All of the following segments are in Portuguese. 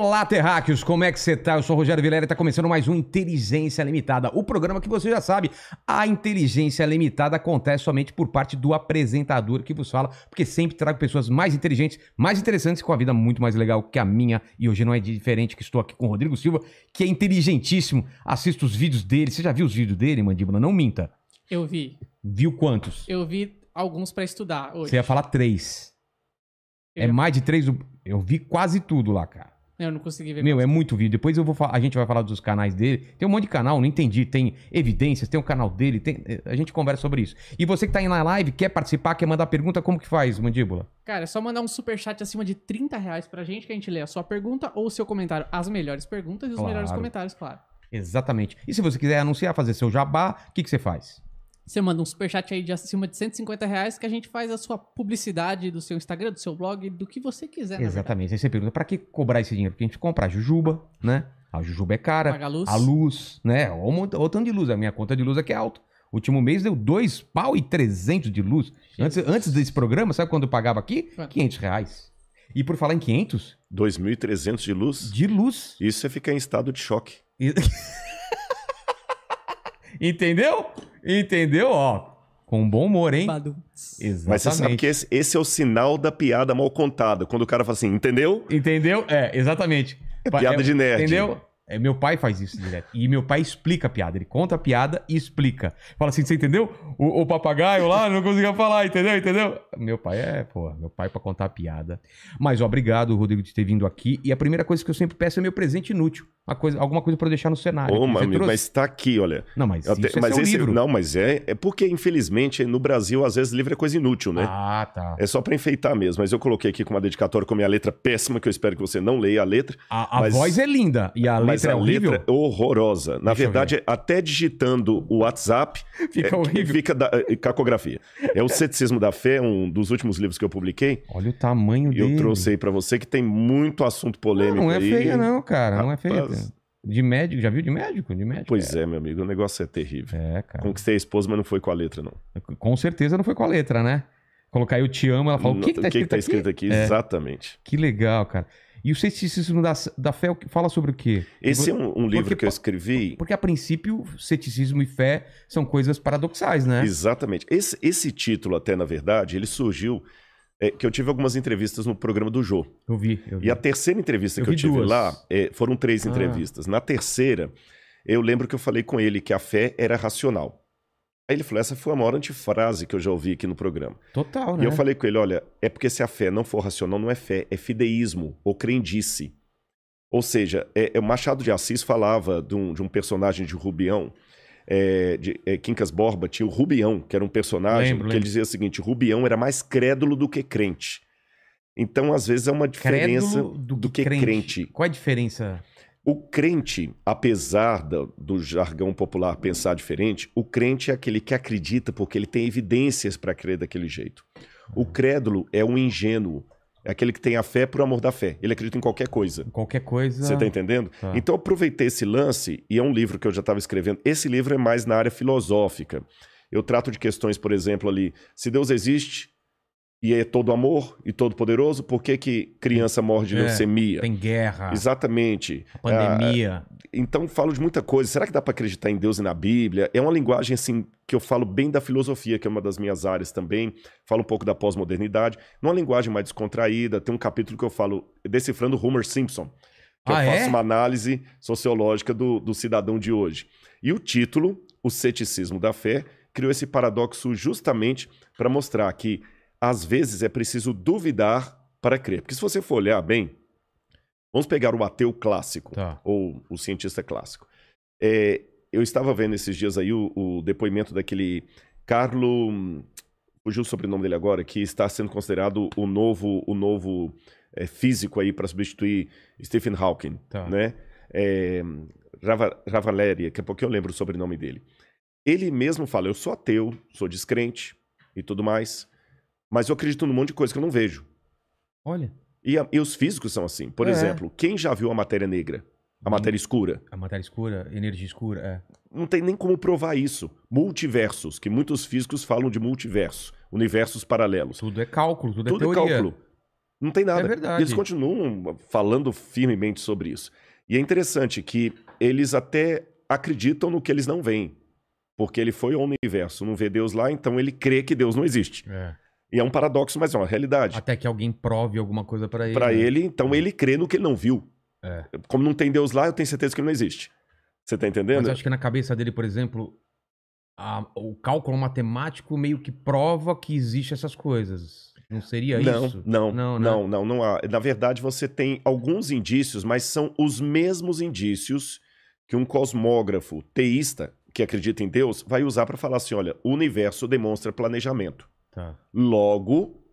Olá, terráqueos, como é que você tá? Eu sou o Rogério Vilela e tá começando mais um Inteligência Limitada. O programa que você já sabe, a inteligência limitada acontece somente por parte do apresentador que vos fala, porque sempre trago pessoas mais inteligentes, mais interessantes, com a vida muito mais legal que a minha. E hoje não é diferente que estou aqui com o Rodrigo Silva, que é inteligentíssimo. Assisto os vídeos dele. Você já viu os vídeos dele, Mandíbula? Não minta. Eu vi. Viu quantos? Eu vi alguns pra estudar hoje. Você ia falar três. Eu É mais de três. Eu vi quase tudo lá, cara. Eu não consegui ver. Meu, é muito vídeo. Depois eu vou a gente vai falar dos canais dele. Tem um monte de canal, não entendi. Tem evidências, tem o canal dele, tem- eh, a gente conversa sobre isso. E você que tá aí na live, quer participar, quer mandar pergunta, como que faz, Mandíbula? Cara, é só mandar um superchat acima de 30 reais pra gente que a gente lê a sua pergunta ou o seu comentário. As melhores perguntas e os Claro. melhores comentários, claro. Exatamente. E se você quiser anunciar, fazer seu jabá, o que, que você faz? Você manda um superchat aí de acima de 150 reais que a gente faz a sua publicidade do seu Instagram, do seu blog, do que você quiser. Exatamente. Aí você pergunta, pra que cobrar esse dinheiro? Porque a gente compra a jujuba, né? A jujuba é cara. Paga a luz. A luz, né? Ou um ou tanto de luz. A minha conta de luz aqui é alta. Último mês deu dois pau e 300 de luz. Antes, antes desse programa, sabe quando eu pagava aqui? Quanto? 500 reais. E por falar em 500, 2.300 de luz? de luz. Isso é ficar em estado de choque. Entendeu? Entendeu? Ó, com bom humor, hein? Badu. Exatamente. Mas você sabe que esse, esse é o sinal da piada mal contada. Quando o cara fala assim, entendeu? Entendeu? É, exatamente. É piada de nerd. Entendeu? É, meu pai faz isso direto. E meu pai explica a piada. Ele conta a piada e explica. Fala assim, você entendeu? O, o papagaio lá não conseguia falar, entendeu? Entendeu? Meu pai é, pô, meu pai pra contar a piada. Mas, ó, obrigado, Rodrigo, de ter vindo aqui. E a primeira coisa que eu sempre peço é meu presente inútil. Uma coisa, alguma coisa pra eu deixar no cenário. Trouxe? mas tá aqui, olha. Não, mas isso te- é mas esse, livro. Não, mas é, é porque, infelizmente, no Brasil, às vezes, livro é coisa inútil, né? Ah, tá. É só pra enfeitar mesmo. Mas eu coloquei aqui com uma dedicatória com a minha letra péssima, que eu espero que você não leia a letra. A, a Mas- voz é linda e a mas letra é a horrível. letra é horrorosa. Na Deixa eu verdade, até digitando o WhatsApp, Fica é, fica da, é, cacografia. É o Ceticismo da Fé, um dos últimos livros que eu publiquei. Olha o tamanho eu dele. trouxe aí pra você que tem muito assunto Não, polêmico não é aí. feia, não, cara. Não é feia. Rapaz. De médico, já viu de médico? De médico. Pois é, meu amigo, o negócio é terrível. É, cara. Conquistei a esposa, mas não foi com a letra, não. Com certeza não foi com a letra, né? Colocar aí eu te amo, ela falou, o que que tá o que escrito, que tá escrito aqui? É. Exatamente. Que legal, cara. E o ceticismo da, da fé fala sobre o quê? Esse é um, um livro Porque que eu escrevi. Porque, a princípio, ceticismo e fé são coisas paradoxais, né? Exatamente. Esse, esse título, até, na verdade, ele surgiu. é, que eu tive algumas entrevistas no programa do Jô. Eu vi, eu vi. E a terceira entrevista Eu que eu tive duas. lá, é, foram três Ah. entrevistas. Na terceira, eu lembro que eu falei com ele que a fé era racional. Aí ele falou: essa foi a maior antifrase que eu já ouvi aqui no programa. Total, né? E eu falei com ele: olha, é porque se a fé não for racional, não é fé, é fideísmo ou crendice. Ou seja, é, é, o Machado de Assis falava de um, de um personagem de Rubião, é, de é, Quincas Borba, tinha o Rubião, que era um personagem Lembro, que lembro. ele dizia o seguinte: Rubião era mais crédulo do que crente. Então, às vezes, é uma diferença Crédulo do, que crente. Qual é a diferença? O crente, apesar do, do jargão popular pensar diferente, o crente é aquele que acredita porque ele tem evidências para crer daquele jeito. O crédulo é um ingênuo, é aquele que tem a fé por amor da fé. Ele acredita em qualquer coisa. Qualquer coisa... Você tá entendendo? Tá. Então eu aproveitei esse lance, e é um livro que eu já estava escrevendo. Esse livro é mais na área filosófica. Eu trato de questões, por exemplo, ali, se Deus existe e é todo amor e todo poderoso, por que, que criança morre de É, leucemia? Tem guerra, Exatamente. pandemia. Então falo de muita coisa. Será que dá para acreditar em Deus e na Bíblia? É uma linguagem assim que eu falo bem da filosofia, que é uma das minhas áreas também. Falo um pouco da pós-modernidade, numa linguagem mais descontraída. Tem um capítulo que eu falo decifrando Homer Simpson, que Ah, eu é? faço uma análise sociológica do, do cidadão de hoje. E o título, O Ceticismo da Fé, criou esse paradoxo justamente para mostrar que às vezes é preciso duvidar para crer. Porque se você for olhar bem, vamos pegar o ateu clássico Tá. ou o cientista clássico. É, eu estava vendo esses dias aí o, o depoimento daquele Carlo, fugiu o sobrenome dele agora, que está sendo considerado o novo, o novo é, físico aí para substituir Stephen Hawking, Tá. né? É, Rava, daqui a pouco eu lembro o sobrenome dele. Ele mesmo fala: eu sou ateu, sou descrente e tudo mais, mas eu acredito num monte de coisa que eu não vejo. Olha, E, a- e os físicos são assim. Por É. exemplo, quem já viu a matéria negra? A matéria escura? a matéria escura, energia escura, é. Não tem nem como provar isso. Multiversos, que muitos físicos falam de multiverso, universos paralelos. Tudo é cálculo, tudo, Tudo é é teoria. cálculo. Não tem nada. É verdade. E eles continuam falando firmemente sobre isso. E é interessante que eles até acreditam no que eles não veem. Porque ele foi ao universo, não vê Deus lá, então ele crê que Deus não existe. É. E é um paradoxo, mas é uma realidade. Até que alguém prove alguma coisa pra ele. Para né? ele, então ele crê no que ele não viu. É. Como não tem Deus lá, eu tenho certeza que ele não existe. Você tá Mas entendendo? eu acho que na cabeça dele, por exemplo, a- o cálculo matemático meio que prova que existe essas coisas. Não seria não, isso? não, Não, não, né? não, não, há. Na verdade, você tem alguns indícios, mas são os mesmos indícios que um cosmógrafo teísta que acredita em Deus vai usar para falar assim: olha, o universo demonstra planejamento. Tá. Logo,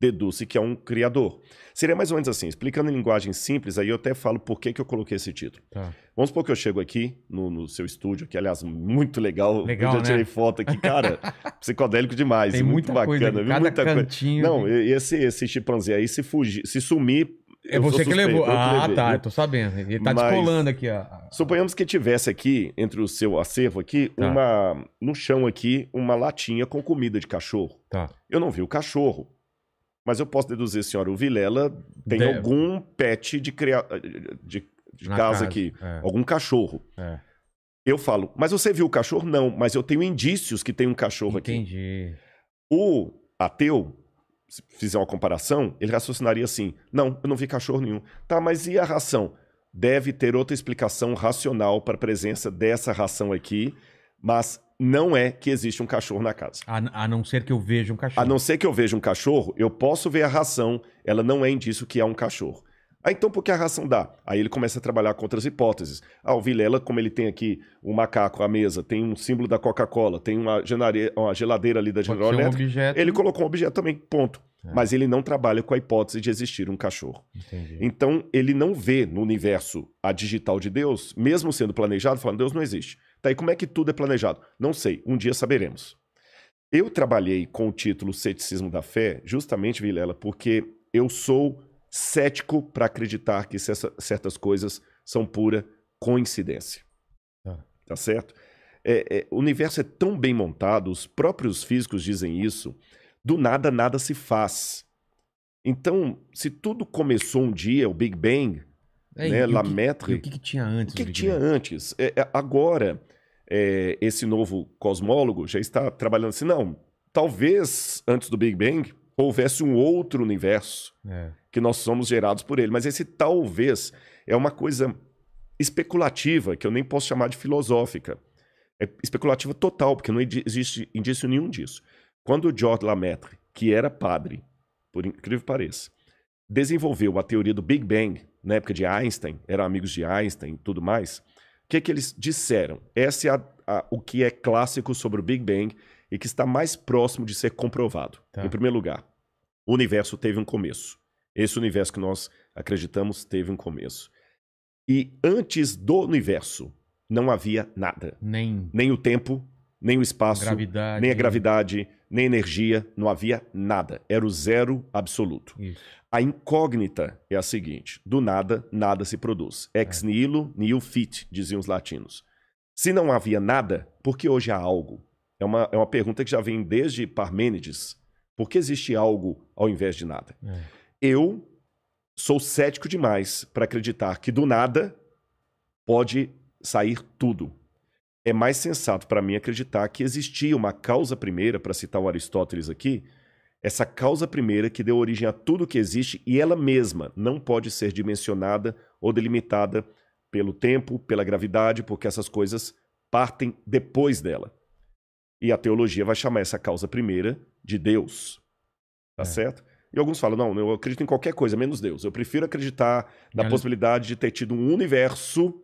deduz-se que é um criador. Seria mais ou menos assim, explicando em linguagem simples, aí eu até falo por que, que eu coloquei esse título. Tá. Vamos supor que eu chego aqui no, no seu estúdio, que aliás, muito legal. Legal, eu já tirei né? foto aqui, cara. psicodélico demais. Tem muito coisa, bacana. em viu? muita coisa. cantinho. Não, e esse, esse chimpanzé aí, se fugir, se sumir. É você que suspeito, levou. Ah, levei, tá, viu? eu tô sabendo. Ele tá Mas- descolando aqui, ó. Suponhamos que tivesse aqui, entre o seu acervo aqui, Tá. uma. No chão aqui, uma latinha com comida de cachorro. Tá. Eu não vi o cachorro. Mas eu posso deduzir, senhora, o Vilela tem Deve. algum pet de, cria... de, de Na casa, aqui. É, Algum cachorro. é. Eu falo, mas você viu o cachorro? Não, mas eu tenho indícios que tem um cachorro aqui. Entendi. O ateu, se fizer uma comparação, ele raciocinaria assim: não, eu não vi cachorro nenhum. Tá, mas e a ração? Deve ter outra explicação racional para a presença dessa ração aqui, mas não é que existe um cachorro na casa. A, a não ser que eu veja um cachorro. A não ser que eu veja um cachorro, eu posso ver a ração, ela não é indício que é um cachorro. Ah, então por que a ração dá? Aí ele começa a trabalhar com outras hipóteses. Ah, o Vilela, como ele tem aqui um macaco à mesa, tem um símbolo da Coca-Cola, tem uma, uma geladeira ali da Pode General um Electric, objeto. ele colocou um objeto também, ponto. É. Mas ele não trabalha com a hipótese de existir um cachorro. Entendi. Então, ele não vê no universo a digital de Deus, mesmo sendo planejado, falando, Deus não existe. Tá aí, como é que tudo é planejado? Não sei, um dia saberemos. Eu trabalhei com o título Ceticismo da Fé, justamente, Vilela, porque eu sou cético para acreditar que cessa- certas coisas são pura coincidência. Tá. Tá certo? É, é, o universo é tão bem montado, os próprios físicos dizem isso, do nada nada se faz. Então, se tudo começou um dia, o Big Bang, É, né, e o La que- que, tinha antes? o que, que tinha antes? É, é, agora, é, esse novo cosmólogo já está trabalhando assim, não, talvez antes do Big Bang houvesse um outro universo É. que nós somos gerados por ele, mas esse talvez é uma coisa especulativa, que eu nem posso chamar de filosófica. É especulativa total, porque não existe indício nenhum disso. Quando o George Lamaitre, que era padre, por incrível que pareça, desenvolveu a teoria do Big Bang, na época de Einstein, eram amigos de Einstein e tudo mais, o que, que eles disseram? Esse é a- a- o que é clássico sobre o Big Bang e que está mais próximo de ser comprovado. Tá. Em primeiro lugar, o universo teve um começo. Esse universo que nós acreditamos teve um começo. E antes do universo não havia nada. Nem Nem o tempo, nem o espaço, gravidade. nem a gravidade, nem energia, não havia nada. Era o zero absoluto. Isso. A incógnita é a seguinte: do nada, nada se produz. Ex nihilo, nihil fit, diziam os latinos. Se não havia nada, por que hoje há algo? É uma, é uma pergunta que já vem desde Parmênides. Por que existe algo ao invés de nada? É. Eu sou cético demais para acreditar que do nada pode sair tudo. É mais sensato para mim acreditar que existia uma causa primeira, para citar o Aristóteles aqui, essa causa primeira que deu origem a tudo que existe e ela mesma não pode ser dimensionada ou delimitada pelo tempo, pela gravidade, porque essas coisas partem depois dela. E a teologia vai chamar essa causa primeira de Deus. Tá É. certo? E alguns falam, não, eu acredito em qualquer coisa, menos Deus. Eu prefiro acreditar na possibilidade de ter tido um universo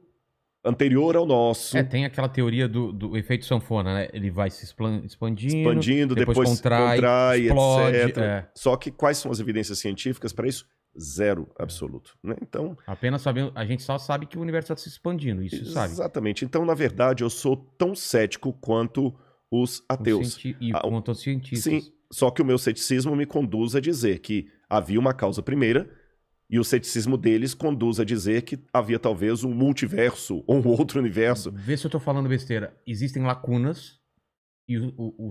anterior ao nosso, É, tem aquela teoria do, do efeito sanfona, né? Ele vai se expandindo, expandindo, depois, depois, contrai, contrai, explode. etc. é. Só que quais são as evidências científicas para isso? Zero absoluto. né? Então, Apenas sabendo, a gente só sabe que o universo está se expandindo, isso sabe. exatamente. Então, na verdade, eu sou tão cético quanto os Os ateus. cienti- E Ah, quanto aos cientistas. Sim, só que o meu ceticismo me conduz a dizer que havia uma causa primeira e o ceticismo deles conduz a dizer que havia talvez um multiverso ou um outro universo. Vê se eu tô falando besteira. Existem lacunas e o- o-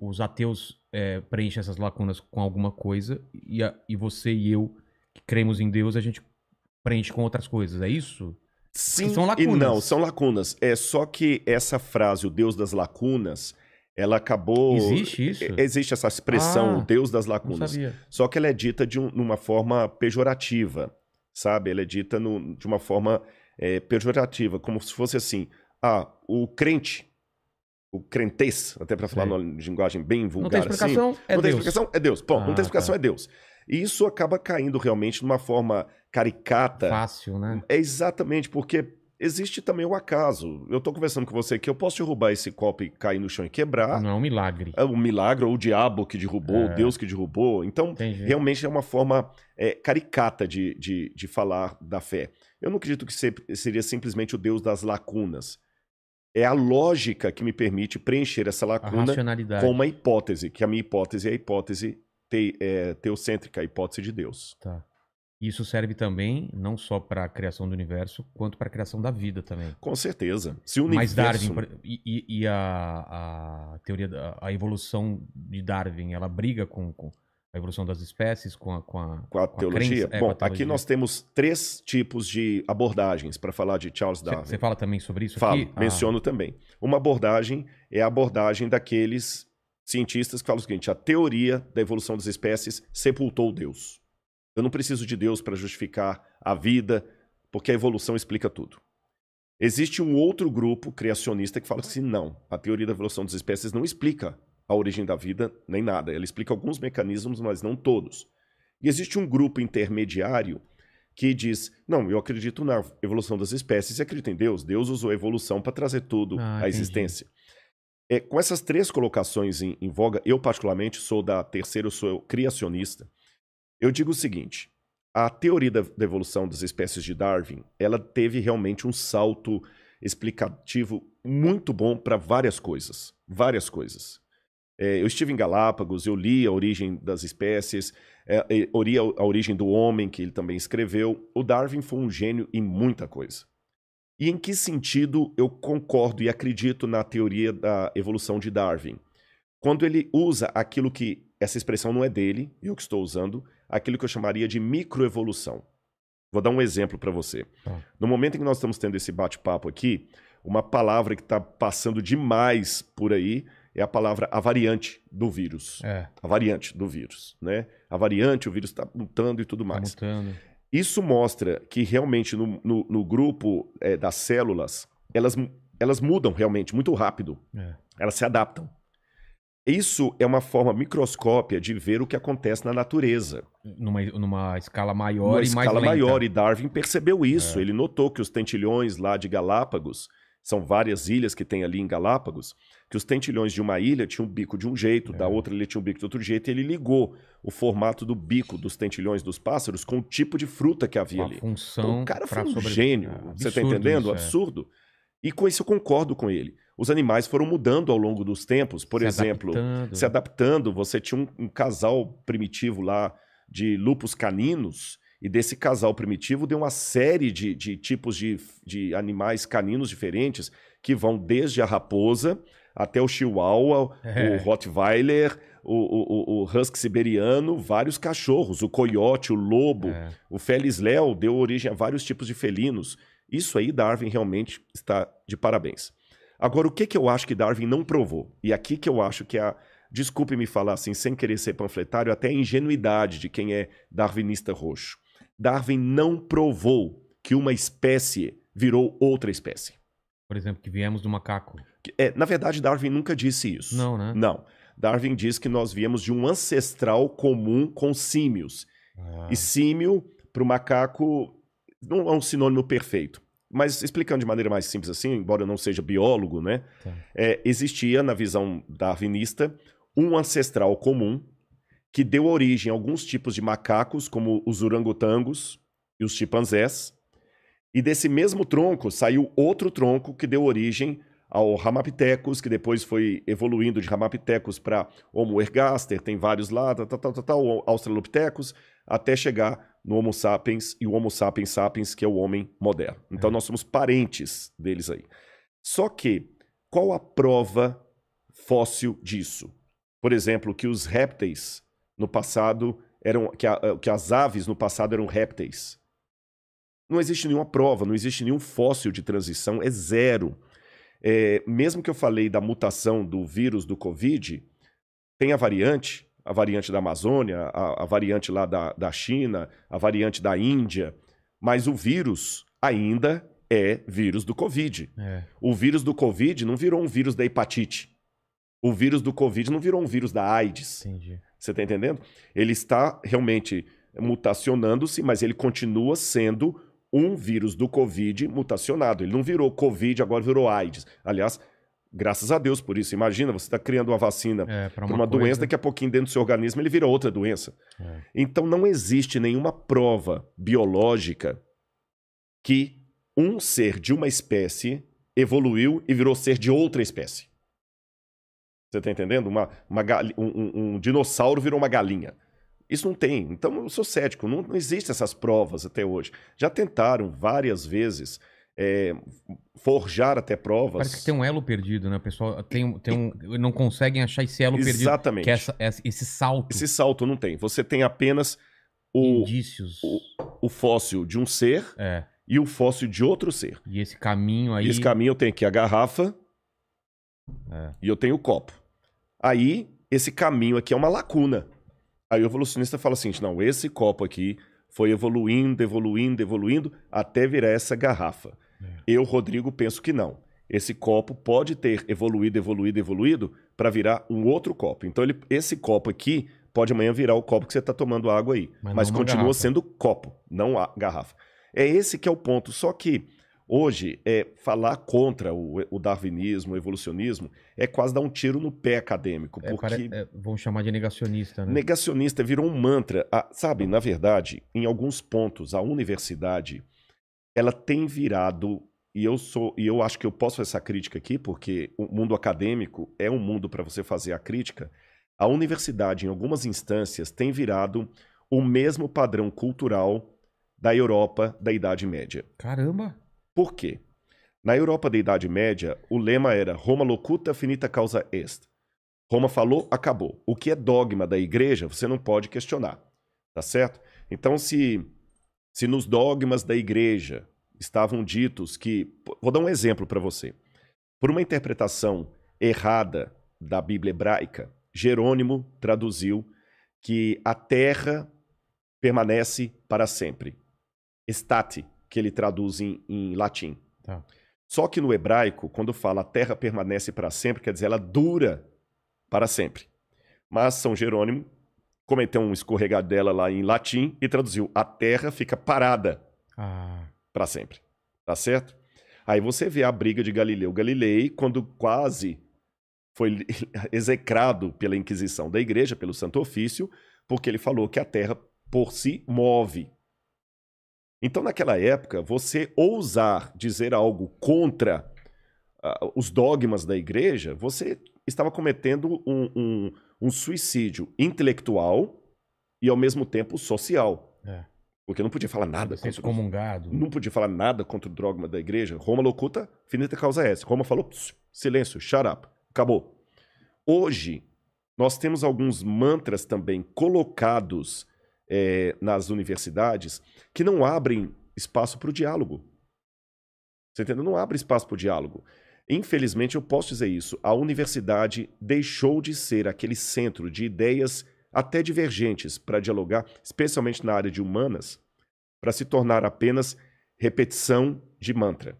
o os ateus é, preenchem essas lacunas com alguma coisa e, a- e você e eu, que cremos em Deus, a gente preenche com outras coisas, é isso? Sim são e lacunas. não, são lacunas. É só que essa frase, o Deus das lacunas, ela acabou... Existe isso? Existe essa expressão, Ah, o Deus das Não lacunas. Só que ela é dita de um- numa forma pejorativa, sabe? Ela é dita no- de uma forma é, pejorativa, como se fosse assim: ah, o crente, o crentez, até para falar numa linguagem bem Não vulgar tem assim. explicação, é não tem Deus. explicação, é Deus. Bom, não Ah, tem explicação, tá. é Deus. E isso acaba caindo realmente numa forma caricata. Fácil, né? É exatamente porque existe também o acaso. Eu tô conversando com você aqui, eu posso derrubar esse copo e cair no chão e quebrar. Não é um milagre. É um milagre, ou o diabo que derrubou, É. o Deus que derrubou. Então, Entendi. realmente é uma forma é, caricata de, de, de falar da fé. Eu não acredito que se- seria simplesmente o Deus das lacunas. É a lógica que me permite preencher essa lacuna com uma hipótese, que a minha hipótese é a hipótese te, é, teocêntrica, a hipótese de Deus. Tá. Isso serve também não só para a criação do universo, quanto para a criação da vida também. Com certeza. Se o Mas universo... Darwin por- e, e- a, a teoria da a evolução de Darwin, ela briga com, com a evolução das espécies, com a, com a, Com a com a teologia? crença- é, Bom, a aqui teologia. nós temos três tipos de abordagens para falar de Charles Darwin. Você fala também sobre isso Falo, aqui? Ah, menciono também. Uma abordagem é a abordagem daqueles cientistas que falam o seguinte: a teoria da evolução das espécies sepultou Deus. Eu não preciso de Deus para justificar a vida, porque a evolução explica tudo. Existe um outro grupo criacionista que fala assim: não, a teoria da evolução das espécies não explica a origem da vida nem nada. Ela explica alguns mecanismos, mas não todos. E existe um grupo intermediário que diz: não, eu acredito na evolução das espécies e acredito em Deus. Deus usou a evolução para trazer tudo Ah, à existência. É, com essas três colocações em, em voga, eu particularmente sou da terceira, eu sou criacionista. Eu digo o seguinte: a teoria da, da evolução das espécies de Darwin, ela teve realmente um salto explicativo muito bom para várias coisas, várias coisas. É, eu estive em Galápagos, eu li a origem das espécies, é, eu li a, a origem do homem, que ele também escreveu. O Darwin foi um gênio em muita coisa. E em que sentido eu concordo e acredito na teoria da evolução de Darwin? Quando ele usa aquilo que, essa expressão não é dele, eu que estou usando, aquilo que eu chamaria de microevolução. Vou dar um exemplo para você. Tá. No momento em que nós estamos tendo esse bate-papo aqui, uma palavra que está passando demais por aí é a palavra a variante do vírus. É, A variante do vírus, né? A variante, o vírus está mutando e tudo tá mais. mutando. Isso mostra que realmente no, no- no grupo eh, das células, elas, elas mudam realmente muito rápido. É. Elas se adaptam. Isso é uma forma microscópia de ver o que acontece na natureza. Numa, numa escala maior Uma e mais escala maior. E Darwin percebeu isso. É. Ele notou que os tentilhões lá de Galápagos, são várias ilhas que tem ali em Galápagos, que os tentilhões de uma ilha tinham um bico de um jeito, É. da outra ilha tinha um bico de outro jeito, e ele ligou o formato do bico dos tentilhões dos pássaros com o tipo de fruta que havia Uma ali. função. Então, o cara foi um sobre- gênio. É, você tá absurdo entendendo? isso, é. Absurdo. E com isso eu concordo com ele. Os animais foram mudando ao longo dos tempos. Por Se exemplo, adaptando. se adaptando. Você tinha um, um casal primitivo lá de lupus caninos, e desse casal primitivo deu uma série de, de tipos de, de animais caninos diferentes, que vão desde a raposa até o chihuahua, É. o rottweiler, o, o, o, husky siberiano, vários cachorros, o coiote, o lobo, É. o Felis Léo deu origem a vários tipos de felinos. Isso aí, Darwin realmente está de parabéns. Agora, o que, que eu acho que Darwin não provou? E aqui que eu acho que é a. Desculpe me falar assim, sem querer ser panfletário, até a ingenuidade de quem é darwinista roxo. Darwin não provou que uma espécie virou outra espécie. Por exemplo, que viemos do macaco. É, na verdade, Darwin nunca disse isso. Não, né? Não. Darwin diz que nós viemos de um ancestral comum com símios. Ah, E símio, para o macaco, não é um sinônimo perfeito. Mas explicando de maneira mais simples assim, embora eu não seja biólogo, né? Tá. é, existia, na visão darwinista, um ancestral comum que deu origem a alguns tipos de macacos, como os orangotangos e os chimpanzés. E desse mesmo tronco saiu outro tronco que deu origem ao Ramapithecus, que depois foi evoluindo de Ramapithecus para Homo ergaster, tem vários lá, tal, tal, tal, tal, Australopithecus, até chegar no Homo sapiens e o Homo sapiens sapiens, que é o homem moderno. Então É. nós somos parentes deles aí. Só que, qual a prova fóssil disso. Por exemplo, que os répteis no passado eram. que, a- que as aves no passado eram répteis. Não existe nenhuma prova, não existe nenhum fóssil de transição, é zero. É, mesmo que eu falei da mutação do vírus do Covid, tem a variante, a variante da Amazônia, a, a variante lá da, da China, a variante da Índia, mas o vírus ainda é vírus do Covid. É. O vírus do Covid não virou um vírus da hepatite. O vírus do Covid não virou um vírus da AIDS. Entendi. Você está entendendo? Ele está realmente mutacionando-se, mas ele continua sendo um vírus do Covid mutacionado. Ele não virou Covid, agora virou AIDS. Aliás, graças a Deus por isso. Imagina, você está criando uma vacina É, para uma, uma coisa- doença, daqui a pouquinho dentro do seu organismo ele vira outra doença. É. Então não existe nenhuma prova biológica que um ser de uma espécie evoluiu e virou ser de outra espécie. Você está entendendo? Uma, uma um, um- um dinossauro virou uma galinha. Isso não tem. Então eu sou cético. Não, não existem essas provas até hoje. Já tentaram várias vezes é, forjar até provas. Parece que tem um elo perdido, né? O pessoal tem, tem um. Não conseguem achar esse elo perdido. Exatamente. É essa- essa- esse salto. Esse salto não tem. Você tem apenas o, indícios. o- o fóssil de um ser É. e o fóssil de outro ser. E esse caminho aí. Esse caminho eu tenho aqui a garrafa É. e eu tenho o copo. Aí, esse caminho aqui é uma lacuna. Aí o evolucionista fala assim: não, esse copo aqui foi evoluindo, evoluindo, evoluindo até virar essa garrafa. Eu, Rodrigo, penso que não. Esse copo pode ter evoluído, evoluído, evoluído para virar um outro copo. Então, ele- esse copo aqui pode amanhã virar o copo que você está tomando água aí. Mas Mas, continua garrafa. sendo copo, não a garrafa. É esse que é o ponto. Só que hoje, é, falar contra o, o darwinismo, o evolucionismo, é quase dar um tiro no pé acadêmico. É, porque é, vamos chamar de negacionista, né? negacionista virou um mantra. Ah, sabe, na verdade, em alguns pontos, a universidade ela tem virado e eu sou e eu acho que eu posso fazer essa crítica aqui porque o mundo acadêmico é um mundo para você fazer a crítica. A universidade, em algumas instâncias, tem virado o mesmo padrão cultural da Europa da Idade Média. Caramba! Por quê? Na Europa da Idade Média, o lema era Roma locuta finita causa est. Roma falou, acabou. O que é dogma da igreja, você não pode questionar. Tá certo? Então, se, se nos dogmas da igreja estavam ditos que. Vou dar um exemplo para você. Por uma interpretação errada da Bíblia hebraica, Jerônimo traduziu que a terra permanece para sempre. Estate, que ele traduz em, em latim. Tá. Só que no hebraico, quando fala a terra permanece para sempre, quer dizer, ela dura para sempre. Mas São Jerônimo cometeu um escorregadela lá em latim e traduziu: a terra fica parada Ah, para sempre. Tá certo? Aí você vê a briga de Galileu Galilei quando quase foi execrado pela Inquisição da Igreja, pelo Santo Ofício, porque ele falou que a terra por si move. Então, naquela época, você ousar dizer algo contra ah, os dogmas da igreja, você estava cometendo um, um- um suicídio intelectual e, ao mesmo tempo, social. É. Porque não podia falar nada ser contra excomungado. não podia falar nada contra o dogma da igreja. Roma locuta, finita causa est. Roma falou, "Pss, silêncio, shut up, acabou. Hoje, nós temos alguns mantras também colocados eh, nas universidades que não abrem espaço para o diálogo. Você entendeu? Não abre espaço para o diálogo. Infelizmente, eu posso dizer isso. A universidade deixou de ser aquele centro de ideias até divergentes para dialogar, especialmente na área de humanas, para se tornar apenas repetição de mantra.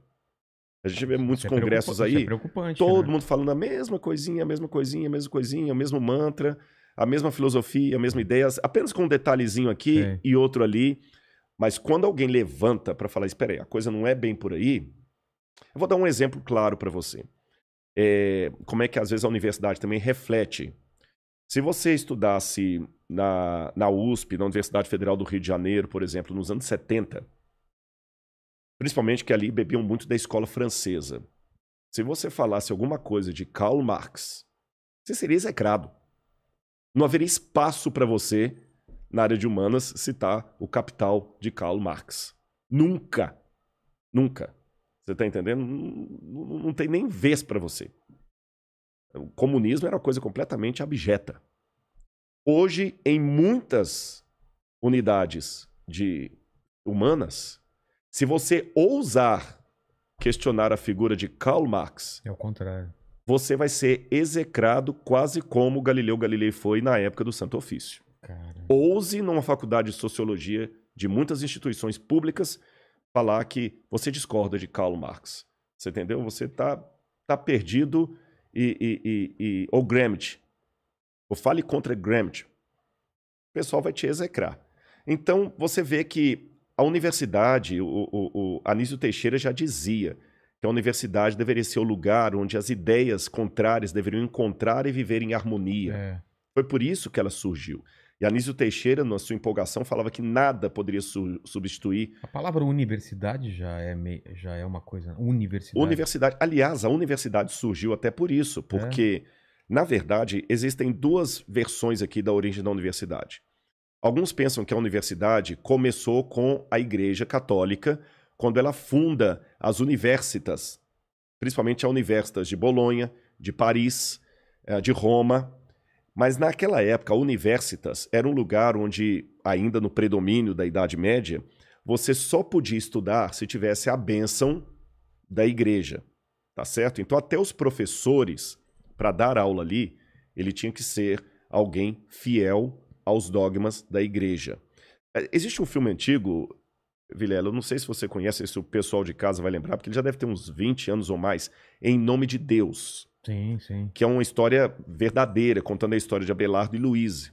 A gente vê muitos Isso é congressos aí, É todo né? mundo falando a mesma coisinha, a mesma coisinha, a mesma coisinha, o mesmo mantra, a mesma filosofia, a mesma ideia, apenas com um detalhezinho aqui Sim. e outro ali. Mas quando alguém levanta para falar, espera aí, a coisa não é bem por aí, eu vou dar um exemplo claro para você. É, como é que às vezes a universidade também reflete. Se você estudasse na, na USP, na Universidade Federal do Rio de Janeiro, por exemplo, nos anos 70, principalmente que ali bebiam muito da escola francesa. Se você falasse alguma coisa de Karl Marx, você seria execrado. Não haveria espaço para você, na área de humanas, citar o Capital de Karl Marx. Nunca. Nunca. Você está entendendo? Não, não- não tem nem vez para você. O comunismo era uma coisa completamente abjeta. Hoje, em muitas unidades de humanas, se você ousar questionar a figura de Karl Marx, É o contrário. você vai ser execrado quase como Galileu Galilei foi na época do Santo Ofício. Cara. Ouse numa faculdade de sociologia de muitas instituições públicas falar que você discorda de Karl Marx. Você entendeu? Você está tá perdido e, e, e, e- ou Gramsci. Ou fale contra Gramsci. O pessoal vai te execrar. Então, você vê que a universidade, o, o, o Anísio Teixeira já dizia que a universidade deveria ser o lugar onde as ideias contrárias deveriam encontrar e viver em harmonia. É. Foi por isso que ela surgiu. E Anísio Teixeira, na sua empolgação, falava que nada poderia su- substituir A palavra universidade já é, já é uma coisa. Universidade. universidade. Aliás, a universidade surgiu até por isso, porque, na verdade, existem duas versões aqui da origem da universidade. Alguns pensam que a universidade começou com a Igreja Católica, quando ela funda as universitas, principalmente a Universitas de Bolonha, de Paris, eh, de Roma. Mas naquela época, a Universitas era um lugar onde, ainda no predomínio da Idade Média, você só podia estudar se tivesse a bênção da igreja, tá certo? Então até os professores, para dar aula ali, ele tinha que ser alguém fiel aos dogmas da igreja. É, Existe um filme antigo, Vilela, eu não sei se você conhece, se o pessoal de casa vai lembrar, porque ele já deve ter uns 20 anos ou mais, Em Nome de Deus Sim, sim. que é uma história verdadeira, contando a história de Abelardo e Louise.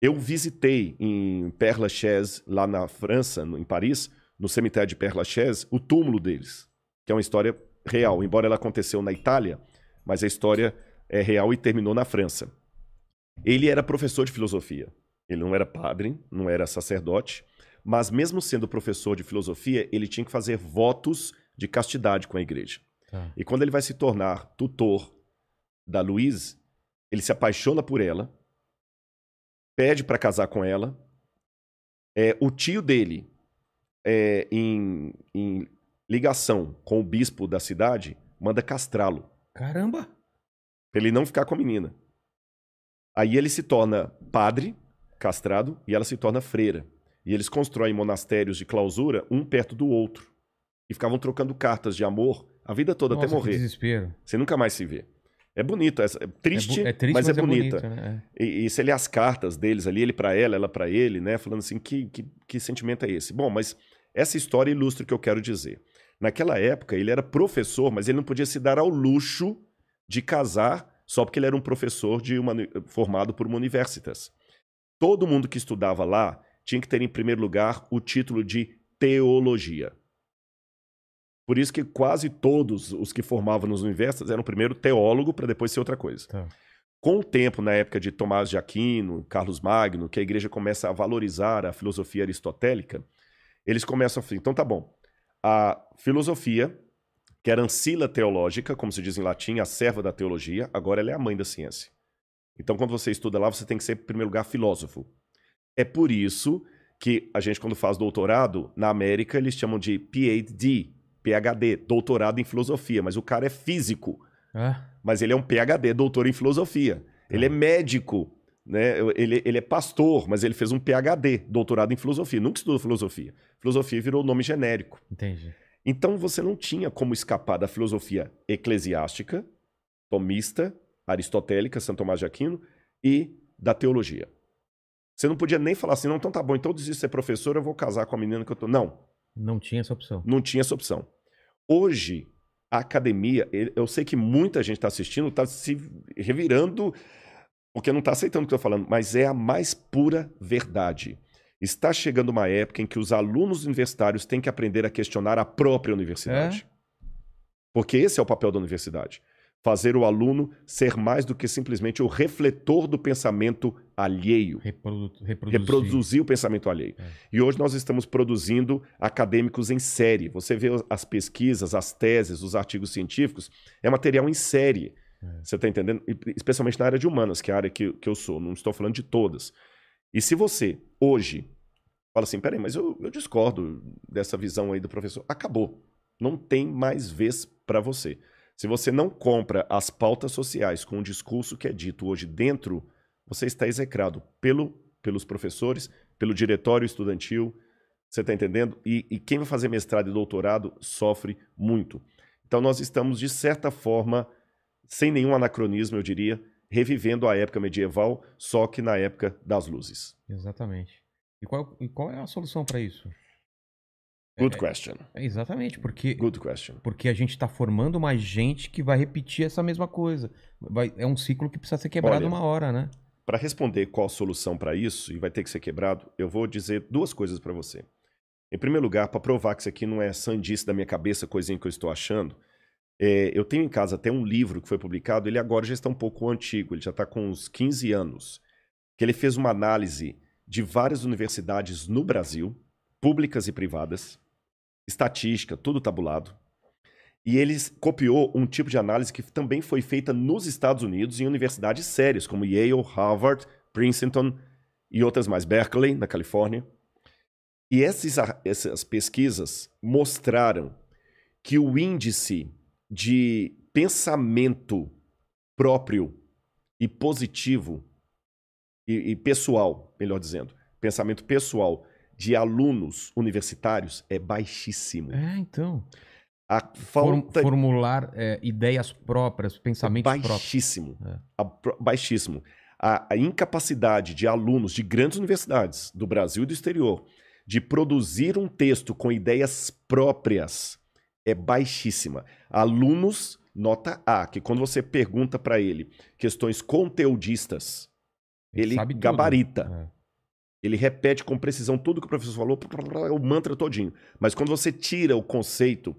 Eu visitei em Père Lachaise, lá na França, em Paris, no cemitério de Père Lachaise, o túmulo deles, que é uma história real, embora ela aconteceu na Itália, mas a história é real e terminou na França. Ele era professor de filosofia. Ele não era padre, não era sacerdote, mas mesmo sendo professor de filosofia, ele tinha que fazer votos de castidade com a igreja. Tá. E quando ele vai se tornar tutor da Louise, ele se apaixona por ela, pede para casar com ela. É, o tio dele, é, em, em ligação com o bispo da cidade, manda castrá-lo, Caramba! para ele não ficar com a menina. Aí ele se torna padre, castrado, e ela se torna freira. E eles constroem monastérios de clausura, um perto do outro. E ficavam trocando cartas de amor a vida toda Nossa, até que morrer. desespero. Você nunca mais se vê. É bonito, é, é triste, é, é triste, mas, é, bonita. bonito, né? E, e você lê as cartas deles ali, ele pra ela, ela pra ele, né? Falando assim, que, que, que sentimento é esse? Bom, mas essa história ilustra o que eu quero dizer. Naquela época, ele era professor, mas ele não podia se dar ao luxo de casar só porque ele era um professor de uma, formado por uma universitas. Todo mundo que estudava lá tinha que ter, em primeiro lugar, o título de teologia. Por isso que quase todos os que formavam nas universidades eram primeiro teólogo para depois ser outra coisa. Tá. Com o tempo, na época de Tomás de Aquino, Carlos Magno, que a igreja começa a valorizar a filosofia aristotélica, eles começam a falar, então tá bom, a filosofia, que era ancila teológica, como se diz em latim, a serva da teologia, agora ela é a mãe da ciência. Então quando você estuda lá, você tem que ser, em primeiro lugar, filósofo. É por isso que a gente, quando faz doutorado, na América eles chamam de PhD, PhD, doutorado em filosofia, mas o cara é físico Ah, mas ele é um PhD, doutor em filosofia. Ele é médico, né? Ele, ele é pastor, mas ele fez um PhD, doutorado em filosofia. Nunca estudou filosofia. Filosofia virou nome genérico. entendi. Então você não tinha como escapar da filosofia eclesiástica, tomista, aristotélica, Santo Tomás de Aquino, e da teologia. Você não podia nem falar assim, não, então tá bom, então eu desisto de ser professor, eu vou casar com a menina que eu tô. Não, Não tinha essa opção. não tinha essa opção. Hoje, a academia, eu sei que muita gente está assistindo, está se revirando, porque não está aceitando o que eu estou falando, mas é a mais pura verdade. Está chegando uma época em que os alunos universitários têm que aprender a questionar a própria universidade. Porque esse é o papel da universidade. Fazer o aluno ser mais do que simplesmente o refletor do pensamento alheio Reprodu reproduzir. reproduzir o pensamento alheio. É. E hoje nós estamos produzindo acadêmicos em série. Você vê as pesquisas, as teses, os artigos científicos, é material em série. É. Você está entendendo? Especialmente na área de humanas, que é a área que, que eu sou. Não estou falando de todas. E se você, hoje, fala assim, peraí, mas eu, eu discordo dessa visão aí do professor. Acabou. Não tem mais vez para você. Se você não compra as pautas sociais com o discurso que é dito hoje dentro, você está execrado pelo, pelos professores, pelo diretório estudantil, você está entendendo? E, e quem vai fazer mestrado e doutorado sofre muito. Então nós estamos, de certa forma, sem nenhum anacronismo, eu diria, revivendo a época medieval, só que na época das luzes. Exatamente. E qual, e qual é a solução para isso? Good question. É, exatamente, porque, Good question. porque a gente está formando mais gente que vai repetir essa mesma coisa. Vai, é um ciclo que precisa ser quebrado Olha, uma hora, né? Para responder qual a solução para isso, e vai ter que ser quebrado, eu vou dizer duas coisas para você. Em primeiro lugar, para provar que isso aqui não é sandice da minha cabeça, coisinha que eu estou achando, é, eu tenho em casa até um livro que foi publicado, ele agora já está um pouco antigo, ele já está com uns 15 anos, que ele fez uma análise de várias universidades no Brasil, públicas e privadas, estatística, tudo tabulado. E ele copiou um tipo de análise que também foi feita nos Estados Unidos em universidades sérias, como Yale, Harvard, Princeton e outras mais, Berkeley, na Califórnia. E esses, essas pesquisas mostraram que o índice de pensamento próprio e positivo e, e pessoal, melhor dizendo, pensamento pessoal de alunos universitários é baixíssimo. É, então. A falta formular é, ideias próprias, pensamentos próprios. baixíssimo. É. A pro- baixíssimo. A, a incapacidade de alunos de grandes universidades do Brasil e do exterior de produzir um texto com ideias próprias é baixíssima. Alunos, nota A, que quando você pergunta para ele questões conteudistas, ele tudo. gabarita. Ele repete com precisão tudo que o professor falou, o mantra todinho. Mas quando você tira o conceito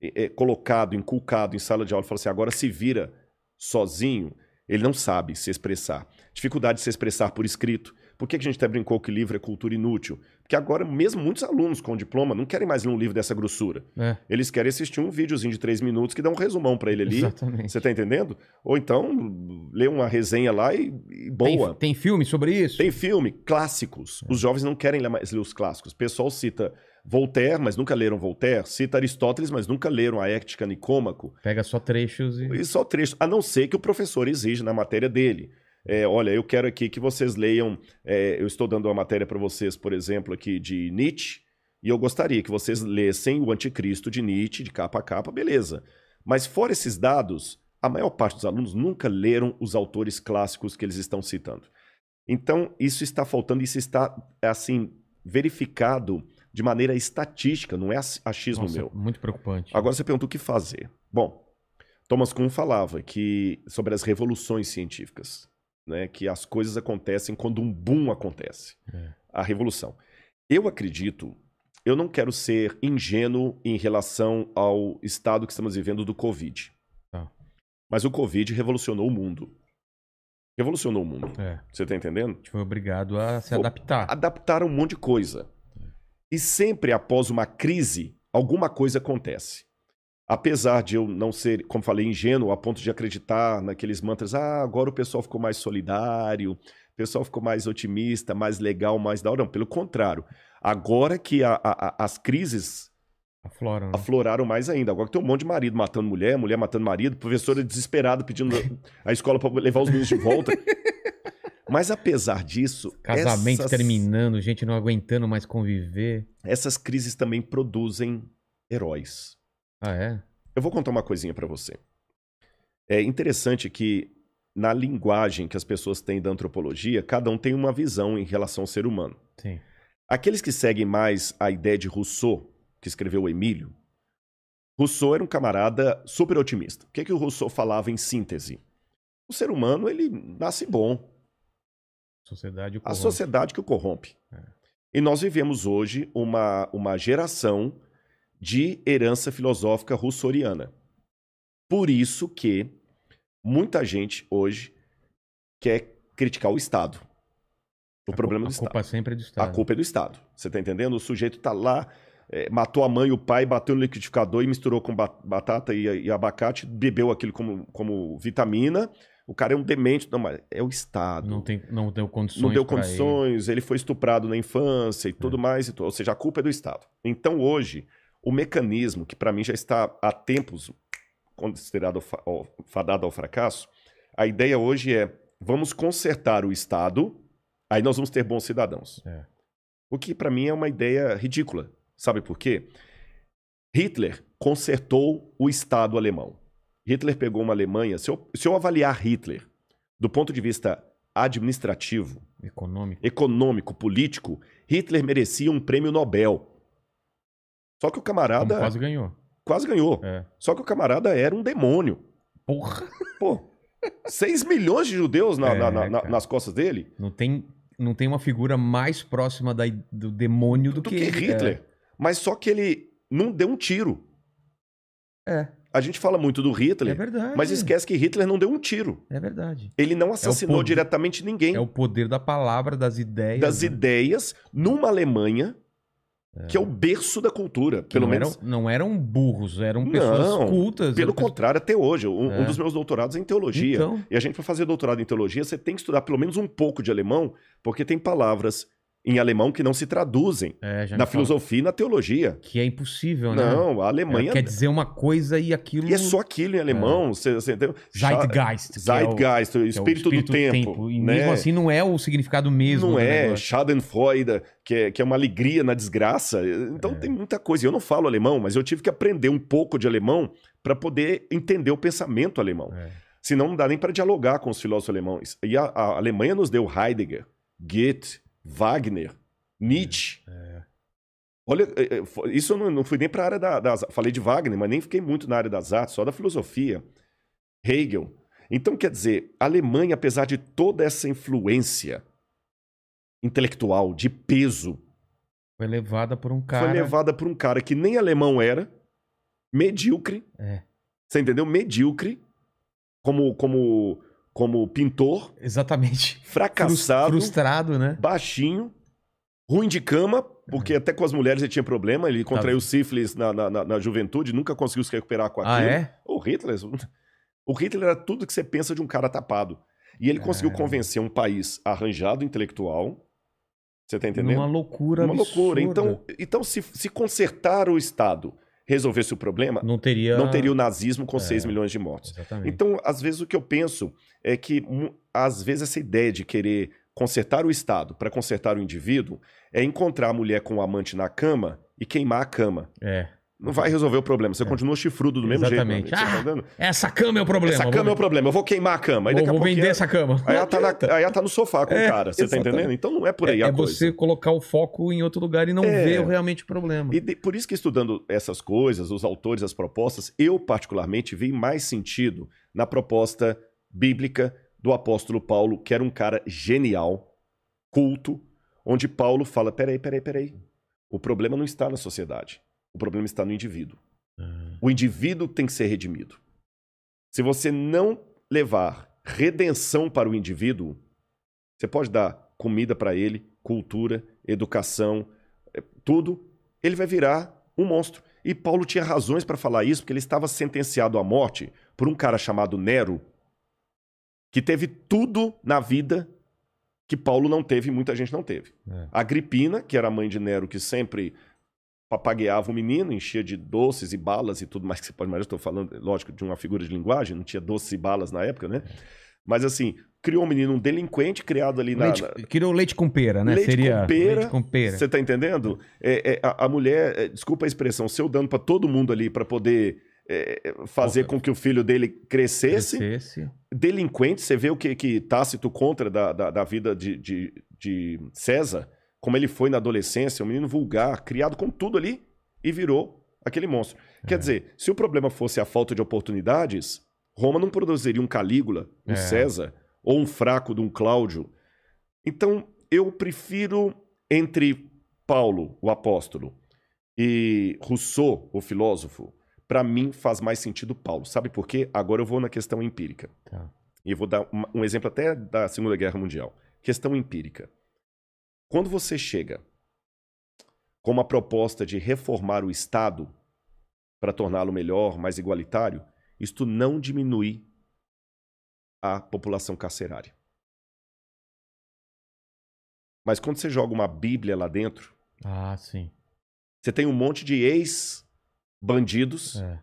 é, colocado, inculcado em sala de aula e fala assim, agora se vira sozinho, ele não sabe se expressar. Dificuldade de se expressar por escrito. Por que que a gente até brincou que livro é cultura inútil? Porque agora, mesmo muitos alunos com diploma não querem mais ler um livro dessa grossura. É, Eles querem assistir um videozinho de três minutos que dá um resumão para ele ali. exatamente. Você tá entendendo? Ou então, lê uma resenha lá e, e boa. Tem, tem filme sobre isso? Tem filme, clássicos. Os jovens não querem ler mais ler os clássicos. O pessoal cita Voltaire, mas nunca leram Voltaire. Cita Aristóteles, mas nunca leram a Ética Nicômaco. Pega só trechos e. E só trecho. A não ser que o professor exija na matéria dele. É, olha, eu quero aqui que vocês leiam. é, eu estou dando uma matéria para vocês, por exemplo, aqui de Nietzsche. E eu gostaria que vocês lessem o Anticristo de Nietzsche, de capa a capa, beleza. Mas fora esses dados, a maior parte dos alunos nunca leram os autores clássicos que eles estão citando. Então, isso está faltando, isso está, assim, verificado de maneira estatística, não é ach- achismo Nossa, meu. muito preocupante. Agora você pergunta o que fazer. Bom, Thomas Kuhn falava que sobre as revoluções científicas, né, que as coisas acontecem quando um boom acontece, É. a revolução. Eu acredito, eu não quero ser ingênuo em relação ao estado que estamos vivendo do Covid. Tá. Mas o Covid revolucionou o mundo. Revolucionou o mundo. É, Você tá entendendo? gente foi obrigado a se adaptar. adaptaram um monte de coisa. E sempre após uma crise, alguma coisa acontece. Apesar de eu não ser, como falei, ingênuo a ponto de acreditar naqueles mantras, ah, agora o pessoal ficou mais solidário, o pessoal ficou mais otimista, mais legal, mais da hora. Não, pelo contrário. Agora que a- a- as crises Afloram. né? afloraram mais ainda. Agora que tem um monte de marido matando mulher, mulher matando marido, professora desesperada pedindo a escola para levar os meninos de volta. Mas apesar disso, Casamento essas- terminando, gente não aguentando mais conviver. essas crises também produzem heróis. Ah, é? Eu vou contar uma coisinha pra você. É interessante que na linguagem que as pessoas têm da antropologia, cada um tem uma visão em relação ao ser humano. Sim. Aqueles que seguem mais a ideia de Rousseau, que escreveu o Emílio, Rousseau era um camarada super otimista. O que, que o Rousseau falava em síntese? O ser humano, ele nasce bom. Sociedade o A sociedade que o corrompe. É. E nós vivemos hoje uma, uma geração de herança filosófica russoriana. Por isso que muita gente hoje quer criticar o Estado. O A problema cu- do A Estado. culpa sempre é do A Estado. culpa é do Estado. Você tá entendendo? O sujeito tá lá, é, matou a mãe e o pai, bateu no liquidificador e misturou com ba- batata e, e abacate, bebeu aquilo como, como vitamina. O cara é um demente. Não, mas é o Estado Não, tem, não deu condições. não deu pra ele. condições, ele. foi estuprado na infância e tudo mais, e tudo. ou seja, a culpa é do Estado. Então hoje, o mecanismo que para mim já está há tempos considerado fadado ao fracasso, a ideia hoje é vamos consertar o Estado, aí nós vamos ter bons cidadãos. É. O que para mim é uma ideia ridícula. Sabe por quê? Hitler consertou o Estado alemão. Hitler pegou uma Alemanha. Se eu, se eu avaliar Hitler do ponto de vista administrativo, Econômico. econômico, político, Hitler merecia um prêmio Nobel. Só que o Como camarada quase ganhou. quase ganhou. É. Só que o camarada era um demônio. Porra. Pô, 6 milhões de judeus na- É, na- na- nas costas dele Não tem, não tem uma figura mais próxima da, do demônio do, do que, que, ele. Hitler. Mas só que ele não deu um tiro. É. A gente fala muito do É, Hitler, verdade. mas esquece que Hitler não deu um tiro. É verdade. Ele não assassinou poder- diretamente ninguém. É o poder da palavra, das ideias. das né? ideias numa Alemanha que é o berço da cultura. Que Pelo não menos. Eram, não eram burros, eram pessoas Não, cultas. Pelo eram contrário, até hoje. Um, É. um dos meus doutorados é em teologia. Então, E a gente, para fazer doutorado em teologia, você tem que estudar pelo menos um pouco de alemão, porque tem palavras em alemão que não se traduzem é, na filosofia e na teologia. Que é impossível, né? Não, a Alemanha. quer dizer uma coisa e aquilo. E é só aquilo em alemão. Você, você entendeu? Zeitgeist. é o- Zeitgeist, o que é o espírito, do tempo. E né? mesmo assim não é o significado mesmo. Não é negócio. Schadenfreude, que é, que é uma alegria na desgraça. Então É. tem muita coisa. Eu não falo alemão, mas eu tive que aprender um pouco de alemão para poder entender o pensamento alemão. É. Senão não dá nem para dialogar com os filósofos alemães. E a, a Alemanha nos deu Heidegger, Goethe, Wagner, Nietzsche. É. Olha, é, é, isso eu não, não fui nem para a área da, das. Falei de Wagner, mas nem fiquei muito na área das artes, só da filosofia. Hegel. Então, quer dizer, a Alemanha, apesar de toda essa influência intelectual, de peso, Foi levada por um cara. foi levada por um cara que nem alemão era, medíocre. É. Você entendeu? Medíocre, como, como, como pintor, Exatamente. Fracassado, Frustrado, né? baixinho, ruim de cama, porque até com as mulheres ele tinha problema. Ele contraiu sífilis na, na, na- juventude, nunca conseguiu se recuperar com Ah, aquilo. é? O Hitler. O Hitler era tudo que você pensa de um cara tapado. E ele conseguiu Caramba. convencer um país arranjado intelectual. Você tá entendendo? Uma loucura Uma loucura. absurda. Então, então se, se consertar o Estado resolvesse o problema, Não teria. não teria o nazismo com 6 É. milhões de mortos. Exatamente. Então, às vezes, o que eu penso é que, às vezes, essa ideia de querer consertar o Estado para consertar o indivíduo é encontrar a mulher com o amante na cama e queimar a cama. É. Não vai resolver o problema. Você continua chifrudo do mesmo Exatamente. jeito. Você tá Ah? Essa cama é o problema. Essa vou cama é o problema. Eu vou queimar a cama. Aí Vou, vou vender ela- essa cama. Aí ela, tá na- aí ela tá no sofá com É, o cara. Você tá exatamente. entendendo? Então não é por aí é a é coisa. você colocar o foco em outro lugar e não É. ver realmente o problema. E de- por isso que estudando essas coisas, os autores, as propostas, eu particularmente vi mais sentido na proposta bíblica do apóstolo Paulo, que era um cara genial, culto, onde Paulo fala: peraí, peraí, peraí. O problema não está na sociedade. O problema está no indivíduo. Ah, O indivíduo tem que ser redimido. Se você não levar redenção para o indivíduo, você pode dar comida para ele, cultura, educação, eh, tudo, ele vai virar um monstro. E Paulo tinha razões para falar isso, porque ele estava sentenciado à morte por um cara chamado Nero, que teve tudo na vida que Paulo não teve e muita gente não teve. É. Agripina, que era a mãe de Nero, que sempre papagueava o menino, enchia de doces e balas e tudo mais que você pode imaginar. Estou falando, lógico, de uma figura de linguagem, não tinha doces e balas na época, né? Mas assim, criou um menino, um delinquente criado ali na. Leite, Criou leite com pera, né? Leite Seria com pera, leite com pera. Você tá entendendo? É, é, a, a mulher, é, desculpa a expressão, seu dando para todo mundo ali para poder é, fazer Porra. com que o filho dele crescesse. Crescesse. Delinquente, você vê o que, que Tácito contra da, da, da vida de, de, de César, como ele foi na adolescência, um menino vulgar, criado com tudo ali e virou aquele monstro. É. Quer dizer, se o problema fosse a falta de oportunidades, Roma não produziria um Calígula, um É. César, ou um fraco de um Cláudio. Então, eu prefiro entre Paulo, o apóstolo, e Rousseau, o filósofo, para mim faz mais sentido Paulo. Sabe por quê? Agora eu vou na questão empírica. Tá. E eu vou dar um exemplo até da Segunda Guerra Mundial. Questão empírica. Quando você chega com uma proposta de reformar o Estado para torná-lo melhor, mais igualitário, isto não diminui a população carcerária. Mas quando você joga uma Bíblia lá dentro, Ah, sim. você tem um monte de ex-bandidos É.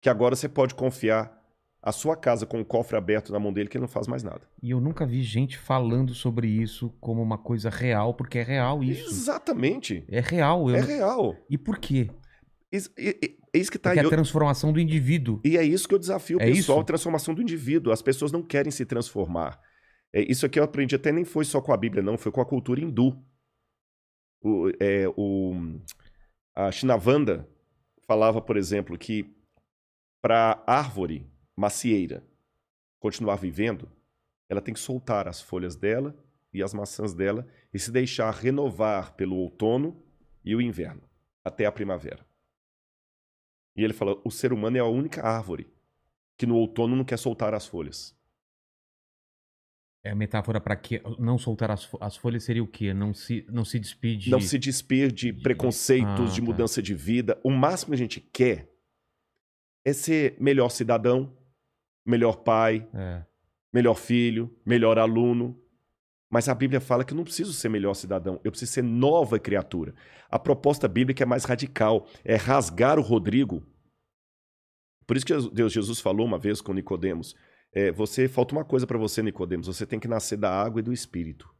que agora você pode confiar a sua casa com o cofre aberto na mão dele que ele não faz mais nada. E eu nunca vi gente falando sobre isso como uma coisa real, porque é real isso. Exatamente. É real. eu É real. E por quê? Is- e- e- É isso que tá aí. é a Eu- transformação do indivíduo. E é isso que eu desafio o É pessoal, isso? a transformação do indivíduo. As pessoas não querem se transformar. É, isso aqui eu aprendi até nem foi só com a Bíblia, não, foi com a cultura hindu. O, é, o, a Shinavanda falava, por exemplo, que para árvore macieira continuar vivendo, ela tem que soltar as folhas dela e as maçãs dela e se deixar renovar pelo outono e o inverno, até a primavera. E ele fala: o ser humano é a única árvore que no outono não quer soltar as folhas. É a metáfora para que não soltar as, as folhas seria o quê? Não se, não se despide. Não se despir de preconceitos, Ah, de tá. mudança de vida. O máximo que a gente quer é ser melhor cidadão, melhor pai, É. melhor filho, melhor aluno. Mas a Bíblia fala que eu não preciso ser melhor cidadão, eu preciso ser nova criatura. A proposta bíblica é mais radical, é rasgar o Rodrigo. Por isso que Deus Jesus falou uma vez com Nicodemos, é, você falta uma coisa para você, Nicodemos, você tem que nascer da água e do espírito.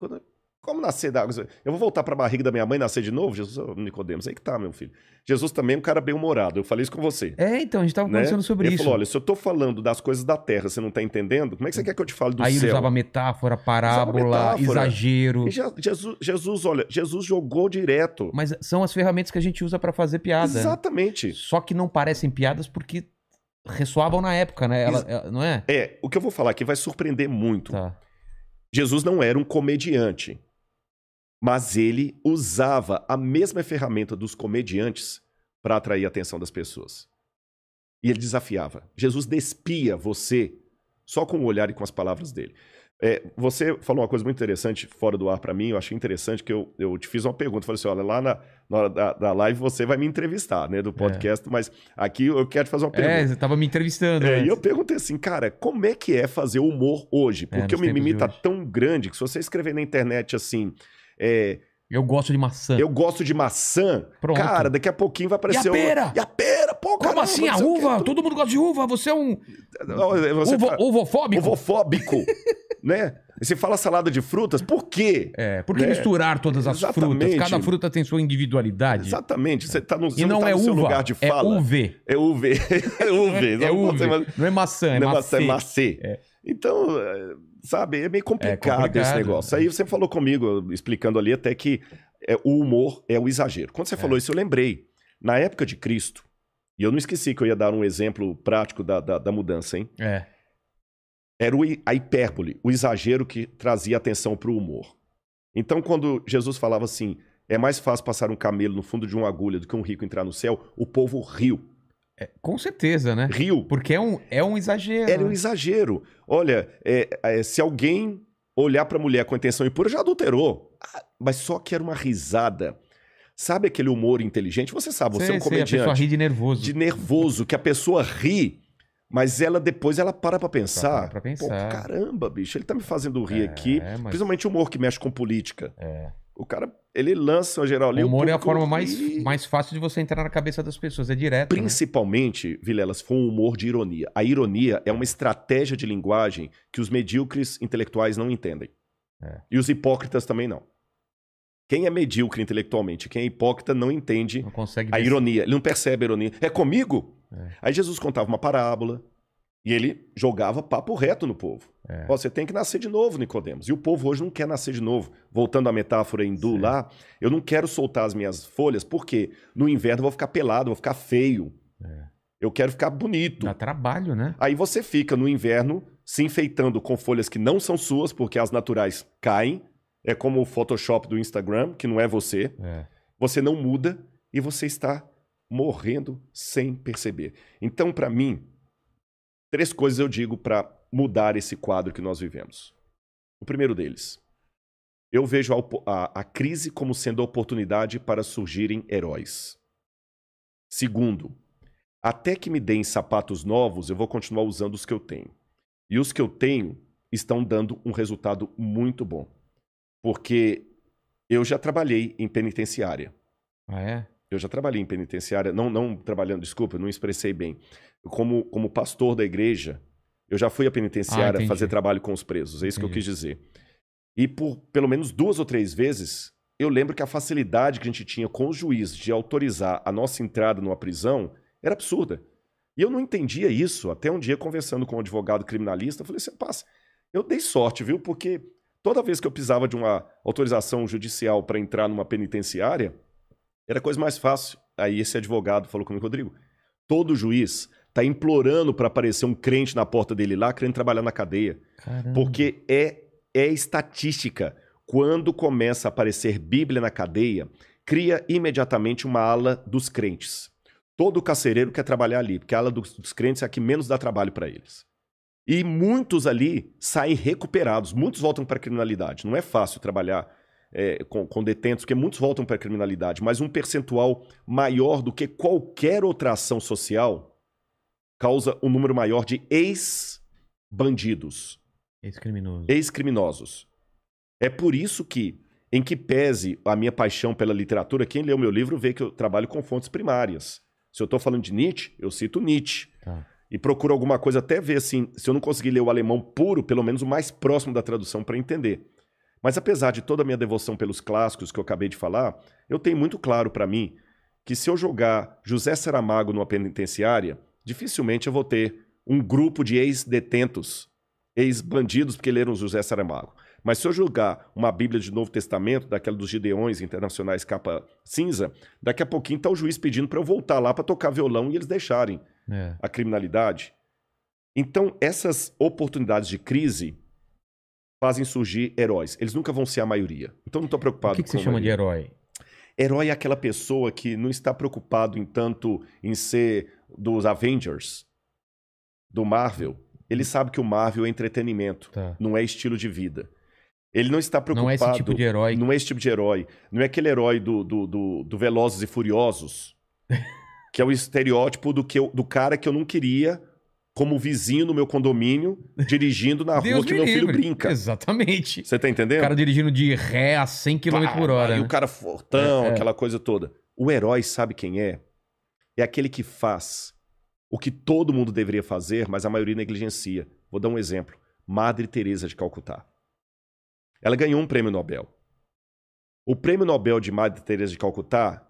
Quando- Como nascer da água? Eu vou voltar para a barriga da minha mãe e nascer de novo? Jesus, Ô, Nicodemos, aí que tá, meu filho. Jesus também é um cara bem humorado. Eu falei isso com você. É, então, a gente tava né? conversando sobre Ele isso. falou: olha, se eu tô falando das coisas da terra, você não tá entendendo, como é que você quer que eu te fale do Aí ele céu? usava metáfora, parábola, metáfora. exagero. Je- Jesus, Jesus, olha, Jesus jogou direto. Mas são as ferramentas que a gente usa pra fazer piada. né? Exatamente. Só que não parecem piadas porque ressoavam na época, né? Ela- não é? É, o que eu vou falar aqui vai surpreender muito. Tá. Jesus não era um comediante, mas ele usava a mesma ferramenta dos comediantes para atrair a atenção das pessoas. E ele desafiava. Jesus despia você só com o olhar e com as palavras dele. É, você falou uma coisa muito interessante fora do ar para mim, eu achei interessante que eu, eu te fiz uma pergunta. Falei assim: olha, lá na, na hora da, da live você vai me entrevistar, né, do podcast, mas aqui eu quero te fazer uma pergunta. É, você tava me entrevistando. É, e eu perguntei assim, cara, como é que é fazer humor hoje? É, Porque o mimimi tá tão grande que se você escrever na internet assim, é, Eu gosto de maçã. eu gosto de maçã, Pronto. cara, daqui a pouquinho vai aparecer E a pera? E a pera? Pô, Como assim a não uva? Todo mundo gosta de uva. Você é um Não, Você uvo, tá- uvofóbico? Uvofóbico, né? Você fala salada de frutas, por quê? É, por que Né? misturar todas as Exatamente. frutas? Cada fruta tem sua individualidade. Exatamente, você tá no, você E não, tá é no seu uva, lugar de é fala. UV. É UV. É UV. É Não pode ser uve. mais- Não é maçã, é Não, maçã. é macê. Então, é, sabe, é meio complicado, complicado, esse negócio. é. Aí você falou comigo, explicando ali até que é, o humor é o exagero. Quando você falou isso, eu lembrei. Na época de Cristo, e eu não esqueci que eu ia dar um exemplo prático da, da, da mudança, hein? É. Era o a hipérbole, o exagero que trazia atenção para o humor. Então, quando Jesus falava assim, é mais fácil passar um camelo no fundo de uma agulha do que um rico entrar no céu, o povo riu. Com certeza, né? Riu. Porque é um, é um exagero. Era um né? exagero. Olha, é, é, se alguém olhar pra mulher com intenção impura, já adulterou. Ah, mas só que era uma risada. Sabe aquele humor inteligente? Você sabe, você Sei, é um sei, a pessoa comediante. ri de nervoso. de nervoso, que a pessoa ri, mas ela depois ela para pra pensar. Pra- pra Pô, pensar. caramba, bicho, ele tá me fazendo rir É, aqui. mas- Principalmente humor que mexe com política. É. O cara, ele lança uma geral ali. O humor é a forma mais, ri. mais fácil de você entrar na cabeça das pessoas. É direto. né? Principalmente, Vilela, se for um humor de ironia. A ironia é uma estratégia de linguagem que os medíocres intelectuais não entendem. É. E os hipócritas também não. Quem é medíocre intelectualmente, quem é hipócrita, não entende Não consegue a ironia. Ele não percebe a ironia. É comigo? É. Aí Jesus contava uma parábola e ele jogava papo reto no povo. É. Ó, você tem que nascer de novo, Nicodemos. E o povo hoje não quer nascer de novo. Voltando à metáfora hindu Sim. lá, eu não quero soltar as minhas folhas, porque no inverno eu vou ficar pelado, vou ficar feio. É. Eu quero ficar bonito. Dá trabalho, né? Aí você fica no inverno se enfeitando com folhas que não são suas, porque as naturais caem. É como o Photoshop do Instagram, que não é você. É. Você não muda e você está morrendo sem perceber. Então, para mim, três coisas eu digo para mudar esse quadro que nós vivemos. O primeiro deles, eu vejo a, a- a crise como sendo a oportunidade para surgirem heróis. Segundo, até que me deem sapatos novos, eu vou continuar usando os que eu tenho. E os que eu tenho estão dando um resultado muito bom. Porque eu já trabalhei em penitenciária. Ah, é? Eu já trabalhei em penitenciária, não, não trabalhando, desculpa, não expressei bem. Como, como pastor da igreja, eu já fui à Ah, penitenciária entendi. fazer trabalho com os presos, é isso que eu Entendi. quis dizer. E por pelo menos duas ou três vezes, eu lembro que a facilidade que a gente tinha com os juízes de autorizar a nossa entrada numa prisão era absurda. E eu não entendia isso, até um dia conversando com um advogado criminalista, eu falei assim, paz, eu dei sorte, viu? Porque toda vez que eu precisava de uma autorização judicial para entrar numa penitenciária, era a coisa mais fácil. Aí esse advogado falou comigo, Rodrigo, todo juiz está implorando para aparecer um crente na porta dele lá, querendo trabalhar na cadeia. Caramba. Porque é, é estatística. Quando começa a aparecer Bíblia na cadeia, cria imediatamente uma ala dos crentes. Todo carcereiro quer trabalhar ali, porque a ala dos, dos crentes é a que menos dá trabalho para eles. E muitos ali saem recuperados, muitos voltam para a criminalidade. Não é fácil trabalhar é, com, com detentos, porque muitos voltam para a criminalidade, mas um percentual maior do que qualquer outra ação social causa um número maior de ex-bandidos Ex-criminoso. ex-criminosos. É por isso que, em que pese a minha paixão pela literatura, quem lê o meu livro vê que eu trabalho com fontes primárias. Se eu estou falando de Nietzsche, eu cito Nietzsche. Tá. E procuro alguma coisa, até ver assim, se eu não conseguir ler o alemão puro, pelo menos o mais próximo da tradução para entender. Mas apesar de toda a minha devoção pelos clássicos que eu acabei de falar, eu tenho muito claro para mim que se eu jogar José Saramago numa penitenciária, dificilmente eu vou ter um grupo de ex-detentos, ex-bandidos porque leram José Saramago. Mas se eu jogar uma Bíblia de Novo Testamento, daquela dos Gideões Internacionais capa cinza, daqui a pouquinho tá o juiz pedindo para eu voltar lá para tocar violão e eles deixarem É. a criminalidade. Então, essas oportunidades de crise fazem surgir heróis. Eles nunca vão ser a maioria. Então, não estou O preocupado que, que com você chama de herói? Herói é aquela pessoa que não está preocupado em tanto em ser dos Avengers, do Marvel. Ele sabe que o Marvel é entretenimento, Tá. não é estilo de vida. Ele não está preocupado. Não é esse tipo de herói. Não é esse tipo de herói. Não é aquele herói do, do, do, do Velozes e Furiosos, que é o estereótipo do, que eu- do cara que eu não queria como vizinho no meu condomínio, dirigindo na rua que me meu filho livre. brinca. Exatamente. Você tá entendendo? O cara dirigindo de ré a 100 km por Pá, hora. E né? o cara fortão, É, é. aquela coisa toda. O herói sabe quem é? É aquele que faz o que todo mundo deveria fazer, mas a maioria negligencia. Vou dar um exemplo. Madre Teresa de Calcutá. Ela ganhou um prêmio Nobel. O prêmio Nobel de Madre Teresa de Calcutá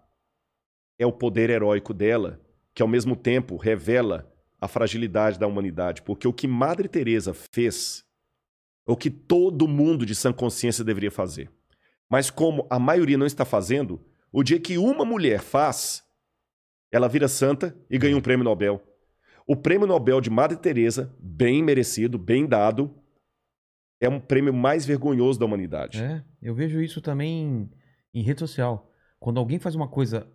é o poder heróico dela, que ao mesmo tempo revela a fragilidade da humanidade, porque o que Madre Teresa fez é o que todo mundo de sã consciência deveria fazer. Mas como a maioria não está fazendo, o dia que uma mulher faz, ela vira santa e ganha um prêmio Nobel. O prêmio Nobel de Madre Teresa, bem merecido, bem dado, é um prêmio mais vergonhoso da humanidade. É, eu vejo isso também em rede social. Quando alguém faz uma coisa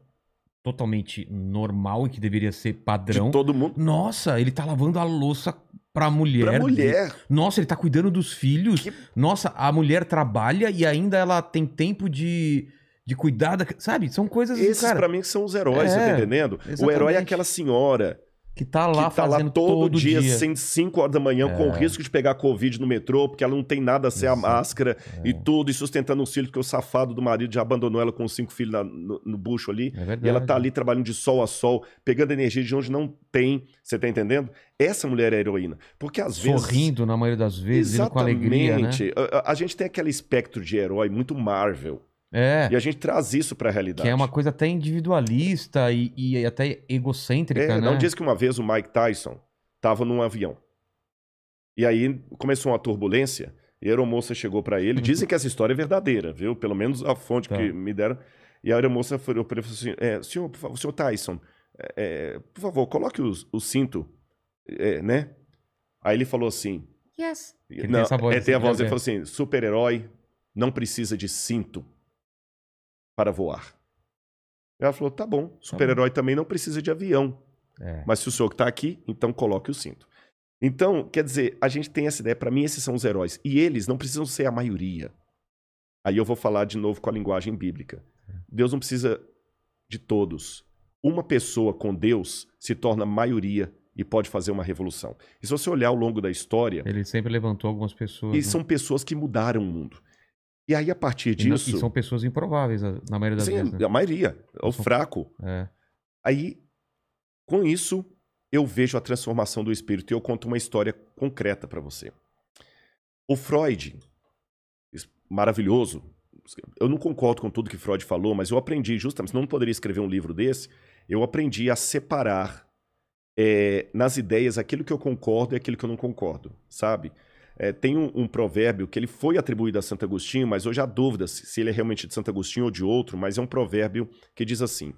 totalmente normal e que deveria ser padrão. De todo mundo. Nossa, ele tá lavando a louça pra mulher. Pra mulher. Nossa, ele tá cuidando dos filhos. Que- Nossa, a mulher trabalha e ainda ela tem tempo de, de cuidar da. Sabe? São coisas, Esses, cara, pra mim, são os heróis, É, você tá entendendo? O exatamente. herói é aquela senhora que tá lá que tá fazendo lá todo, dia, dia. 5 horas da manhã, com o risco de pegar Covid no metrô, porque ela não tem nada a ser a Exato. máscara É. e tudo, e sustentando os filhos, porque o safado do marido já abandonou ela com os cinco filhos na- no, no bucho ali. É. E ela tá ali trabalhando de sol a sol, pegando energia de onde não tem. Você tá entendendo? Essa mulher é heroína. Porque às vezes. Sorrindo na maioria das vezes, indo com alegria, né? Exatamente. A- a gente tem aquele espectro de herói muito Marvel. É. E a gente traz isso pra realidade. Que é uma coisa até individualista e, e até egocêntrica, É, né? não diz que uma vez o Mike Tyson tava num avião. E aí começou uma turbulência e a aeromoça chegou pra ele. Dizem que essa história é verdadeira, viu? Pelo menos a fonte Tá. que me deram. E a aeromoça falou pra ele falou assim: é, senhor, por favor, senhor Tyson, é, por favor, coloque os- o, cinto, é, né? Aí ele falou assim. Yes. Ele tem Não, essa voz é, tem a assim, voz, né? ele falou assim: super-herói não precisa de cinto para voar. Ela falou: tá bom, super-herói também não precisa de avião. É. Mas se o senhor que tá aqui, então coloque o cinto. Então, quer dizer, a gente tem essa ideia, Pra mim esses são os heróis. E eles não precisam ser a maioria. Aí eu vou falar de novo com a linguagem bíblica. Deus não precisa de todos. Uma pessoa com Deus se torna maioria e pode fazer uma revolução. E se você olhar ao longo da história, Ele sempre levantou algumas pessoas. e né? são pessoas que mudaram o mundo. E aí, a partir E, não- disso. e são pessoas improváveis, na maioria das Sim, vezes. Né? a maioria. É o fraco. É. Aí, com isso, eu vejo a transformação do espírito e eu conto uma história concreta para você. O Freud, maravilhoso, eu não concordo com tudo que Freud falou, mas eu aprendi justamente, não poderia escrever um livro desse, eu aprendi a separar é, nas ideias aquilo que eu concordo e aquilo que eu não concordo, sabe? É, tem um, um provérbio que ele foi atribuído a Santo Agostinho, mas hoje há dúvida se, se ele é realmente de Santo Agostinho ou de outro, mas é um provérbio que diz assim: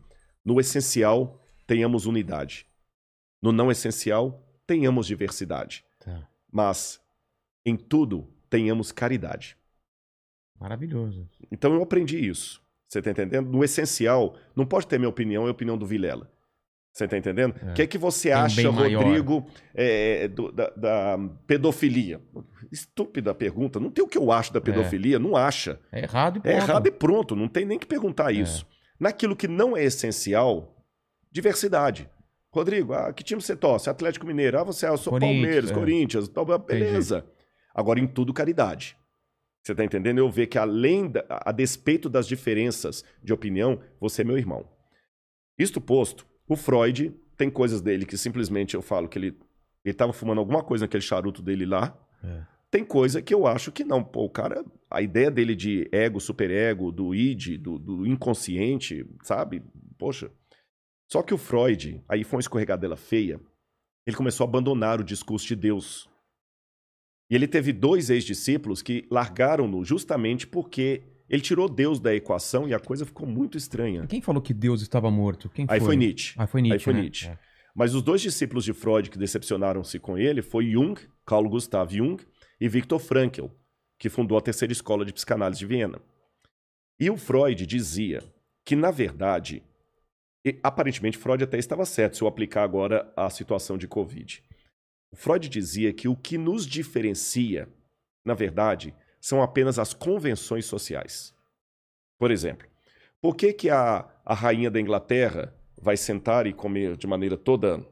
no essencial, tenhamos unidade. No não essencial, tenhamos diversidade. Tá. Mas, em tudo, tenhamos caridade. Maravilhoso. Então eu aprendi isso. Você tá entendendo? No essencial, não pode ter minha opinião e a opinião do Vilela. Você tá entendendo? O É. que é que você Tem acha. Rodrigo, é, do- da, da pedofilia? Estúpida pergunta. Não tem o que eu acho da pedofilia, não acha. É errado e É pronto. errado e pronto, não tem nem que perguntar É. isso. Naquilo que não é essencial, diversidade. Rodrigo, ah, que time você torce? Atlético Mineiro. Ah, você, ah, eu sou Palmeiras, é. Corinthians. tal, Beleza. Agora, em tudo, caridade. Você tá entendendo? Eu ver que além, da, a despeito das diferenças de opinião, você é meu irmão. Isto posto, o Freud tem coisas dele que simplesmente eu falo que ele ele tava fumando alguma coisa naquele charuto dele lá. É. Tem coisa que eu acho que não. Pô, o cara, a ideia dele de ego, superego, do id, do, do inconsciente, sabe? Poxa. Só que o Freud, aí foi uma escorregadela feia, ele começou a abandonar o discurso de Deus. E ele teve dois ex-discípulos que largaram-no justamente porque ele tirou Deus da equação e a coisa ficou muito estranha. Quem falou que Deus estava morto? Quem Aí foi Nietzsche. Ah, foi Nietzsche. Aí foi né? Nietzsche. É. Mas os dois discípulos de Freud que decepcionaram-se com ele foi Jung, Carl Gustav Jung, e Viktor Frankl, que fundou a terceira escola de psicanálise de Viena. E o Freud dizia que, na verdade, e aparentemente Freud até estava certo se eu aplicar agora a situação de Covid. O Freud dizia que o que nos diferencia, na verdade, são apenas as convenções sociais. Por exemplo, por que, que a, a rainha da Inglaterra vai sentar e comer de maneira toda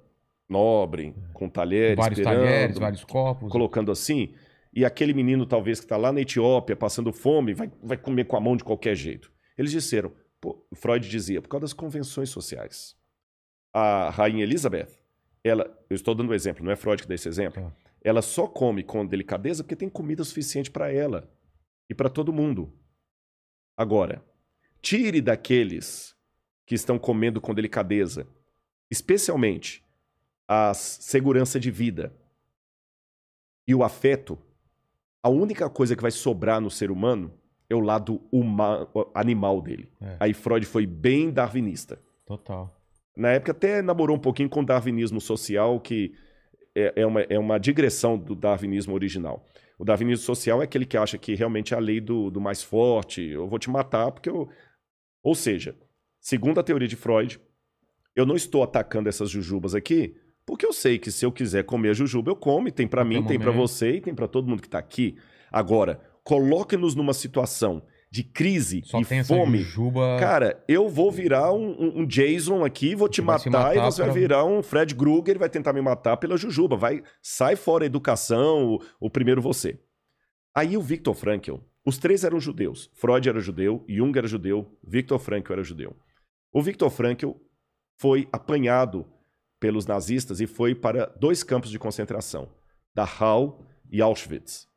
nobre, com talheres, Vários talheres, vários copos. colocando assim, e aquele menino talvez que está lá na Etiópia passando fome vai, vai comer com a mão de qualquer jeito. Eles disseram, pô, Freud dizia, por causa das convenções sociais. A rainha Elizabeth, ela, eu estou dando um exemplo, não é Freud que dá esse exemplo, Tá. Ela só come com delicadeza porque tem comida suficiente para ela e para todo mundo. Agora, tire daqueles que estão comendo com delicadeza, especialmente a segurança de vida e o afeto, a única coisa que vai sobrar no ser humano é o lado huma- animal dele. É. Aí Freud foi bem darwinista. Total. Na época até namorou um pouquinho com o darwinismo social, que é, é uma, é uma digressão do darwinismo original. O darwinismo social é aquele que acha que realmente é a lei do, do mais forte, eu vou te matar porque eu... Ou seja, segundo a teoria de Freud, eu não estou atacando essas jujubas aqui, porque eu sei que se eu quiser comer a jujuba, eu como, tem pra Qualquer mim, tem pra momento. você e tem pra todo mundo que tá aqui. Agora, coloque-nos numa situação de crise Só e tem fome. jujuba. Cara, eu vou virar um, um- Jason aqui, vou te vai se matar, e matar você vai pra- virar um Fred Krueger e vai tentar me matar pela Jujuba. Vai, sai fora a educação, o, o primeiro você. Aí o Viktor Frankl, os três eram judeus. Freud era judeu, Jung era judeu, Viktor Frankl era judeu. O Viktor Frankl foi apanhado pelos nazistas e foi para dois campos de concentração, Dachau e Auschwitz.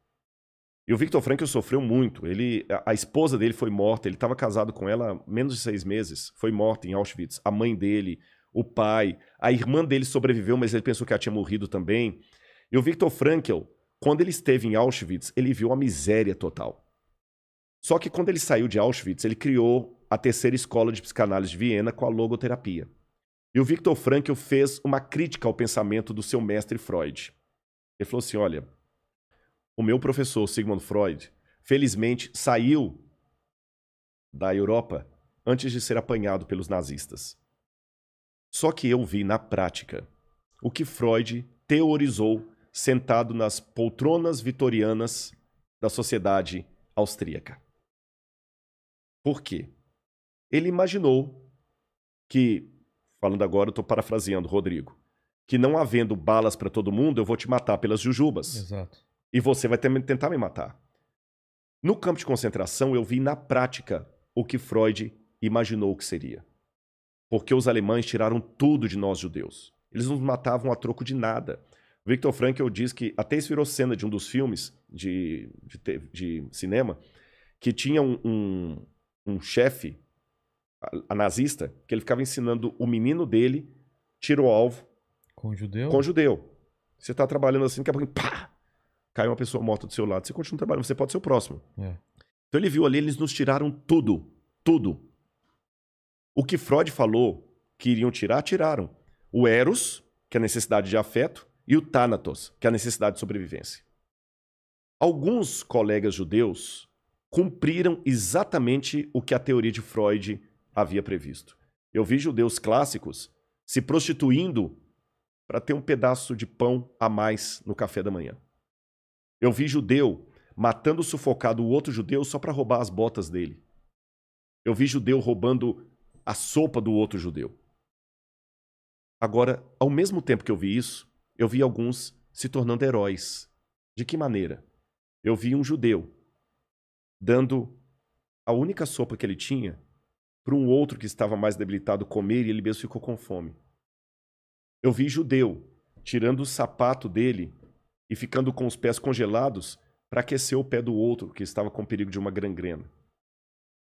E o Viktor Frankl sofreu muito. Ele, a, esposa dele foi morta. Ele estava casado com ela há menos de seis meses. Foi morta em Auschwitz. A mãe dele, o pai, a irmã dele sobreviveu, mas ele pensou que ela tinha morrido também. E o Viktor Frankl, quando ele esteve em Auschwitz, ele viu a miséria total. Só que quando ele saiu de Auschwitz, ele criou a terceira escola de psicanálise de Viena com a logoterapia. E o Viktor Frankl fez uma crítica ao pensamento do seu mestre Freud. Ele falou assim: olha, o meu professor Sigmund Freud, felizmente, saiu da Europa antes de ser apanhado pelos nazistas. Só que eu vi na prática o que Freud teorizou sentado nas poltronas vitorianas da sociedade austríaca. Por quê? Ele imaginou que, falando agora, estou parafraseando Rodrigo, que não havendo balas para todo mundo, eu vou te matar pelas jujubas Exato. E você vai tentar me matar. No campo de concentração, eu vi na prática o que Freud imaginou que seria. Porque os alemães tiraram tudo de nós judeus. Eles nos matavam a troco de nada. Victor Frankl diz que até isso virou cena de um dos filmes de, de, de cinema, que tinha um, um, um chefe, a, a, nazista, que ele ficava ensinando o menino dele, tiro alvo. Com judeu? Com judeu. Você está trabalhando assim, daqui a pouco, pá! Cai uma pessoa morta do seu lado. Você continua trabalhando, você pode ser o próximo. É. Então ele viu ali, eles nos tiraram tudo. Tudo. O que Freud falou que iriam tirar, tiraram. O Eros, que é a necessidade de afeto, e o Thanatos, que é a necessidade de sobrevivência. Alguns colegas judeus cumpriram exatamente o que a teoria de Freud havia previsto. Eu vi judeus clássicos se prostituindo para ter um pedaço de pão a mais no café da manhã. Eu vi judeu matando sufocado o outro judeu só para roubar as botas dele. Eu vi judeu roubando a sopa do outro judeu. Agora, ao mesmo tempo que eu vi isso, eu vi alguns se tornando heróis. De que maneira? Eu vi um judeu dando a única sopa que ele tinha para um outro que estava mais debilitado comer e ele mesmo ficou com fome. Eu vi judeu tirando o sapato dele e ficando com os pés congelados para aquecer o pé do outro que estava com perigo de uma gangrena.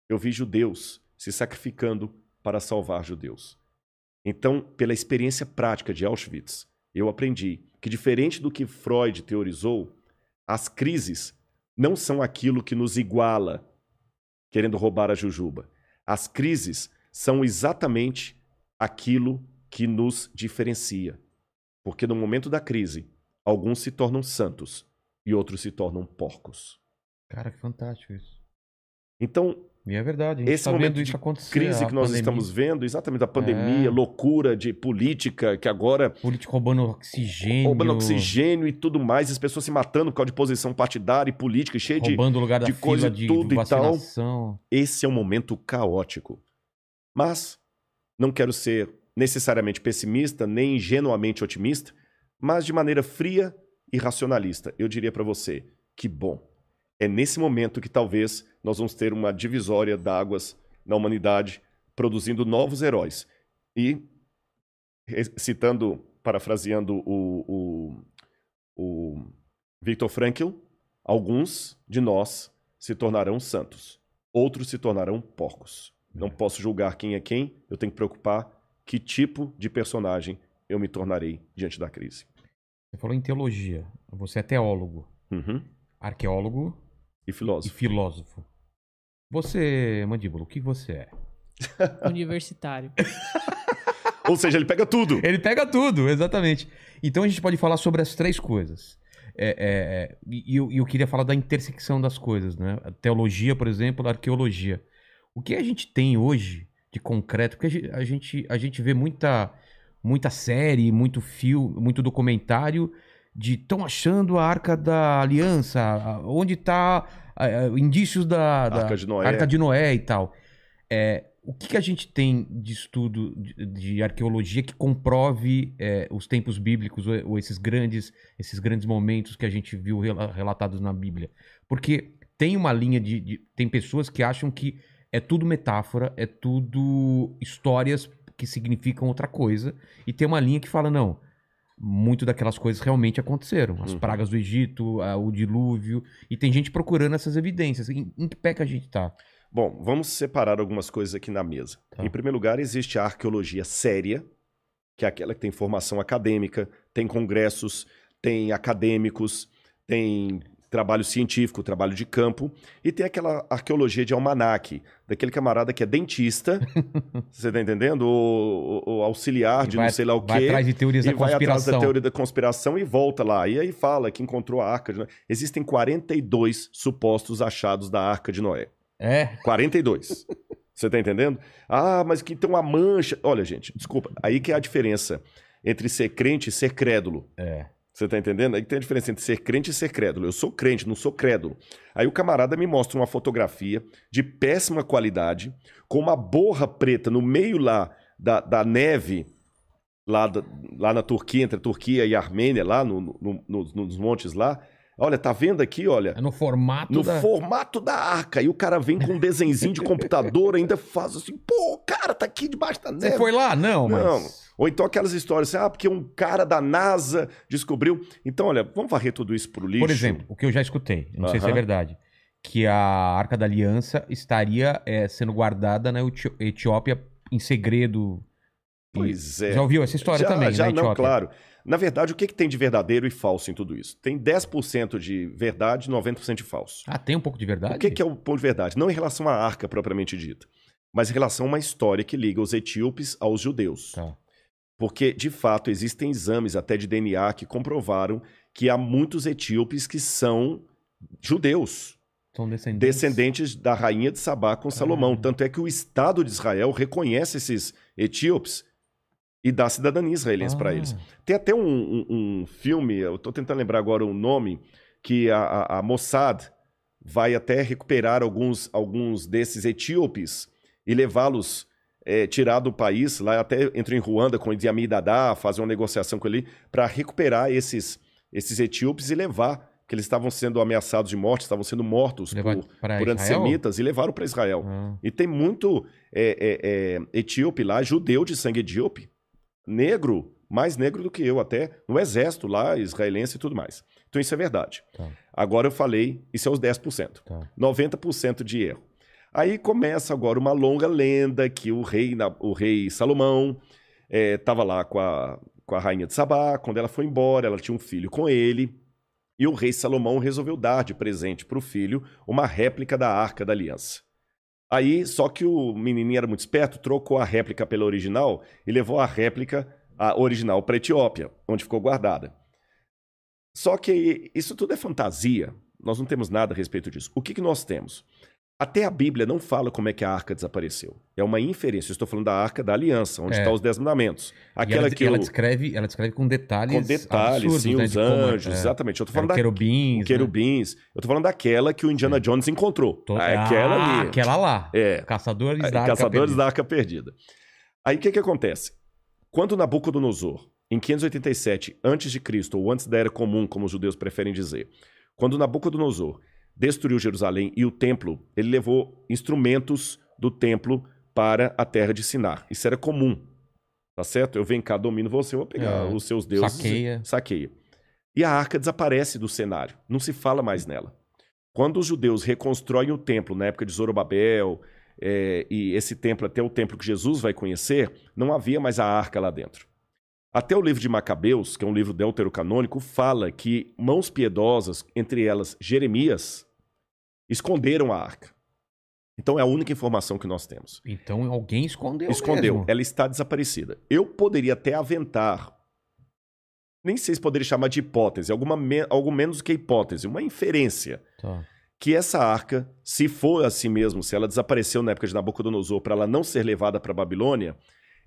Eu vi judeus se sacrificando para salvar judeus. Então, pela experiência prática de Auschwitz, eu aprendi que, diferente do que Freud teorizou, as crises não são aquilo que nos iguala, querendo roubar a jujuba. As crises são exatamente aquilo que nos diferencia. Porque no momento da crise, alguns se tornam santos e outros se tornam porcos. Cara, que fantástico isso. Então, e é verdade. esse tá momento de crise que nós pandemia. estamos vendo, exatamente a pandemia, é. loucura de política, que agora. Político roubando oxigênio. Roubando oxigênio e tudo mais, as pessoas se matando por causa de posição partidária e política, cheia de, roubando lugar da de coisa de, tudo de e tal. Esse é um momento caótico. Mas não quero ser necessariamente pessimista, nem ingenuamente otimista, mas de maneira fria e racionalista. Eu diria para você: que bom é nesse momento que talvez nós vamos ter uma divisória d'águas na humanidade, produzindo novos heróis. E, citando, parafraseando o, o, o Viktor Frankl, alguns de nós se tornarão santos, outros se tornarão porcos. Não posso julgar quem é quem, eu tenho que preocupar que tipo de personagem eu me tornarei diante da crise. Você falou em teologia, você é teólogo, uhum. arqueólogo, e filósofo. E filósofo. Você, Mandíbula, o que você é? Universitário. Ou seja, ele pega tudo. Ele pega tudo, exatamente. Então a gente pode falar sobre as três coisas. É, é, é e eu, eu, queria falar da intersecção das coisas, né? A teologia, por exemplo, a arqueologia. O que a gente tem hoje de concreto? Porque a gente, a gente vê muita, muita série, muito filme, muito documentário de estão achando a Arca da Aliança, onde está indícios da, da, Arca de Noé, Arca de Noé e tal. É, o que, que, a gente tem de estudo de, de arqueologia que comprove é, os tempos bíblicos ou, ou, esses grandes esses grandes momentos que a gente viu relatados na Bíblia? Porque tem uma linha de, de tem pessoas que acham que é tudo metáfora, é tudo histórias que significam outra coisa e tem uma linha que fala não, muito daquelas coisas realmente aconteceram. As uhum. pragas do Egito, o dilúvio. E tem gente procurando essas evidências. Em, em, que pé que a gente tá? Bom, vamos separar algumas coisas aqui na mesa. Tá. Em primeiro lugar, existe a arqueologia séria, que é aquela que tem formação acadêmica, tem congressos, tem acadêmicos, tem trabalho científico, trabalho de campo, e tem aquela arqueologia de almanaque, daquele camarada que é dentista, você tá entendendo? O, o, o auxiliar de vai, não sei lá o quê. Vai atrás de teorias da conspiração. Vai atrás da teoria da conspiração e volta lá. E aí fala que encontrou a Arca de Noé. Existem 42 supostos achados da Arca de Noé. É? 42. Você tá entendendo? Ah, mas que tem uma mancha. Olha, gente, desculpa. Aí que é a diferença entre ser crente e ser crédulo. É. Você está entendendo? Aí tem a diferença entre ser crente e ser crédulo. Eu sou crente, não sou crédulo. Aí o camarada me mostra uma fotografia de péssima qualidade, com uma borra preta no meio lá da, da neve, lá, da, lá na Turquia, entre a Turquia e a Armênia, lá no, no, no, nos montes lá. Olha, tá vendo aqui, olha? É no formato No da... formato da arca. E o cara vem com um desenzinho de computador, ainda faz assim, pô, cara, tá aqui debaixo da neve. Você foi lá? Não, mas... Não. Ou então aquelas histórias assim, ah, porque um cara da NASA descobriu. Então, olha, vamos varrer tudo isso pro lixo. Por exemplo, o que eu já escutei, não sei se é verdade, que a Arca da Aliança estaria é, sendo guardada na Eti- Etiópia em segredo. Pois é. Já ouviu essa história já, também, já na não, Etiópia? claro. Na verdade, o que, que tem de verdadeiro e falso em tudo isso? Tem 10% de verdade e 90% de falso. Ah, tem um pouco de verdade? O que, que é o ponto de verdade? Não em relação à arca propriamente dita, mas em relação a uma história que liga os etíopes aos judeus. Tá. Porque, de fato, existem exames até de DNA que comprovaram que há muitos etíopes que são judeus, São descendentes. descendentes da rainha de Sabá com Salomão. Caramba. Tanto é que o Estado de Israel reconhece esses etíopes e dá cidadania israelense para Ah, eles. Tem até um, um- um filme, eu estou tentando lembrar agora o nome, que a, a- a Mossad vai até recuperar alguns, alguns desses etíopes e levá-los, é, tirar do país, lá até entra em Ruanda com o Idi Amin Dada, fazer uma negociação com ele, para recuperar esses, esses etíopes e levar, que eles estavam sendo ameaçados de morte, estavam sendo mortos Levar por, por antissemitas e levaram para Israel. Ah, E tem muito é, é, é, etíope lá, judeu de sangue etíope, negro, mais negro do que eu até, no exército lá, israelense e tudo mais. Então isso é verdade. Tá. Agora eu falei, isso é os 10%. tá. 90% de erro. Aí começa agora uma longa lenda que o rei, o rei Salomão estava lá com a, com a rainha de Sabá, quando ela foi embora, ela tinha um filho com ele, e o rei Salomão resolveu dar de presente para o filho uma réplica da Arca da Aliança. Aí, só que o menininho era muito esperto, trocou a réplica pela original e levou a réplica, a original, para Etiópia, onde ficou guardada. Só que isso tudo é fantasia. Nós não temos nada a respeito disso. O que, que nós temos? Até a Bíblia não fala como é que a arca desapareceu. É uma inferência. Eu estou falando da arca da aliança, onde É. estão os dez mandamentos. Aquela ela, que ela descreve, ela descreve com detalhes com detalhes, absurdos, sim, né, os como- anjos, é, exatamente. Eu tô eram falando da querubins, né? querubins. Eu tô falando daquela que o Indiana Jones encontrou. To- Aquela Ah, ali. aquela lá. É. Caçadores da Arca Caçadores Perdida. da Arca Perdida. Aí o que, que acontece? Quando Nabucodonosor, em 587 a.C., ou antes da Era Comum, como os judeus preferem dizer, quando Nabucodonosor destruiu Jerusalém e o templo, ele levou instrumentos do templo para a terra de Sinar. Isso era comum. Tá certo? Eu venho cá, domino você, eu vou pegar É. os seus deuses. Saqueia. Saqueia. E a arca desaparece do cenário. Não se fala mais nela. Quando os judeus reconstroem o templo na época de Zorobabel, é, e esse templo até o templo que Jesus vai conhecer, não havia mais a arca lá dentro. Até o livro de Macabeus, que é um livro deuterocanônico, fala que mãos piedosas, entre elas Jeremias, esconderam a arca. Então é a única informação que nós temos. Então alguém escondeu Escondeu. mesmo. Ela está desaparecida. Eu poderia até aventar. Nem sei se poderia chamar de hipótese, alguma me- algo menos do que hipótese, uma inferência. Tá. Que essa arca, se for assim mesmo, se ela desapareceu na época de Nabucodonosor para ela não ser levada para a Babilônia,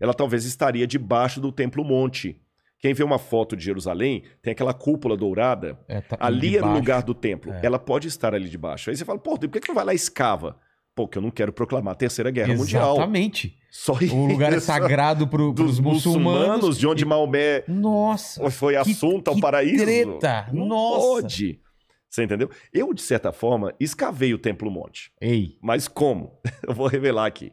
ela talvez estaria debaixo do Templo Monte. Quem vê uma foto de Jerusalém, tem aquela cúpula dourada, É, tá- ali é no debaixo. lugar do templo. É. Ela pode estar ali debaixo. Aí você fala, pô, por que que não vai lá e escava? Pô, que eu não quero proclamar a Terceira Guerra Mundial. Exatamente. Só O lugar é isso. sagrado dos pros muçulmanos, muçulmanos. de onde E- Maomé Nossa. foi que- assunto ao que paraíso. treta! Não Nossa. pode. Você entendeu? Eu, de certa forma, escavei o Templo Monte. Ei, Mas como? Eu vou revelar aqui.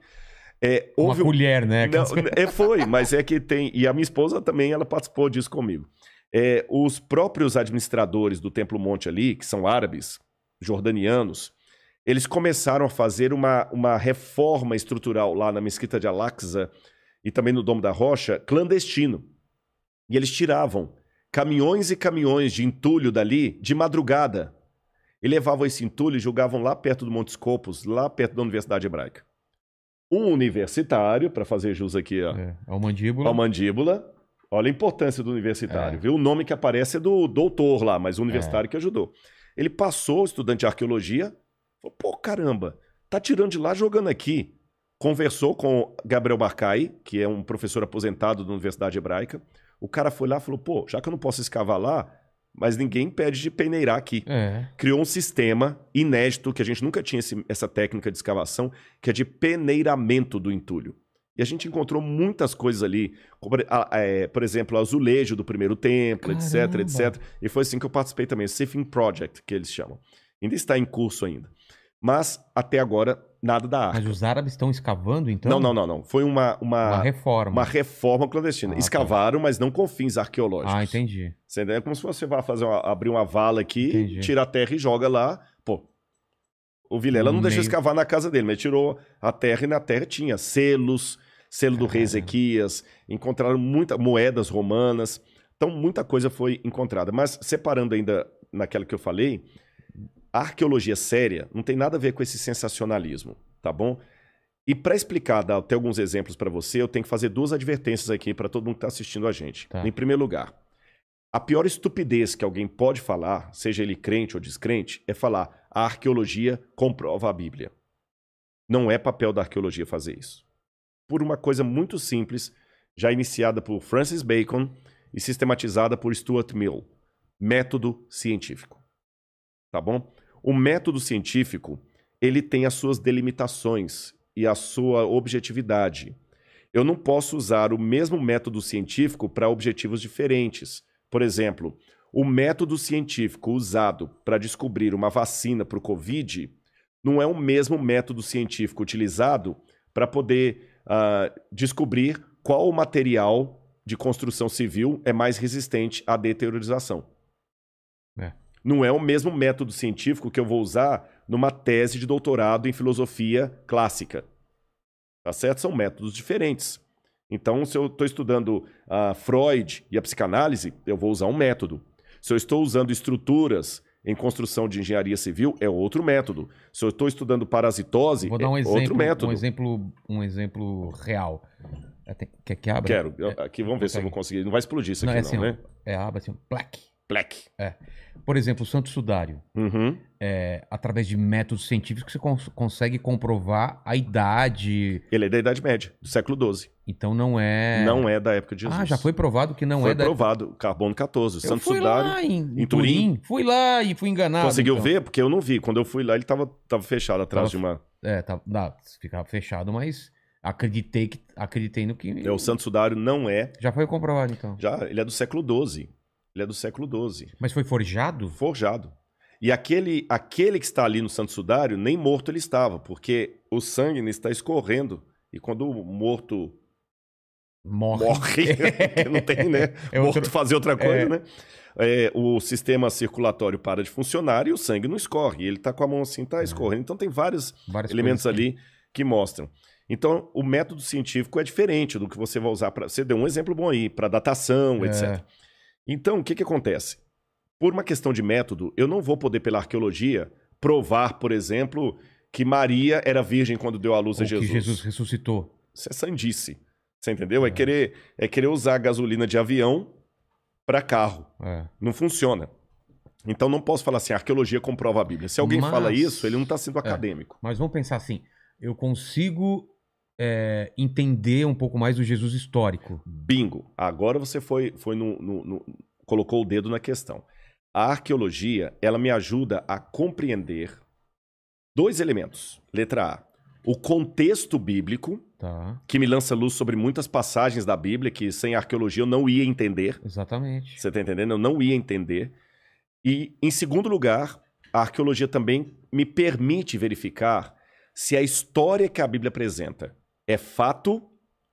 É, uma houve um- colher, né? Não, é, foi, mas é que tem. E a minha esposa também, ela participou disso comigo. É, os próprios administradores do Templo Monte ali, que são árabes, jordanianos, eles começaram a fazer uma, uma reforma estrutural lá na Mesquita de Al-Aqsa e também no Domo da Rocha, clandestino. E eles tiravam caminhões e caminhões de entulho dali de madrugada. E levavam esse entulho e jogavam lá perto do Monte Scopus, lá perto da Universidade Hebraica. Um universitário, para fazer jus aqui ó, É, é o mandíbula. a mandíbula. Olha a importância do universitário, É. viu? O nome que aparece é do doutor lá, mas o universitário que ajudou. Ele passou, estudante de arqueologia, falou, pô, caramba, tá tirando de lá, jogando aqui. Conversou com Gabriel Barcai, que é um professor aposentado da Universidade Hebraica. O cara foi lá e falou, pô, já que eu não posso escavar lá, mas ninguém pede de peneirar aqui É. criou um sistema inédito, que a gente nunca tinha esse- essa técnica de escavação, que é de peneiramento do entulho. E a gente encontrou muitas coisas ali, como, a- é, por exemplo, o azulejo do primeiro templo, etc, Caramba. etc. E foi assim que eu participei também, o Sifting Project, que eles chamam. Ainda está em curso ainda. Mas, até agora, nada da Mas arca. os árabes estão escavando, então? Não, não, não, não. Foi uma, uma, Uma reforma. uma reforma clandestina. Ah, tá. Escavaram, mas não com fins arqueológicos. Ah, entendi. Você entendeu? É como se você vá fazer uma- abrir uma vala aqui, Entendi. tira a terra e joga lá. Pô, o Vilela não No deixou meio. escavar na casa dele, mas tirou a terra e na terra tinha selos, selo do rei Caramba. Ezequias, encontraram muitas moedas romanas. Então, muita coisa foi encontrada. Mas, separando ainda naquela que eu falei, a arqueologia séria não tem nada a ver com esse sensacionalismo, tá bom? E para explicar, dar até alguns exemplos para você, eu tenho que fazer duas advertências aqui para todo mundo que está assistindo a gente. Tá. Em primeiro lugar, a pior estupidez que alguém pode falar, seja ele crente ou descrente, é falar a arqueologia comprova a Bíblia. Não é papel da arqueologia fazer isso. Por uma coisa muito simples, já iniciada por Francis Bacon e sistematizada por Stuart Mill: método científico. Tá bom? O método científico, ele tem as suas delimitações e a sua objetividade. Eu não posso usar o mesmo método científico para objetivos diferentes. Por exemplo, o método científico usado para descobrir uma vacina para o Covid não é o mesmo método científico utilizado para poder ah, descobrir qual material de construção civil é mais resistente à deteriorização. É. Não é o mesmo método científico que eu vou usar numa tese de doutorado em filosofia clássica. Tá certo? São métodos diferentes. Então, se eu estou estudando ah, Freud e a psicanálise, eu vou usar um método. Se eu estou usando estruturas em construção de engenharia civil, é outro método. Se eu estou estudando parasitose, Vou dar é um outro exemplo, método. um exemplo, um exemplo real. É, Quer que abra? Quero. Eu- aqui, vamos ver se eu vou conseguir. Não vai explodir isso Não, aqui, é não, assim, né? É aba assim, black. Black. Por exemplo, o Santo Sudário. Uhum. É, através de métodos científicos você cons- consegue comprovar a idade. Ele é da Idade Média, do século XII. Então não é. Não é da época de Jesus. Ah, já foi provado que não foi é da. provado. Carbono 14. O Eu Santo fui Sudário. lá em, em em Turim. Turim. Fui lá e fui enganado. Conseguiu então. ver? Porque eu não vi. Quando eu fui lá, ele tava, tava fechado atrás Tava- de uma. É, tá, dá, ficava fechado, mas acreditei que acreditei no que É, o Santo Sudário não é. já foi comprovado então. Já, ele é do século XII. Ele é do século XII. Mas foi forjado? Forjado. E aquele, aquele que está ali no Santo Sudário, nem morto ele estava, porque o sangue está escorrendo. E quando o morto Morre. morre, não tem, né? É morto outro- fazer outra coisa, é. né? É, o sistema circulatório para de funcionar e o sangue não escorre. E ele tá com a mão assim, tá escorrendo. Então tem vários Várias elementos coisas que- ali que mostram. Então, o método científico é diferente do que você vai usar para. Você deu um exemplo bom aí, para datação, É. etc. Então, o que, que acontece? Por uma questão de método, eu não vou poder, pela arqueologia, provar, por exemplo, que Maria era virgem quando deu à luz Ou a Jesus. que Jesus ressuscitou. Isso é sandice. Você entendeu? É, querer, é querer usar gasolina de avião para carro. É. Não funciona. Então não posso falar assim, arqueologia comprova a Bíblia. Se alguém Mas- fala isso, ele não está sendo acadêmico. Mas vamos pensar assim: eu consigo é, entender um pouco mais do Jesus histórico. Bingo. Agora você foi, foi no, no- no- colocou o dedo na questão. A arqueologia, ela me ajuda a compreender dois elementos. Letra A. O contexto bíblico, Tá, que me lança luz sobre muitas passagens da Bíblia que sem arqueologia eu não ia entender. exatamente. Você está entendendo? Eu não ia entender. E, em segundo lugar, a arqueologia também me permite verificar se a história que a Bíblia apresenta é fato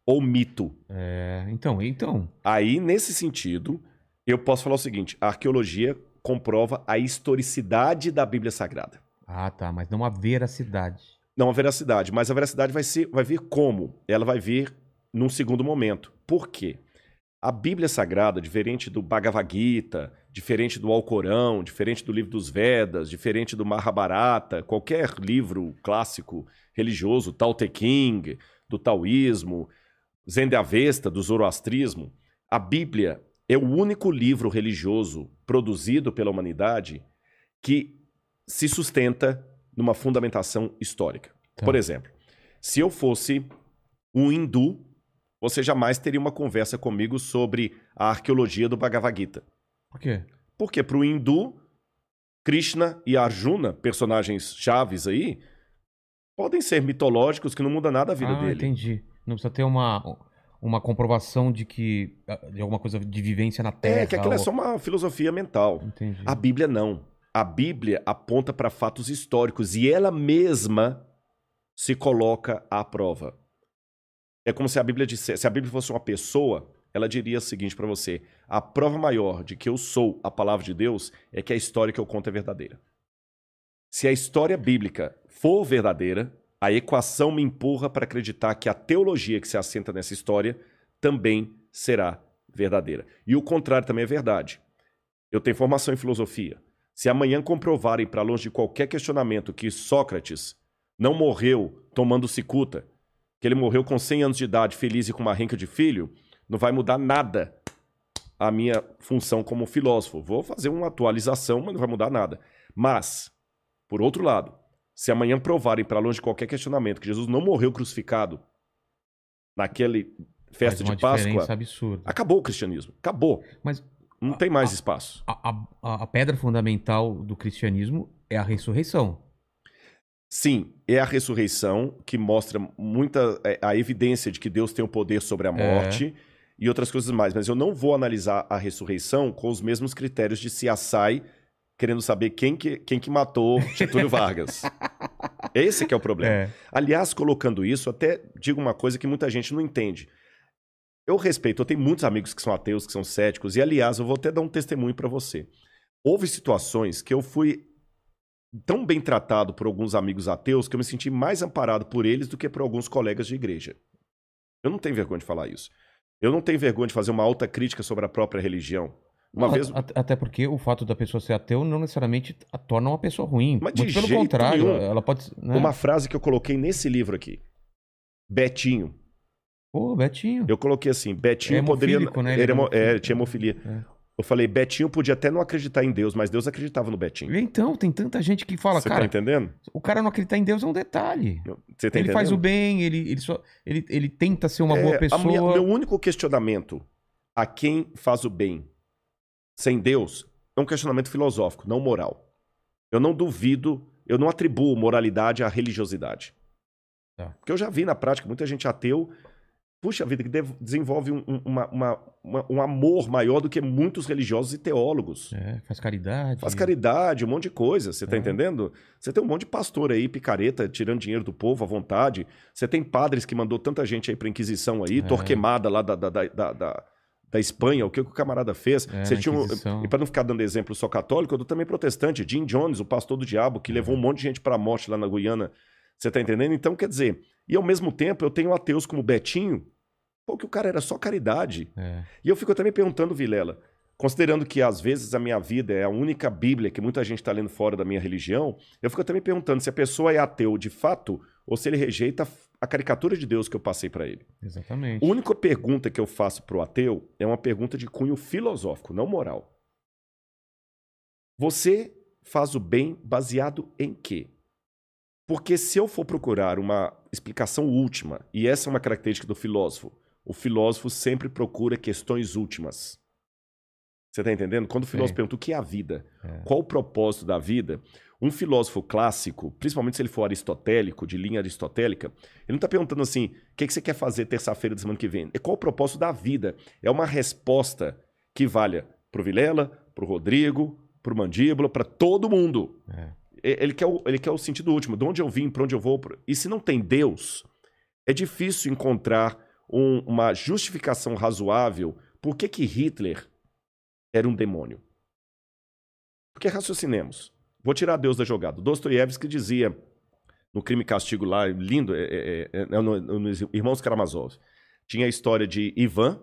ou mito. É, então, então. Aí, nesse sentido, eu posso falar o seguinte: a arqueologia comprova a historicidade da Bíblia Sagrada. Ah, tá, mas não a veracidade. Não a veracidade, mas a veracidade vai, ser, vai vir como? Ela vai vir num segundo momento. Por quê? A Bíblia Sagrada, diferente do Bhagavad Gita, diferente do Alcorão, diferente do livro dos Vedas, diferente do Mahabharata, qualquer livro clássico religioso, Tao Te Ching, do taoísmo, Zend Avesta, do zoroastrismo, a Bíblia é o único livro religioso produzido pela humanidade que se sustenta numa fundamentação histórica. Tá. Por exemplo, se eu fosse um hindu, você jamais teria uma conversa comigo sobre a arqueologia do Bhagavad Gita. Por quê? Porque para o hindu, Krishna e Arjuna, personagens chaves aí, podem ser mitológicos que não muda nada a vida ah, dele. entendi. Não precisa ter uma, uma comprovação de que. de alguma coisa de vivência na Terra. É, que aquilo é ou- só uma filosofia mental. Entendi. A Bíblia não. A Bíblia aponta para fatos históricos e ela mesma se coloca à prova. É como se a Bíblia dissesse, se a Bíblia fosse uma pessoa, ela diria o seguinte para você: a prova maior de que eu sou a palavra de Deus é que a história que eu conto é verdadeira. Se a história bíblica for verdadeira, a equação me empurra para acreditar que a teologia que se assenta nessa história também será verdadeira. E o contrário também é verdade. Eu tenho formação em filosofia. Se amanhã comprovarem, para longe de qualquer questionamento, que Sócrates não morreu tomando cicuta, que ele morreu com 100 anos de idade, feliz e com uma renca de filho, não vai mudar nada a minha função como filósofo. Vou fazer uma atualização, mas não vai mudar nada. Mas, por outro lado, se amanhã provarem, para longe de qualquer questionamento, que Jesus não morreu crucificado naquele festa de Páscoa, absurda. acabou o cristianismo. Acabou. Mas Não tem mais espaço. a, a- a pedra fundamental do cristianismo é a ressurreição. Sim, é a ressurreição que mostra muita é, a evidência de que Deus tem o poder sobre a morte e outras coisas mais. Mas eu não vou analisar a ressurreição com os mesmos critérios de CSI, querendo saber quem que, quem que matou Getúlio Vargas. Esse que é o problema. É. Aliás, colocando isso, até digo uma coisa que muita gente não entende. Eu respeito, eu tenho muitos amigos que são ateus, que são céticos, e aliás, eu vou até dar um testemunho para você. Houve situações que eu fui tão bem tratado por alguns amigos ateus que eu me senti mais amparado por eles do que por alguns colegas de igreja. Eu não tenho vergonha de falar isso. Eu não tenho vergonha de fazer uma alta crítica sobre a própria religião. Uma vez. Até porque o fato da pessoa ser ateu não necessariamente a torna uma pessoa ruim. Mas Muito pelo contrário, nenhum. ela pode. Né? Uma frase que eu coloquei nesse livro aqui. Betinho. Pô, Betinho. Eu coloquei assim, Betinho É poderia. né? Ele Ele é é, hemo- é, tinha hemofilia. É. Eu falei, Betinho podia até não acreditar em Deus, mas Deus acreditava no Betinho. Então, tem tanta gente que fala, Você cara, tá entendendo? o cara não acreditar em Deus é um detalhe. Você tá ele entendendo? faz o bem, ele, ele, só, ele, ele tenta ser uma É, boa pessoa. minha- meu único questionamento a quem faz o bem sem Deus é um questionamento filosófico, não moral. Eu não duvido, eu não atribuo moralidade à religiosidade. Tá. Porque eu já vi na prática muita gente ateu, puxa vida, que desenvolve um, um- uma- uma- uma- um amor maior do que muitos religiosos e teólogos. É, faz caridade. Faz caridade, um monte de coisa, você tá É. entendendo? Você tem um monte de pastor aí, picareta, tirando dinheiro do povo à vontade. Você tem padres que mandou tanta gente aí pra Inquisição aí, É. Torquemada lá da, da, da, da, da- Espanha, o que, o camarada fez. É, Você tinha um- e pra não ficar dando exemplo só católico, eu dou também protestante. Jim Jones, o pastor do diabo, que É. levou um monte de gente pra morte lá na Guiana. Você tá entendendo? Então, quer dizer, e ao mesmo tempo eu tenho ateus como Betinho, pô, que o cara era só caridade. É. E eu fico também perguntando, Vilela, considerando que às vezes a minha vida é a única Bíblia que muita gente está lendo fora da minha religião, eu fico também perguntando se a pessoa é ateu de fato ou se ele rejeita a caricatura de Deus que eu passei para ele. Exatamente. A única pergunta que eu faço pro ateu é uma pergunta de cunho filosófico, não moral. Você faz o bem baseado em quê? Porque se eu for procurar uma explicação última, e essa é uma característica do filósofo, o filósofo sempre procura questões últimas. Você está entendendo? Quando o filósofo Sim. pergunta o que é a vida, É. qual o propósito da vida, um filósofo clássico, principalmente se ele for aristotélico, de linha aristotélica, ele não está perguntando assim, o que, que você quer fazer terça-feira da semana que vem? É qual o propósito da vida? É uma resposta que valha pro Vilela, pro Rodrigo, pro Mandíbula, para todo mundo. É. Ele quer, o, ele quer o sentido último, de onde eu vim, para onde eu vou. pro- E se não tem Deus, é difícil encontrar um- uma justificação razoável por que, que Hitler era um demônio. Porque raciocinemos. Vou tirar Deus da jogada. Dostoiévski dizia no Crime e Castigo lá, lindo, é, é, é, é, no- no- Irmãos Karamazov, tinha a história de Ivan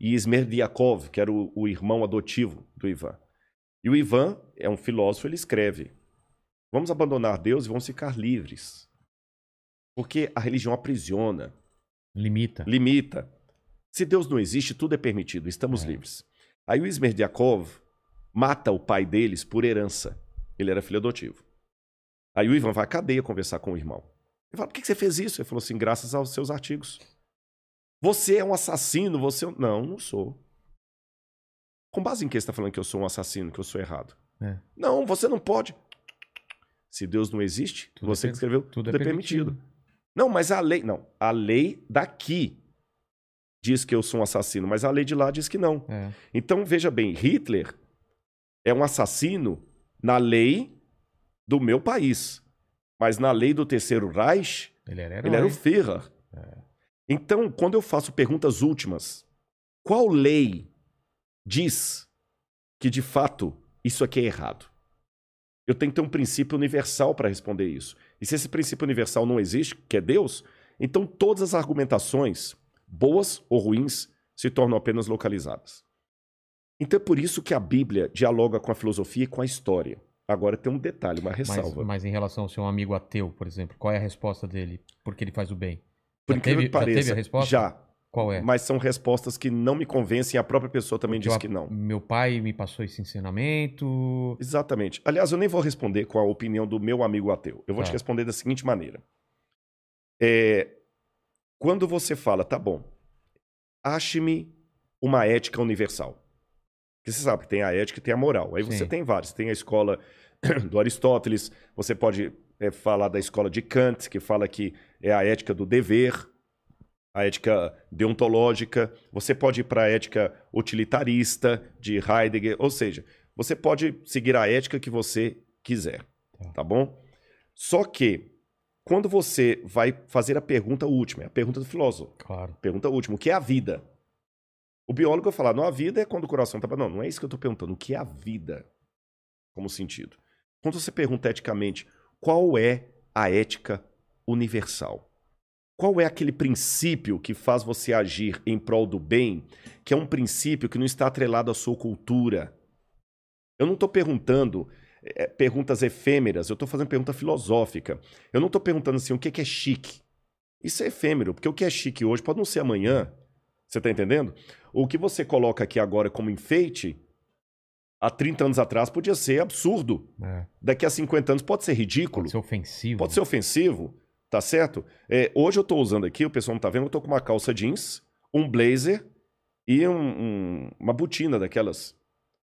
e Smerdiakov, que era o, o irmão adotivo do Ivan. E o Ivan é um filósofo, ele escreve: Vamos abandonar Deus e vamos ficar livres. Porque a religião aprisiona, Limita. limita. Se Deus não existe, tudo é permitido, estamos É. livres. Aí o Smerdiakov mata o pai deles por herança. Ele era filho adotivo. Aí o Ivan vai à cadeia conversar com o irmão. Ele fala: por que você fez isso? Ele falou assim: graças aos seus artigos. Você é um assassino, você. é um-" Não, não sou. Com base em que você está falando que eu sou um assassino, que eu sou errado? É. Não, você não pode. Se Deus não existe, Tudo é você per- que escreveu, Tudo, tudo, é permitido. Não, mas a lei. Não, a lei daqui diz que eu sou um assassino, mas a lei de lá diz que não. É. Então, veja bem, Hitler é um assassino na lei do meu país. Mas na lei do Terceiro Reich, Ele era herói. ele era o Führer. Então, quando eu faço perguntas últimas, qual lei diz que de fato isso aqui é errado? Eu tenho que ter um princípio universal para responder isso. E se esse princípio universal não existe, que é Deus, então todas as argumentações, boas ou ruins, se tornam apenas localizadas. Então é por isso que a Bíblia dialoga com a filosofia e com a história. Agora tem um detalhe, uma Mas, ressalva. mas em relação ao seu amigo ateu, por exemplo, qual é a resposta dele? Porque ele faz o bem. Por já incrível teve, que pareça, já teve a resposta? já. Qual é? Mas são respostas que não me convencem, a própria pessoa também Porque diz eu- que não. Meu pai me passou esse ensinamento. Exatamente. Aliás, eu nem vou responder com a opinião do meu amigo ateu. Eu vou Tá. te responder da seguinte maneira. É, quando você fala, tá bom, ache-me uma ética universal. Porque você sabe que tem a ética e tem a moral. Aí você Sim. tem vários. Tem a escola do Aristóteles, você pode é, falar da escola de Kant, que fala que é a ética do dever, a ética deontológica. Você pode ir para a ética utilitarista de Heidegger. Ou seja, você pode seguir a ética que você quiser. Tá. Tá bom? Só que, quando você vai fazer a pergunta última, é a pergunta do filósofo. Claro. Pergunta última, o que é a vida? O biólogo vai falar, não, a vida é quando o coração tá... Não, não é isso que eu tô perguntando. O que é a vida? Como sentido. Quando você pergunta eticamente, qual é a ética universal? Qual é aquele princípio que faz você agir em prol do bem, que é um princípio que não está atrelado à sua cultura? Eu não estou perguntando é, perguntas efêmeras, eu estou fazendo pergunta filosófica. Eu não estou perguntando assim, o que que é chique? Isso é efêmero, porque o que é chique hoje pode não ser amanhã. Você está entendendo? O que você coloca aqui agora como enfeite, há 30 anos atrás podia ser absurdo. É. Daqui a 50 anos pode ser ridículo. Pode ser ofensivo. Pode ser ofensivo, tá certo? É, hoje eu tô usando aqui, o pessoal não tá vendo, eu tô com uma calça jeans, um blazer e um- um- uma botina daquelas.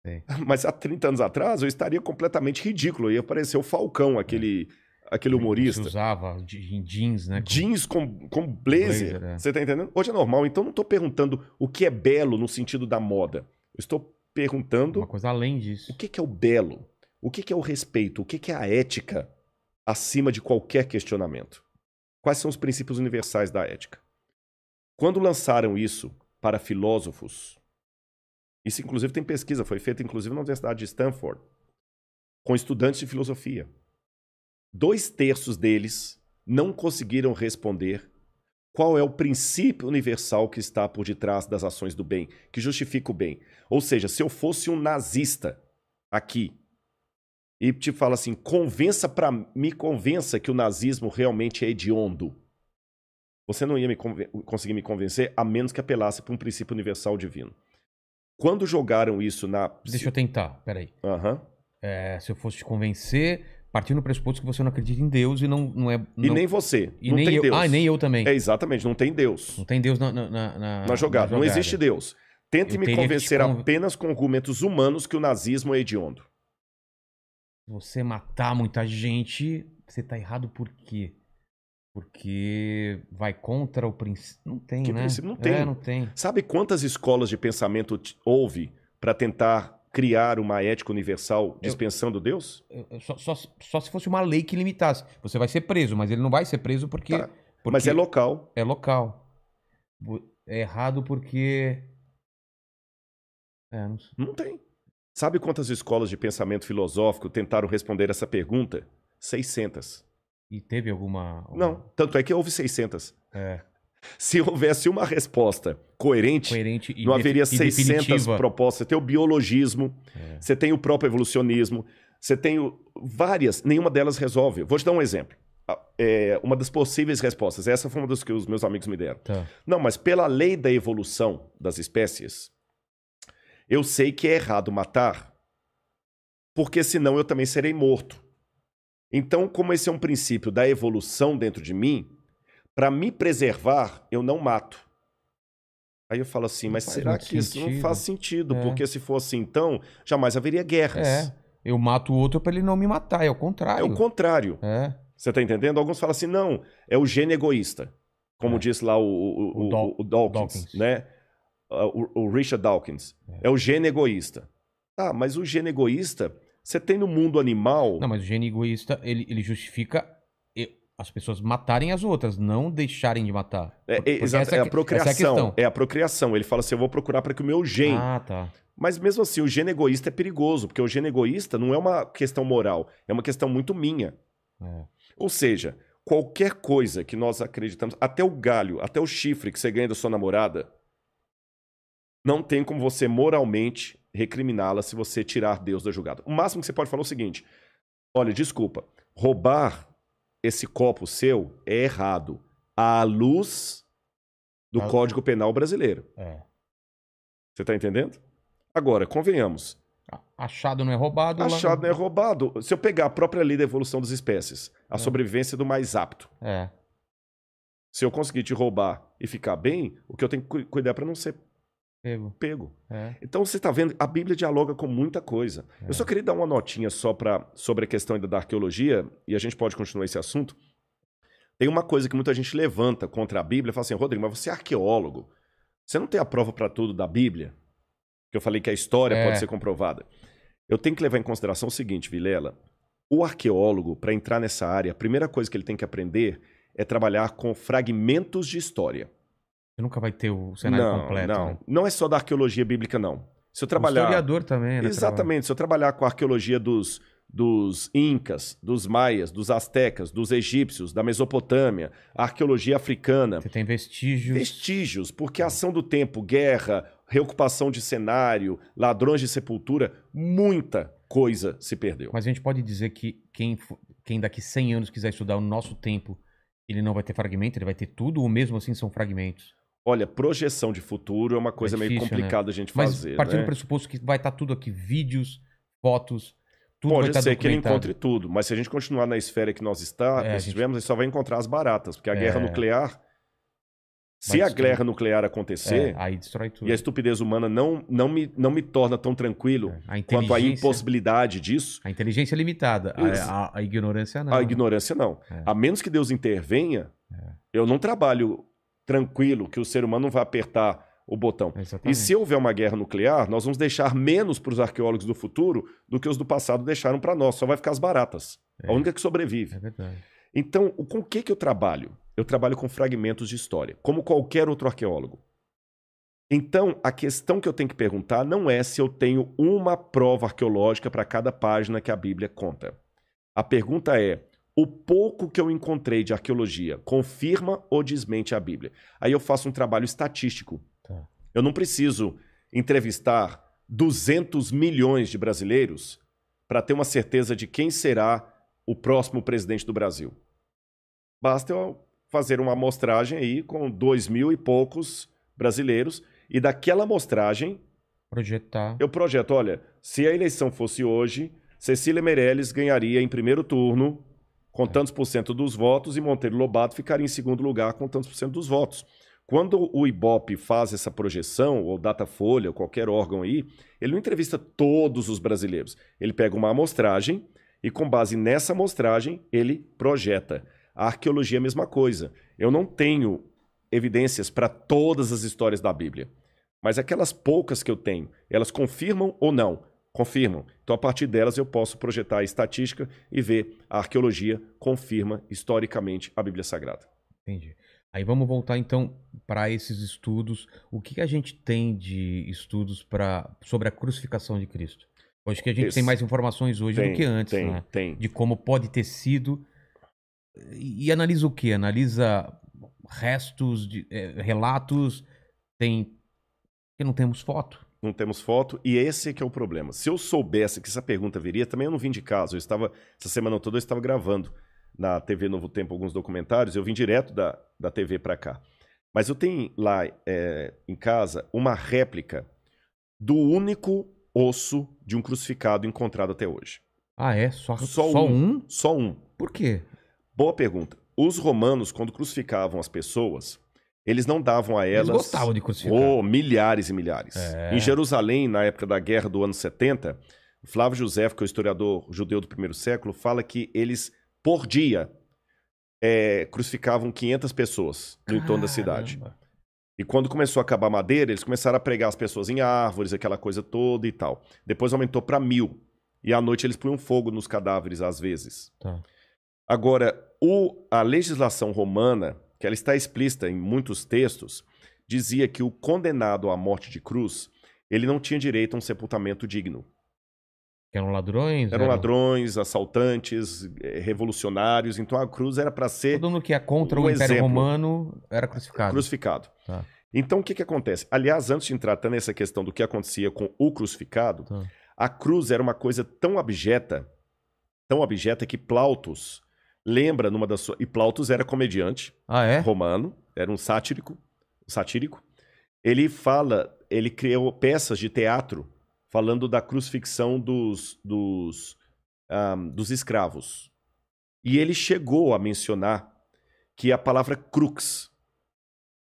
Mas há 30 anos atrás eu estaria completamente ridículo. Ia parecer o Falcão, aquele, aquele humorista. usava de- em jeans, né? com- Jeans com, com blazer. Blazer, é. Você tá entendendo? Hoje é normal. Então eu não tô perguntando o que é belo no sentido da moda. Eu estou perguntando Uma coisa além disso. o que, que é o belo? O que, que é o respeito? O que, que é a ética acima de qualquer questionamento? Quais são os princípios universais da ética? Quando lançaram isso para filósofos, isso inclusive tem pesquisa, foi feita inclusive na Universidade de Stanford, com estudantes de filosofia. Dois terços deles não conseguiram responder qual é o princípio universal que está por detrás das ações do bem, que justifica o bem. Ou seja, se eu fosse um nazista aqui e te fala assim, convença para me convença que o nazismo realmente é hediondo. Você não ia me conseguir me convencer a menos que apelasse para um princípio universal divino. Quando jogaram isso na Deixa eu tentar, peraí. Aham. É, se eu fosse te convencer, partindo do pressuposto que você não acredita em Deus e não, não é. E não- nem você, e não nem tem eu. Deus. Ah, nem eu também. É exatamente, não tem Deus. Não tem Deus na, na, na, na- na jogada. Não existe Deus. Tente Eu me convencer conven- apenas com argumentos humanos que o nazismo é hediondo. Você matar muita gente, você tá errado por quê? Porque vai contra o princípio. Não tem, Que né? princípio? Não tem. É, não tem. Sabe quantas escolas de pensamento houve para tentar criar uma ética universal dispensando Deus? Eu- eu Só, só, só se fosse uma lei que limitasse. Você vai ser preso, mas ele não vai ser preso porque. Tá. porque Mas é local. é local. É errado porque. É, não sei. Não tem. Sabe quantas escolas de pensamento filosófico tentaram responder essa pergunta? 600. E teve alguma. Não, tanto é que houve 600. É. Se houvesse uma resposta coerente, Coerente não haveria e 600 definitiva. propostas. Você tem o biologismo, É. você tem o próprio evolucionismo, você tem o- várias, nenhuma delas resolve. Vou te dar um exemplo. É, uma das possíveis respostas, essa foi uma das que os meus amigos me deram. Tá. Não, mas pela lei da evolução das espécies, eu sei que é errado matar, porque senão eu também serei morto. Então, como esse é um princípio da evolução dentro de mim, para me preservar, eu não mato. Aí eu falo assim, Não mas será que isso não sentido. faz sentido? É. Porque se fosse então, jamais haveria guerras. É. Eu mato o outro pra ele não me matar, é o É contrário. o contrário. É. Você tá entendendo? Alguns falam assim, não, é o gene egoísta. Como É. diz lá o, o, o, O Daw- o Dawkins, Dawkins. né? Ah, O, o Richard Dawkins. É. o gene egoísta. Tá, mas o gene egoísta, você tem no mundo animal... Não, mas o gene egoísta, ele, ele justifica as pessoas matarem as outras, não deixarem de matar. É, é, exato, é a que- procriação. É é a procriação. Ele fala assim: eu vou procurar para que o meu gene. Ah, tá. Mas mesmo assim, o gene egoísta é perigoso, porque o gene egoísta não é uma questão moral, é uma questão muito minha. É. Ou seja, qualquer coisa que nós acreditamos, até o galho, até o chifre que você ganha da sua namorada, não tem como você moralmente recriminá-la se você tirar Deus da jogada. O máximo que você pode falar é o seguinte: olha, desculpa, roubar esse copo seu é errado à luz do Ah. Código Penal brasileiro. É. Você tá entendendo? Agora, convenhamos. Achado não é roubado. lá- Achado não é roubado. Se eu pegar a própria lei da evolução das espécies, a É. sobrevivência do mais apto. É. Se eu conseguir te roubar e ficar bem, o que eu tenho que cu- cuidar para não ser Pego. pego. É. Então você está vendo, a Bíblia dialoga com muita coisa. Eu só queria dar uma notinha só pra, sobre a questão ainda da arqueologia, e a gente pode continuar esse assunto. Tem uma coisa que muita gente levanta contra a Bíblia, fala assim, Rodrigo, mas você é arqueólogo. Você não tem a prova para tudo da Bíblia? Que eu falei que a história É. pode ser comprovada. Eu tenho que levar em consideração o seguinte, Vilela. O arqueólogo, para entrar nessa área, a primeira coisa que ele tem que aprender é trabalhar com fragmentos de história. Você nunca vai ter o cenário não, completo. não. né? Não é só da arqueologia bíblica, não. Se eu O trabalhar... historiador também, né? Exatamente. Se eu trabalhar com a arqueologia dos, dos incas, dos maias, dos astecas, dos egípcios, da Mesopotâmia, a arqueologia africana, Você tem vestígios. vestígios, porque a ação do tempo, guerra, reocupação de cenário, ladrões de sepultura, muita coisa se perdeu. Mas a gente pode dizer que quem, quem daqui 100 anos quiser estudar o nosso tempo, ele não vai ter fragmento, ele vai ter tudo, ou mesmo assim são fragmentos. Olha, projeção de futuro é uma coisa meio difícil, né? complicada a gente Mas fazer. partindo né? do pressuposto que vai estar tudo aqui, vídeos, fotos, tudo Pode estar ser que ele encontre tudo, mas se a gente continuar na esfera que nós está, É, a gente- só vai encontrar as baratas, porque a É. guerra nuclear, se a guerra nuclear acontecer, É, aí destrói tudo. e a estupidez humana não, não, me, não me torna tão tranquilo É, A quanto a inteligência, impossibilidade disso, a inteligência é limitada, a, a- a ignorância não. a ignorância não. É. A menos que Deus intervenha, eu não trabalho tranquilo que o ser humano não vai apertar o botão. E Exatamente. se houver uma guerra nuclear, nós vamos deixar menos para os arqueólogos do futuro do que os do passado deixaram para nós. Só vai ficar as baratas. É. A única que sobrevive. É verdade. Então, com o que, que eu trabalho? Eu trabalho com fragmentos de história, como qualquer outro arqueólogo. Então, a questão que eu tenho que perguntar não é se eu tenho uma prova arqueológica para cada página que a Bíblia conta. A pergunta é: o pouco que eu encontrei de arqueologia confirma ou desmente a Bíblia? Aí eu faço um trabalho estatístico. Tá. Eu não preciso entrevistar 200 milhões de brasileiros para ter uma certeza de quem será o próximo presidente do Brasil. Basta eu fazer uma amostragem aí com dois mil e poucos brasileiros e daquela amostragem Projetar. eu projeto, olha, se a eleição fosse hoje, Cecília Meirelles ganharia em primeiro turno com tantos por cento dos votos e Monteiro Lobato ficaria em segundo lugar com tantos por cento dos votos. Quando o Ibope faz essa projeção, ou Datafolha, ou qualquer órgão aí, ele não entrevista todos os brasileiros. Ele pega uma amostragem e, com base nessa amostragem, ele projeta. A arqueologia é a mesma coisa. Eu não tenho evidências para todas as histórias da Bíblia. Mas aquelas poucas que eu tenho, elas confirmam ou não? Confirmam. Então, a partir delas, eu posso projetar a estatística e ver a arqueologia confirma historicamente a Bíblia Sagrada. Entendi. Aí vamos voltar então para esses estudos. O que, que a gente tem de estudos para sobre a crucificação de Cristo? Acho que a gente Esse- tem mais informações hoje Tem, do que antes, tem, né? tem. De como pode ter sido. E, e analisa o que? Analisa restos, de, eh, relatos, tem. que não temos foto. Não temos foto, e esse que é o problema. Se eu soubesse que essa pergunta viria, também eu não vim de casa. Eu estava, essa semana toda eu estava gravando na TV Novo Tempo alguns documentários, eu vim direto da, da TV para cá. Mas eu tenho lá é, em casa uma réplica do único osso de um crucificado encontrado até hoje. Ah, é? Só, Só só um. um? Só um. Por quê? Boa pergunta. Os romanos, quando crucificavam as pessoas, eles não davam a Eles elas. gostavam de crucificar. Oh, milhares e milhares. É. Em Jerusalém, na época da guerra do ano 70, Flávio José, que é o historiador judeu do primeiro século, fala que eles, por dia, é, crucificavam 500 pessoas no entorno da cidade. E quando começou a acabar a madeira, eles começaram a pregar as pessoas em árvores, aquela coisa toda e tal. Depois aumentou para mil. E à noite eles punham fogo nos cadáveres, às vezes. Tá. Agora, o- a legislação romana, que ela está explícita em muitos textos, dizia que o condenado à morte de cruz, ele não tinha direito a um sepultamento digno. Eram ladrões? Eram ladrões, assaltantes, eh, revolucionários, então a cruz era para ser Todo mundo que é contra Um o Império exemplo. Romano era crucificado. crucificado. Tá. Então, o que, que acontece? Aliás, antes de entrar até nessa questão do que acontecia com o crucificado, Tá. a cruz era uma coisa tão abjeta, tão abjeta que Plautus lembra numa das suas... E Plautus era comediante Ah, é? romano, era um sático, satírico. Ele fala, ele criou peças de teatro falando da crucifixão dos, dos, ahm, dos escravos. E ele chegou a mencionar que a palavra crux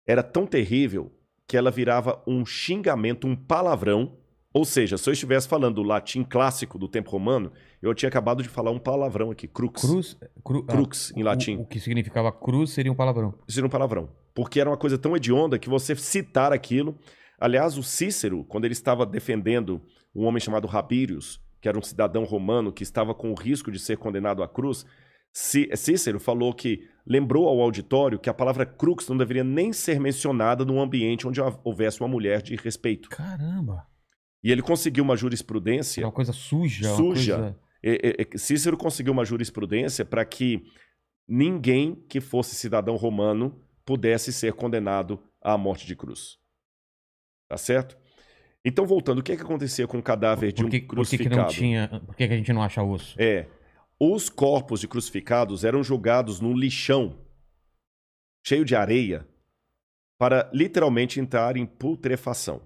era tão terrível que ela virava um xingamento, um palavrão. Ou seja, se eu estivesse falando o latim clássico do tempo romano, eu tinha acabado de falar um palavrão aqui, crux. Cruz. Cru, ah, Crux, em o- latim. O, que significava cruz seria um palavrão. Era um palavrão. Porque era uma coisa tão hedionda que você citar aquilo. Aliás, o Cícero, quando ele estava defendendo um homem chamado Rabírios, que era um cidadão romano que estava com o risco de ser condenado à cruz, Cí- Cícero falou que lembrou ao auditório que a palavra crux não deveria nem ser mencionada num ambiente onde houvesse uma mulher de respeito. Caramba. E ele conseguiu uma É jurisprudência uma coisa suja. Suja. coisa- Cícero conseguiu uma jurisprudência para que ninguém que fosse cidadão romano pudesse ser condenado à morte de cruz. Tá certo? Então, voltando, o que, é que acontecia com o cadáver de Por que, um por que, que crucificado? não tinha. Por que, que a gente não acha osso? É. Os corpos de crucificados eram jogados num lixão cheio de areia para literalmente entrar em putrefação.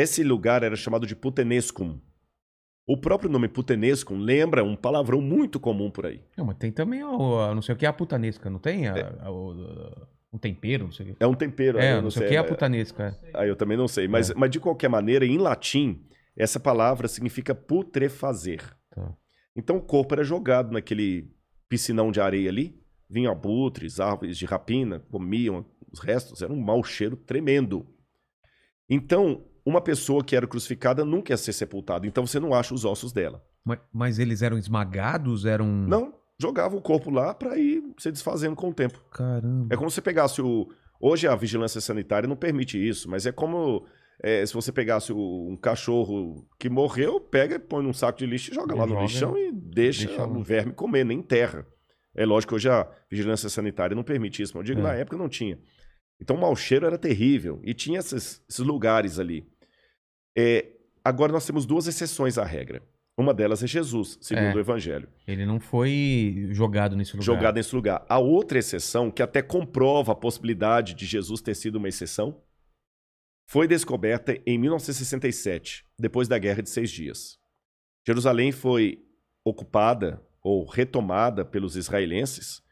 Esse lugar era chamado de putenescum. O próprio nome putenescum lembra um palavrão muito comum por aí. Não, mas tem também o, a- não sei o que é a putanesca, não tem? A- É. a- o- um tempero, não sei o que. É um tempero. É, eu não sei o que é a putanesca. é. Ah, eu também não sei. Mas, mas de qualquer maneira, em latim, essa palavra significa putrefazer. Tá. Então o corpo era jogado naquele piscinão de areia ali. Vinham abutres, árvores de rapina, comiam os restos. Era um mau cheiro tremendo. Então, uma pessoa que era crucificada nunca ia ser sepultada. Então você não acha os ossos dela. Mas, mas eles eram esmagados? Eram. Não, jogava o corpo lá para ir se desfazendo com o tempo. Caramba. É como se você pegasse o. Hoje a vigilância sanitária não permite isso, mas é como é, se você pegasse o- um cachorro que morreu, pega e põe num saco de lixo e joga E lá no joga, lixão e deixa, deixa o verme comer, nem terra. É lógico que hoje a vigilância sanitária não permite isso, mas eu digo, É. na época não tinha. Então o mau cheiro era terrível e tinha esses, esses lugares ali. É, agora nós temos duas exceções à regra. Uma delas é Jesus, segundo É. o Evangelho Ele não foi jogado nesse lugar. jogado nesse lugar. A outra exceção, que até comprova a possibilidade de Jesus ter sido uma exceção, foi descoberta em 1967, depois da Guerra de Seis Dias. Jerusalém foi ocupada ou retomada pelos israelenses.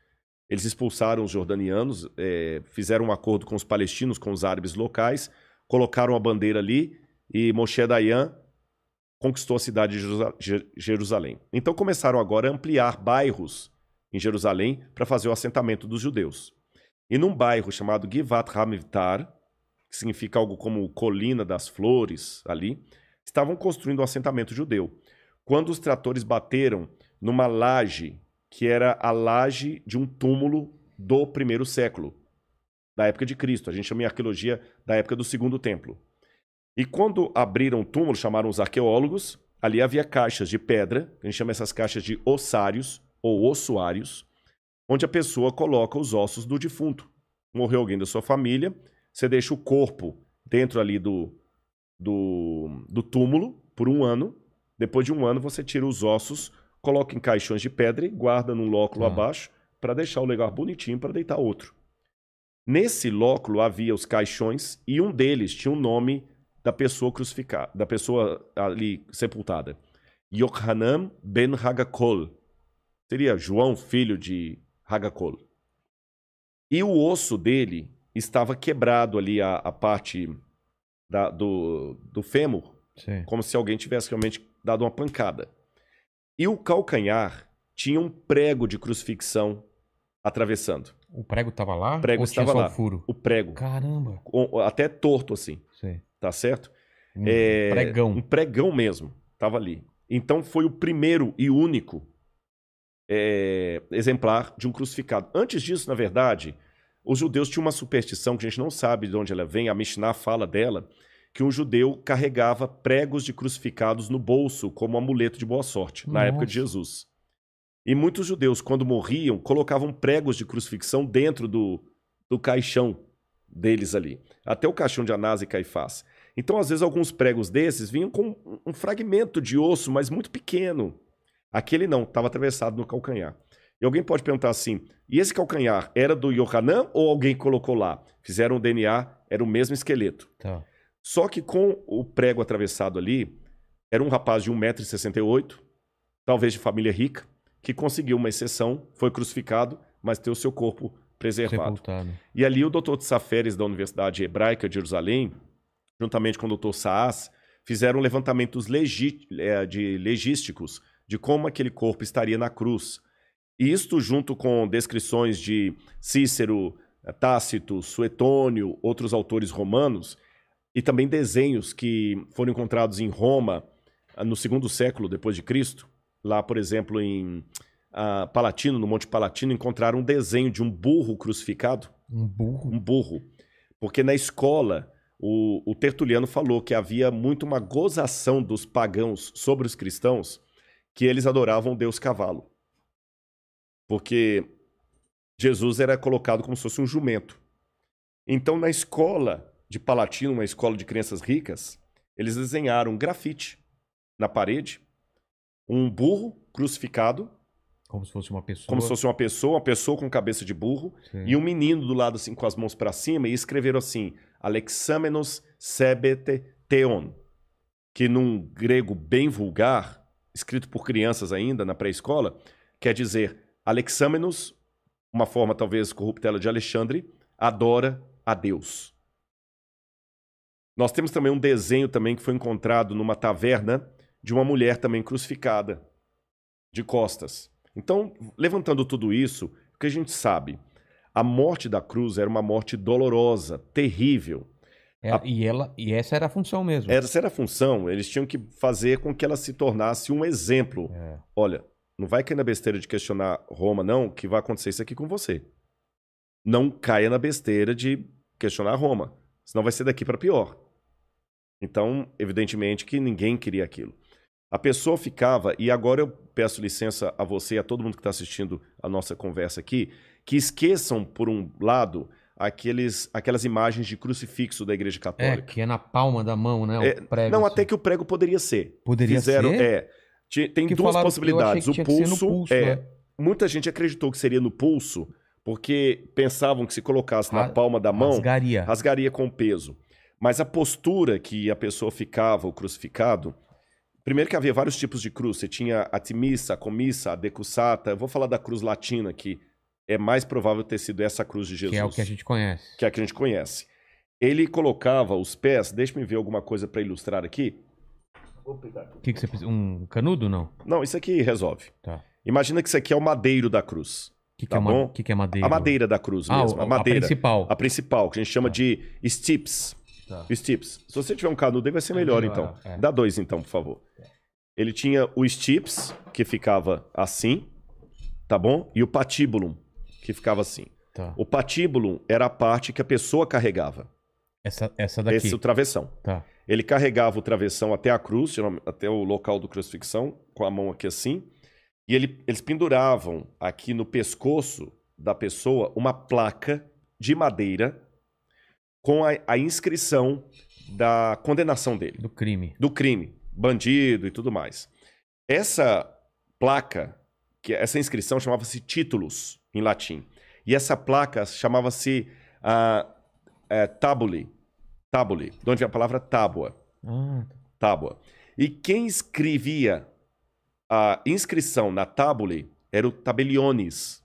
Eles expulsaram os jordanianos, eh, fizeram um acordo com os palestinos, com os árabes locais, colocaram a bandeira ali e Moshe Dayan conquistou a cidade de Jerusa- Je- Jerusalém. Então começaram agora a ampliar bairros em Jerusalém para fazer o assentamento dos judeus. E num bairro chamado Givat Hamivtar, que significa algo como Colina das Flores, ali, estavam construindo um assentamento judeu. Quando os tratores bateram numa laje, que era a laje de um túmulo do primeiro século, da época de Cristo. A gente chama em arqueologia da época do segundo templo. E quando abriram o túmulo, chamaram os arqueólogos, ali havia caixas de pedra, a gente chama essas caixas de ossários ou ossuários, onde a pessoa coloca os ossos do defunto. Morreu alguém da sua família, você deixa o corpo dentro ali do, do, do túmulo por um ano. Depois de um ano, você tira os ossos, coloca em caixões de pedra e guarda num lóculo Ah. abaixo para deixar o lugar bonitinho para deitar outro. Nesse lóculo havia os caixões e um deles tinha o nome da pessoa crucificada, da pessoa ali sepultada. Yohanan ben Hagakol. Seria João, filho de Hagakol. E o osso dele estava quebrado ali, a, a parte da- do, do fêmur, Sim. como se alguém tivesse realmente dado uma pancada. E o calcanhar tinha um prego de crucifixão atravessando. O prego tava lá? O prego estava lá. o furo? O prego. Caramba. Até torto assim, Sei. Tá certo? Um É, pregão. Um pregão mesmo. Tava ali. Então foi o primeiro e único é, exemplar de um crucificado. Antes disso, na verdade, os judeus tinham uma superstição que a gente não sabe de onde ela vem, a Mishnah fala dela, que um judeu carregava pregos de crucificados no bolso como amuleto de boa sorte, na Nossa. época de Jesus. E muitos judeus, quando morriam, colocavam pregos de crucifixão dentro do, do caixão deles ali. Até o caixão de Anás e Caifás. Então, às vezes, alguns pregos desses vinham com um fragmento de osso, mas muito pequeno. Aquele não, estava atravessado no calcanhar. E alguém pode perguntar assim: e esse calcanhar era do Yohanan ou alguém colocou lá? Fizeram o DNA, era o mesmo esqueleto. Tá. Só que com o prego atravessado ali, era um rapaz de 1,68m, talvez de família rica, que conseguiu uma exceção, foi crucificado, mas teve o seu corpo preservado. Sepultado. E ali o Dr. Tsaferes da Universidade Hebraica de Jerusalém, juntamente com o Dr. Saas, fizeram levantamentos eh, de legísticos de como aquele corpo estaria na cruz. E isto junto com descrições de Cícero, eh, Tácito, Suetônio, outros autores romanos, e também desenhos que foram encontrados em Roma ah, no segundo século depois de Cristo. Lá, por exemplo, em ah, Palatino, no Monte Palatino, encontraram um desenho de um burro crucificado Um burro. um burro. Porque na escola, o, o Tertuliano falou que havia muito uma gozação dos pagãos sobre os cristãos, que eles adoravam o deus cavalo. Porque Jesus era colocado como se fosse um jumento. Então, na escola de Palatino, uma escola de crianças ricas, eles desenharam um grafite na parede, um burro crucificado, Como se fosse uma pessoa. como se fosse uma pessoa, uma pessoa com cabeça de burro, Sim. e um menino do lado assim com as mãos para cima e escreveram assim: Alexamenos sebete theon, que num grego bem vulgar, escrito por crianças ainda na pré-escola, quer dizer Alexamenos, uma forma talvez corruptela de Alexandre, adora a Deus. Nós temos também um desenho também que foi encontrado numa taverna de uma mulher também crucificada, de costas. Então, levantando tudo isso, o que a gente sabe? A morte da cruz era uma morte dolorosa, terrível. É, a- e, ela, e essa era a função mesmo. Essa era a função, eles tinham que fazer com que ela se tornasse um exemplo. É. Olha, não vai cair na besteira de questionar Roma, não, que vai acontecer isso aqui com você. Não caia na besteira de questionar Roma, senão vai ser daqui para pior. Então, evidentemente que ninguém queria aquilo. A pessoa ficava, e agora eu peço licença a você e a todo mundo que está assistindo a nossa conversa aqui, que esqueçam, por um lado, aqueles, aquelas imagens de crucifixo da Igreja É, Católica. que é na palma da mão, né? O É, prego, não, assim. até que o prego poderia ser. Poderia Fizeram, ser? É. Ti- Tem Que duas possibilidades. o tinha pulso, pulso, é. né? Muita gente acreditou que seria no pulso, porque pensavam que se colocasse na palma da mão, Rasgaria. rasgaria com peso. Mas a postura que a pessoa ficava, o crucificado, primeiro que havia vários tipos de cruz. Você tinha a timissa, a comissa, a decussata. Eu vou falar da cruz latina, que é mais provável ter sido essa cruz de Jesus Que é o que a gente conhece. que é a que a gente conhece. Ele colocava os pés, deixa-me ver alguma coisa para ilustrar aqui. Vou pegar aqui. O que, que você precisa? Um canudo, não? Não, isso aqui resolve. Tá. Imagina que isso aqui é o madeiro da cruz. O que, que Tá é, bom? que, que é madeira? A madeira da cruz Ah, mesmo. o- a madeira. principal. A principal, que a gente chama Tá. de stips. Tá. Stips. Se você tiver um canudo aí, vai ser É melhor, melhor, então. é. Dá dois, então, por favor. Ele tinha o stips, que ficava assim, tá bom? E o patibulum, que ficava assim. Tá. O patibulum era a parte que a pessoa carregava. Essa, essa daqui. Esse o travessão. Tá. Ele carregava o travessão até a cruz, até o local do crucifixão, com a mão aqui assim. E ele- eles penduravam aqui no pescoço da pessoa uma placa de madeira com a, a inscrição da condenação dele, Do crime. do crime, bandido e tudo mais. Essa placa, que essa inscrição chamava-se títulos em latim. E essa placa chamava-se ah, eh, tabuli. Tabuli, de onde vem a palavra tábua Ah, tábua. E quem escrevia a inscrição na tábule era o tabeliones.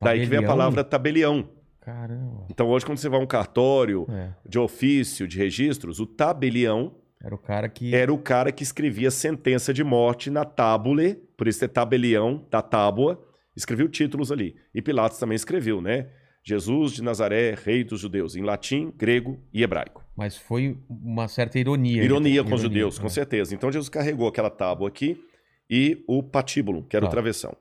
Daí que vem a palavra tabelião. Caramba. Então hoje quando você vai a um cartório É. de ofício, de registros, o tabelião Era o cara que. era o cara que escrevia sentença de morte na tábule, por isso é tabelião, da tábua, Escreveu títulos ali. E Pilatos também escreveu, né? Jesus de Nazaré, rei dos judeus, em latim, grego e hebraico. Mas foi uma certa ironia. Ironia com os judeus, com é. certeza. Então Jesus carregou aquela tábua aqui e o patíbulo, que era o Tá. travessão.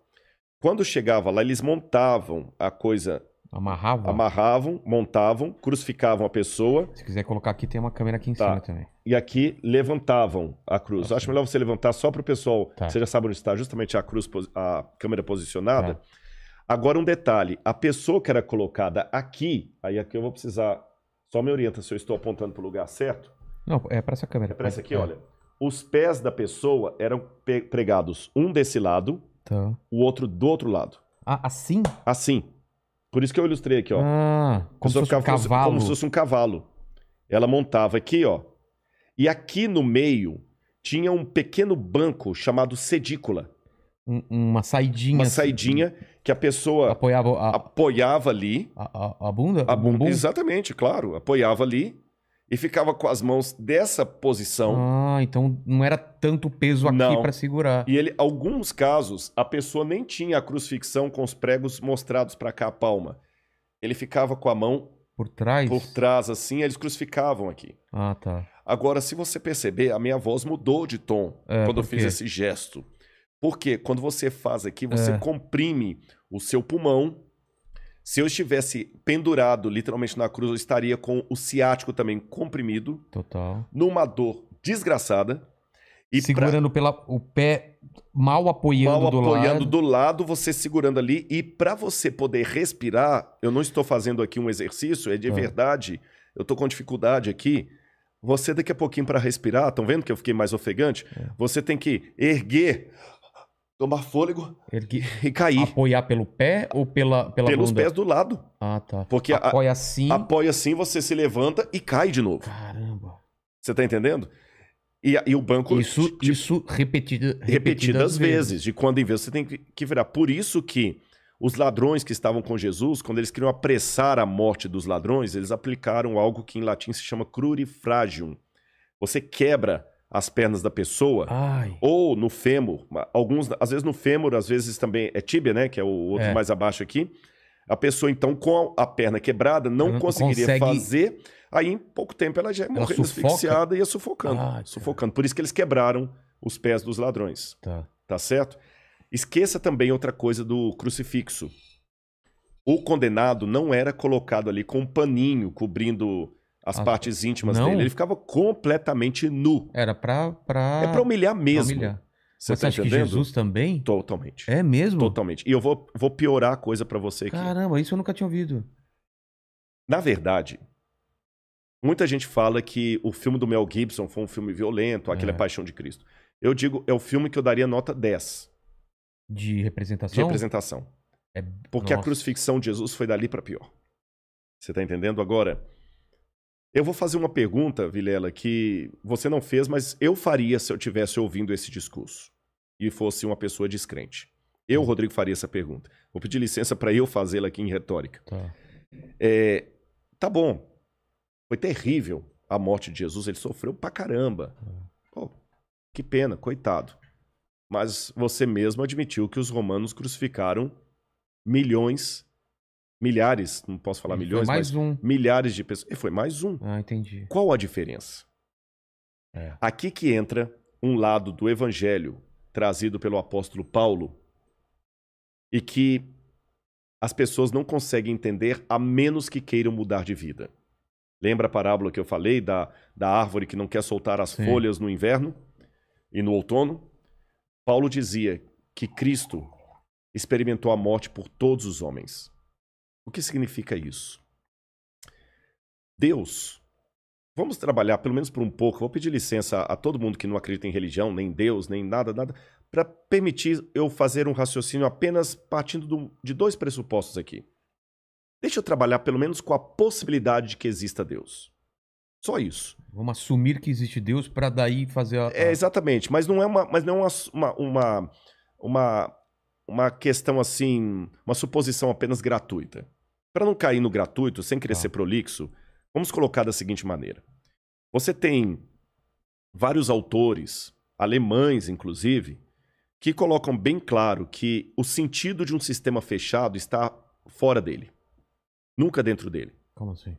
Quando chegava lá, eles montavam a coisa, Amarrava. amarravam, montavam, crucificavam a pessoa Se quiser colocar aqui, tem uma câmera aqui em Tá. cima também. e aqui levantavam a cruz. Tá Acho melhor você levantar só para o pessoal, Tá. você já sabe onde está justamente a cruz, a câmera posicionada. Tá. Agora um detalhe, a pessoa que era colocada aqui, aí aqui eu vou precisar, só me orienta se eu estou apontando para o lugar certo. Não, é pra essa câmera. É para essa aqui, É. olha. Os pés da pessoa eram pregados um desse lado, Tá. o outro do outro lado. Ah, assim? Assim. Por isso que eu ilustrei aqui, ó. Ah, como se fosse um cavalo. como se fosse um cavalo. Ela montava aqui, ó. E aqui no meio tinha um pequeno banco chamado sedícula. Um- uma saidinha. Uma assim. saidinha que a pessoa Apoiava a, apoiava ali. a, a- a bunda? A bumbum? Exatamente, claro. Apoiava ali e ficava com as mãos dessa posição. Ah, então não era tanto peso aqui pra segurar. E ele, alguns casos, a pessoa nem tinha a crucifixão com os pregos mostrados para cá a palma. Ele ficava com a mão Por trás? por trás assim, eles crucificavam aqui. Ah, tá. Agora, se você perceber, a minha voz mudou de tom É, quando eu fiz esse gesto. Porque quando você faz aqui, você É. comprime o seu pulmão. Se eu estivesse pendurado literalmente na cruz, eu estaria com o ciático também comprimido, Total. numa dor desgraçada. E pra- Segurando pela, o pé mal apoiando mal do apoiando lado. do lado, você segurando ali. E para você poder respirar, eu não estou fazendo aqui um exercício, é de Ah. verdade. Eu tô com dificuldade aqui. Você daqui a pouquinho para respirar, estão vendo que eu fiquei mais ofegante? É. Você tem que erguer, tomar fôlego Ergui- e cair Apoiar pelo pé ou pela, pela pelos bunda? pés do lado. Ah, tá. Porque a- Apoia assim. Apoia assim, você se levanta e cai de novo. Caramba. Você tá entendendo? E, e o banco Isso, te- isso repetida, repetidas vezes. de quando em vez você tem que, que virar. Por isso que os ladrões que estavam com Jesus, quando eles queriam apressar a morte dos ladrões, eles aplicaram algo que em latim se chama crurifragium. Você quebra as pernas da pessoa, Ai. ou no fêmur, alguns, às vezes no fêmur, às vezes também é tíbia, né, que é o outro É. mais abaixo aqui. A pessoa então com a perna quebrada não não conseguiria consegue- fazer, aí em pouco tempo ela já ia morrer sufoca? asfixiada e ia sufocando, Ai, sufocando. Por isso que eles quebraram os pés dos ladrões Tá. tá certo? Esqueça também outra coisa do crucifixo. O condenado não era colocado ali com um paninho cobrindo as Ah, partes íntimas não? dele. Ele ficava completamente nu. Era pra. pra... É pra humilhar pra mesmo. humilhar. Você Mas tá acha que entendendo? Jesus também? Totalmente. É mesmo? Totalmente. E eu vou, vou piorar a coisa pra você aqui. Caramba, isso eu nunca tinha ouvido. Na verdade, muita gente fala que o filme do Mel Gibson foi um filme violento, aquele É. é Paixão de Cristo. Eu digo, é o filme que eu daria nota 10 De de representação? representação. É- Porque a Nossa. crucifixão de Jesus foi dali pra pior. Você tá entendendo agora? Eu vou fazer uma pergunta, Vilela, que você não fez, mas eu faria se eu tivesse ouvindo esse discurso e fosse uma pessoa descrente. Eu, Rodrigo, faria essa pergunta. Vou pedir licença para eu fazê-la aqui em retórica. Tá. É, tá bom. Foi terrível a morte de Jesus, ele sofreu pra caramba. Pô, que pena, coitado. Mas você mesmo admitiu que os romanos crucificaram milhões, milhares, não posso falar Foi milhões, mais mas um. milhares de pessoas. E foi mais um. Ah, entendi. Qual a diferença? É. Aqui que entra um lado do evangelho trazido pelo apóstolo Paulo e que as pessoas não conseguem entender a menos que queiram mudar de vida. Lembra a parábola que eu falei da, da árvore que não quer soltar as Sim. folhas no inverno e no outono? Paulo dizia que Cristo experimentou a morte por todos os homens. O que significa isso? Deus Vamos trabalhar, pelo menos por um pouco. Vou pedir licença a todo mundo que não acredita em religião, nem Deus, nem nada, nada, para permitir eu fazer um raciocínio apenas partindo do- de dois pressupostos aqui. Deixa eu trabalhar pelo menos com a possibilidade de que exista Deus. Só isso. Vamos assumir que existe Deus pra daí fazer a. É, exatamente, mas não é uma, mas não é uma, uma, uma, uma questão assim, uma suposição apenas gratuita. Para não cair no gratuito, sem querer Tá. ser prolixo, vamos colocar da seguinte maneira: você tem vários autores, alemães inclusive, que colocam bem claro que o sentido de um sistema fechado está fora dele, nunca dentro dele. Como assim?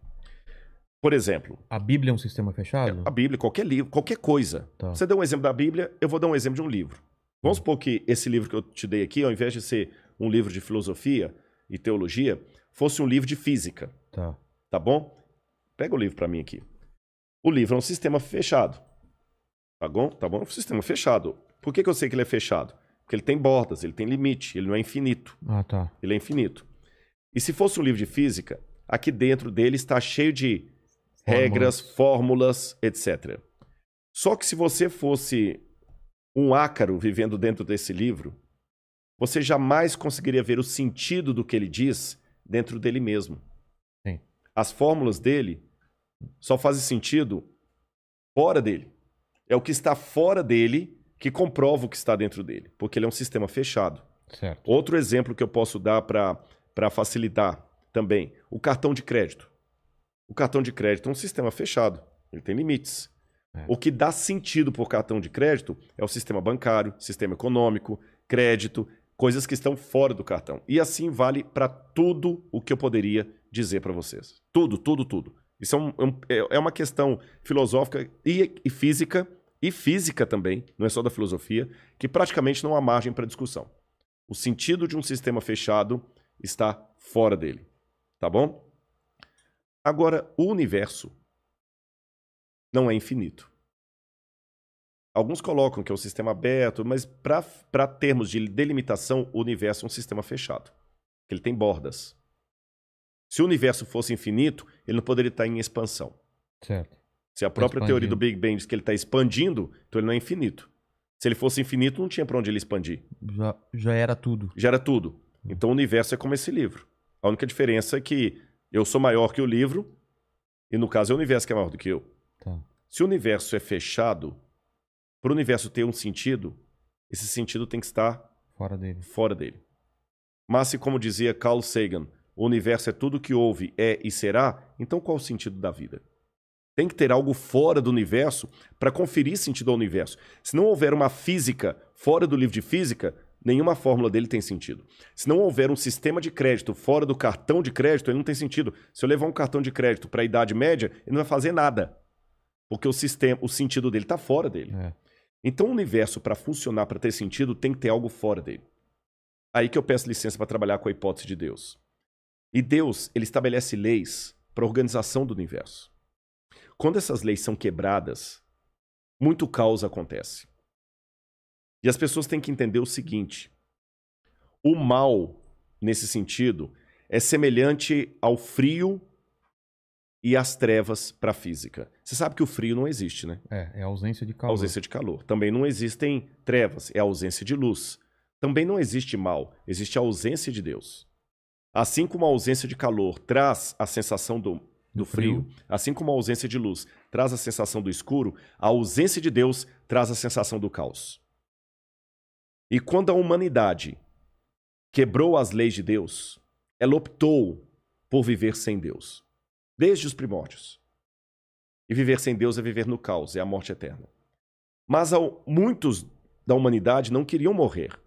Por exemplo, A Bíblia é um sistema fechado? a Bíblia, qualquer livro, qualquer coisa. Tá. Você deu um exemplo da Bíblia, eu vou dar um exemplo de um livro. Vamos supor que esse livro que eu te dei aqui, ao invés de ser um livro de filosofia e teologia, fosse um livro de física, Tá. tá bom? Pega o livro para mim aqui. O livro é um sistema fechado. Tá bom? Tá bom? É um sistema fechado. Por que, que eu sei que ele é fechado? Porque ele tem bordas, ele tem limite, ele não é infinito. Ah, tá. Ele é infinito. E se fosse um livro de física, aqui dentro dele está cheio de regras, fórmulas, etc. Só que se você fosse um ácaro vivendo dentro desse livro, você jamais conseguiria ver o sentido do que ele diz dentro dele mesmo. Sim. As fórmulas dele só fazem sentido fora dele. É o que está fora dele que comprova o que está dentro dele, porque ele é um sistema fechado. Certo. Outro exemplo que eu posso dar para facilitar também, o cartão de crédito. O cartão de crédito é um sistema fechado, ele tem limites. É. O que dá sentido por cartão de crédito é o sistema bancário, sistema econômico, crédito, coisas que estão fora do cartão. E assim vale para tudo o que eu poderia dizer para vocês. Tudo, tudo, tudo. Isso é, um- é é- é uma questão filosófica e, e física, e física também, não é só da filosofia, que praticamente não há margem para discussão. O sentido de um sistema fechado está fora dele. Tá bom? Agora, o universo não é infinito. Alguns colocam que é um sistema aberto, mas para termos de delimitação, o universo é um sistema fechado. Ele tem bordas. Se o universo fosse infinito, ele não poderia estar em expansão. Certo. Se a própria expandindo. teoria do Big Bang diz que ele está expandindo, então ele não é infinito. Se ele fosse infinito, não tinha para onde ele expandir. Já, já era tudo. Já era tudo. Então o universo é como esse livro. A única diferença é que eu sou maior que o livro, e no caso é o universo que é maior do que eu. Tá. Se o universo é fechado, para o universo ter um sentido, esse sentido tem que estar Fora dele. fora dele. Mas se, como dizia Carl Sagan, o universo é tudo que houve, é e será, então qual o sentido da vida? Tem que ter algo fora do universo para conferir sentido ao universo. Se não houver uma física fora do livro de física, nenhuma fórmula dele tem sentido. Se não houver um sistema de crédito fora do cartão de crédito, ele não tem sentido. Se eu levar um cartão de crédito para a Idade Média, ele não vai fazer nada. Porque o sistema, o sentido dele está fora dele. É. Então, o universo, para funcionar, para ter sentido, tem que ter algo fora dele. Aí que eu peço licença para trabalhar com a hipótese de Deus. E Deus, ele estabelece leis para a organização do universo. Quando essas leis são quebradas, muito caos acontece. E as pessoas têm que entender o seguinte: o mal, nesse sentido, é semelhante ao frio e às trevas para a física. Você sabe que o frio não existe, né? É, é ausência de A calor. ausência de calor. Também não existem trevas, é a ausência de luz. Também não existe mal, existe a ausência de Deus. Assim como a ausência de calor traz a sensação do, do Do frio, frio. assim como a ausência de luz traz a sensação do escuro, a ausência de Deus traz a sensação do caos. E quando a humanidade quebrou as leis de Deus, ela optou por viver sem Deus, desde os primórdios. E viver sem Deus é viver no caos, é a morte eterna. Mas ao- muitos da humanidade não queriam morrer.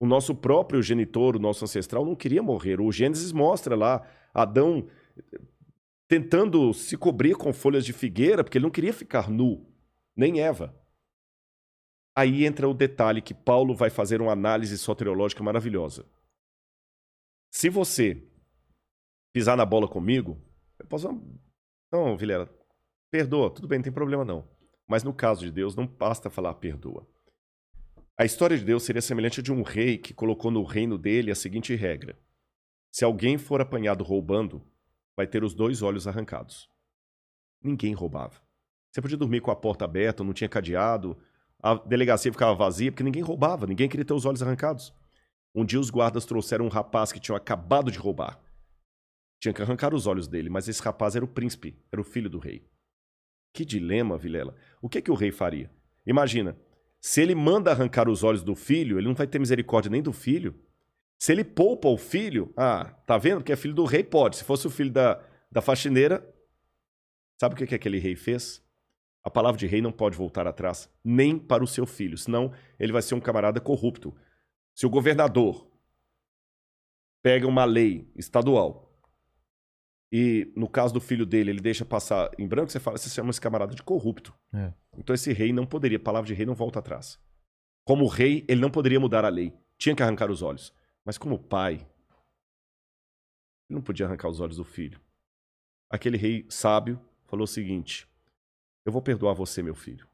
O nosso próprio genitor, o nosso ancestral, não queria morrer. O Gênesis mostra lá Adão eh, tentando se cobrir com folhas de figueira, porque ele não queria ficar nu, nem Eva. Aí entra o detalhe que Paulo vai fazer uma análise soteriológica maravilhosa. Se você pisar na bola comigo, eu posso. Não, Vilela, perdoa, tudo bem, não tem problema não. Mas no caso de Deus, não basta falar perdoa. A história de Deus seria semelhante a de um rei que colocou no reino dele a seguinte regra: se alguém for apanhado roubando, vai ter os dois olhos arrancados. Ninguém roubava. Você podia dormir com a porta aberta, não tinha cadeado, a delegacia ficava vazia, porque ninguém roubava, ninguém queria ter os olhos arrancados. Um dia os guardas trouxeram um rapaz que tinha acabado de roubar. Tinha que arrancar os olhos dele, mas esse rapaz era o príncipe, era o filho do rei. Que dilema, Vilela. O que, que o rei faria? Imagina, se ele manda arrancar os olhos do filho, ele não vai ter misericórdia nem do filho. Se ele poupa o filho, ah, tá vendo que é filho do rei? Pode. Se fosse o filho da, da faxineira, sabe o que, que aquele rei fez? A palavra de rei não pode voltar atrás, nem para o seu filho, senão ele vai ser um camarada corrupto. Se o governador pega uma lei estadual e, no caso do filho dele, ele deixa passar em branco, você fala, você chama esse camarada de corrupto. É. Então esse rei não poderia, a palavra de rei não volta atrás. Como rei, ele não poderia mudar a lei. Tinha que arrancar os olhos. Mas como pai, ele não podia arrancar os olhos do filho. Aquele rei sábio falou o seguinte: Eu vou perdoar você, meu filho,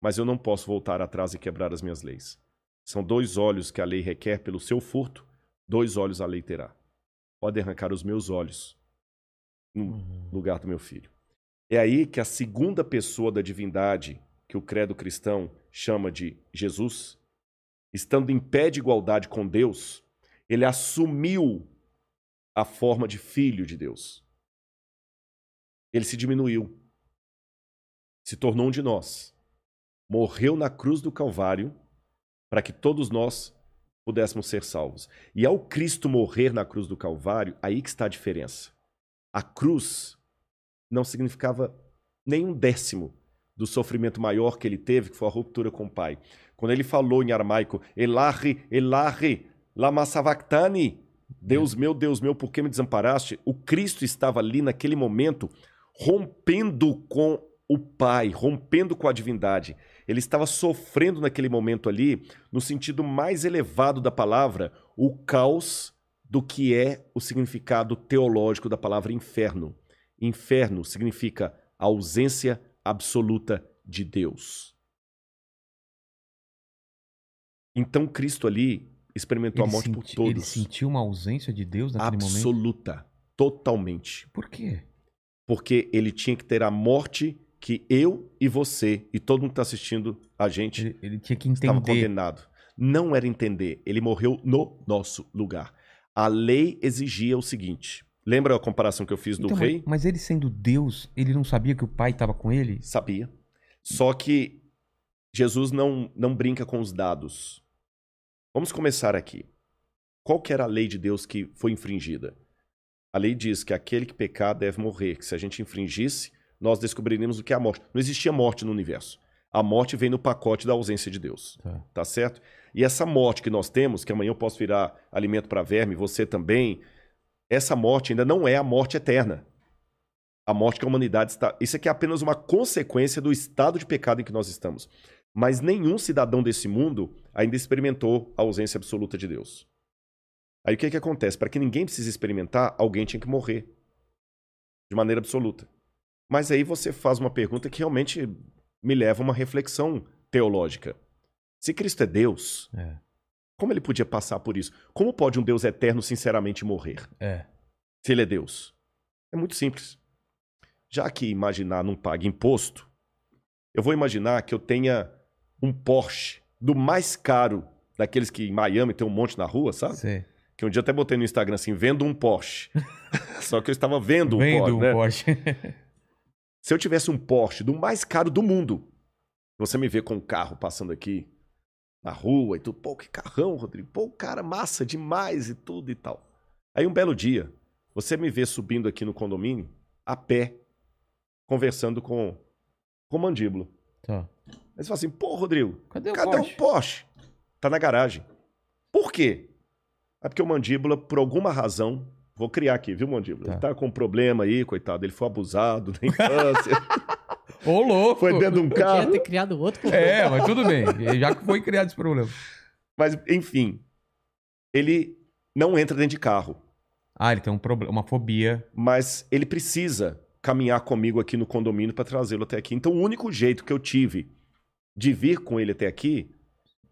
mas eu não posso voltar atrás e quebrar as minhas leis. São dois olhos que a lei requer pelo seu furto, dois olhos a lei terá. Pode arrancar os meus olhos no Uhum. lugar do meu filho. É aí que a segunda pessoa da divindade, que o credo cristão chama de Jesus, estando em pé de igualdade com Deus, ele assumiu a forma de filho de Deus. Ele se diminuiu, se tornou um de nós, morreu na cruz do Calvário para que todos nós pudéssemos ser salvos. E ao Cristo morrer na cruz do Calvário, aí que está a diferença. A cruz não significava nem um décimo do sofrimento maior que ele teve, que foi a ruptura com o pai. Quando ele falou em aramaico, Elahi, Elahi, lama sabachthani, Deus meu, Deus meu, por que me desamparaste? O Cristo estava ali naquele momento rompendo com o Pai, rompendo com a divindade. Ele estava sofrendo naquele momento ali, no sentido mais elevado da palavra, o caos do que é o significado teológico da palavra inferno. Inferno significa a ausência absoluta de Deus. Então Cristo ali experimentou Ele a morte por senti- todos. Ele sentiu uma ausência de Deus naquele momento? absoluta, totalmente. Por quê? Porque ele tinha que ter a morte que eu e você e todo mundo que está assistindo a gente Ele, ele tinha que estava entender. condenado. Não era entender, ele morreu no nosso lugar. A lei exigia o seguinte. Lembra a comparação que eu fiz do Então, rei? mas, ele sendo Deus, ele não sabia que o pai estava com ele? Sabia. Só que Jesus não, não brinca com os dados. Vamos começar aqui. Qual que era a lei de Deus que foi infringida? A lei diz que aquele que pecar deve morrer, que se a gente infringisse, nós descobriríamos o que é a morte. Não existia morte no universo. A morte vem no pacote da ausência de Deus. Tá. Tá certo? E essa morte que nós temos, que amanhã eu posso virar alimento para verme, você também, essa morte ainda não é a morte eterna. A morte que a humanidade está. Isso aqui é apenas uma consequência do estado de pecado em que nós estamos. Mas nenhum cidadão desse mundo ainda experimentou a ausência absoluta de Deus. Aí o que, que acontece? Para que ninguém precise experimentar, alguém tinha que morrer. De maneira absoluta. Mas aí você faz uma pergunta que realmente me leva a uma reflexão teológica. Se Cristo é Deus, É. como ele podia passar por isso? Como pode um Deus eterno sinceramente morrer? É. Se ele é Deus? É muito simples. Já que imaginar não paga imposto, eu vou imaginar que eu tenha um Porsche do mais caro daqueles que em Miami tem um monte na rua, sabe? Sei. Que um dia até botei no Instagram assim, vendo um Porsche. Só que eu estava vendo Vendo Porsche, um né? Porsche. Se eu tivesse um Porsche do mais caro do mundo, você me vê com um carro passando aqui na rua e tudo, pô, que carrão, Rodrigo. Pô, cara, massa demais e tudo e tal. Aí um belo dia, você me vê subindo aqui no condomínio, a pé, conversando com, com o mandíbula. Tá. Aí você fala assim, pô, Rodrigo, Cadê o cadê Porsche? o Porsche? Tá na garagem. Por quê? É porque o mandíbula, por alguma razão, vou criar aqui, viu, mandíbula? Tá. Ele tá com um problema aí, coitado. Ele foi abusado na infância. Ô, louco! foi dentro de um Podia carro. ter criado outro pô. É, mas tudo bem. Já que foi criado esse problema. Mas, enfim, ele não entra dentro de carro. Ah, ele tem um problema, uma fobia. Mas ele precisa caminhar comigo aqui no condomínio para trazê-lo até aqui. Então, o único jeito que eu tive de vir com ele até aqui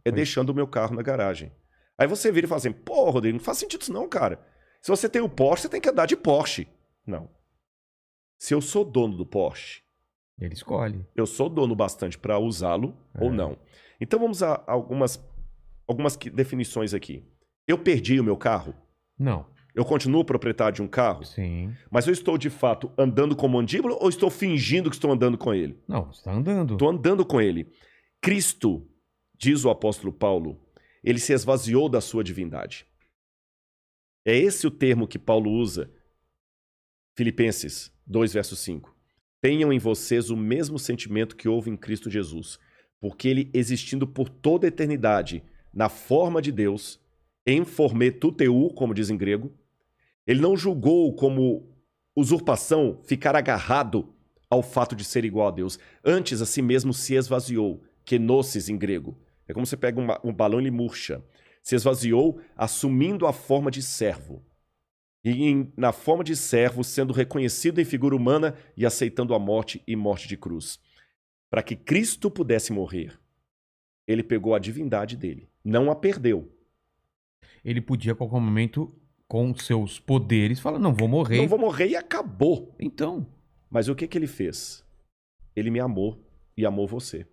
é Foi. deixando o meu carro na garagem. Aí você vira e fala assim: pô, Rodrigo, não faz sentido isso, não, cara. Se você tem o Porsche, você tem que andar de Porsche. Não. Se eu sou dono do Porsche, Ele escolhe. eu sou dono bastante para usá-lo É. ou não. Então vamos a algumas, algumas definições aqui. Eu perdi o meu carro? Não. Eu continuo proprietário de um carro? Sim. Mas eu estou de fato andando com o mandíbula ou estou fingindo que estou andando com ele? Não, você tá andando. Estou andando com ele. Cristo, diz o apóstolo Paulo, ele se esvaziou da sua divindade. É esse o termo que Paulo usa. Filipenses 2, verso 5. Tenham em vocês o mesmo sentimento que houve em Cristo Jesus, porque ele, existindo por toda a eternidade, na forma de Deus, em forme tuteu, como diz em grego, ele não julgou como usurpação ficar agarrado ao fato de ser igual a Deus. Antes, a si mesmo se esvaziou, kenosis em grego. É como você pega um, um balão e ele murcha. Se esvaziou, assumindo a forma de servo. E em, na forma de servo, sendo reconhecido em figura humana e aceitando a morte e morte de cruz. Para que Cristo pudesse morrer, ele pegou a divindade dele, não a perdeu. Ele podia, a qualquer momento, com seus poderes, falar: não, vou morrer. Não vou morrer e acabou. Então. Mas o que, que ele fez? Ele me amou e amou você.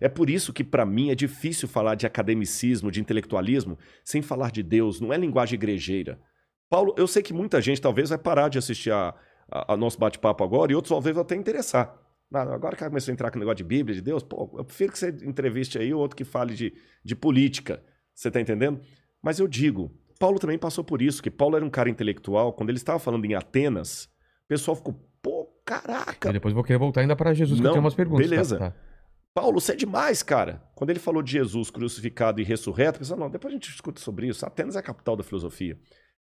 É por isso que, para mim, é difícil falar de academicismo, de intelectualismo, sem falar de Deus. Não é linguagem igrejeira. Paulo, eu sei que muita gente talvez vai parar de assistir a, a, a nosso bate-papo agora e outros talvez vão até interessar. Agora que começou a entrar com o negócio de Bíblia, de Deus, pô, eu prefiro que você entreviste aí outro que fale de, de política. Você está entendendo? Mas eu digo, Paulo também passou por isso, que Paulo era um cara intelectual. Quando ele estava falando em Atenas, o pessoal ficou, pô, caraca. E depois vou querer voltar ainda para Jesus, que Não, eu tenho umas perguntas. beleza. Tá, tá. Paulo, você é demais, cara. Quando ele falou de Jesus crucificado e ressurreto, pensou, não, depois a gente discute sobre isso. Atenas é a capital da filosofia.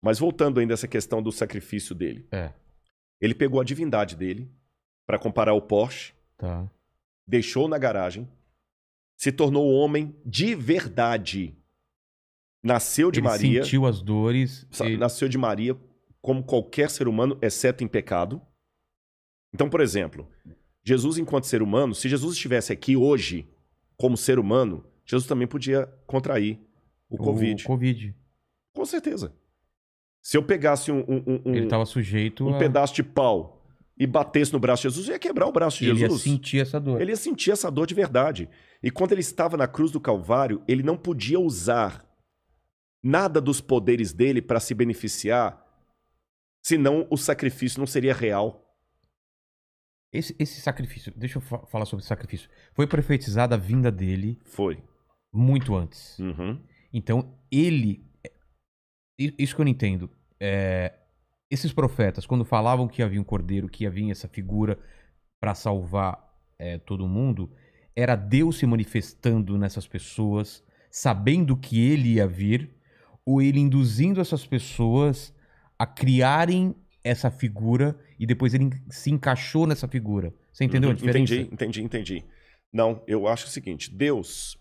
Mas voltando ainda a essa questão do sacrifício dele. É, Ele pegou a divindade dele para comparar o Porsche, tá. deixou na garagem, se tornou homem de verdade. Nasceu de ele Maria, sentiu as dores. nasceu de Maria como qualquer ser humano, exceto em pecado. Então, por exemplo, Jesus enquanto ser humano, se Jesus estivesse aqui hoje como ser humano, Jesus também podia contrair o Covid. O Covid. Com certeza. Se eu pegasse um, um- um- Ele estava sujeito um a... pedaço de pau e batesse no braço de Jesus, eu ia quebrar o braço de Ele ia Jesus. sentir essa dor. Ele ia sentir essa dor de verdade. E quando ele estava na cruz do Calvário, ele não podia usar nada dos poderes dele para se beneficiar, senão o sacrifício não seria real. Esse, esse sacrifício, deixa eu fa- falar sobre esse sacrifício. Foi profetizada a vinda dele Foi. muito antes. Uhum. Então, ele. Isso que eu não entendo. É, esses profetas, quando falavam que havia um cordeiro, que havia essa figura para salvar é, todo mundo, era Deus se manifestando nessas pessoas, sabendo que ele ia vir, ou ele induzindo essas pessoas a criarem essa figura e depois ele se encaixou nessa figura. Você entendeu Uhum. a diferença? Entendi, entendi, entendi. Não, eu acho o seguinte: Deus,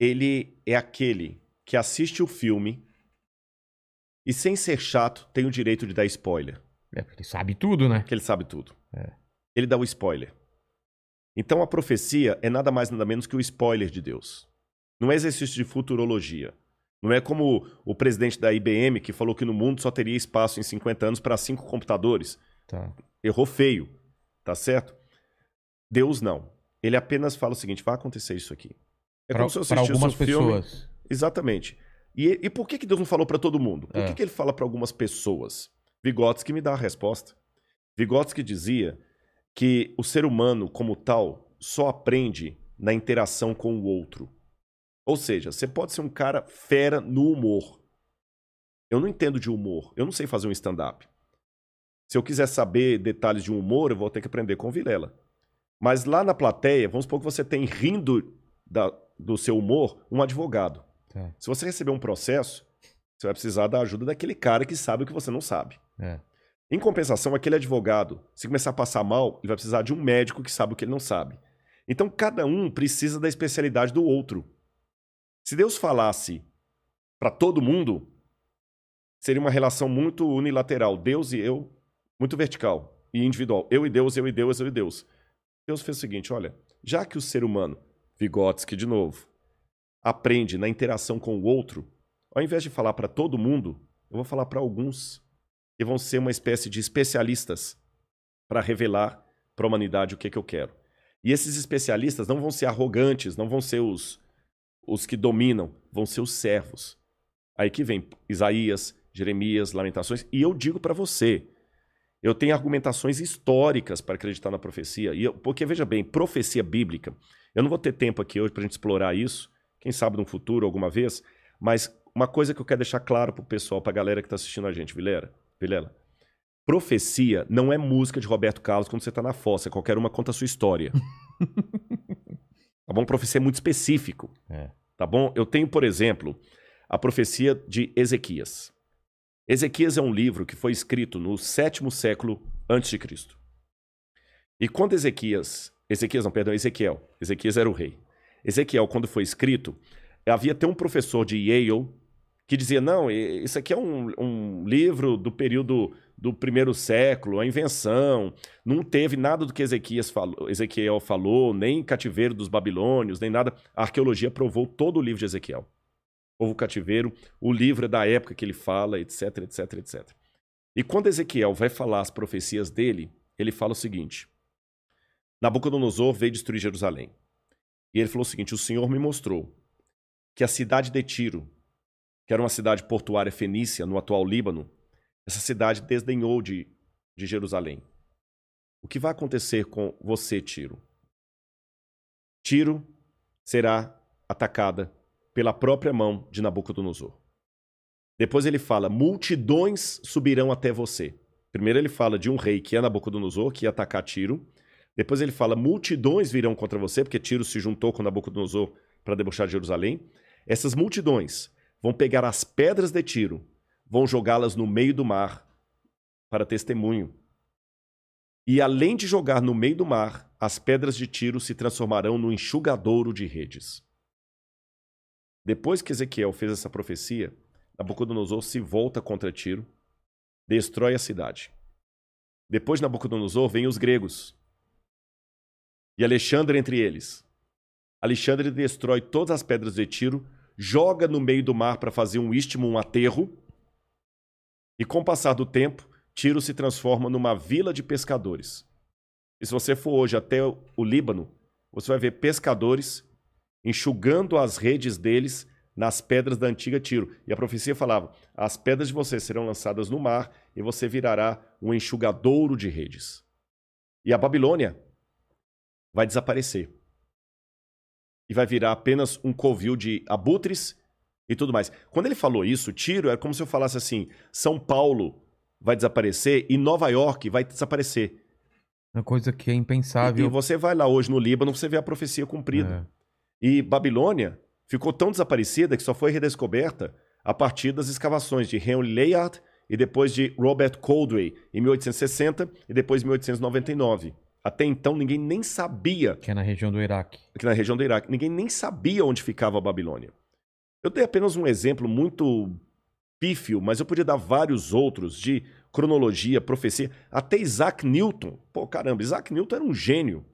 ele é aquele que assiste o filme e, sem ser chato, tem o direito de dar spoiler. É, porque ele sabe tudo, né? que ele sabe tudo. É. Ele dá o spoiler. Então a profecia é nada mais nada menos que o spoiler de Deus. Não é exercício de futurologia. Não é como o presidente da IBM que falou que no mundo só teria espaço em 50 anos para cinco computadores. Tá. Errou feio, tá certo? Deus não. Ele apenas fala o seguinte: vai acontecer isso aqui. É Para como se eu assistisse algumas um filme- pessoas. Exatamente. E, e por que, que Deus não falou para todo mundo? Por É. que, que ele fala para algumas pessoas? Vygotsky me dá a resposta. Vygotsky dizia que o ser humano, como tal, só aprende na interação com o outro. Ou seja, você pode ser um cara fera no humor. Eu não entendo de humor. Eu não sei fazer um stand-up. Se eu quiser saber detalhes de um humor, eu vou ter que aprender com o Vilela. Mas lá na plateia, vamos supor que você tem rindo da- do seu humor um advogado. Tá. Se você receber um processo, você vai precisar da ajuda daquele cara que sabe o que você não sabe. É. Em compensação, aquele advogado, se começar a passar mal, ele vai precisar de um médico que sabe o que ele não sabe. Então, cada um precisa da especialidade do outro. Se Deus falasse para todo mundo, seria uma relação muito unilateral. Deus e eu, muito vertical e individual. Eu e Deus, eu e Deus, eu e Deus. Deus fez o seguinte: olha, já que o ser humano, Vygotsky de novo, aprende na interação com o outro, ao invés de falar para todo mundo, eu vou falar para alguns que vão ser uma espécie de especialistas para revelar para a humanidade o que, é que eu quero. E esses especialistas não vão ser arrogantes, não vão ser os, os que dominam, vão ser os servos. Aí que vem Isaías, Jeremias, Lamentações, e eu digo para você, eu tenho argumentações históricas para acreditar na profecia, e eu- porque veja bem, profecia bíblica, eu não vou ter tempo aqui hoje para a gente explorar isso, quem sabe no futuro, alguma vez, mas uma coisa que eu quero deixar claro para o pessoal, para a galera que está assistindo a gente, Vilela, Vilela, Profecia não é música de Roberto Carlos quando você tá na fossa. Qualquer uma conta a sua história. tá bom? Profecia é muito específico. É. Tá bom? Eu tenho, por exemplo, a profecia de Ezequias. Ezequias é um livro que foi escrito no sétimo século antes de Cristo. E quando Ezequias, Ezequias não, perdão, Ezequiel, Ezequias era o rei. Ezequiel, quando foi escrito, havia até um professor de Yale que dizia, não, isso aqui é um, um livro do período do primeiro século, a invenção, não teve nada do que Ezequias falou, Ezequiel falou, nem cativeiro dos babilônios, nem nada. A arqueologia provou todo o livro de Ezequiel. Houve o cativeiro, o livro é da época que ele fala, etc, etc, etc. E quando Ezequiel vai falar as profecias dele, ele fala o seguinte: Nabucodonosor veio destruir Jerusalém. E ele falou o seguinte: O Senhor me mostrou que a cidade de Tiro, que era uma cidade portuária fenícia no atual Líbano, essa cidade desdenhou de, de Jerusalém. O que vai acontecer com você, Tiro? Tiro será atacada pela própria mão de Nabucodonosor. Depois ele fala: multidões subirão até você. Primeiro ele fala de um rei que é Nabucodonosor, que ia atacar Tiro. Depois ele fala: multidões virão contra você, porque Tiro se juntou com Nabucodonosor para debochar de Jerusalém. Essas multidões vão pegar as pedras de Tiro, vão jogá-las no meio do mar para testemunho. E além de jogar no meio do mar, as pedras de Tiro se transformarão no enxugadouro de redes. Depois que Ezequiel fez essa profecia, Nabucodonosor se volta contra Tiro, destrói a cidade. Depois de Nabucodonosor vem os gregos. E Alexandre entre eles. Alexandre destrói todas as pedras de Tiro, joga no meio do mar para fazer um istmo, um aterro. E com o passar do tempo, Tiro se transforma numa vila de pescadores. E se você for hoje até o Líbano, você vai ver pescadores enxugando as redes deles nas pedras da antiga Tiro. E a profecia falava: as pedras de você serão lançadas no mar e você virará um enxugadouro de redes. E a Babilônia vai desaparecer. E vai virar apenas um covil de abutres e tudo mais. Quando ele falou isso, Tiro era como se eu falasse assim: São Paulo vai desaparecer e Nova York vai desaparecer. Uma coisa que é E, e impensável. você vai lá hoje no Líbano, você vê a profecia cumprida. É. E Babilônia ficou tão desaparecida que só foi redescoberta a partir das escavações de Henry Layard e depois de Robert Coldway em 1860 e depois em 1899. Até então ninguém nem sabia Que é na região do Iraque. aqui na região do Iraque, ninguém nem sabia onde ficava a Babilônia. Eu dei apenas um exemplo muito pífio, mas eu podia dar vários outros de cronologia, profecia, até Isaac Newton. Pô, caramba, Isaac Newton era um gênio.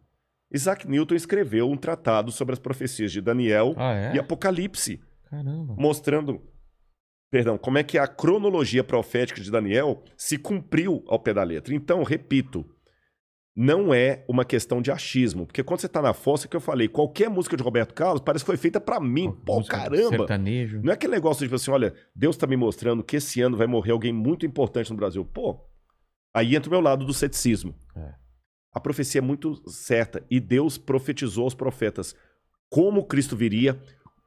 Isaac Newton escreveu um tratado sobre as profecias de Daniel Ah, é? e Apocalipse, Caramba. mostrando, perdão, como é que a cronologia profética de Daniel se cumpriu ao pé da letra. Então, repito, não é uma questão de achismo, porque quando você tá na fossa que eu falei, qualquer música de Roberto Carlos parece que foi feita pra mim. Pô, Música caramba. Sertanejo. Não é aquele negócio de tipo assim, olha, Deus tá me mostrando que esse ano vai morrer alguém muito importante no Brasil. Pô, aí entra o meu lado do ceticismo. É. A profecia é muito certa e Deus profetizou aos profetas como Cristo viria,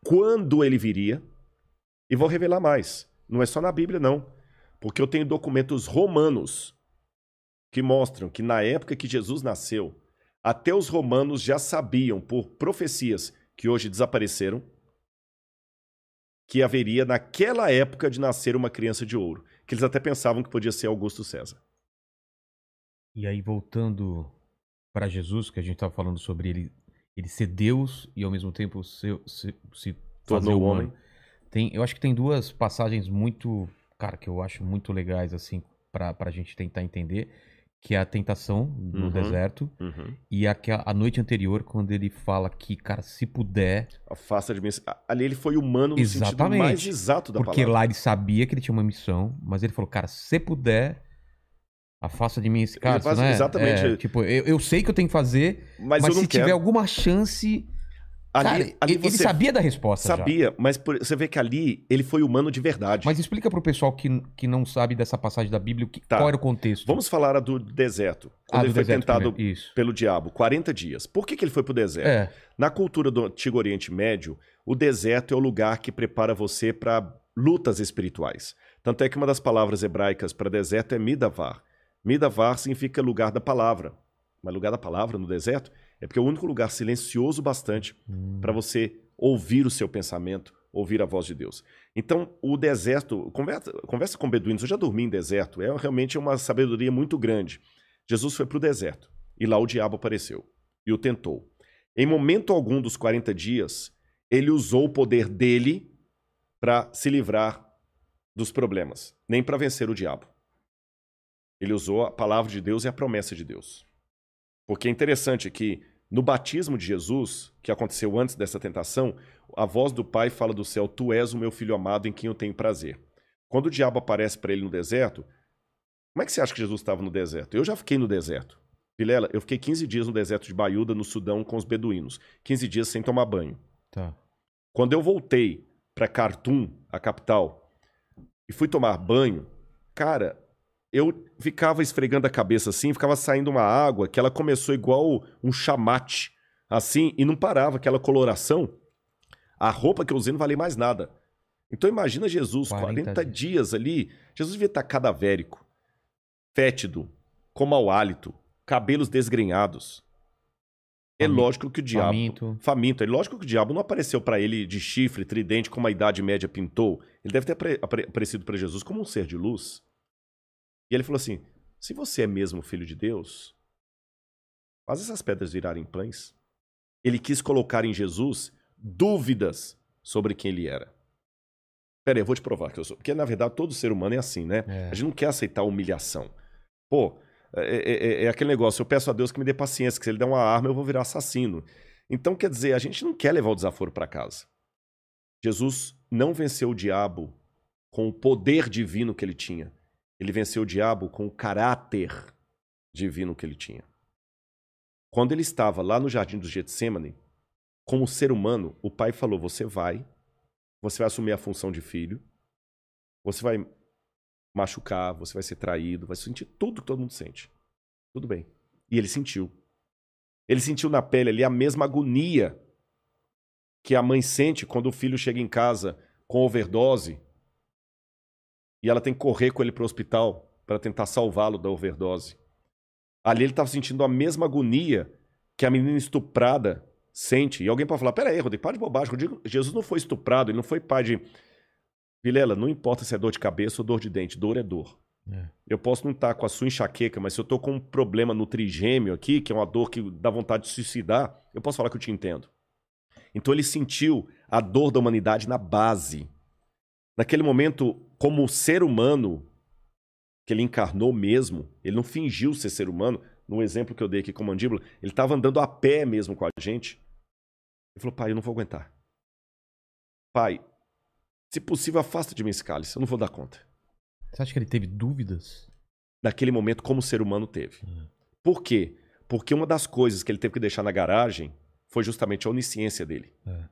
quando ele viria. E vou revelar mais. Não é só na Bíblia, não. Porque eu tenho documentos romanos que mostram que na época que Jesus nasceu, até os romanos já sabiam, por profecias que hoje desapareceram, que haveria naquela época de nascer uma criança de ouro. Que eles até pensavam que podia ser Augusto César. E aí, voltando para Jesus, que a gente estava falando sobre ele, ele ser Deus e ao mesmo tempo ser, se, se Tornou homem. Tem, eu acho que tem duas passagens muito, cara, que eu acho muito legais, assim, pra, pra gente tentar entender, que é a tentação no Uhum. deserto Uhum. e a, a, noite anterior, quando ele fala que, cara, se puder, Afasta de mim. Ali ele foi humano no sentido Exatamente. mais exato da porque palavra. lá ele sabia que ele tinha uma missão, mas ele falou, cara, se puder, afasta de mim esse cara, né? exatamente. É, tipo, eu, eu sei que eu tenho que fazer, Mas, mas, se quero. tiver alguma chance. Ali, cara, ali ele, você sabia da resposta. já. sabia, mas por- você vê que ali ele foi humano de verdade. Mas explica pro pessoal que, que não sabe dessa passagem da Bíblia o que, Tá. qual era o contexto. Vamos falar do deserto. Quando Ah, ele foi tentado pelo diabo, 40 dias. Por que, que ele foi pro deserto? É. Na cultura do Antigo Oriente Médio, o deserto é o lugar que prepara você para lutas espirituais. Tanto é que uma das palavras hebraicas para deserto é midavar. Midavar significa lugar da palavra. Mas lugar da palavra no deserto é porque é o único lugar silencioso bastante Hum. para você ouvir o seu pensamento, ouvir a voz de Deus. Então, o deserto, conversa, conversa com beduínos, eu já dormi em deserto, é realmente uma sabedoria muito grande. Jesus foi para o deserto e lá o diabo apareceu e o tentou. Em momento algum dos 40 dias, ele usou o poder dele para se livrar dos problemas, nem para vencer o diabo. Ele usou a palavra de Deus e a promessa de Deus. Porque é interessante que no batismo de Jesus, que aconteceu antes dessa tentação, a voz do Pai fala do céu: Tu és o meu filho amado em quem eu tenho prazer. Quando o diabo aparece para ele no deserto, como é que você acha que Jesus estava no deserto? Eu já fiquei no deserto. Vilela, eu fiquei 15 dias no deserto de Baiuda, no Sudão, com os beduínos. 15 dias sem tomar banho. Tá. Quando eu voltei para Khartoum, a capital, e fui tomar banho, cara, eu ficava esfregando a cabeça assim, ficava saindo uma água que ela começou igual um chamate, assim, e não parava aquela coloração. A roupa que eu usei não valia mais nada. Então imagina Jesus, 40 40, dias ali, Jesus devia estar cadavérico, fétido, com mau hálito, cabelos desgrenhados. É Faminto. lógico que o diabo Faminto. faminto. É lógico que o diabo não apareceu para ele de chifre, tridente, como a Idade Média pintou. Ele deve ter apare- apare- aparecido para Jesus como um ser de luz. E ele falou assim: se você é mesmo filho de Deus, faz essas pedras virarem pães. Ele quis colocar em Jesus dúvidas sobre quem ele era. Pera aí, eu vou te provar que eu sou. Porque, na verdade, todo ser humano é assim, né? É. A gente não quer aceitar humilhação. Pô, é, é- é- é aquele negócio, eu peço a Deus que me dê paciência, que se ele der uma arma eu vou virar assassino. Então, quer dizer, a gente não quer levar o desaforo para casa. Jesus não venceu o diabo com o poder divino que ele tinha. Ele venceu o diabo com o caráter divino que ele tinha. Quando ele estava lá no jardim do Getsemane, como ser humano, o pai falou: Você vai, você vai assumir a função de filho, você vai machucar, você vai ser traído, vai sentir tudo que todo mundo sente. Tudo bem. E ele sentiu. Ele sentiu na pele ali a mesma agonia que a mãe sente quando o filho chega em casa com overdose e ela tem que correr com ele para o hospital para tentar salvá-lo da overdose. Ali ele estava sentindo a mesma agonia que a menina estuprada sente. E alguém pode falar: peraí, Rodrigo, para de bobagem. Rodrigo, Jesus não foi estuprado, ele não foi pai de. Vilela, não importa se é dor de cabeça ou dor de dente, dor é dor. É. Eu posso não estar com a sua enxaqueca, mas se eu estou com um problema no trigêmeo aqui, que é uma dor que dá vontade de suicidar, eu posso falar que eu te entendo. Então ele sentiu a dor da humanidade na base. Naquele momento, como ser humano, que ele encarnou mesmo, ele não fingiu ser ser humano. No exemplo que eu dei aqui com a mandíbula, ele estava andando a pé mesmo com a gente. Ele falou: Pai, eu não vou aguentar. Pai, se possível, afasta de mim esse cálice, eu não vou dar conta. Você acha que ele teve dúvidas? naquele momento como ser humano teve. Por quê? Porque uma das coisas que ele teve que deixar na garagem foi justamente a onisciência dele. É.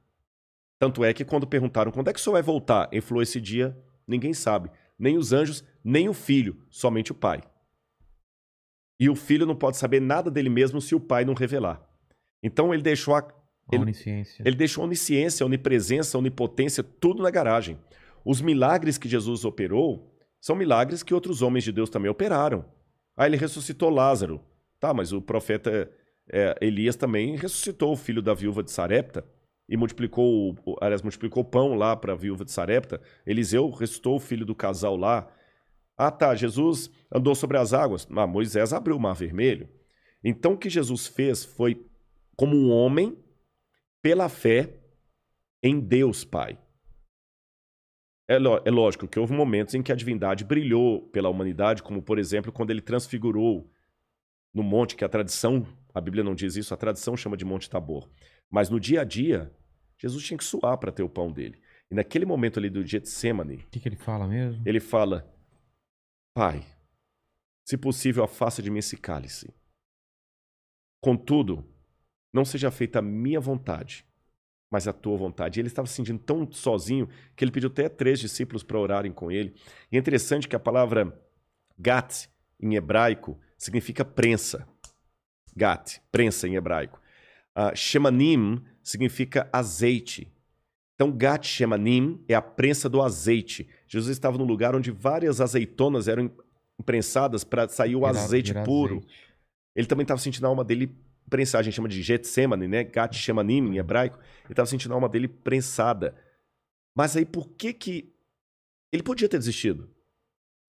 Tanto é que quando perguntaram quando é que o senhor vai voltar, ele falou esse dia, ninguém sabe. Nem os anjos, nem o filho, somente o pai. E o filho não pode saber nada dele mesmo se o pai não revelar. Então ele deixou a, Ele- onisciência. ele deixou a onisciência, a onipresença, a onipotência, tudo na garagem. Os milagres que Jesus operou são milagres que outros homens de Deus também operaram. Ah, ele ressuscitou Lázaro. Tá, mas o profeta é, Elias também ressuscitou o filho da viúva de Sarepta e multiplicou, aliás, multiplicou pão lá para a viúva de Sarepta. Eliseu ressuscitou o filho do casal lá. Ah, tá, Jesus andou sobre as águas. Ah, Moisés abriu o mar vermelho. Então o que Jesus fez foi como um homem pela fé em Deus Pai. É, é lógico que houve momentos em que a divindade brilhou pela humanidade, como por exemplo quando ele transfigurou no monte, que a tradição, a Bíblia não diz isso, a tradição chama de Monte Tabor. Mas no dia a dia, Jesus tinha que suar para ter o pão dele. E naquele momento ali do Getsemane, O que, que ele fala mesmo? ele fala: Pai, se possível, afasta de mim esse cálice. Contudo, não seja feita a minha vontade, mas a tua vontade. E ele estava se sentindo tão sozinho que ele pediu até três discípulos para orarem com ele. E é interessante que a palavra gat, em hebraico, significa prensa. Gat, prensa em hebraico. Uh, shemanim significa azeite. Então, gat shemanim é a prensa do azeite. Jesus estava num lugar onde várias azeitonas eram prensadas para sair o azeite puro. azeite. Ele também estava sentindo a alma dele prensada. A gente chama de Getsemane, né? Gat Shemanim em hebraico. Ele estava sentindo a alma dele prensada. Mas aí por que que... Ele podia ter desistido.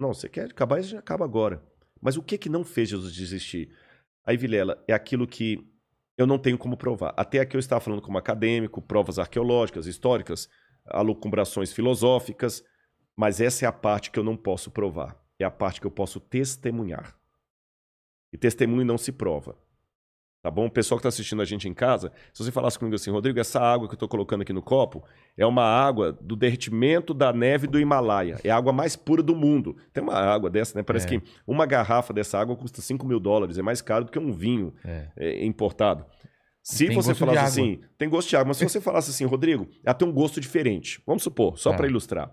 Não, você quer acabar, já acaba agora. Mas o que que não fez Jesus desistir? Aí, Vilela, é aquilo que eu não tenho como provar. Até aqui eu estava falando como acadêmico, provas arqueológicas, históricas, alucumbrações filosóficas, mas essa é a parte que eu não posso provar. É a parte que eu posso testemunhar. E testemunho não se prova. Tá bom? O pessoal que está assistindo a gente em casa, se você falasse comigo assim, Rodrigo, essa água que eu estou colocando aqui no copo é uma água do derretimento da neve do Himalaia. É a água mais pura do mundo. Tem uma água dessa, né? Parece É. que uma garrafa dessa água custa 5 mil dólares. É mais caro do que um vinho É. é, importado. Se Tem você falasse assim, tem gosto de água, mas se você falasse assim, Rodrigo, ela tem um gosto diferente. Vamos supor, só Tá. para ilustrar.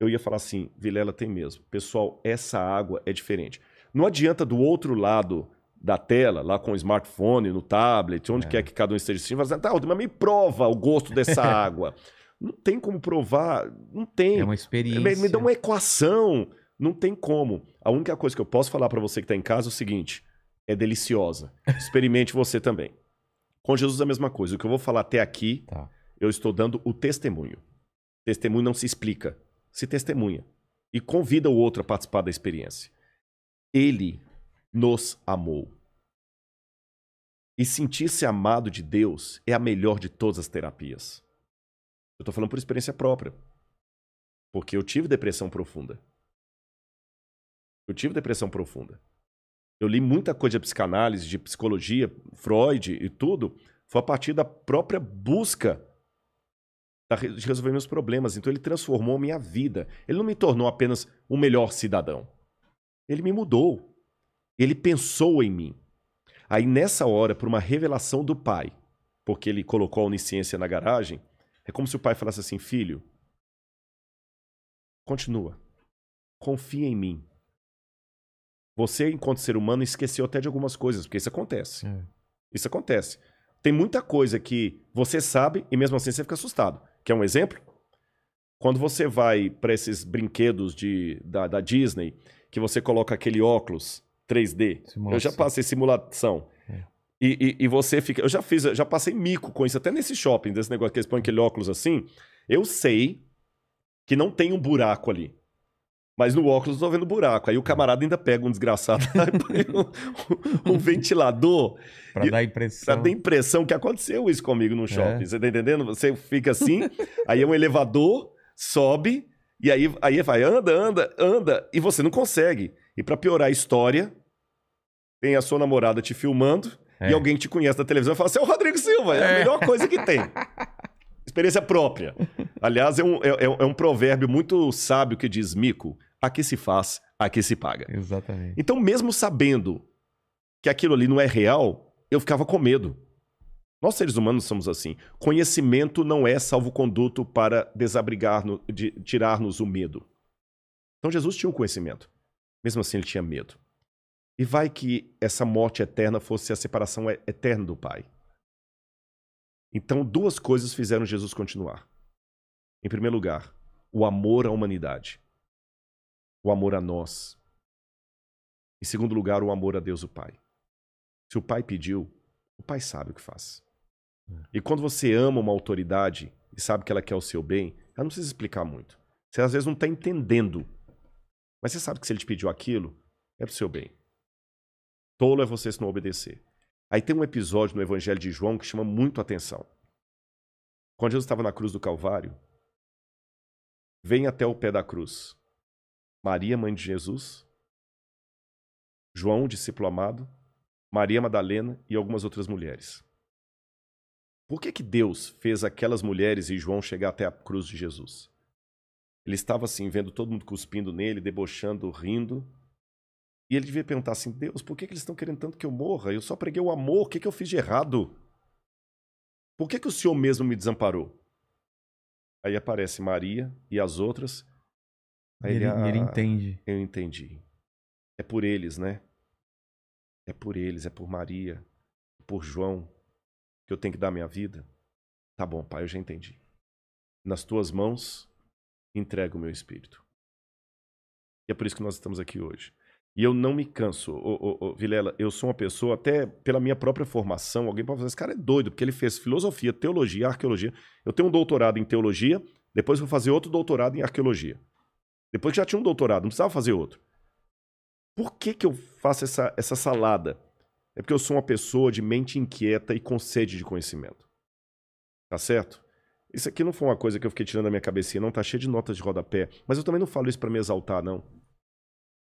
Eu ia falar assim, Vilela tem mesmo. Pessoal, essa água é diferente. Não adianta do outro lado da tela, lá com o smartphone, no tablet, onde É. quer que cada um esteja assistindo, falar assim, tá, mas me prova o gosto dessa água. Não tem como provar, não tem. É uma experiência. Me, me dá uma equação. Não tem como. A única coisa que eu posso falar para você que está em casa é o seguinte: é deliciosa. Experimente você também. Com Jesus é a mesma coisa. O que eu vou falar até aqui, Tá. eu estou dando o testemunho. Testemunho não se explica, se testemunha. E convida o outro a participar da experiência. Ele nos amou. E sentir-se amado de Deus é a melhor de todas as terapias. Eu estou falando por experiência própria. Porque eu tive depressão profunda. Eu tive depressão profunda. Eu li muita coisa de psicanálise, de psicologia, Freud e tudo. Foi a partir da própria busca de resolver meus problemas. Então ele transformou minha vida. Ele não me tornou apenas um melhor cidadão. Ele me mudou. Ele pensou em mim. Aí nessa hora, por uma revelação do pai, porque ele colocou a onisciência na garagem, é como se o pai falasse assim: filho, continua. Confia em mim. Você, enquanto ser humano, esqueceu até de algumas coisas, porque isso acontece. É. Isso acontece. Tem muita coisa que você sabe e mesmo assim você fica assustado. Quer um exemplo? Quando você vai para esses brinquedos de, da, da Disney, que você coloca aquele óculos 3D. Simulação. Eu já passei simulação. É. E, e, e você fica. Eu já fiz, eu já passei mico com isso, até nesse shopping, desse negócio que eles põem aquele óculos assim. Eu sei que não tem um buraco ali. Mas no óculos eu tô vendo buraco. Aí o camarada ainda pega um desgraçado lá e põe um, um ventilador Pra E- dar Pra impressão. dar impressão que aconteceu isso comigo no shopping. É. Você tá entendendo? Você fica assim, aí é um elevador, sobe, e aí, aí vai, anda, anda, anda, e você não consegue. E pra piorar a história, tem a sua namorada te filmando, É. e alguém que te conhece da televisão fala: Você é o Rodrigo Silva, é, a É. melhor coisa que tem. Experiência própria. Aliás, é um, é, é um provérbio muito sábio que diz: Mico, aqui se faz, aqui se paga. Exatamente. Então, mesmo sabendo que aquilo ali não é real, eu ficava com medo. Nós, seres humanos, somos assim. Conhecimento não é salvo-conduto para desabrigar, de tirar-nos o medo. Então, Jesus tinha o conhecimento. Mesmo assim, ele tinha medo. E vai que essa morte eterna fosse a separação eterna do Pai. Então, duas coisas fizeram Jesus continuar. Em primeiro lugar, o amor à humanidade. O amor a nós. Em segundo lugar, o amor a Deus, o Pai. Se o Pai pediu, o Pai sabe o que faz. E quando você ama uma autoridade e sabe que ela quer o seu bem, ela não precisa explicar muito. Você às vezes não está entendendo. Mas você sabe que se ele te pediu aquilo, é pro seu bem. Tolo é você se não obedecer. Aí tem um episódio no Evangelho de João que chama muito atenção. Quando Jesus estava na cruz do Calvário, vem até o pé da cruz Maria, mãe de Jesus, João, discípulo amado, Maria Madalena e algumas outras mulheres. Por que, que Deus fez aquelas mulheres e João chegar até a cruz de Jesus? Ele estava assim, vendo todo mundo cuspindo nele, debochando, rindo. E ele devia perguntar assim: Deus, por que, que eles estão querendo tanto que eu morra? Eu só preguei o amor, o que, que eu fiz de errado? Por que, que o Senhor mesmo me desamparou? Aí aparece Maria e as outras. Aí Ele, "Ah, ele entende. eu entendi. É por eles, né? É por eles, é por Maria, por João, que eu tenho que dar minha vida. Tá bom, pai, eu já entendi. Nas tuas mãos, entrego o meu espírito. E é por isso que nós estamos aqui hoje. E eu não me canso. Ô, ô, ô, Vilela, eu sou uma pessoa, até pela minha própria formação, alguém pode falar, esse cara é doido, porque ele fez filosofia, teologia, arqueologia. Eu tenho um doutorado em teologia, depois vou fazer outro doutorado em arqueologia. Depois que já tinha um doutorado, não precisava fazer outro. Por que, que eu faço essa, essa salada? É porque eu sou uma pessoa de mente inquieta e com sede de conhecimento. Tá certo? Isso aqui não foi uma coisa que eu fiquei tirando da minha cabecinha, não, tá cheio de notas de rodapé. Mas eu também não falo isso para me exaltar, não.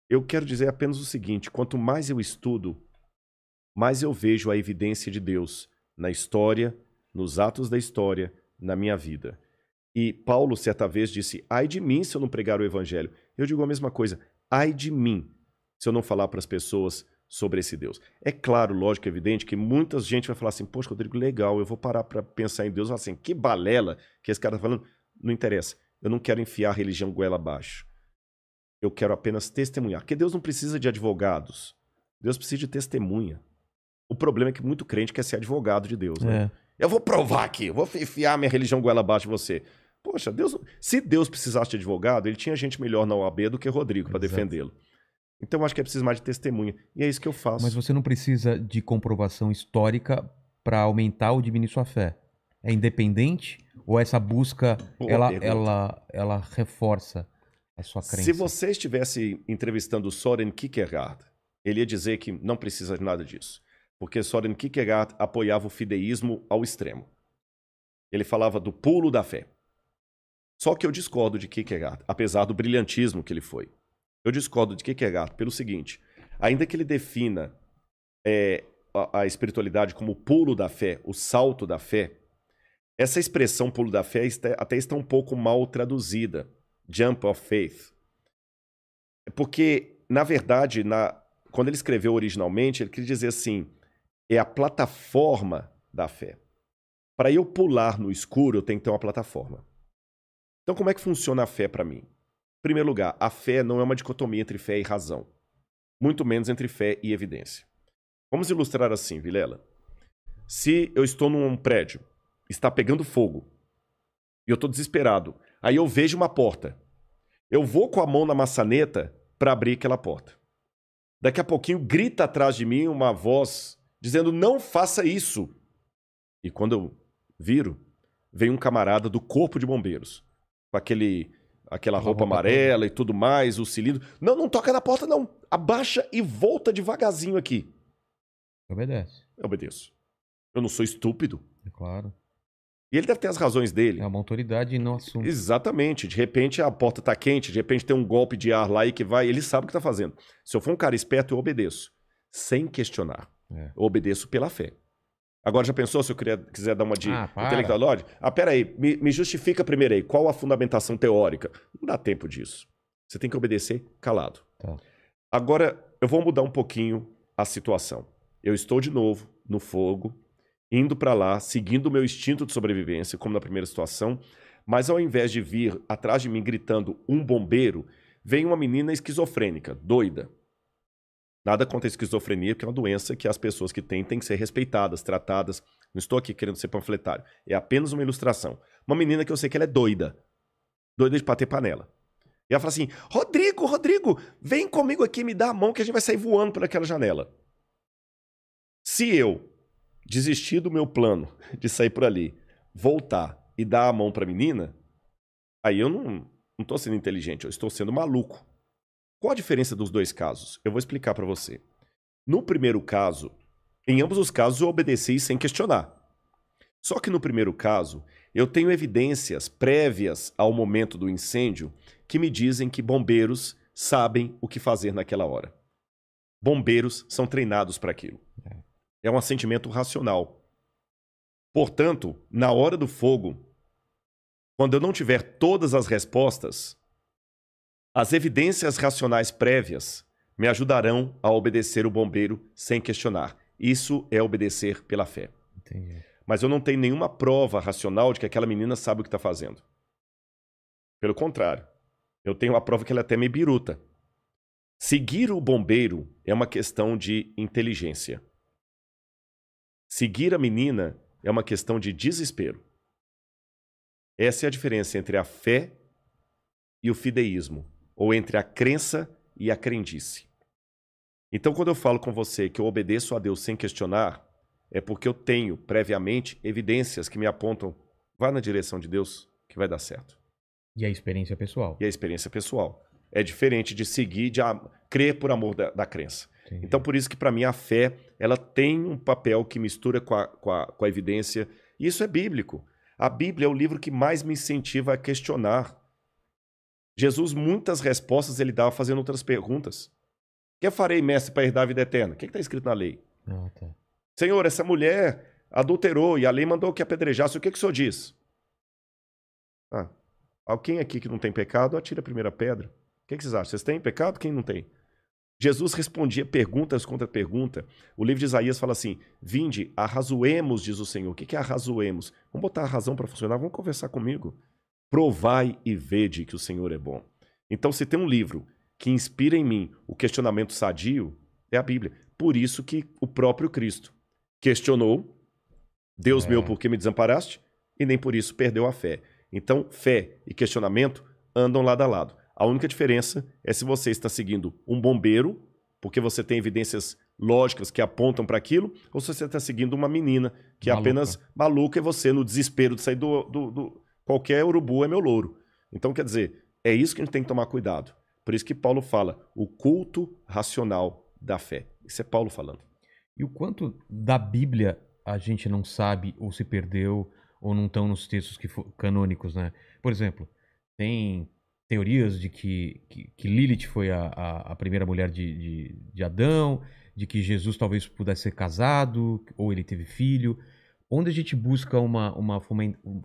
Eu quero dizer apenas o seguinte: quanto mais eu estudo, mais eu vejo a evidência de Deus na história, nos atos da história, na minha vida. E Paulo, certa vez, disse: Ai de mim se eu não pregar o evangelho. Eu digo a mesma coisa: ai de mim se eu não falar para as pessoas sobre esse Deus. É claro, lógico, evidente que muita gente vai falar assim: Poxa, Rodrigo, legal, eu vou parar para pensar em Deus. Assim, que balela que esse cara está falando. Não interessa. Eu não quero enfiar a religião goela abaixo. Eu quero apenas testemunhar. Porque Deus não precisa de advogados. Deus precisa de testemunha. O problema é que muito crente quer ser advogado de Deus. Né? É. Eu vou provar aqui, eu vou enfiar minha religião goela abaixo de você. Poxa, Deus, se Deus precisasse de advogado, ele tinha gente melhor na OAB do que Rodrigo para defendê-lo. Então eu acho que é preciso mais de testemunha. E é isso que eu faço. Mas você não precisa de comprovação histórica para aumentar ou diminuir sua fé. É independente ou essa busca ela, ela, ela reforça a sua crença? Se você estivesse entrevistando Soren Kierkegaard, ele ia dizer que não precisa de nada disso. Porque Soren Kierkegaard apoiava o fideísmo ao extremo. Ele falava do pulo da fé. Só que eu discordo de Kierkegaard, apesar do brilhantismo que ele foi. Eu discordo de Kierkegaard pelo seguinte: ainda que ele defina é, a, a, espiritualidade como o pulo da fé, o salto da fé, essa expressão pulo da fé está, até está um pouco mal traduzida. Jump of Faith. Porque, na verdade, na, quando ele escreveu originalmente, ele queria dizer assim: é a plataforma da fé. Para eu pular no escuro, eu tenho que ter uma plataforma. Então, como é que funciona a fé para mim? Em primeiro lugar, a fé não é uma dicotomia entre fé e razão, muito menos entre fé e evidência. Vamos ilustrar assim, Vilela. Se eu estou num prédio, está pegando fogo, e eu estou desesperado, aí eu vejo uma porta. Eu vou com a mão na maçaneta para abrir aquela porta. Daqui a pouquinho grita atrás de mim uma voz dizendo: Não faça isso. E quando eu viro, vem um camarada do corpo de bombeiros com aquele aquela roupa amarela e tudo mais, o cilindro. Não, não toca na porta, não. Abaixa e volta devagarzinho aqui. Obedece. Eu obedeço. Eu não sou estúpido. É claro. E ele deve ter as razões dele. É uma autoridade e não assume. Exatamente. De repente a porta está quente, de repente tem um golpe de ar lá e que vai. Ele sabe o que está fazendo. Se eu for um cara esperto, eu obedeço. Sem questionar. É. Eu obedeço pela fé. Agora, já pensou se eu quiser dar uma de ah, intelectual? Ah, peraí, me, me justifica primeiro aí, qual a fundamentação teórica? Não dá tempo disso. Você tem que obedecer calado. Tá. Agora, eu vou mudar um pouquinho a situação. Eu estou de novo no fogo, indo para lá, seguindo o meu instinto de sobrevivência, como na primeira situação, mas ao invés de vir atrás de mim gritando um bombeiro, vem uma menina esquizofrênica, doida, Nada contra a esquizofrenia, que é uma doença que as pessoas que têm têm que ser respeitadas, tratadas. Não estou aqui querendo ser panfletário. É apenas uma ilustração. Uma menina que eu sei que ela é doida. Doida de bater panela. E ela fala assim: Rodrigo, Rodrigo, vem comigo aqui, me dá a mão que a gente vai sair voando por aquela janela. Se eu desistir do meu plano de sair por ali, voltar e dar a mão para a menina, aí eu não estou sendo inteligente, eu estou sendo maluco. Qual a diferença dos dois casos? Eu vou explicar para você. No primeiro caso, em ambos os casos eu obedeci sem questionar. Só que no primeiro caso, eu tenho evidências prévias ao momento do incêndio que me dizem que bombeiros sabem o que fazer naquela hora. Bombeiros são treinados para aquilo. É um assentimento racional. Portanto, na hora do fogo, quando eu não tiver todas as respostas, as evidências racionais prévias me ajudarão a obedecer o bombeiro sem questionar. Isso é obedecer pela fé. Entendi. Mas eu não tenho nenhuma prova racional de que aquela menina sabe o que está fazendo. Pelo contrário, eu tenho a prova que ela é até me biruta. Seguir o bombeiro é uma questão de inteligência. Seguir a menina é uma questão de desespero. Essa é a diferença entre a fé e o fideísmo. ou entre a crença e a crendice. Então, quando eu falo com você que eu obedeço a Deus sem questionar, é porque eu tenho previamente evidências que me apontam, vá na direção de Deus que vai dar certo. E a experiência pessoal. E a experiência pessoal. É diferente de seguir, de crer por amor da, da crença. Entendi. Então, por isso que para mim a fé, ela tem um papel que mistura com a, com a, com a evidência. E isso é bíblico. A Bíblia é o livro que mais me incentiva a questionar. Jesus, muitas respostas ele dava fazendo outras perguntas. O que farei, mestre, para herdar a vida eterna? O que está escrito na lei? Ah, tá. Senhor, essa mulher adulterou e a lei mandou que apedrejasse. O que, que o senhor diz? Ah, alguém aqui que não tem pecado, atira a primeira pedra. O que, que vocês acham? Vocês têm pecado? Quem não tem? Jesus respondia perguntas contra pergunta. O livro de Isaías fala assim: Vinde, arrazoemos, diz o Senhor. O que é arrazoemos? Vamos botar a razão para funcionar, vamos conversar comigo. Provai e vede que o Senhor é bom. Então, se tem um livro que inspira em mim o questionamento sadio, é a Bíblia. Por isso que o próprio Cristo questionou: Deus é. meu, por que me desamparaste? E nem por isso perdeu a fé. Então, fé e questionamento andam lado a lado. A única diferença é se você está seguindo um bombeiro, porque você tem evidências lógicas que apontam para aquilo, ou se você está seguindo uma menina que Maluca. é apenas maluca e você, no desespero de sair do, do, do. Qualquer urubu é meu louro. Então, quer dizer, é isso que a gente tem que tomar cuidado. Por isso que Paulo fala o culto racional da fé. Isso é Paulo falando. E o quanto da Bíblia a gente não sabe ou se perdeu ou não estão nos textos que canônicos, né? Por exemplo, tem teorias de que, que, que Lilith foi a, a, a primeira mulher de, de, de, Adão, de que Jesus talvez pudesse ser casado, ou ele teve filho. Onde a gente busca uma, uma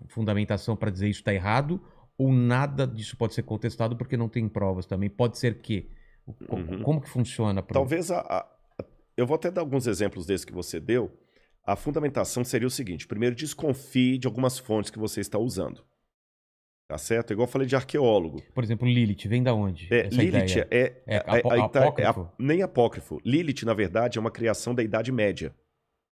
fundamentação para dizer isso está errado, ou nada disso pode ser contestado porque não tem provas também. Pode ser que. Uhum. Como que funciona? Pro... Talvez a, a, Eu vou até dar alguns exemplos desses que você deu. A fundamentação seria o seguinte: primeiro, desconfie de algumas fontes que você está usando. Tá certo? Igual eu falei de arqueólogo. Por exemplo, Lilith, vem da onde? É, Lilith ideia? é, é, é, apó é, apócrifo? É, nem apócrifo. Lilith, na verdade, é uma criação da Idade Média.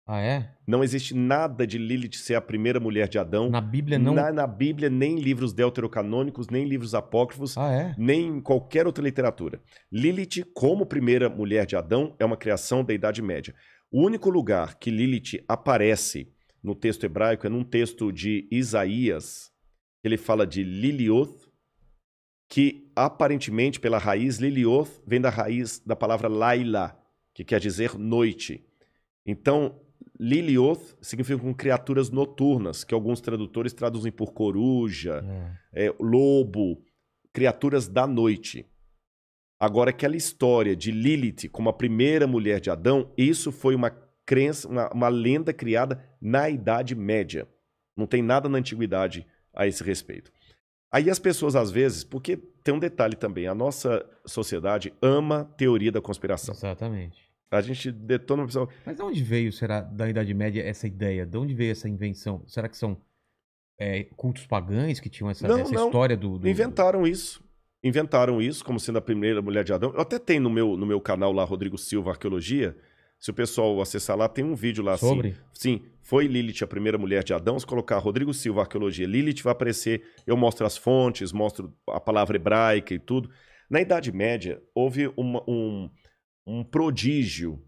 Ah, é? Não existe nada de Lilith ser a primeira mulher de Adão. Na Bíblia não? Na, na Bíblia, nem livros deuterocanônicos, nem livros apócrifos, ah, é? nem em qualquer outra literatura. Lilith, como primeira mulher de Adão, é uma criação da Idade Média. O único lugar que Lilith aparece no texto hebraico é num texto de Isaías, ele fala de Lilioth, que aparentemente pela raiz Lilioth vem da raiz da palavra Laila, que quer dizer noite. Então, Lilioth significa com criaturas noturnas, que alguns tradutores traduzem por coruja, é. É, lobo, criaturas da noite. Agora, aquela história de Lilith como a primeira mulher de Adão, isso foi uma crença, uma, uma lenda criada na Idade Média. Não tem nada na antiguidade a esse respeito. Aí as pessoas, às vezes, porque tem um detalhe também, a nossa sociedade ama teoria da conspiração. Exatamente. A gente detona uma pessoa. Mas de onde veio, será, da Idade Média, essa ideia? De onde veio essa invenção? Será que são é, cultos pagães que tinham essa, não, essa não. história do, do, Inventaram isso. Inventaram isso como sendo a primeira mulher de Adão. Eu até tenho no meu, no meu canal lá, Rodrigo Silva Arqueologia, se o pessoal acessar lá, tem um vídeo lá assim. Sobre? assim. Sim, foi Lilith a primeira mulher de Adão. Se colocar Rodrigo Silva Arqueologia Lilith, vai aparecer. Eu mostro as fontes, mostro a palavra hebraica e tudo. Na Idade Média, houve uma, um, um prodígio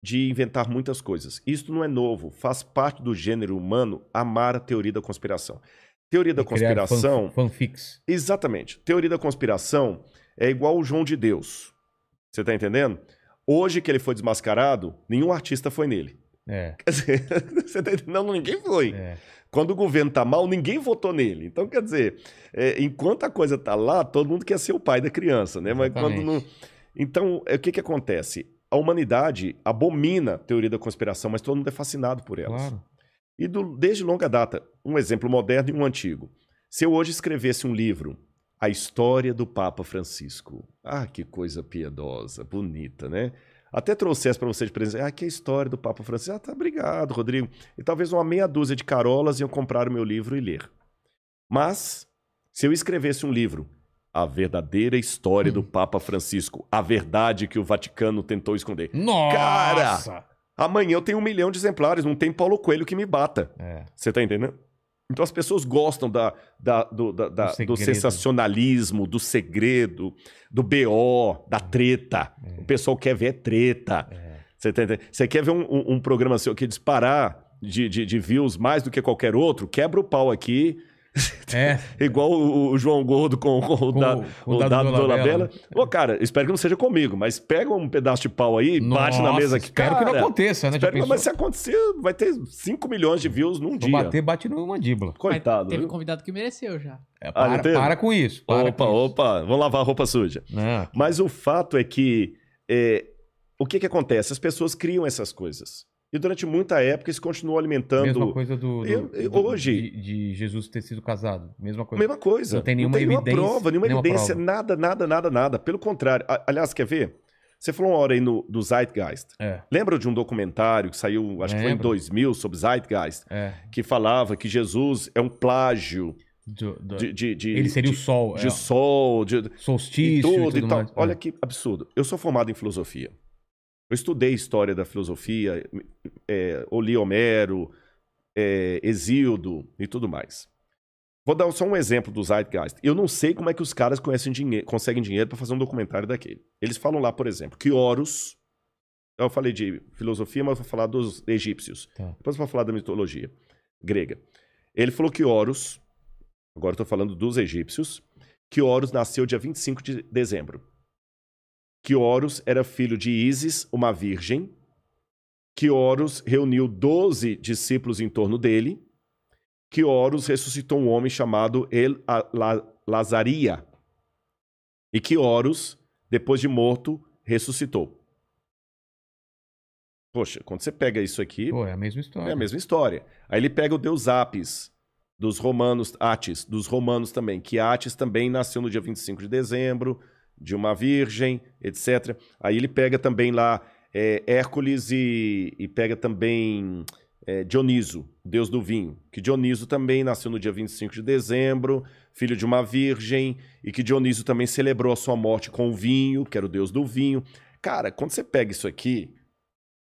de inventar muitas coisas. Isso não é novo, faz parte do gênero humano amar a teoria da conspiração. Teoria da conspiração. Fan, fanfics. Exatamente. Teoria da conspiração é igual o João de Deus. Você está entendendo? Hoje que ele foi desmascarado, nenhum artista foi nele. É. Quer dizer, você tá não, ninguém foi. É. Quando o governo tá mal, ninguém votou nele. Então, quer dizer, é, enquanto a coisa tá lá, todo mundo quer ser o pai da criança, né? Mas quando não... Então, é, o que que acontece? A humanidade abomina a teoria da conspiração, mas todo mundo é fascinado por elas. Claro. E do, desde longa data, um exemplo moderno e um antigo. Se eu hoje escrevesse um livro a história do Papa Francisco. Ah, que coisa piedosa, bonita, né? Até trouxesse para você de presente, ah, que é a história do Papa Francisco. Ah, tá, obrigado, Rodrigo. E talvez uma meia dúzia de carolas iam comprar o meu livro e ler. Mas, se eu escrevesse um livro, A Verdadeira História hum. do Papa Francisco, a verdade que o Vaticano tentou esconder. Nossa! Cara, amanhã eu tenho um milhão de exemplares, não tem Paulo Coelho que me bata. É. Você tá entendendo? Então as pessoas gostam da, da- do, da- da- do segredo. sensacionalismo, do segredo, do BO, da treta. O pessoal quer ver treta. Você, tá entendendo? Você quer ver um, um- um programa seu que disparar de, de, de views mais do que qualquer outro? Quebra o pau aqui. É. Igual o, o João Gordo com, com o, Com da- o- com o o Dado dado do Dolabella. Labella. Ô, cara, espero que não seja comigo, mas pega um pedaço de pau aí, bate na mesa aqui. espero que não cara, aconteça, né? Espero que não, pensou? mas se acontecer, vai ter 5 milhões de views num Vou dia. bater, bate no mandíbula. Coitado. Mas teve viu? convidado que mereceu já. É, Ah, para, teve? para com isso. Para Opa, com isso. opa, vamos lavar a roupa suja. Não, Mas o fato é que é, o que, que acontece? As pessoas criam essas coisas. E durante muita época isso continuou alimentando. mesma coisa do, do- Eu- do- hoje- de, de Jesus ter sido casado. Mesma coisa. Mesma coisa. Não tem nenhuma nenhuma evidência, prova, nenhuma, nenhuma evidência, prova. nada, nada, nada, nada. Pelo contrário. Aliás, quer ver? Você falou uma hora aí no, do Zeitgeist. É, Lembra de um documentário que saiu, acho que foi em Lembro. 2000, sobre Zeitgeist, é. que falava que Jesus é um plágio Do- do- de, de, de- ele seria o sol. de é. sol, de, Solstício e tudo, e tudo tal. mais. Olha É. que absurdo. Eu sou formado em filosofia. Eu estudei história da filosofia, é, eu li Homero, é, Exildo e tudo mais. Vou dar só um exemplo do Zeitgeist. Eu não sei como é que os caras dinhe- conseguem dinheiro para fazer um documentário daquele. Eles falam lá, por exemplo, que Horus. Eu falei de filosofia, mas vou falar dos egípcios. Tá. Depois eu vou falar da mitologia grega. Ele falou que Horus, agora eu tô falando dos egípcios, que Horus nasceu dia 25 de dezembro. Que Horus era filho de Ísis, uma virgem. Que Horus reuniu 12 discípulos em torno dele. Que Horus ressuscitou um homem chamado El Lazaria. E que Horus, depois de morto, ressuscitou. Poxa, quando você pega isso aqui, Pô, é a mesma história. é a mesma história. Aí ele pega o deus Apis, dos romanos, Atis, dos romanos também, que Atis também nasceu no dia 25 de dezembro, de uma virgem, etc. Aí ele pega também lá é, Hércules e, e pega também é, Dioniso, deus do vinho, que Dioniso também nasceu no dia 25 de dezembro, filho de uma virgem, e que Dioniso também celebrou a sua morte com o vinho, que era o deus do vinho. Cara, quando você pega isso aqui,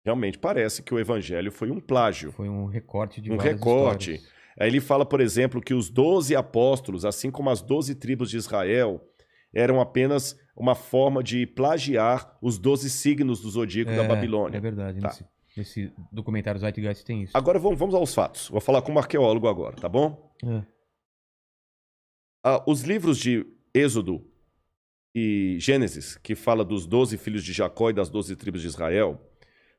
realmente parece que o evangelho foi um plágio. Foi um recorte de Um recorte. histórias. Aí ele fala, por exemplo, que os doze apóstolos, assim como as doze tribos de Israel, eram apenas uma forma de plagiar os doze signos do zodíaco da É, Babilônia. É verdade. Tá. Nesse, nesse documentário Zeitgeist tem isso. Agora vamos, vamos aos fatos. Vou falar como arqueólogo agora, tá bom? É. Ah, os livros de Êxodo e Gênesis, que fala dos doze filhos de Jacó e das doze tribos de Israel,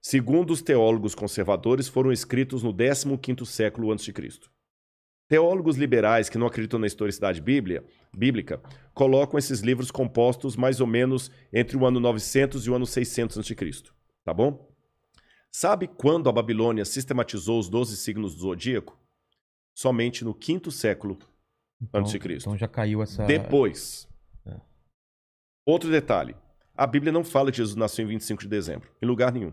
segundo os teólogos conservadores, foram escritos no 15º século a.C. Teólogos liberais que não acreditam na historicidade bíblia, bíblica colocam esses livros compostos mais ou menos entre o ano 900 e o ano 600 a.C. Tá bom? Sabe quando a Babilônia sistematizou os 12 signos do zodíaco? Somente no quinto século Então, antes de Cristo. Então já caiu essa. Depois. É. Outro detalhe. A Bíblia não fala que Jesus nasceu em 25 de dezembro, em lugar nenhum.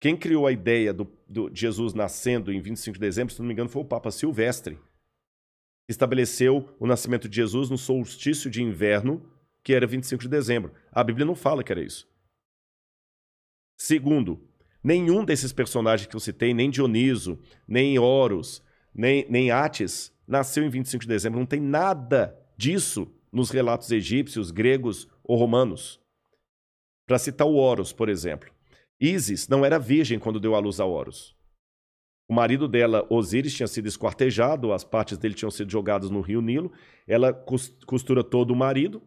Quem criou a ideia do, do- Jesus nascendo em 25 de dezembro, se não me engano, foi o Papa Silvestre. Estabeleceu o nascimento de Jesus no solstício de inverno, que era 25 de dezembro. A Bíblia não fala que era isso. Segundo, nenhum desses personagens que eu citei, nem Dioniso, nem Horus, nem, nem Atis, nasceu em 25 de dezembro. Não tem nada disso nos relatos egípcios, gregos ou romanos. Para citar o Horus, por exemplo. Isis não era virgem quando deu à luz a Horus. O marido dela, Osíris, tinha sido esquartejado, as partes dele tinham sido jogadas no rio Nilo. Ela cos- costura todo o marido,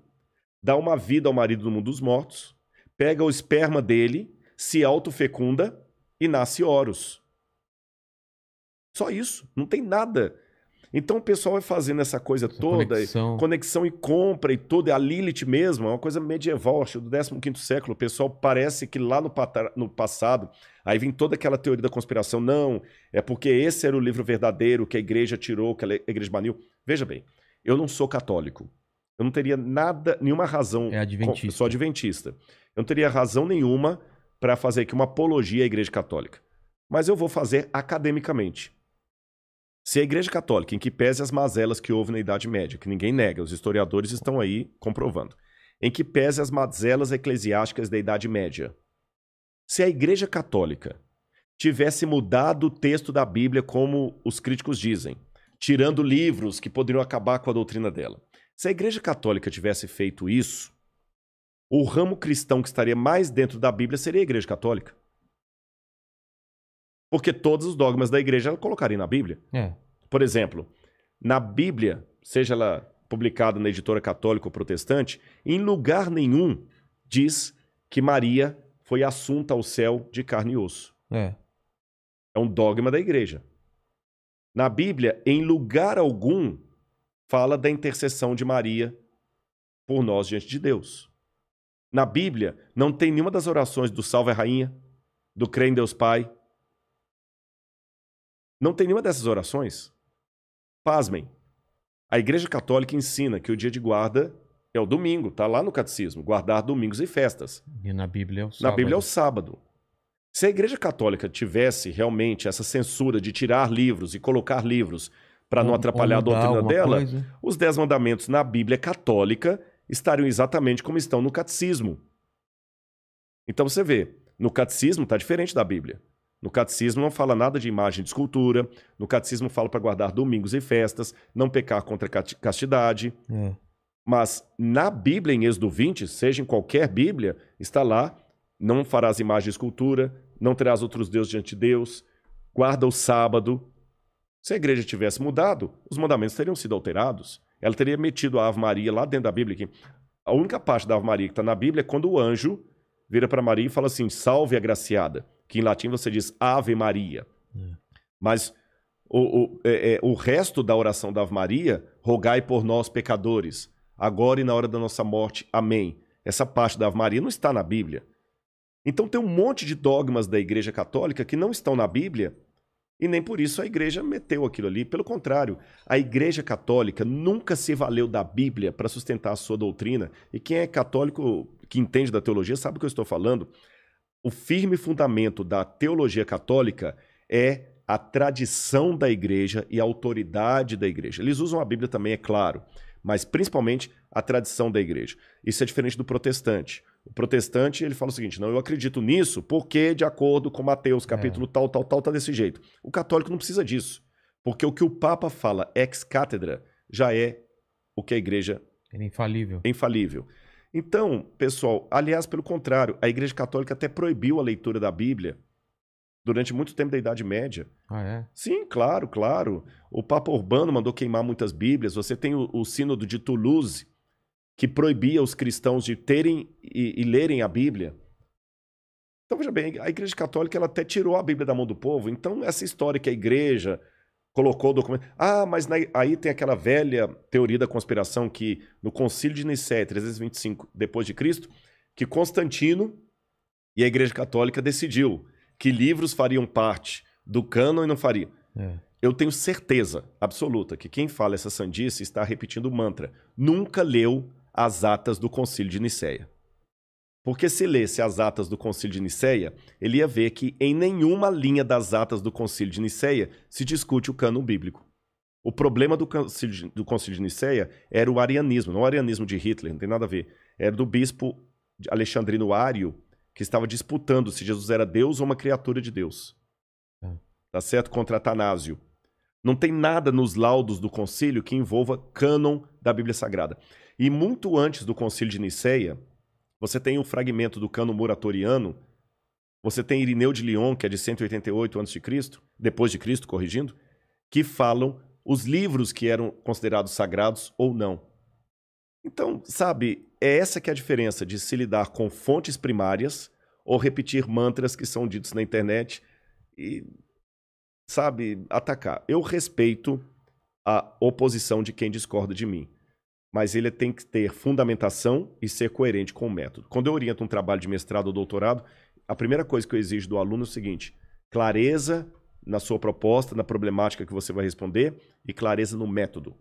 dá uma vida ao marido do mundo dos mortos, pega o esperma dele, se autofecunda e nasce Horus. Só isso, não tem nada. Então o pessoal vai fazendo essa coisa essa toda, conexão. conexão e compra e tudo. É a Lilith mesmo, é uma coisa medieval, acho do 15 século. O pessoal parece que lá no, no passado, aí vem toda aquela teoria da conspiração. Não, é porque esse era o livro verdadeiro que a igreja tirou, que a igreja baniu. Veja bem, eu não sou católico. Eu não teria nada, nenhuma razão. É adventista. Eu sou adventista. Eu não teria razão nenhuma para fazer aqui uma apologia à igreja católica. Mas eu vou fazer academicamente. Se a Igreja Católica, em que pese as mazelas que houve na Idade Média, que ninguém nega, os historiadores estão aí comprovando, em que pese as mazelas eclesiásticas da Idade Média, se a Igreja Católica tivesse mudado o texto da Bíblia como os críticos dizem, tirando livros que poderiam acabar com a doutrina dela. Se a Igreja Católica tivesse feito isso, o ramo cristão que estaria mais dentro da Bíblia seria a Igreja Católica. Porque todos os dogmas da igreja ela colocaria na Bíblia. É. Por exemplo, na Bíblia, seja ela publicada na editora católica ou protestante, em lugar nenhum diz que Maria foi assunta ao céu de carne e osso. É. É um dogma da igreja. Na Bíblia, em lugar algum, fala da intercessão de Maria por nós diante de Deus. Na Bíblia, não tem nenhuma das orações do Salve a Rainha, do Crê em Deus Pai. Não tem nenhuma dessas orações. Pasmem. A Igreja Católica ensina que o dia de guarda é o domingo, tá lá no catecismo, guardar domingos e festas. E na Bíblia é o Na Bíblia é o sábado. Se a Igreja Católica tivesse realmente essa censura de tirar livros e colocar livros para não atrapalhar a doutrina dela, coisa. os Dez Mandamentos na Bíblia Católica estariam exatamente como estão no Catecismo. Então você vê, no Catecismo está diferente da Bíblia. No Catecismo não fala nada de imagem de escultura, no Catecismo fala para guardar domingos e festas, não pecar contra a castidade. É. Mas na Bíblia, em Êxodo 20, seja em qualquer Bíblia, está lá: não farás imagem de escultura, não terás outros deuses diante de Deus, guarda o sábado. Se a igreja tivesse mudado, os mandamentos teriam sido alterados. Ela teria metido a Ave Maria lá dentro da Bíblia. Que a única parte da Ave Maria que está na Bíblia é quando o anjo vira para Maria e fala assim: salve agraciada. Que em latim você diz Ave Maria. Mas o, o, é, é, o resto da oração da Ave Maria, rogai por nós pecadores, agora e na hora da nossa morte. Amém. Essa parte da Ave Maria não está na Bíblia. Então tem um monte de dogmas da Igreja Católica que não estão na Bíblia e nem por isso a Igreja meteu aquilo ali. Pelo contrário, a Igreja Católica nunca se valeu da Bíblia para sustentar a sua doutrina. E quem é católico, que entende da teologia, sabe o que eu estou falando. O firme fundamento da teologia católica é a tradição da igreja e a autoridade da igreja. Eles usam a Bíblia também, é claro, mas principalmente a tradição da igreja. Isso é diferente do protestante. O protestante, ele fala o seguinte: não, eu acredito nisso porque, de acordo com Mateus, capítulo tal, tal, tal, tá desse jeito. O católico não precisa disso. Porque o que o Papa fala ex cátedra já é o que a igreja é infalível. é infalível. Então, pessoal, aliás, pelo contrário, a Igreja Católica até proibiu a leitura da Bíblia durante muito tempo da Idade Média. Ah, é? Sim, claro, claro. O Papa Urbano mandou queimar muitas Bíblias. Você tem o, o Sínodo de Toulouse, que proibia os cristãos de terem e, e lerem a Bíblia. Então, veja bem, a Igreja Católica ela até tirou a Bíblia da mão do povo. Então, essa história que a Igreja colocou o documento. Ah, mas na- aí tem aquela velha teoria da conspiração que no Concílio de Nicéia, 325 depois de Cristo, que Constantino e a Igreja Católica decidiu que livros fariam parte do cânon e não fariam. É. Eu tenho certeza absoluta que quem fala essa sandice está repetindo o mantra. Nunca leu as atas do Concílio de Nicéia. Porque se lesse as atas do Concílio de Nicéia, ele ia ver que em nenhuma linha das atas do Concílio de Nicéia se discute o cânon bíblico. O problema do Concílio de, do Concílio de Nicéia era o arianismo, não o arianismo de Hitler, não tem nada a ver. Era do bispo Alexandrino Ário, que estava disputando se Jesus era Deus ou uma criatura de Deus. Tá. Tá certo? Contra Atanásio. Não tem nada nos laudos do concílio que envolva cânon da Bíblia Sagrada. E muito antes do concílio de Niceia, você tem um fragmento do cânon muratoriano, você tem Irineu de Lyon, que é de 188 a.C., depois de Cristo, corrigindo, que falam os livros que eram considerados sagrados ou não. Então, sabe, é essa que é a diferença de se lidar com fontes primárias ou repetir mantras que são ditos na internet e, sabe, atacar. Eu respeito a oposição de quem discorda de mim, mas ele tem que ter fundamentação e ser coerente com o método. Quando eu oriento um trabalho de mestrado ou doutorado, a primeira coisa que eu exijo do aluno é o seguinte: clareza na sua proposta, na problemática que você vai responder e clareza no método.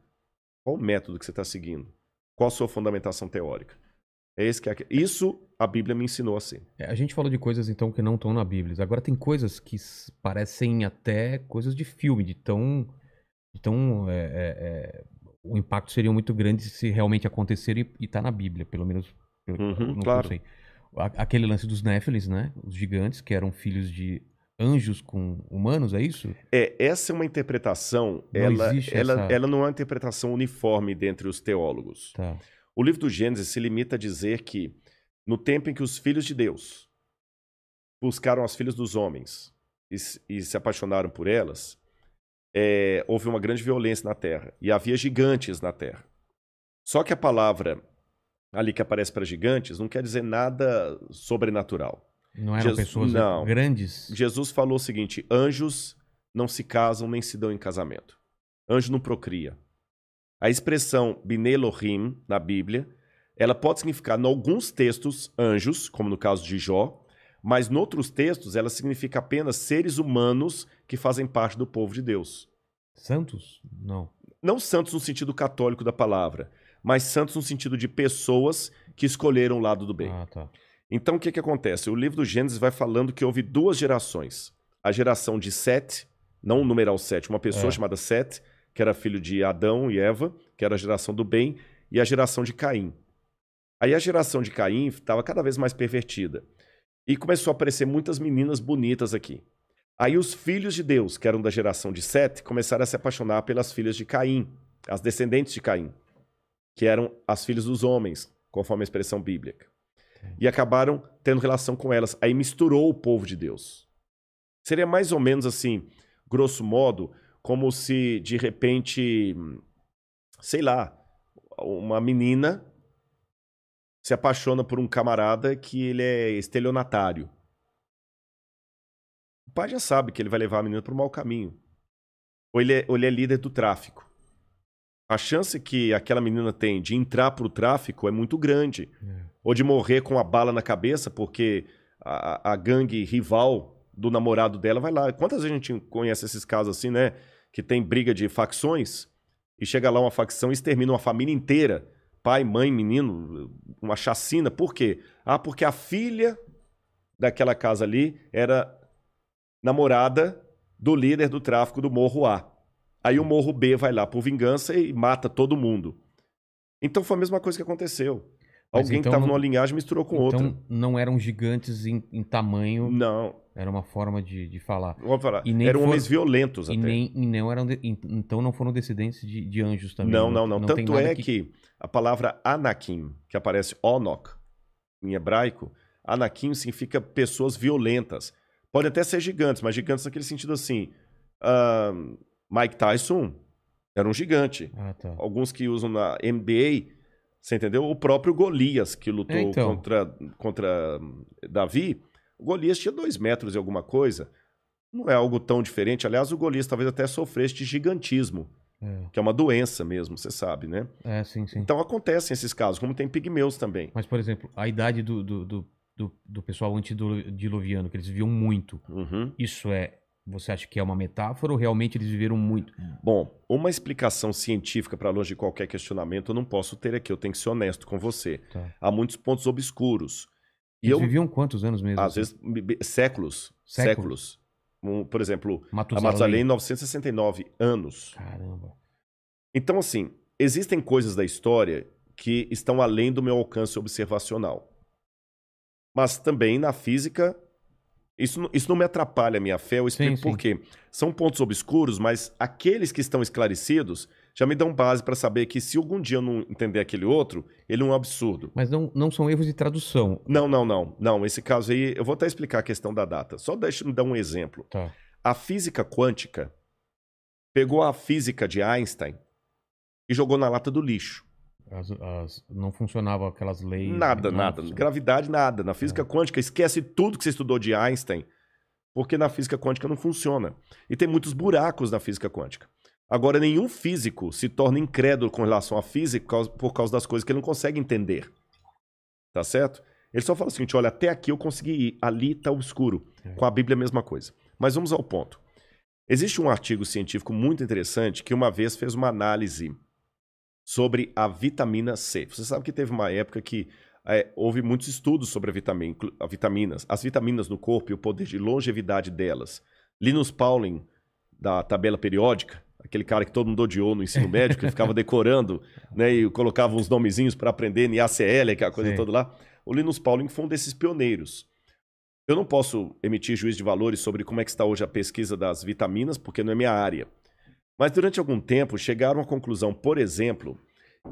Qual o método que você está seguindo? Qual a sua fundamentação teórica? É esse que é... Isso a Bíblia me ensinou a ser. É, A gente falou de coisas então que não estão na Bíblia. Agora tem coisas que parecem até coisas de filme, de tão. De tão é, é, é, o impacto seria muito grande se realmente acontecer e, e tá na Bíblia, pelo menos. Pelo, Uhum, eu claro. sei. Aquele lance dos Néfilis, né? Os gigantes, que eram filhos de anjos com humanos, é isso? É, essa é uma interpretação, Não ela, existe ela, essa- ela não é uma interpretação uniforme dentre os teólogos. Tá. O livro do Gênesis se limita a dizer que, no tempo em que os filhos de Deus buscaram as filhas dos homens e, e se apaixonaram por elas, é, houve uma grande violência na terra e havia gigantes na terra. Só que a palavra ali que aparece para gigantes não quer dizer nada sobrenatural. Não eram Jesus- pessoas não. grandes? Jesus falou o seguinte: anjos não se casam nem se dão em casamento. Anjo não procria. A expressão Bnei Elohim na Bíblia, ela pode significar, em alguns textos, anjos, como no caso de Jó, mas em outros textos ela significa apenas seres humanos que fazem parte do povo de Deus. Santos? Não. Não santos no sentido católico da palavra, mas santos no sentido de pessoas que escolheram o lado do bem. Ah, tá. Então, o que, que acontece? O livro do Gênesis vai falando que houve duas gerações. A geração de Sete, não o numeral Sete, uma pessoa É. chamada Sete, que era filho de Adão e Eva, que era a geração do bem, e a geração de Caim. Aí a geração de Caim estava cada vez mais pervertida. E começou a aparecer muitas meninas bonitas aqui. Aí os filhos de Deus, que eram da geração de Sete, começaram a se apaixonar pelas filhas de Caim, as descendentes de Caim, que eram as filhas dos homens, conforme a expressão bíblica e acabaram tendo relação com elas. Aí misturou o povo de Deus. Seria mais ou menos assim, grosso modo, como se de repente, sei lá, uma menina se apaixona por um camarada que ele é estelionatário. O pai já sabe que ele vai levar a menina para o mau caminho. Ou ele, é, ou ele é líder do tráfico. A chance que aquela menina tem de entrar para o tráfico é muito grande ou de morrer com a bala na cabeça, porque a, a gangue rival do namorado dela vai lá. Quantas vezes a gente conhece esses casos assim, né? Que tem briga de facções e chega lá uma facção e extermina uma família inteira. Pai, mãe, menino, uma chacina. Por quê? Ah, porque a filha daquela casa ali era namorada do líder do tráfico do Morro A. Aí o Morro B vai lá por vingança e mata todo mundo. Então foi a mesma coisa que aconteceu. Mas Alguém então que estava não- numa linhagem misturou com outra. Então não eram gigantes em, em tamanho, Não, era uma forma de, de falar. vamos falar. E Eram foram- homens violentos E, até. nem, e não eram de- então não foram descendentes de, de anjos também. não, não, não. tem Tanto é que... a palavra Anakim, que aparece Onok em hebraico, Anakim significa pessoas violentas. Pode até ser gigantes, mas gigantes naquele sentido assim. ah, Mike Tyson era um gigante. Ah, tá. Alguns que usam na NBA, você entendeu? O próprio Golias, que lutou É, então. contra, contra hum, Davi, o Golias tinha dois metros e alguma coisa. Não é algo tão diferente. Aliás, o Golias talvez até sofresse de gigantismo, É, que é uma doença mesmo, você sabe, né? é, sim, sim. Então acontecem esses casos, como tem pigmeus também. Mas, por exemplo, a idade do, do, do, do, do pessoal antediluviano, que eles viviam muito, Uhum. isso é. Você acha que é uma metáfora ou realmente eles viveram muito? Bom, uma explicação científica para longe de qualquer questionamento eu não posso ter aqui, eu tenho que ser honesto com você. Tá. Há muitos pontos obscuros. E Eles eu, viviam quantos anos mesmo? às vezes, me- me- séculos. Séculos? Séculos. Um, por exemplo, a Matusalém. Matusalém, 969 anos. Caramba. Então, assim, existem coisas da história que estão além do meu alcance observacional. Mas também na física, isso, não- isso não me atrapalha a minha fé, eu explico Sim, por quê. São pontos obscuros, mas aqueles que estão esclarecidos já me dão base para saber que se algum dia eu não entender aquele outro, ele é um absurdo. Mas não, não são erros de tradução. Não, não, não. Não, esse caso aí, eu vou até explicar a questão da data. Só deixa eu dar um exemplo. Tá. A física quântica pegou a física de Einstein e jogou na lata do lixo. As, as- não funcionavam aquelas leis. Nada, não nada. funcionava. Gravidade, nada. Na física quântica, esquece tudo que você estudou de Einstein, porque na física quântica não funciona. E tem muitos buracos na física quântica. Agora, nenhum físico se torna incrédulo com relação à física por causa- por causa das coisas que ele não consegue entender. Tá certo? Ele só fala o seguinte: olha, até aqui eu consegui ir, ali está obscuro. É. Com a Bíblia, a mesma coisa. Mas vamos ao ponto. Existe um artigo científico muito interessante que uma vez fez uma análise sobre a vitamina C. Você sabe que teve uma época que é, houve muitos estudos sobre a, vitamina, a vitaminas, as vitaminas no corpo e o poder de longevidade delas. Linus Pauling, da tabela periódica, aquele cara que todo mundo odiou no ensino médio, que ficava decorando, né, e colocava uns nomezinhos para aprender NaCl, aquela coisa Sim. toda lá. O Linus Pauling foi um desses pioneiros. Eu não posso emitir juízo de valores sobre como é que está hoje a pesquisa das vitaminas, porque não é minha área. Mas durante algum tempo chegaram à conclusão, por exemplo,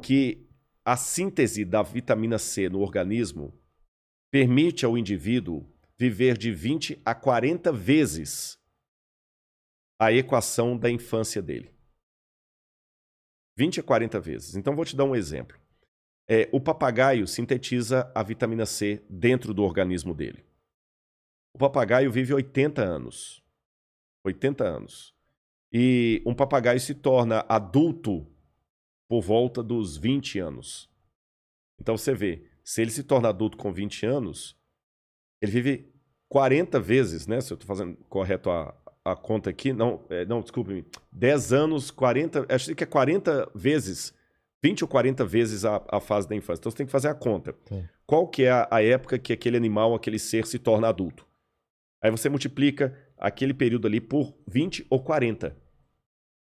que a síntese da vitamina C no organismo permite ao indivíduo viver de 20 a 40 vezes a equação da infância dele. 20 a 40 vezes. Então vou te dar um exemplo. É, o papagaio sintetiza a vitamina C dentro do organismo dele. O papagaio vive 80 anos. 80 anos. E um papagaio se torna adulto por volta dos 20 anos. Então você vê, se ele se torna adulto com 20 anos, ele vive 40 vezes, né? Se eu estou fazendo correto a, a conta aqui, não, é, não, desculpe-me, 10 anos, 40, acho que é 40 vezes, 20 ou 40 vezes a, a fase da infância. Então você tem que fazer a conta. Sim. Qual que é a, a época que aquele animal, aquele ser se torna adulto? Aí você multiplica aquele período ali por 20 ou 40.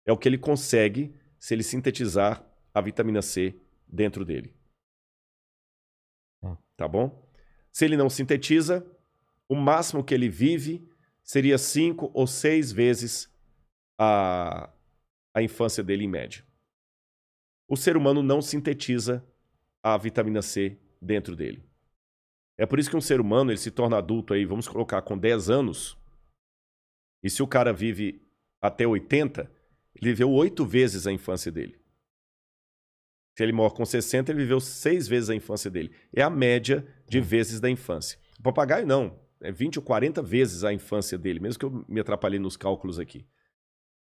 É o que ele consegue se ele sintetizar a vitamina C dentro dele. Ah. Tá bom? Se ele não sintetiza, o máximo que ele vive seria cinco ou seis vezes a, a infância dele em média. O ser humano não sintetiza a vitamina C dentro dele. É por isso que um ser humano ele se torna adulto aí, vamos colocar, com 10 anos. E se o cara vive até 80, ele viveu oito vezes a infância dele. Se ele morre com 60, ele viveu seis vezes a infância dele. É a média de vezes da infância. O papagaio não é 20 ou 40 vezes a infância dele, mesmo que eu me atrapalhei nos cálculos aqui.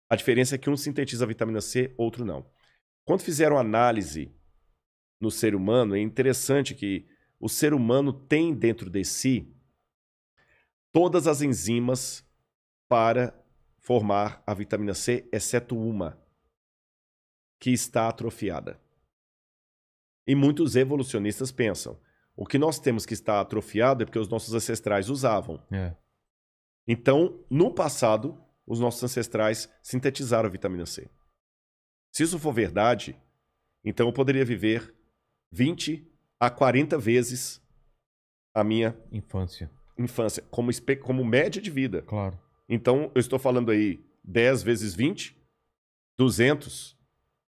A diferença é que um sintetiza a vitamina C, outro não. Quando fizeram análise no ser humano, é interessante que o ser humano tem dentro de si todas as enzimas para formar a vitamina C, exceto uma, que está atrofiada. E muitos evolucionistas pensam: o que nós temos que estar atrofiado é porque os nossos ancestrais usavam. É. Então, no passado, os nossos ancestrais sintetizaram a vitamina C. Se isso for verdade, então eu poderia viver 20 a 40 vezes a minha infância. Infância, como, como média de vida. Claro. Então, eu estou falando aí 10 vezes 20, 200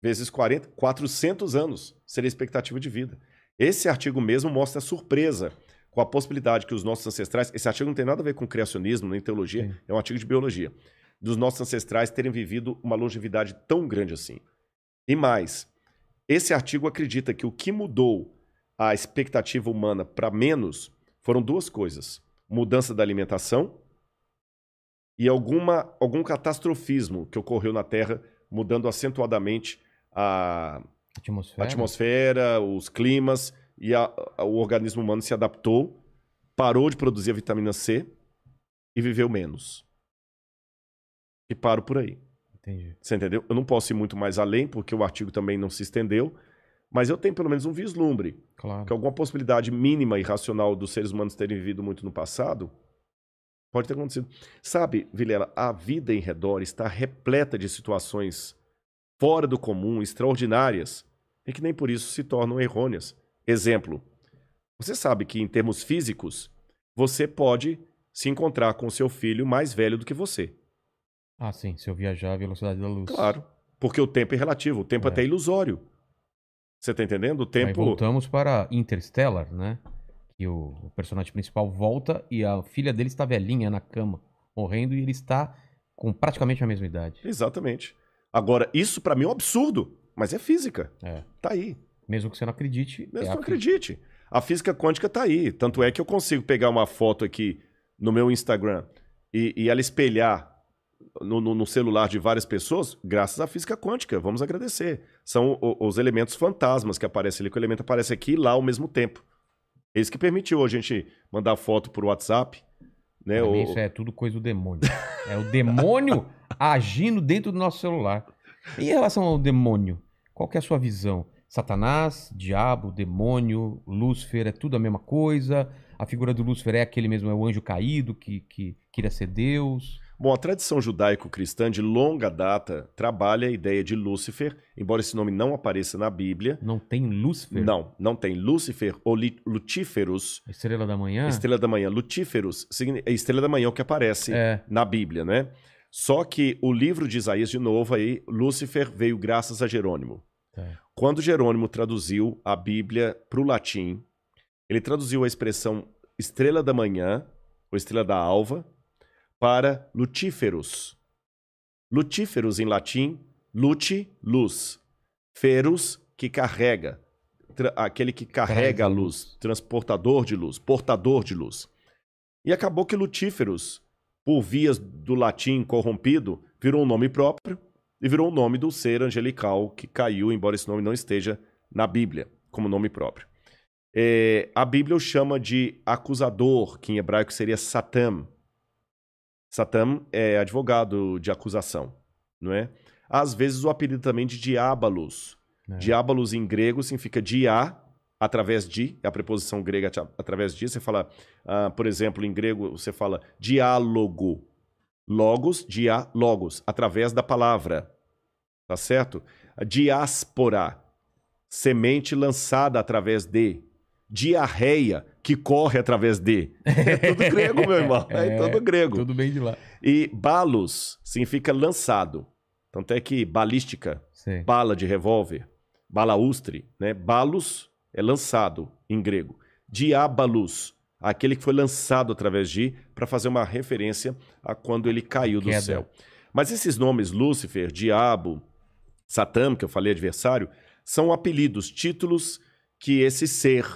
vezes 40, 400 anos seria a expectativa de vida. Esse artigo mesmo mostra surpresa com a possibilidade que os nossos ancestrais. Esse artigo não tem nada a ver com criacionismo nem teologia, Sim. é um artigo de biologia. Dos nossos ancestrais terem vivido uma longevidade tão grande assim. E mais, esse artigo acredita que o que mudou a expectativa humana para menos foram duas coisas: mudança da alimentação e alguma, algum catastrofismo que ocorreu na Terra, mudando acentuadamente a, Atmosfera. A atmosfera, os climas, e a, a, o organismo humano se adaptou, parou de produzir a vitamina C e viveu menos. E paro por aí. Entendi. Você entendeu? Eu não posso ir muito mais além, porque o artigo também não se estendeu, mas eu tenho pelo menos um vislumbre. Claro. Que alguma possibilidade mínima e racional dos seres humanos terem vivido muito no passado pode ter acontecido. Sabe, Vilela, a vida em redor está repleta de situações fora do comum, extraordinárias, e que nem por isso se tornam errôneas. Exemplo: você sabe que, em termos físicos, você pode se encontrar com seu filho mais velho do que você. Ah, sim, se eu viajar a velocidade da luz. Claro, porque o tempo é relativo, o tempo é, é até ilusório. Você está entendendo? O tempo. Aí voltamos para Interstellar, né? Que o, o personagem principal volta e a filha dele está velhinha na cama, morrendo, e ele está com praticamente a mesma idade. Exatamente. Agora, isso para mim é um absurdo, mas é física. É. Tá aí. Mesmo que você não acredite. Mesmo é que não acredite. A física quântica tá aí. Tanto é que eu consigo pegar uma foto aqui no meu Instagram e, e ela espelhar no, no, no, celular de várias pessoas, graças à física quântica. Vamos agradecer. São o, os elementos fantasmas que aparecem ali, que o elemento aparece aqui e lá ao mesmo tempo. Isso que permitiu a gente mandar foto por WhatsApp. Né? Isso é tudo coisa do demônio. é o demônio agindo dentro do nosso celular. Em relação ao demônio, qual é a sua visão? Satanás, diabo, demônio, Lúcifer, é tudo a mesma coisa? A figura do Lúcifer é aquele mesmo, é o anjo caído que, que queria ser Deus? Bom, a tradição judaico-cristã de longa data trabalha a ideia de Lúcifer, embora esse nome não apareça na Bíblia. Não tem Lúcifer? Não, não tem. Lúcifer ou Lutíferos, Estrela da Manhã? estrela da manhã. Lutíferos, é estrela da manhã o que aparece É. na Bíblia, né? Só que o livro de Isaías, de novo, aí, Lúcifer veio graças a Jerônimo. Tá. Quando Jerônimo traduziu a Bíblia para o latim, ele traduziu a expressão estrela da manhã, ou estrela da alva, para lutíferos. Lutíferos em latim, lute, luz. Ferus, que carrega. Aquele que carrega a luz. Transportador de luz, portador de luz. E acabou que lutíferos, por vias do latim corrompido, virou um nome próprio e virou o nome do ser angelical que caiu, embora esse nome não esteja na Bíblia como nome próprio. É, a Bíblia o chama de acusador, que em hebraico seria Satam. Satam é advogado de acusação, não é? Às vezes o apelido também de diabolos. É. Diabolos em grego significa dia, através de, é a preposição grega através de. Você fala, ah, por exemplo, em grego você fala diálogo. Logos, dia, logos, através da palavra. Tá certo? Diáspora, semente lançada através de. Diarreia, que corre através de. É tudo grego, meu irmão. É, É, tudo grego. Tudo bem de lá. E balos significa lançado. Tanto é que balística, Sei. bala de revólver, balaustre, né? Balos é lançado em grego. Diabalus, aquele que foi lançado através de, para fazer uma referência a quando ele caiu do Queda. céu. Mas esses nomes, Lúcifer, Diabo, Satã, que eu falei adversário, são apelidos, títulos que esse ser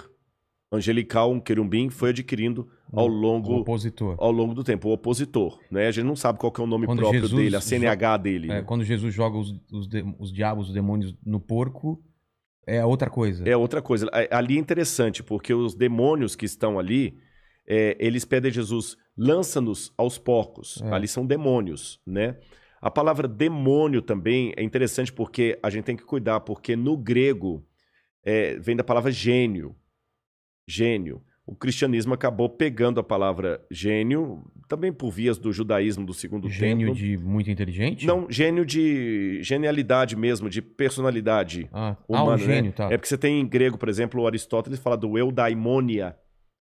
angelical, um querubim, foi adquirindo ao longo opositor. ao longo do tempo, o opositor, né? A gente não sabe qual é o nome Quando próprio Jesus dele, a CNH dele. É, né? quando Jesus joga os, os, os diabos, os demônios no porco, é outra coisa. É outra coisa. Ali é interessante, porque os demônios que estão ali, é, eles pedem a Jesus, lança-nos aos porcos. É. Ali são demônios, né? A palavra demônio também é interessante porque a gente tem que cuidar, porque no grego é, vem da palavra gênio. Gênio. O cristianismo acabou pegando a palavra gênio, também por vias do judaísmo do segundo Gênio templo. de muito inteligente? Não, gênio de genialidade mesmo, de personalidade. Ah, ah, humano, um né? gênio, tá. É porque você tem em grego, por exemplo, o Aristóteles fala do eudaimonia,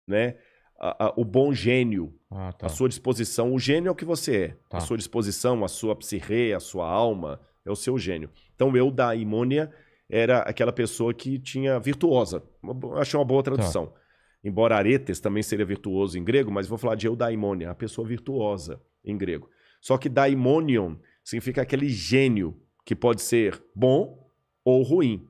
né? A- a- o bom gênio, Ah, tá. a sua disposição. O gênio é o que você é. Tá. A sua disposição, a sua psique, a sua alma, é o seu gênio. Então, eudaimonia era aquela pessoa que tinha virtuosa. Achei uma boa tradução. Embora aretes também seria virtuoso em grego, mas vou falar de eudaimonia, a pessoa virtuosa em grego. Só que daimonion significa aquele gênio que pode ser bom ou ruim.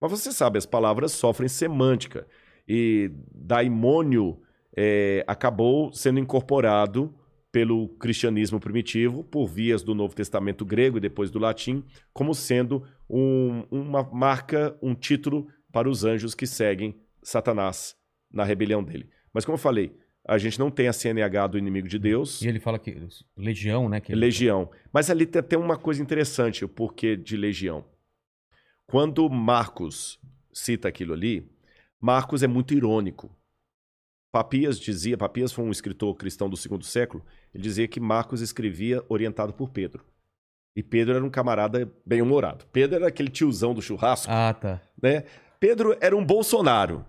Mas você sabe, as palavras sofrem semântica. E daimônio é, acabou sendo incorporado pelo cristianismo primitivo, por vias do Novo Testamento grego e depois do latim, como sendo um- uma marca, um título para os anjos que seguem Satanás na rebelião dele. Mas como eu falei, a gente não tem a CNH do inimigo de Deus, E ele fala que. Legião, né? Que legião. Mas ali tem tem uma coisa interessante, o porquê de legião. Quando Marcos cita aquilo ali, Marcos é muito irônico. Papias dizia, Papias foi um escritor cristão do segundo século, ele dizia que Marcos escrevia orientado por Pedro. E Pedro era um camarada bem-humorado. Pedro era aquele tiozão do churrasco, Ah, tá. né? Pedro era um Bolsonaro.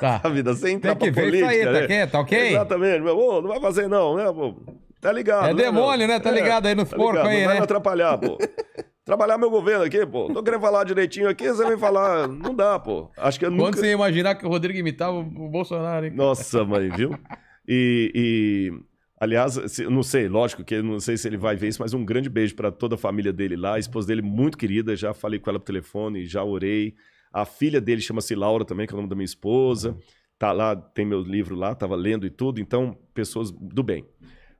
Tá. A vida sem entrar Tem que pra ver isso aí, política, tá né? quieto, tá ok? Exatamente. Meu, ô, não vai fazer não, né? pô? Tá ligado. É né, demônio, meu? né? Tá ligado aí nos tá porcos aí, Não vai né? me atrapalhar, pô. Trabalhar meu governo aqui, pô. Tô querendo falar direitinho aqui, você vem falar. Não dá, pô. Acho que eu Quando nunca. você ia imaginar que o Rodrigo imitava o o Bolsonaro, hein? Nossa, mãe, viu? E, e, aliás, não sei, lógico que eu não sei se ele vai ver isso, mas um grande beijo para toda a família dele lá. A esposa dele muito querida, já falei com ela por telefone, já orei. A filha dele chama-se Laura também, que é o nome da minha esposa. Tá lá, tem meu livro lá, tava lendo e tudo, então pessoas do bem.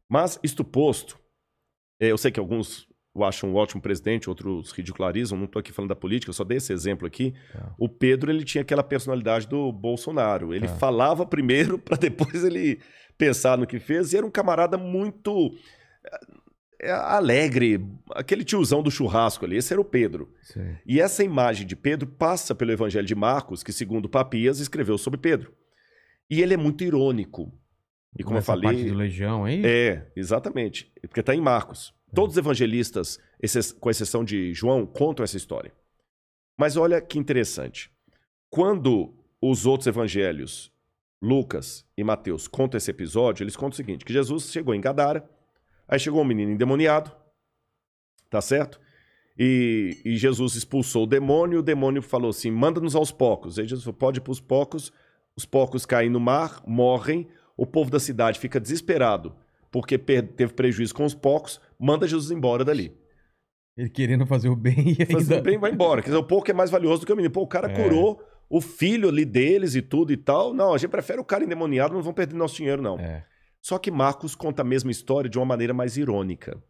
Mas isto posto, é, eu sei que alguns o acham um ótimo presidente, outros ridicularizam, não estou aqui falando da política, eu só dei esse exemplo aqui. Tá. O Pedro, ele tinha aquela personalidade do Bolsonaro. Ele Tá. falava primeiro para depois ele pensar no que fez, e era um camarada muito é, alegre, aquele tiozão do churrasco ali, esse era o Pedro. Sei. E essa imagem de Pedro passa pelo Evangelho de Marcos, que segundo Papias escreveu sobre Pedro. E ele é muito irônico. E como eu Essa parte falei, do Legião aí? é, exatamente. Porque está em Marcos. Todos os evangelistas, com exceção de João, contam essa história. Mas olha que interessante. Quando os outros evangelhos, Lucas e Mateus, contam esse episódio, eles contam o seguinte: que Jesus chegou em Gadara, aí chegou um menino endemoniado, tá certo? E, e Jesus expulsou o demônio, o demônio falou assim: manda-nos aos porcos. Aí Jesus falou: pode ir para os porcos, os porcos caem no mar, morrem, o povo da cidade fica desesperado porque teve prejuízo com os porcos, manda Jesus embora dali. Ele querendo fazer o bem e Fazer ainda... o bem vai embora. Quer dizer, o porco é mais valioso do que o menino. Pô, o cara É. curou o filho ali deles e tudo e tal. Não, a gente prefere o cara endemoniado, não vão perder nosso dinheiro, não. É. Só que Marcos conta a mesma história de uma maneira mais irônica.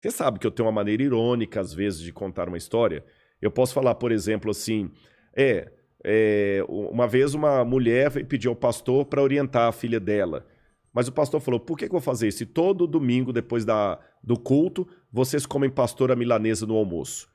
Você sabe que eu tenho uma maneira irônica, às vezes, de contar uma história. Eu posso falar, por exemplo, assim: é, é, uma vez uma mulher veio pedir ao pastor para orientar a filha dela. Mas o pastor falou: por que, que eu vou fazer isso? E todo domingo, depois da, do culto, vocês comem pastora milanesa no almoço.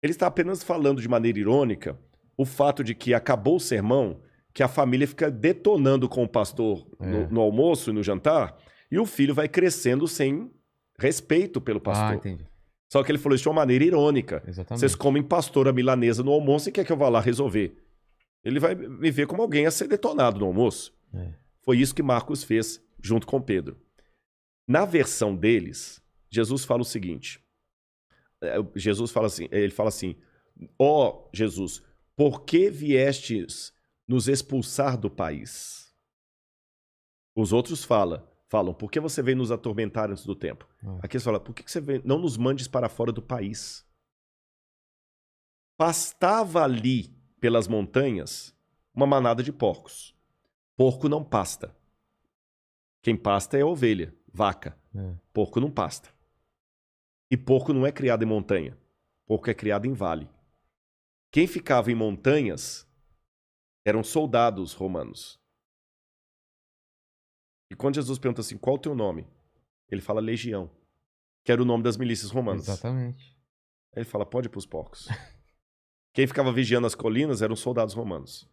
Ele está apenas falando de maneira irônica o fato de que acabou o sermão, que a família fica detonando com o pastor no, É. no almoço e no jantar, e o filho vai crescendo sem respeito pelo Ah, pastor. entendi. Só que ele falou isso de uma maneira irônica. Exatamente. Vocês comem pastora milanesa no almoço e quer que eu vá lá resolver. Ele vai me ver como alguém a ser detonado no almoço. É. Foi isso que Marcos fez junto com Pedro. Na versão deles, Jesus fala o seguinte: é, Jesus fala assim, ele fala assim: Ó Jesus, por que viestes nos expulsar do país? Os outros falam, falam, por que você veio nos atormentar antes do tempo? Ah. Aqui eles falam, por que você veio? Não nos mandes para fora do país. Pastava ali pelas montanhas uma manada de porcos. Porco não pasta. Quem pasta é a ovelha, vaca. É. Porco não pasta. E porco não é criado em montanha. Porco é criado em vale. Quem ficava em montanhas eram soldados romanos. E quando Jesus pergunta assim, qual o teu nome? Ele fala legião, que era o nome das milícias romanas. Exatamente. Aí ele fala, pode ir pros porcos. Quem ficava vigiando as colinas eram soldados romanos.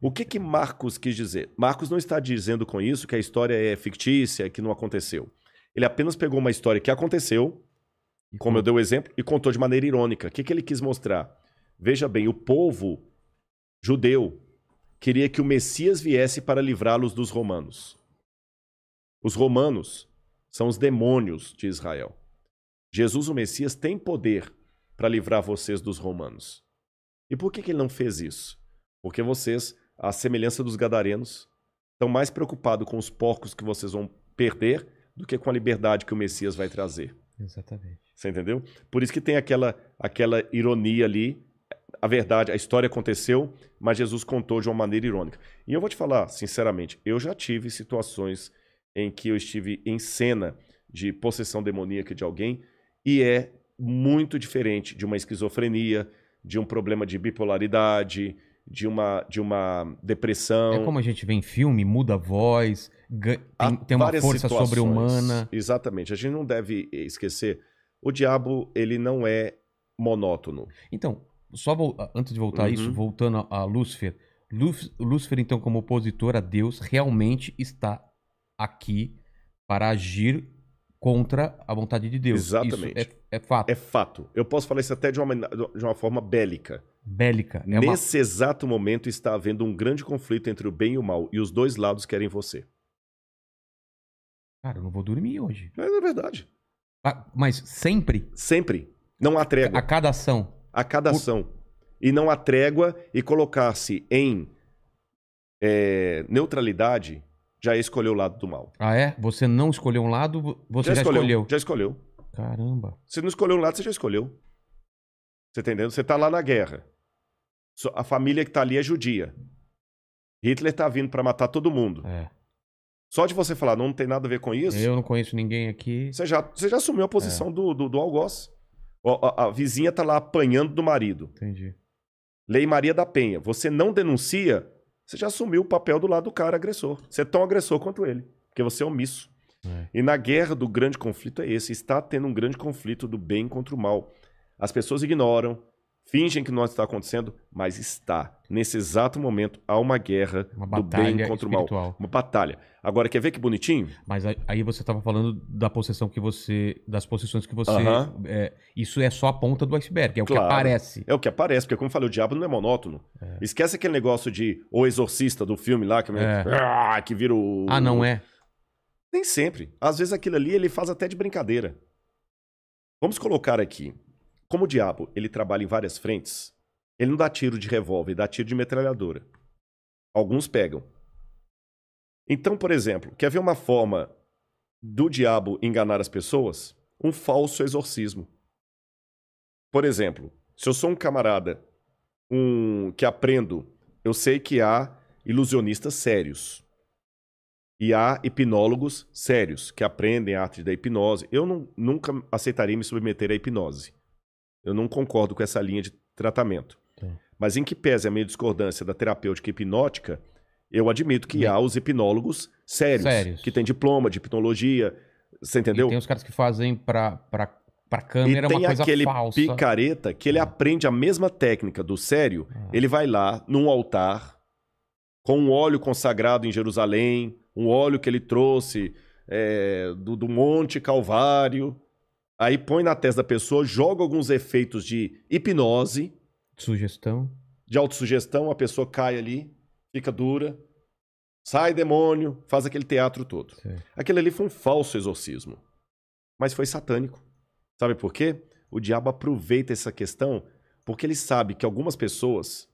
O que que Marcos quis dizer? Marcos não está dizendo com isso que a história é fictícia, que não aconteceu. Ele apenas pegou uma história que aconteceu, como eu dei o exemplo, e contou de maneira irônica. O que, que ele quis mostrar? Veja bem, o povo judeu queria que o Messias viesse para livrá-los dos romanos. Os romanos são os demônios de Israel. Jesus, o Messias, tem poder para livrar vocês dos romanos. E por que, que ele não fez isso? Porque vocês, à semelhança dos gadarenos, estão mais preocupados com os porcos que vocês vão perder do que com a liberdade que o Messias vai trazer. Exatamente. Você entendeu? Por isso que tem aquela, aquela ironia ali. A verdade, a história aconteceu, mas Jesus contou de uma maneira irônica. E eu vou te falar, sinceramente, eu já tive situações em que eu estive em cena de possessão demoníaca de alguém e é muito diferente de uma esquizofrenia, de um problema de bipolaridade, de uma, de uma depressão. É como a gente vê em filme, muda a voz, tem, tem uma força sobre-humana. Exatamente. A gente não deve esquecer. O diabo, ele não é monótono. Então, só vol- antes de voltar a isso, Uhum. voltando a, a Lúcifer. Lúf- Lúcifer, então, como opositor a Deus, realmente está aqui para agir contra a vontade de Deus. Exatamente. Isso é, é fato. É fato. Eu posso falar isso até de uma, de uma forma bélica. Bélica. É uma... Nesse exato momento está havendo um grande conflito entre o bem e o mal, e os dois lados querem você. Cara, eu não vou dormir hoje. Mas é verdade. Ah, Mas sempre, Sempre. Não há trégua. a cada ação. A cada ação. E não há trégua e colocar-se em é, neutralidade já escolher o lado do mal. Ah, é? Você não escolheu um lado, você já, já, escolheu, escolheu. Já escolheu. Caramba. Se não escolheu um lado, você já escolheu. Você tá entendendo? Você tá lá na guerra. A família que tá ali é judia. Hitler tá vindo pra matar todo mundo. É. Só de você falar, não tem nada a ver com isso, Eu não conheço ninguém aqui. você, já, você já assumiu a posição É. do, do, do algoz. Ó, A, a vizinha tá lá apanhando do marido. Entendi. Lei Maria da Penha. Você não denuncia, você já assumiu o papel do lado do cara agressor. Você é tão agressor quanto ele. Porque você é omisso. É. E na guerra do grande conflito é esse. Está tendo um grande conflito do bem contra o mal. As pessoas ignoram, fingem que não está acontecendo, mas está. Nesse exato momento, há uma guerra Uma do bem contra o mal. espiritual. Uma batalha. Agora, quer ver que bonitinho? Mas aí- você estava falando da possessão que você. das possessões que você. Aham. é, isso é só a ponta do iceberg, é o Claro. que aparece. É o que aparece, porque como eu falei, o diabo não é monótono. Esquece aquele negócio de o exorcista do filme lá, que, É. Ah, que vira o... Ah, não é? Nem sempre. Às vezes aquilo ali ele faz até de brincadeira. Vamos colocar aqui. Como o diabo ele trabalha em várias frentes, ele não dá tiro de revólver, dá tiro de metralhadora. Alguns pegam. Então, por exemplo, quer ver uma forma do diabo enganar as pessoas? Um falso exorcismo. Por exemplo, se eu sou um camarada um que aprendo, eu sei que há ilusionistas sérios. E há hipnólogos sérios que aprendem a arte da hipnose. Eu não- nunca aceitaria me submeter à hipnose. Eu não concordo com essa linha de tratamento. Tá. Mas em que pese a minha discordância da terapêutica hipnótica, eu admito que Bem- há os hipnólogos sérios, Sérios. que têm diploma de hipnologia. Você entendeu? E tem os caras que fazem pra, pra câmera e tem uma coisa aquele falsa. picareta que ele aprende a mesma técnica do sério. Ah. Ele vai lá num altar com um óleo consagrado em Jerusalém, um óleo que ele trouxe é, do, do Monte Calvário. Aí põe na testa da pessoa, joga alguns efeitos de hipnose, Sugestão. de autossugestão, a pessoa cai ali, fica dura, sai demônio, faz aquele teatro todo. Certo. Aquele ali foi um falso exorcismo. Mas foi satânico. Sabe por quê? O diabo aproveita essa questão porque ele sabe que algumas pessoas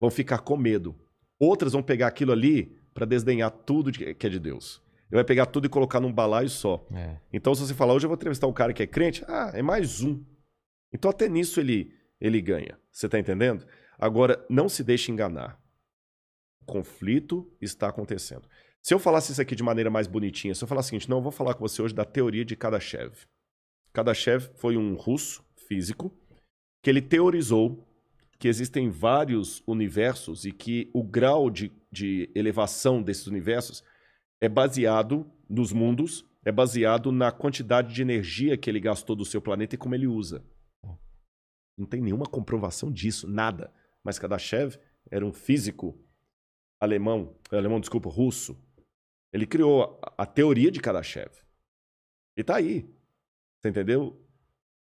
vão ficar com medo. Outras vão pegar aquilo ali para desdenhar tudo que é de Deus. Ele vai pegar tudo e colocar num balaio só. É. Então, se você falar, hoje eu vou entrevistar um cara que é crente, ah, é mais um. Então, até nisso ele, ele ganha. Você tá entendendo? Agora, não se deixe enganar. O conflito está acontecendo. Se eu falasse isso aqui de maneira mais bonitinha, se eu falar o seguinte, não, eu vou falar com você hoje da teoria de Kardashev. Kardashev foi um russo físico que ele teorizou que existem vários universos e que o grau de, de elevação desses universos é baseado nos mundos, é baseado na quantidade de energia que ele gastou do seu planeta e como ele usa. Não tem nenhuma comprovação disso, nada. Mas Kardashev era um físico alemão, alemão, desculpa, russo. Ele criou a, a teoria de Kardashev. E tá aí. Você entendeu?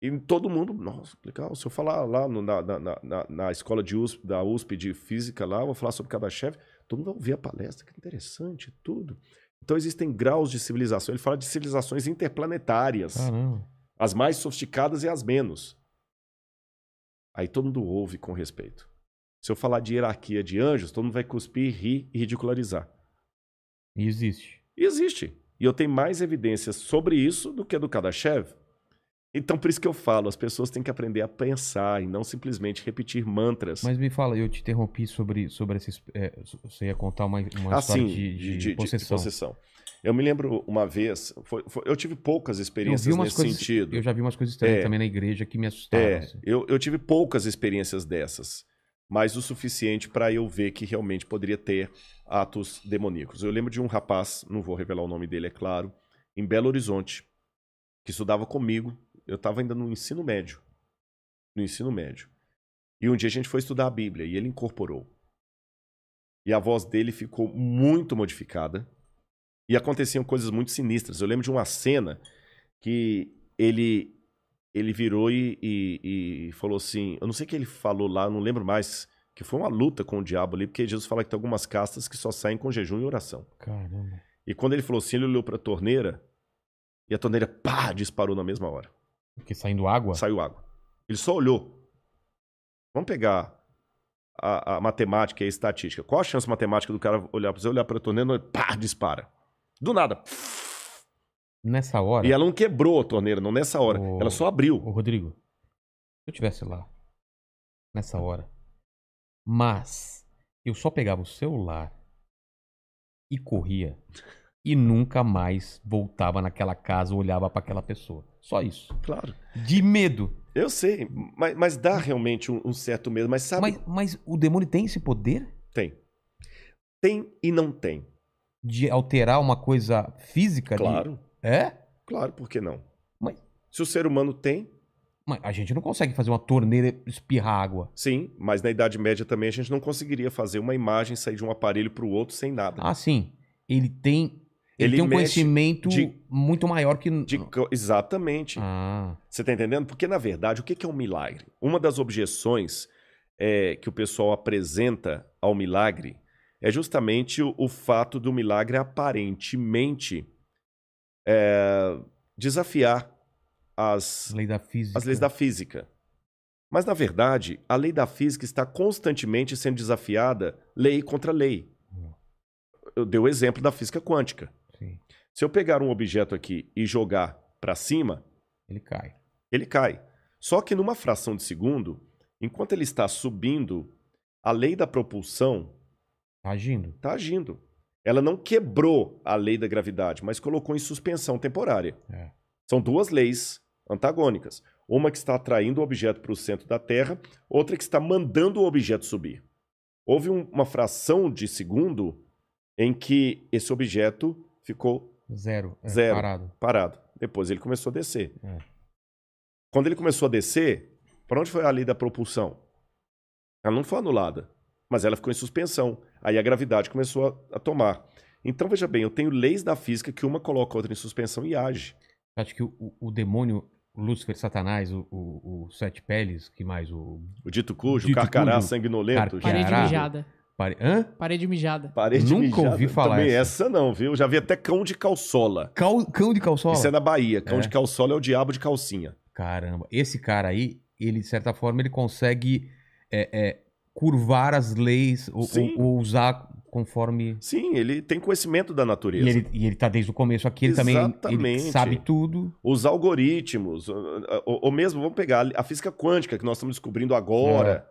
E todo mundo, nossa, legal. Se eu falar lá no- na, na, na, na escola de USP, da USP de física lá, eu vou falar sobre Kardashev, todo mundo vai ouvir a palestra, que interessante, tudo. Então existem graus de civilização. Ele fala de civilizações interplanetárias. Caramba. As mais sofisticadas e as menos. Aí todo mundo ouve com respeito. Se eu falar de hierarquia de anjos, todo mundo vai cuspir, rir e ridicularizar. E existe. E existe. E eu tenho mais evidências sobre isso do que do Kardashev. Então, por isso que eu falo, as pessoas têm que aprender a pensar e não simplesmente repetir mantras. Mas me fala, eu te interrompi sobre, sobre esses. é, você ia contar uma, uma Ah, história sim, de, de, possessão. possessão. Eu me lembro uma vez, foi- foi- eu tive poucas experiências nesse coisas. sentido. Eu já vi umas coisas estranhas É. também na igreja que me assustaram. É, assim. eu, eu tive poucas experiências dessas, mas o suficiente para eu ver que realmente poderia ter atos demoníacos. Eu lembro de um rapaz, não vou revelar o nome dele, é claro, em Belo Horizonte, que estudava comigo. Eu estava ainda no ensino médio. No ensino médio. E um dia a gente foi estudar a Bíblia e ele incorporou. E a voz dele ficou muito modificada. E aconteciam coisas muito sinistras. Eu lembro de uma cena que ele ele virou e, e- e falou assim: Eu não sei o que ele falou lá, não lembro mais. Que foi uma luta com o diabo ali, porque Jesus fala que tem algumas castas que só saem com jejum e oração. Caramba. E quando ele falou assim, ele olhou pra torneira e a torneira, pá, disparou na mesma hora. Porque saindo água? Saiu água. Ele só olhou. Vamos pegar a, a matemática e a estatística. Qual a chance matemática do cara olhar pra você, olhar pra torneira e pá, dispara? Do nada. Nessa hora. E ela não quebrou a torneira, não nessa hora. Oh. Ela só abriu. Ô, Rodrigo, se eu tivesse lá, nessa hora, mas eu só pegava o celular e corria e nunca mais voltava naquela casa, olhava pra aquela pessoa. Só isso. Claro. De medo. Eu sei, mas, mas dá realmente um, um certo medo. Mas sabe, Mas, mas o demônio tem esse poder tem. Tem e não tem. de alterar uma coisa física? de- Claro, É? claro, por que não? Mas- Se o ser humano tem, Mas a gente não consegue fazer uma torneira espirrar água. Sim, mas na Idade Média também a gente não conseguiria fazer uma imagem sair de um aparelho para o outro sem nada. Ah, sim. Ele tem. Ele, Ele tem um conhecimento de- muito maior que. De Exatamente. Ah, Você tá entendendo? Porque, na verdade, o que é um milagre? Uma das objeções é, que o pessoal apresenta ao milagre é justamente o, o fato do milagre aparentemente é, desafiar as, lei as leis da física. Mas, na verdade, a lei da física está constantemente sendo desafiada lei contra lei. Eu dei o exemplo da física quântica. Sim. Se eu pegar um objeto aqui e jogar para cima, Ele cai. ele cai. Só que numa fração de segundo, enquanto ele está subindo, a lei da propulsão Tá agindo. está agindo. Ela não quebrou a lei da gravidade, mas colocou em suspensão temporária. É. São duas leis antagônicas. Uma que está atraindo o objeto para o centro da Terra, outra que está mandando o objeto subir. Houve um- uma fração de segundo em que esse objeto ficou Zero. É, Zero. Parado. parado. Depois ele começou a descer. É. Quando ele começou a descer, para onde foi a lei da propulsão? Ela não foi anulada, mas ela ficou em suspensão. Aí a gravidade começou a, a tomar. Então veja bem, eu tenho leis da física que uma coloca a outra em suspensão e age. Acho que o, o- o demônio, o Lúcifer, Satanás, o, o, o Sete Peles, que mais? O. O dito cujo, Dito carcará, cujo, sanguinolento, carcará. Parede gente- mijada. Pare... Hã? Parede mijada. Parede Nunca mijada. ouvi falar Também essa. essa não, viu? Já vi até cão de calçola. Cal... Cão de calçola? Isso é na Bahia. Cão É. de calçola é o diabo de calcinha. Caramba. Esse cara aí, ele, de certa forma, ele consegue é, é, curvar as leis ou, ou- ou usar conforme. Sim, ele tem conhecimento da E natureza. ele, e ele tá desde o começo aqui, ele também ele Exatamente. sabe tudo. Os algoritmos, ou, ou mesmo, vamos pegar a física quântica que nós estamos descobrindo agora.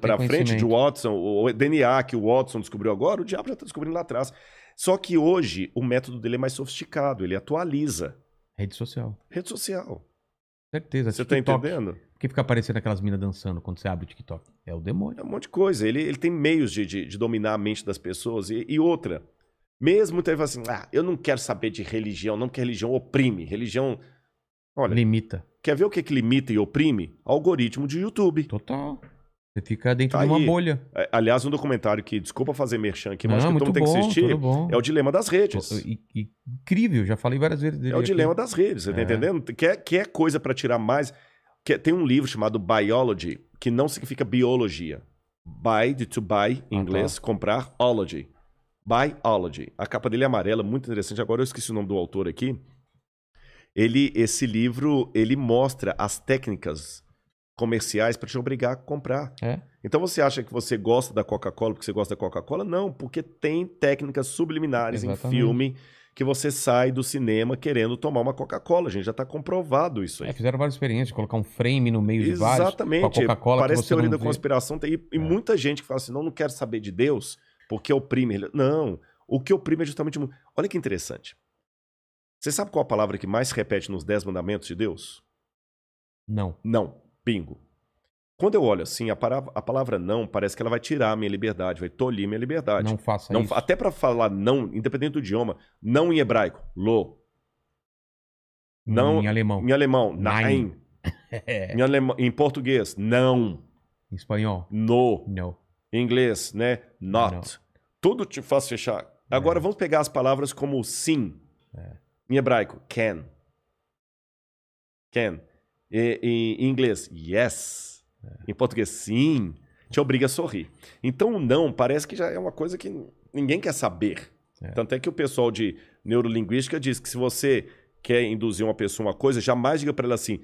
Para frente de. Watson, o DNA que o Watson descobriu agora, o diabo já está descobrindo lá atrás. Só que hoje o método dele é mais sofisticado, ele atualiza. Rede social. Rede social. Certeza. Você está entendendo? Por que fica aparecendo aquelas minas dançando quando você abre o TikTok? É o É demônio. um monte de coisa. Ele, ele tem meios de, de, de dominar a mente das pessoas. E, e outra, mesmo fala assim: ah, eu não quero saber de religião, não, porque religião oprime. Religião. Olha, Limita. quer ver o que, que limita e oprime? Algoritmo de YouTube. Total. Você fica dentro Tá de uma aí. bolha. É, Aliás, um documentário que, desculpa fazer merchan aqui, mas Não, acho que todo mundo tem bom, que assistir. É o dilema das redes. Incrível, já falei várias vezes dele. É o aqui. dilema das redes, você tá É. entendendo? Quer, quer coisa para tirar mais. Quer, tem um livro chamado Biology, que não significa biologia. Buy, de to buy, em Ah, inglês, comprar, ology. Biology. A capa dele é amarela, muito interessante. Agora eu esqueci o nome do autor aqui. Ele, esse livro, ele mostra as técnicas comerciais para te obrigar a comprar. É? Então você acha que você gosta da Coca-Cola porque você gosta da Coca-Cola? Não, porque tem técnicas subliminares em Exatamente. filme que você sai do cinema querendo tomar uma Coca-Cola. A gente já está comprovado isso aí. É, fizeram várias experiências, colocar um frame no meio de vários. Exatamente. Coca-Cola Parece teoria da vê. conspiração. Tem, e É. muita gente que fala assim, não, não quero saber de Deus porque oprime. Não, o que oprime é justamente... Olha que interessante. Você sabe qual a palavra que mais se repete nos Dez Mandamentos de Deus? Não. Não. Bingo. Quando eu olho assim, a, para- a palavra não parece que ela vai tirar a minha liberdade, vai tolir minha liberdade. Não faça Não- isso. até para falar não, independente do idioma, não em hebraico, lo. Não Em alemão. em alemão, Nein. nein. É. Em, alema- em português, não, Em espanhol. no. Não. Em inglês, né, not. Tudo te faz fechar. Agora vamos pegar as palavras como sim. É. Em hebraico, can. Can. E- e- em inglês, yes. Em português, sim. Te obriga a sorrir. Então o não parece que já é uma coisa que ninguém quer saber. É. Tanto é que o pessoal de neurolinguística diz que se você quer induzir uma pessoa a uma coisa, jamais diga para ela assim: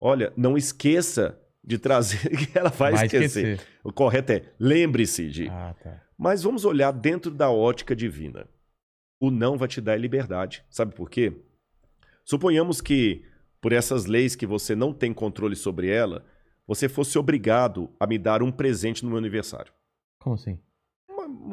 olha, não esqueça de trazer, que ela vai, esquecer. O correto é lembre-se de. Ah, tá. Mas vamos olhar dentro da ótica divina. O não vai te dar liberdade. Sabe por quê? Suponhamos que, por essas leis que você não tem controle sobre ela, você fosse obrigado a me dar um presente no meu aniversário. Como assim?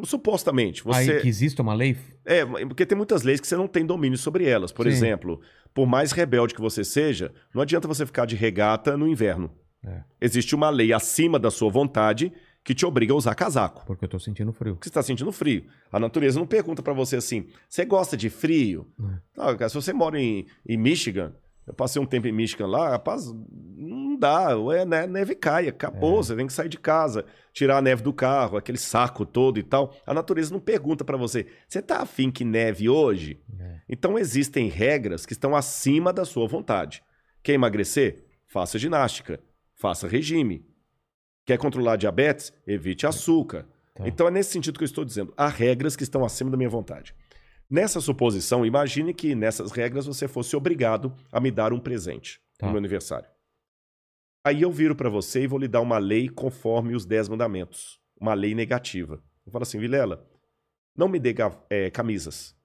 Supostamente. Aí Você... que existe uma lei? É, porque tem muitas leis que você não tem domínio sobre elas. Por Sim. exemplo, por mais rebelde que você seja, não adianta você ficar de regata no inverno. É. Existe uma lei acima da sua vontade que te obriga a usar casaco. Porque eu tô sentindo frio. Porque você está sentindo frio. A natureza não pergunta para você assim: você gosta de frio? É. Não, se você mora em, em Michigan, eu passei um tempo em Michigan lá, rapaz, não dá, ué, né, neve cai, acabou, É. você tem que sair de casa, tirar a neve do carro, aquele saco todo e tal. A natureza não pergunta pra você, você tá afim que neve hoje? É. Então existem regras que estão acima da sua vontade. Quer emagrecer? Faça ginástica, faça regime. Quer controlar a diabetes? Evite açúcar. Tá. Então é nesse sentido que eu estou dizendo. Há regras que estão acima da minha vontade. Nessa suposição, imagine que nessas regras você fosse obrigado a me dar um presente Tá. no meu aniversário. Aí eu viro para você e vou lhe dar uma lei conforme os dez mandamentos. Uma lei negativa. Eu falo assim, Vilela, não me dê eh, camisas.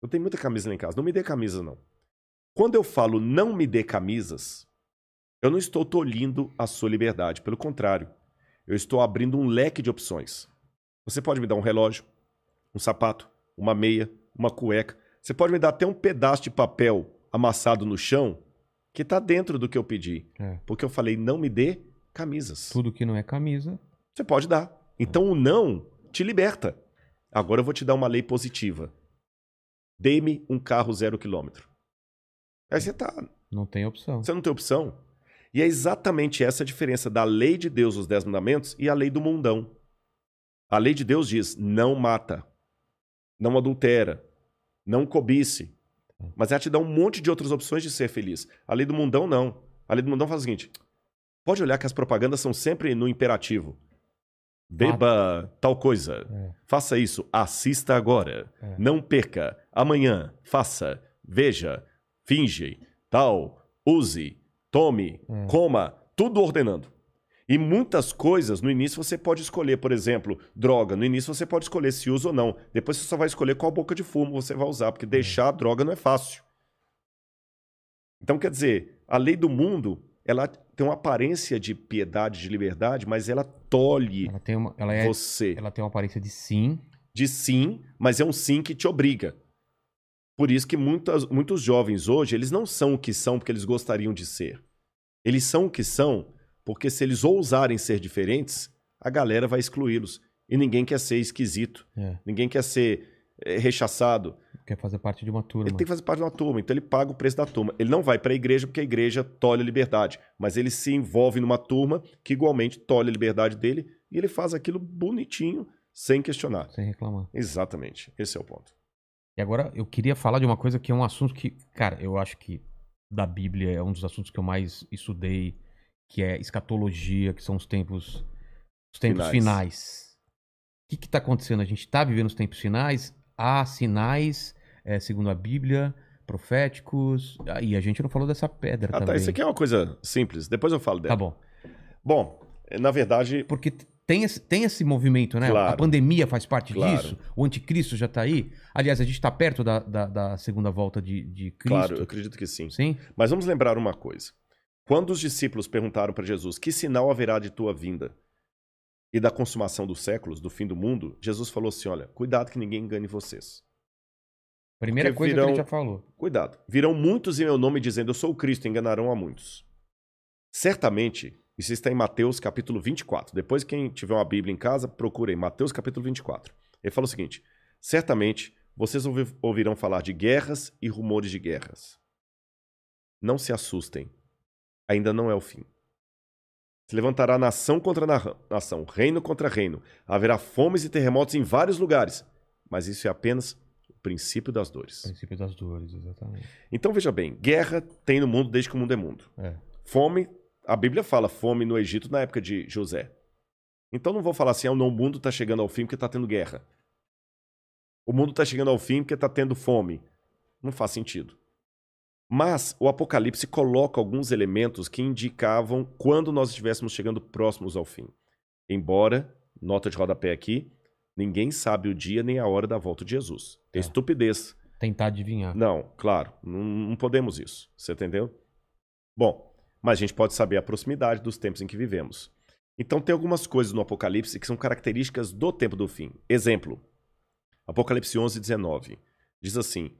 Eu tenho muita camisa lá em casa. Não me dê camisas, não. Quando eu falo não me dê camisas, eu não estou tolhindo a sua liberdade. Pelo contrário, eu estou abrindo um leque de opções. Você pode me dar um relógio, um sapato, uma meia, uma cueca. Você pode me dar até um pedaço de papel amassado no chão que está dentro do que eu pedi. É. Porque eu falei, não me dê camisas. Tudo que não é camisa. Você pode dar. Então o não te liberta. Agora eu vou te dar uma lei positiva. Dê-me um carro zero quilômetro. Aí você tá. Não tem opção. Você não tem opção. E é exatamente essa a diferença da lei de Deus, os dez mandamentos, e a lei do mundão. A lei de Deus diz: não mata, não adultera, não cobice. Mas ela te dá um monte de outras opções de ser feliz. A lei do mundão, não. A lei do mundão faz o seguinte: pode olhar que as propagandas são sempre no imperativo. Beba tal coisa. É. Faça isso. Assista agora. É. Não perca. Amanhã. Faça. Veja. Finge. Tal. Use. Tome. É. Coma. Tudo ordenando. E muitas coisas, no início você pode escolher, por exemplo, droga. No início você pode escolher se usa ou não. Depois você só vai escolher qual boca de fumo você vai usar, porque deixar a droga não é fácil. Então, quer dizer, a lei do mundo, ela tem uma aparência de piedade, de liberdade, mas ela tolhe Ela tem uma, ela é, você ela tem uma aparência de sim. de sim, mas é um sim que te obriga. Por isso que muitas, muitos jovens hoje, eles não são o que são porque eles gostariam de ser. Eles são o que são porque se eles ousarem ser diferentes, a galera vai excluí-los. E ninguém quer ser esquisito, É. ninguém quer ser eh, rechaçado. Quer fazer parte de uma turma. Ele tem que fazer parte de uma turma, então ele paga o preço da turma. Ele não vai para a igreja porque a igreja tolhe a liberdade, mas ele se envolve numa turma que igualmente tolhe a liberdade dele e ele faz aquilo bonitinho, sem questionar. Sem reclamar. Exatamente, esse é o ponto. E agora eu queria falar de uma coisa que é um assunto que, cara, eu acho que da Bíblia é um dos assuntos que eu mais estudei, que é escatologia, que são os tempos os tempos Finais. O que que tá acontecendo? A gente tá vivendo os tempos finais, há sinais, é, segundo a Bíblia, proféticos, ah, e a gente não falou dessa pedra Ah, também. tá. Isso aqui é uma coisa simples. Depois eu falo dela. Tá bom. Bom, na verdade, Porque tem esse, tem esse movimento, né? Claro. A pandemia faz parte Claro. disso. O anticristo já tá aí. Aliás, a gente tá perto da, da, da segunda volta de, de Cristo. claro, eu acredito que sim. Sim? Mas vamos lembrar uma coisa. Quando os discípulos perguntaram para Jesus: Que sinal haverá de tua vinda e da consumação dos séculos, do fim do mundo? Jesus falou assim: Olha, cuidado que ninguém engane vocês. Primeira Porque coisa virão- que ele já falou. Cuidado. Virão muitos em meu nome dizendo: Eu sou o Cristo, enganarão a muitos. Certamente, isso está em Mateus capítulo 24. Depois, quem tiver uma Bíblia em casa, procure em Mateus capítulo 24. Ele fala o seguinte: Certamente vocês ouvi- ouvirão falar de guerras e rumores de guerras. Não se assustem. Ainda não é o fim. Se levantará nação contra na- nação, reino contra reino. Haverá fomes e terremotos em vários lugares. Mas isso é apenas o princípio das dores. Princípio das dores, exatamente. Então veja bem, guerra tem no mundo desde que o mundo é mundo. É. Fome, a Bíblia fala fome no Egito na época de José. Então não vou falar assim, ah, não, o mundo está chegando ao fim porque está tendo guerra. O mundo está chegando ao fim porque está tendo fome. Não faz sentido. Mas o Apocalipse coloca alguns elementos que indicavam quando nós estivéssemos chegando próximos ao fim. Embora, nota de rodapé aqui, ninguém sabe o dia nem a hora da volta de Jesus. É É. estupidez Tentar adivinhar. não, claro, não, não podemos isso. Você entendeu? Bom, mas a gente pode saber a proximidade dos tempos em que vivemos. Então tem algumas coisas no Apocalipse que são características do tempo do fim. Exemplo, Apocalipse 11, 19. Diz assim,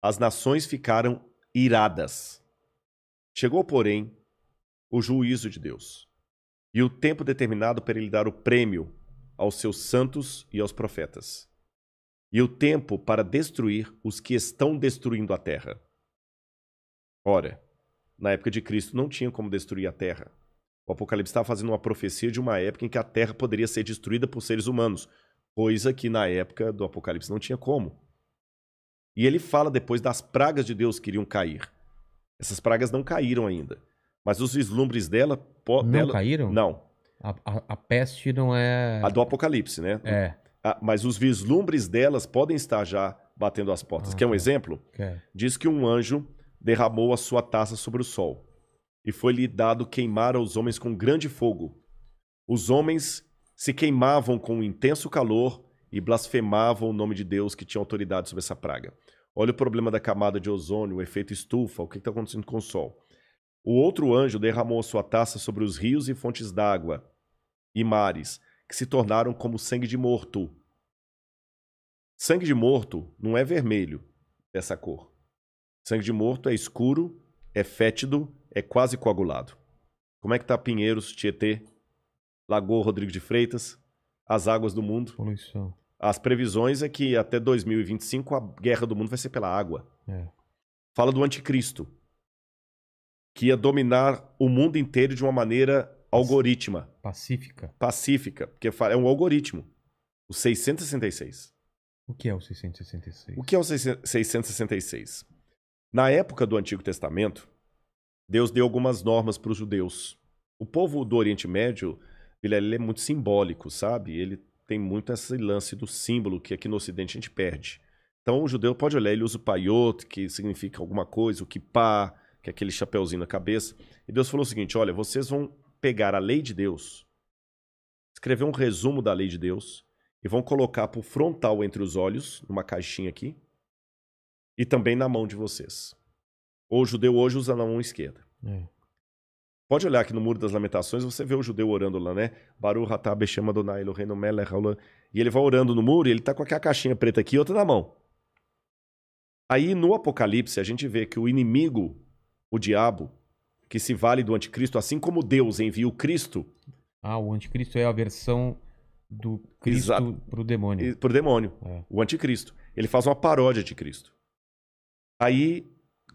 as nações ficaram iradas. Chegou, porém, o juízo de Deus e o tempo determinado para ele dar o prêmio aos seus santos e aos profetas e o tempo para destruir os que estão destruindo a terra. Ora, na época de Cristo, não tinha como destruir a terra. O Apocalipse estava fazendo uma profecia de uma época em que a terra poderia ser destruída por seres humanos, coisa que na época do Apocalipse não tinha como. E ele fala depois das pragas de Deus que iriam cair. Essas pragas não caíram ainda. Mas os vislumbres dela. po- Não dela- caíram? Não. A, a- a peste não é. A do Apocalipse, né? É. Ah, mas os vislumbres delas podem estar já batendo as portas. Ah, Quer um exemplo? Quer. Diz que um anjo derramou a sua taça sobre o sol, e foi-lhe dado queimar aos homens com grande fogo. Os homens se queimavam com um intenso calor e blasfemavam o nome de Deus que tinha autoridade sobre essa praga. Olha o problema da camada de ozônio, o efeito estufa, o que está acontecendo com o sol. O outro anjo derramou a sua taça sobre os rios e fontes d'água e mares, que se tornaram como sangue de morto. Sangue de morto não é vermelho dessa cor. Sangue de morto é escuro, é fétido, é quase coagulado. Como é que tá Pinheiros, Tietê, Lagoa Rodrigo de Freitas, as águas do mundo? Poluição. As previsões é que até 2025 a guerra do mundo vai ser pela água. É. Fala do anticristo, que ia dominar o mundo inteiro de uma maneira algorítmica, Pacífica. pacífica, porque é um algoritmo. O 666. O que é o 666? O que é o 666? Na época do Antigo Testamento, Deus deu algumas normas para os judeus. O povo do Oriente Médio, ele é muito simbólico, sabe? Ele tem muito esse lance do símbolo que aqui no Ocidente a gente perde. Então o judeu pode olhar, ele usa o paiot, que significa alguma coisa, o kippah, que é aquele chapeuzinho na cabeça. E Deus falou o seguinte: olha, vocês vão pegar a lei de Deus, escrever um resumo da lei de Deus e vão colocar por frontal entre os olhos, numa caixinha aqui, e também na mão de vocês. O judeu hoje usa na mão esquerda. É. Pode olhar aqui no Muro das Lamentações, você vê o judeu orando lá, né? Baruch atah Beshem Adonai Eloheinu melech haolam. E ele vai orando no muro e ele tá com aquela caixinha preta aqui e outra na mão. Aí no Apocalipse a gente vê que o inimigo, o diabo, que se vale do anticristo, assim como Deus envia o Cristo Ah, o anticristo é a versão do Cristo Exato. pro demônio. pro demônio, É. o anticristo. Ele faz uma paródia de Cristo. Aí,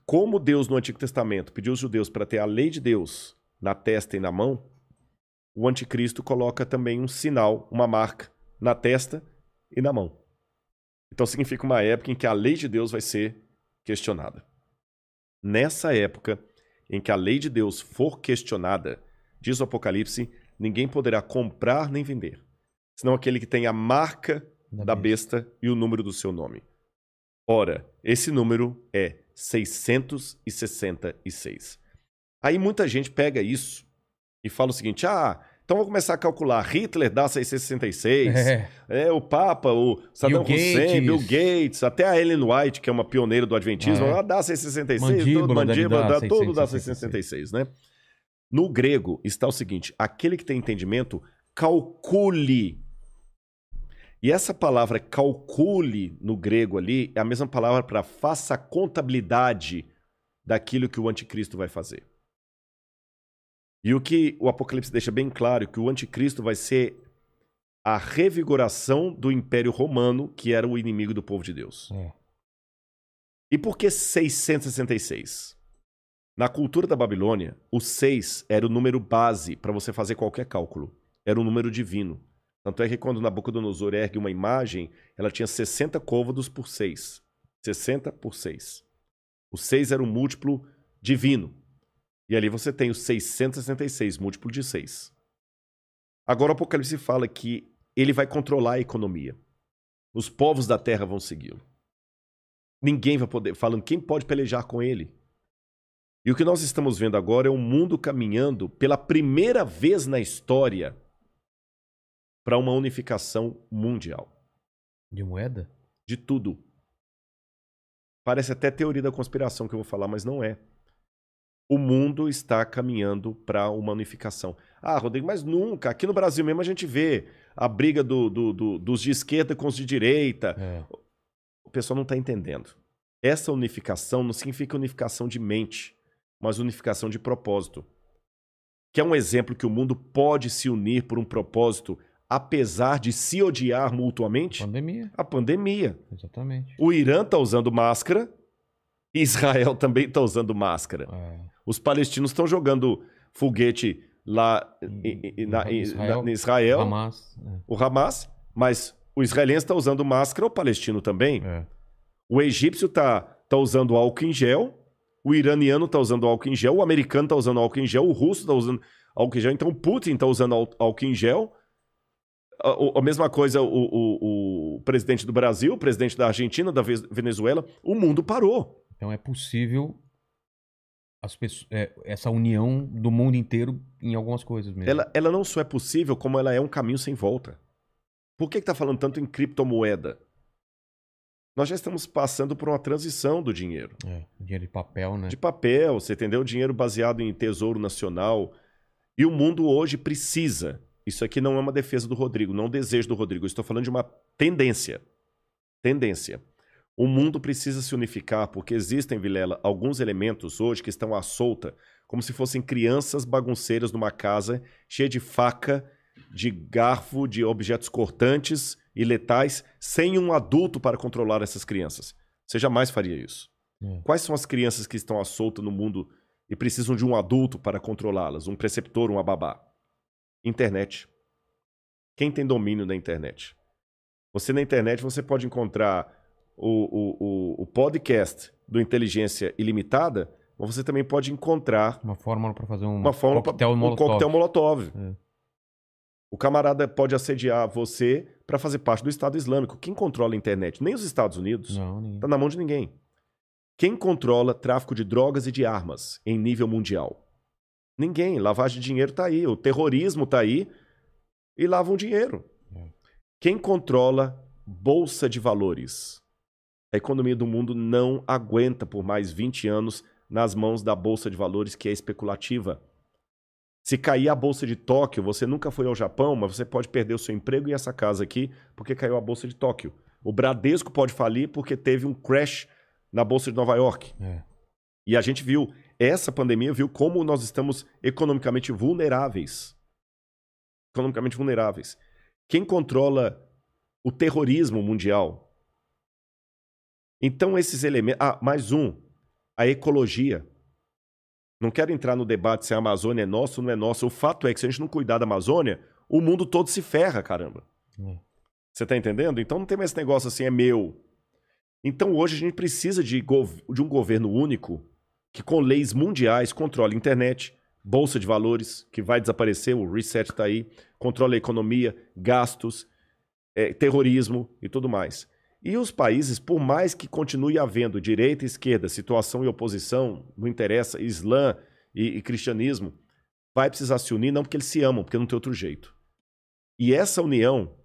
como Deus no Antigo Testamento pediu aos judeus para ter a lei de Deus na testa e na mão, o anticristo coloca também um sinal, uma marca na testa e na mão. Então significa uma época em que a lei de Deus vai ser questionada. Nessa época em que a lei de Deus for questionada, diz o Apocalipse, ninguém poderá comprar nem vender, senão aquele que tem a marca da besta e o número do seu nome. Ora, esse número é 666. Aí muita gente pega isso e fala o seguinte: ah, então vou começar a calcular. Hitler dá 666, É. é, o Papa, o Saddam Bill Hussein, Bill Gates. Gates, até a Ellen White, que é uma pioneira do Adventismo, é. ela dá 666, Mandíbula todo, mandíbula, dá, todo dá 666, 666, né? No grego está o seguinte: aquele que tem entendimento, calcule. E essa palavra calcule no grego ali é a mesma palavra para faça a contabilidade daquilo que o anticristo vai fazer. E o que o Apocalipse deixa bem claro é que o anticristo vai ser a revigoração do Império Romano, que era o inimigo do povo de Deus. É. E por que 666? Na cultura da Babilônia, o 6 era o número base para você fazer qualquer cálculo. Era um número divino. Tanto é que quando Nabucodonosor ergue uma imagem, ela tinha 60 côvados por 6. 60 por 6. O 6 era um múltiplo divino. E ali você tem o 666, múltiplo de 6. Agora o Apocalipse fala que ele vai controlar a economia. Os povos da terra vão segui-lo. Ninguém vai poder. Falando quem pode pelejar com ele. E o que nós estamos vendo agora é o mundo caminhando pela primeira vez na história para uma unificação mundial. De moeda? De tudo. Parece até teoria da conspiração que eu vou falar, mas não é. O mundo está caminhando para uma unificação. Ah, Rodrigo, mas nunca. Aqui no Brasil mesmo a gente vê a briga do- do- do- dos de esquerda com os de direita. É. O pessoal não está entendendo. Essa unificação não significa unificação de mente, mas unificação de propósito. Que é um exemplo que o mundo pode se unir por um propósito, apesar de se odiar mutuamente? Pandemia. A pandemia. Exatamente. O Irã está usando máscara, Israel também está usando máscara. É. Os palestinos estão jogando foguete lá em, em, na, em Israel, na, em Israel Hamas, é. o Hamas, mas o israelense está usando máscara, o palestino também. É. O egípcio está tá usando álcool em gel, o iraniano está usando álcool em gel, o americano está usando álcool em gel, o russo está usando álcool em gel, então o Putin está usando álcool em gel. A, a mesma coisa o, o, o, presidente do Brasil, o presidente da Argentina, da Venezuela, o mundo parou. Então é possível pessoas, é, essa união do mundo inteiro em algumas coisas mesmo. Ela, ela não só é possível, como ela é um caminho sem volta. Por que está falando tanto em criptomoeda? Nós já estamos passando por uma transição do dinheiro. É, dinheiro de papel, né? De papel, você entendeu? Dinheiro baseado em tesouro nacional. E o mundo hoje precisa. Isso aqui não é uma defesa do Rodrigo, não é um desejo do Rodrigo. Eu estou falando de uma tendência. Tendência. O mundo precisa se unificar porque existem, Vilela, alguns elementos hoje que estão à solta, como se fossem crianças bagunceiras numa casa cheia de faca, de garfo, de objetos cortantes e letais sem um adulto para controlar essas crianças. Você jamais faria isso. É. Quais são as crianças que estão à solta no mundo e precisam de um adulto para controlá-las? Um preceptor, um babá? Internet. Quem tem domínio da internet? Você na internet você pode encontrar o, o, o, podcast do Inteligência Ilimitada, mas você também pode encontrar uma fórmula para fazer um uma fórmula coquetel pra, molotov. Um coquetel molotov. É. O camarada pode assediar você para fazer parte do Estado Islâmico. Quem controla a internet? Nem os Estados Unidos. Não, Está na mão de ninguém. Quem controla tráfico de drogas e de armas em nível mundial? Ninguém. Lavagem de dinheiro está aí. O terrorismo está aí e lavam dinheiro. É. Quem controla bolsa de valores? A economia do mundo não aguenta por mais 20 anos nas mãos da bolsa de valores que é especulativa. Se cair a bolsa de Tóquio, você nunca foi ao Japão, mas você pode perder o seu emprego e essa casa aqui porque caiu a bolsa de Tóquio. O Bradesco pode falir porque teve um crash na bolsa de Nova York. É. E a gente viu, essa pandemia viu como nós estamos economicamente vulneráveis. Economicamente vulneráveis. Quem controla o terrorismo mundial? Então, esses elementos. Ah, mais um. A ecologia. Não quero entrar no debate se a Amazônia é nossa ou não é nossa. O fato é que se a gente não cuidar da Amazônia, o mundo todo se ferra, caramba. Hum. Você tá entendendo? Então não tem mais esse negócio assim, é meu. Então hoje a gente precisa de, de um governo único que com leis mundiais controle a internet, bolsa de valores, que vai desaparecer, o reset está aí, controle a economia, gastos, é, terrorismo e tudo mais. E os países, por mais que continue havendo direita e esquerda, situação e oposição, não interessa, Islã e, e cristianismo, vai precisar se unir, não porque eles se amam, porque não tem outro jeito. E essa união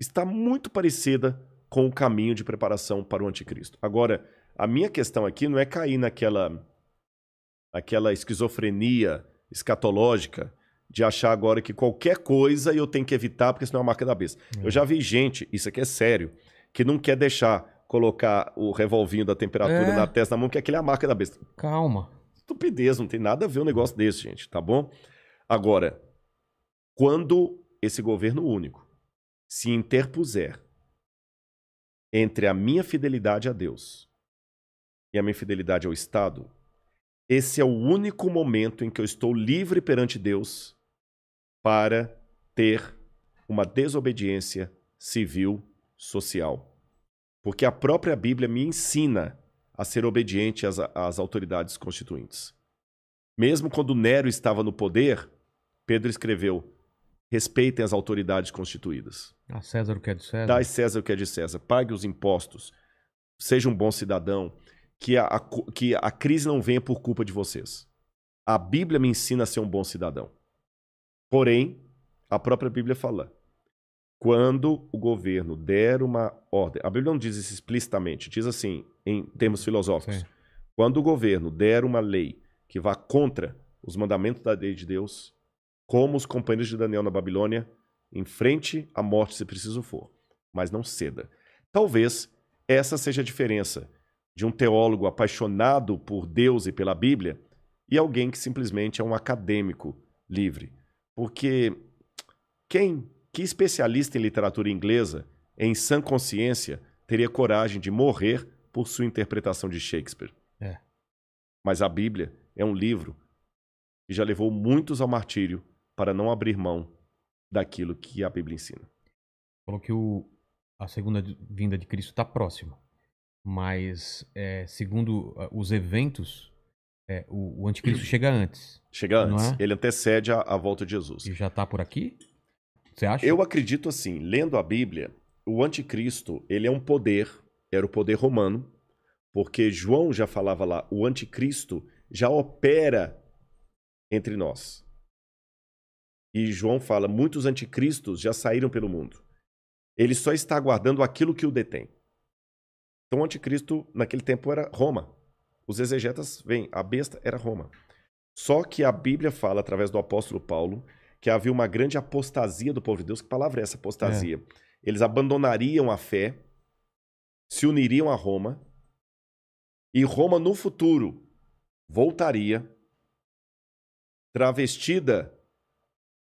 está muito parecida com o caminho de preparação para o anticristo. Agora, a minha questão aqui não é cair naquela aquela esquizofrenia escatológica de achar agora que qualquer coisa eu tenho que evitar porque senão é uma marca da besta. É. Eu já vi gente, isso aqui é sério, que não quer deixar colocar o revolvinho da temperatura é. na testa da mão, que aquele é a marca da besta. Calma. Estupidez, não tem nada a ver um negócio desse, gente, tá bom? Agora, quando esse governo único se interpuser entre a minha fidelidade a Deus e a minha fidelidade ao Estado, esse é o único momento em que eu estou livre perante Deus para ter uma desobediência civil social. Porque a própria Bíblia me ensina a ser obediente às, às autoridades constituintes. Mesmo quando Nero estava no poder, Pedro escreveu: respeitem as autoridades constituídas. A César o que é de César. Dai César o que é de César. Pague os impostos. Seja um bom cidadão. Que a, a, que a crise não venha por culpa de vocês. A Bíblia me ensina a ser um bom cidadão. Porém, a própria Bíblia fala: quando o governo der uma ordem, a Bíblia não diz isso explicitamente, diz assim, em termos filosóficos. Sim. Quando o governo der uma lei que vá contra os mandamentos da lei de Deus, como os companheiros de Daniel na Babilônia, enfrente a morte se preciso for, mas não ceda. Talvez essa seja a diferença de um teólogo apaixonado por Deus e pela Bíblia e alguém que simplesmente é um acadêmico livre. Porque quem que especialista em literatura inglesa, em sã consciência, teria coragem de morrer por sua interpretação de Shakespeare? É. Mas a Bíblia é um livro e já levou muitos ao martírio para não abrir mão daquilo que a Bíblia ensina. Falou que o, a segunda vinda de Cristo está próxima. Mas, é, segundo os eventos, é, o, o anticristo chega antes. Chega antes, é? ele antecede a, a volta de Jesus. E já está por aqui? Você acha? Eu acredito assim, lendo a Bíblia, o anticristo, ele é um poder, era o poder romano, porque João já falava lá, o anticristo já opera entre nós. E João fala, muitos anticristos já saíram pelo mundo. Ele só está aguardando aquilo que o detém. Então o anticristo naquele tempo era Roma. Os exegetas veem, a besta era Roma. Só que a Bíblia fala, através do apóstolo Paulo, que havia uma grande apostasia do povo de Deus. Que palavra é essa apostasia? Eles abandonariam a fé, se uniriam a Roma, e Roma no futuro voltaria travestida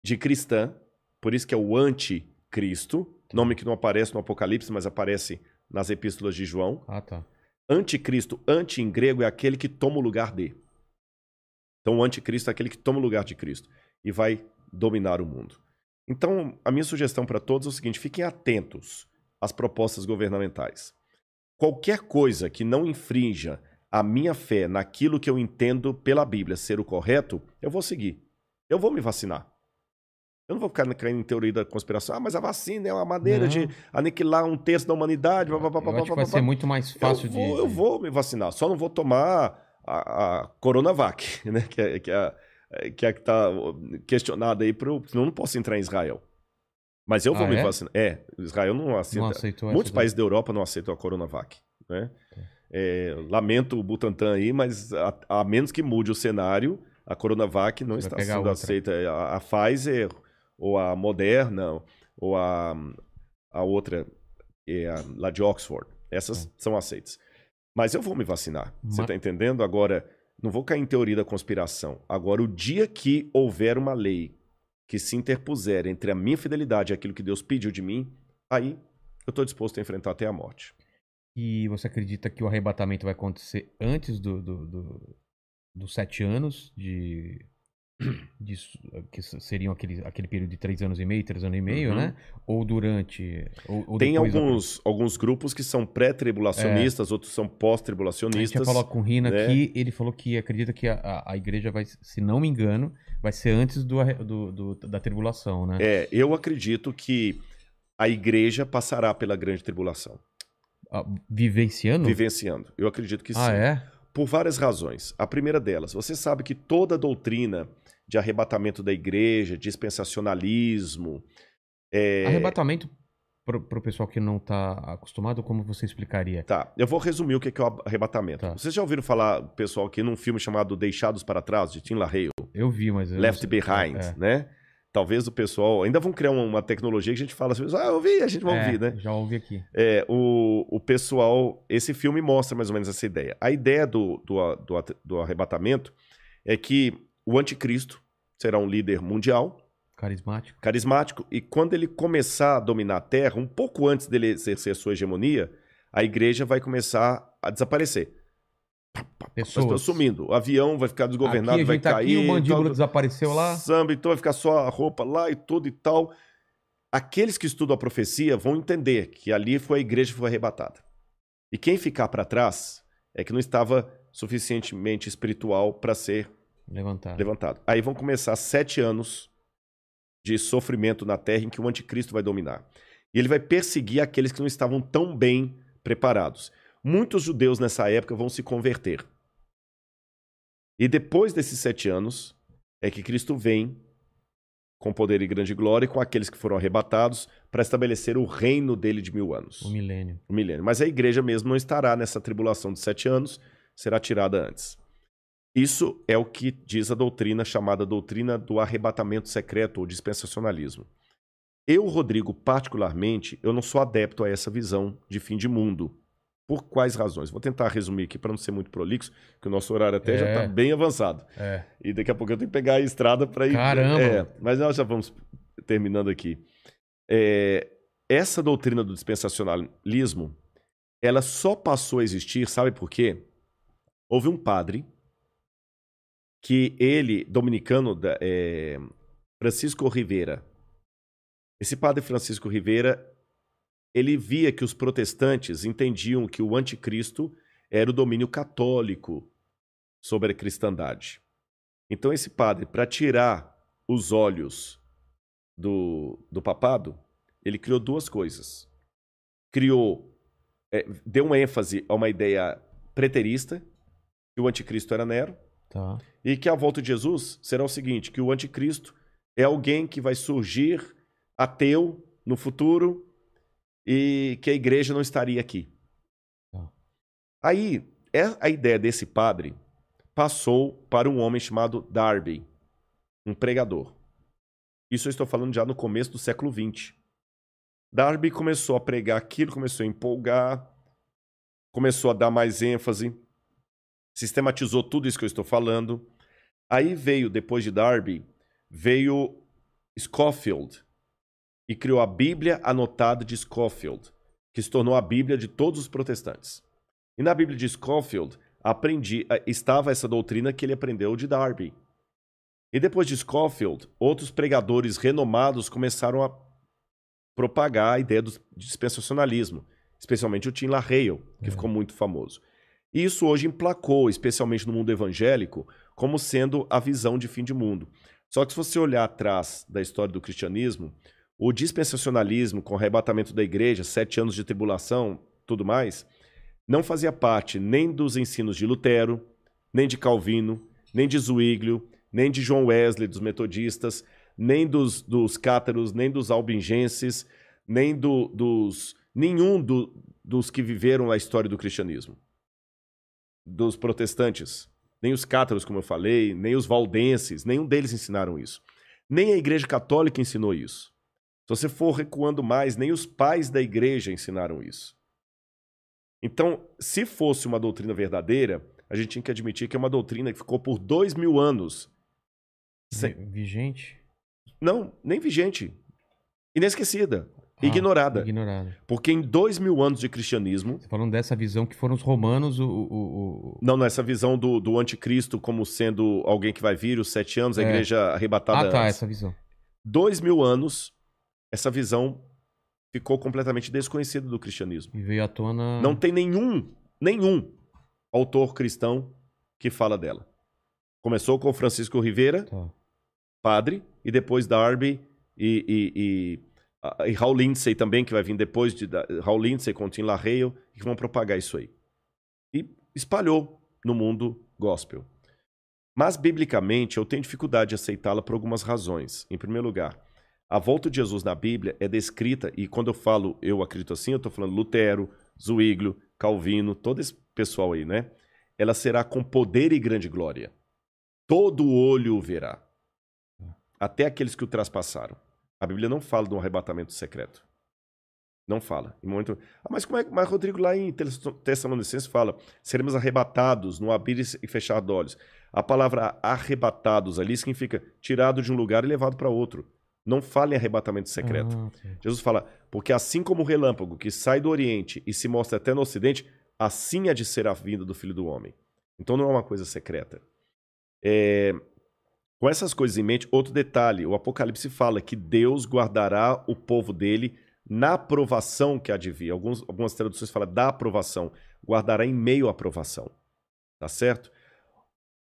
de cristã, por isso que é o anticristo, nome que não aparece no Apocalipse, mas aparece nas epístolas de João. Ah, tá. Anticristo, anti em grego, é aquele que toma o lugar de. Então, o anticristo é aquele que toma o lugar de Cristo e vai dominar o mundo. Então, a minha sugestão para todos é o seguinte: fiquem atentos às propostas governamentais. Qualquer coisa que não infrinja a minha fé naquilo que eu entendo pela Bíblia ser o correto, eu vou seguir. Eu vou me vacinar. Eu não vou ficar caindo em teoria da conspiração. Ah, mas a vacina é uma maneira Não. de aniquilar um terço da humanidade. blá, blá, blá, Eu blá, acho que blá, vai ser muito mais fácil eu vou, de... Eu vou me vacinar, só não vou tomar a, a Coronavac, né? Que é, que, é, que é que está questionada aí, pro, senão eu não posso entrar em Israel. Mas eu vou Ah, me é? vacinar. É, Israel não aceita. Não aceitou Muitos países da Europa não aceitam a Coronavac. Né? É, lamento o Butantan aí, mas a, a menos que mude o cenário, a Coronavac não Você está sendo outra. aceita. A, a Pfizer, ou a Moderna, ou a, a outra, é a, lá de Oxford. Essas são aceitas. Mas eu vou me vacinar. Você está entendendo? Agora, não vou cair em teoria da conspiração. Agora, o dia que houver uma lei que se interpuser entre a minha fidelidade e aquilo que Deus pediu de mim, aí eu estou disposto a enfrentar até a morte. E você acredita que o arrebatamento vai acontecer antes do, do- do- dos sete anos de, de que seriam aquele, aquele período de três anos e meio, três anos e meio, Uhum. né? Ou durante? Ou, ou Tem depois da- alguns, alguns grupos que são pré-tribulacionistas, outros são A gente pós-tribulacionistas. já falou com o Rina né? aqui, ele falou que acredita que a, a, a igreja vai, se não me engano, vai ser antes do, do- do- da tribulação, né? É, eu acredito que a igreja passará pela grande tribulação, Ah, Vivenciando? vivenciando. Eu acredito que sim. Ah, é? Por várias razões. A primeira delas, você sabe que toda doutrina de arrebatamento da igreja, dispensacionalismo, é, Arrebatamento, pro, pro pessoal que não tá acostumado, como você explicaria? Tá, eu vou resumir o que é que é o arrebatamento. Tá. Vocês já ouviram falar, pessoal, aqui num filme chamado Deixados para Trás, de Tim LaHaye, Eu vi, mas... eu Left sei- Behind, é. né? Talvez o pessoal... Ainda vão criar uma, tecnologia que a gente fala assim, ah, eu vi, a gente vai É, ouvir, né? Já ouvi aqui. É, o, o pessoal... Esse filme mostra mais ou menos essa ideia. A ideia do, do, do, do arrebatamento é que o anticristo será um líder mundial, Carismático. carismático, e quando ele começar a dominar a Terra, um pouco antes dele exercer sua hegemonia, a igreja vai começar a desaparecer. As Pessoas. pessoas sumindo. O avião vai ficar desgovernado, aqui, vai tá cair. aqui, o mandíbula tal, desapareceu lá. Samba, então vai ficar só a roupa lá e tudo e tal. Aqueles que estudam a profecia vão entender que ali foi a igreja que foi arrebatada. E quem ficar para trás é que não estava suficientemente espiritual para ser Levantado. levantado. Aí vão começar sete anos de sofrimento na terra em que o anticristo vai dominar. E ele vai perseguir aqueles que não estavam tão bem preparados. Muitos judeus nessa época vão se converter. E depois desses sete anos é que Cristo vem com poder e grande glória com aqueles que foram arrebatados para estabelecer o reino dele de mil anos O milênio. o milênio. Mas a igreja mesmo não estará nessa tribulação de sete anos, será tirada antes. Isso é o que diz a doutrina chamada doutrina do arrebatamento secreto ou dispensacionalismo. Eu, Rodrigo, particularmente, eu não sou adepto a essa visão de fim de mundo. Por quais razões? Vou tentar resumir aqui para não ser muito prolixo, que o nosso horário até já É. está bem avançado. É. E daqui a pouco eu tenho que pegar a estrada para ir. Caramba! É, mas nós já vamos terminando aqui. É, essa doutrina do dispensacionalismo, ela só passou a existir, sabe por quê? Houve um padre que ele, dominicano, é, Francisco Rivera, esse padre Francisco Rivera, ele via que os protestantes entendiam que o anticristo era o domínio católico sobre a cristandade. Então esse padre, para tirar os olhos do, do papado, ele criou duas coisas. Criou, é, deu uma ênfase a uma ideia preterista, que o anticristo era Nero, Tá. e que a volta de Jesus será o seguinte, que o anticristo é alguém que vai surgir ateu no futuro e que a igreja não estaria aqui. Tá. Aí, é- a ideia desse padre passou para um homem chamado Darby, um pregador. Isso eu estou falando já no começo do século XX. Darby começou a pregar aquilo, começou a empolgar, começou a dar mais ênfase, sistematizou tudo isso que eu estou falando. Aí veio, depois de Darby, veio Scofield e criou a Bíblia Anotada de Scofield, que se tornou a Bíblia de todos os protestantes. E na Bíblia de Scofield aprendi, eh, estava essa doutrina que ele aprendeu de Darby. E depois de Scofield, outros pregadores renomados começaram a propagar a ideia do dispensacionalismo, especialmente o Tim LaHale, que É. ficou muito famoso. E isso hoje emplacou, especialmente no mundo evangélico, como sendo a visão de fim de mundo. Só que se você olhar atrás da história do cristianismo, o dispensacionalismo, com o arrebatamento da igreja, sete anos de tribulação, tudo mais, não fazia parte nem dos ensinos de Lutero, nem de Calvino, nem de Zwinglio, nem de John Wesley, dos metodistas, nem dos, dos cátaros, nem dos albingenses, nem do- dos. nenhum do- dos que viveram a história do cristianismo. Dos protestantes. Nem os cátaros, como eu falei, nem os valdenses, nenhum deles ensinaram isso. Nem a Igreja Católica ensinou isso. Se você for recuando mais, nem os pais da igreja ensinaram isso. Então, se fosse uma doutrina verdadeira, a gente tinha que admitir que é uma doutrina que ficou por dois mil anos. Sem- Vi- Vigente. Não, nem vigente. Inesquecida. Ah, ignorada. Ignorada. Porque em dois mil anos de cristianismo, Você falando dessa visão que foram os romanos, o. o, o- o- não nessa visão do, do anticristo como sendo alguém que vai vir os sete anos, a É. igreja arrebatada Ah, tá, antes. essa visão. Dois mil anos, essa visão ficou completamente desconhecida do cristianismo. E veio à tona. Não tem nenhum, nenhum autor cristão que fala dela. Começou com Francisco Rivera, Tá. padre, e depois Darby e, e, e, e Raul Lindsay também, que vai vir depois de Raul Lindsay Tim LaHale, que vão propagar isso aí. E espalhou no mundo gospel. Mas, biblicamente, eu tenho dificuldade de aceitá-la por algumas razões. Em primeiro lugar, a volta de Jesus na Bíblia é descrita, e quando eu falo eu acredito assim, eu estou falando Lutero, Zwinglio, Calvino, todo esse pessoal aí, né? Ela será com poder e grande glória. Todo olho o verá. Até aqueles que o traspassaram. A Bíblia não fala de um arrebatamento secreto. Não fala. Em momento... ah, mas como é que. Mas, Rodrigo, lá em Tess- Tessalonicenses fala: seremos arrebatados no abrir e fechar de olhos. A palavra arrebatados ali significa tirado de um lugar e levado para outro. Não fala em arrebatamento secreto. Ah. Jesus fala: porque assim como o relâmpago que sai do Oriente e se mostra até no Ocidente, assim há de ser a vinda do Filho do Homem. Então não é uma coisa secreta. É, Com essas coisas em mente, outro detalhe: o Apocalipse fala que Deus guardará o povo dele na aprovação que vir. Alguns, algumas traduções falam da aprovação. Guardará em meio à aprovação. Tá certo?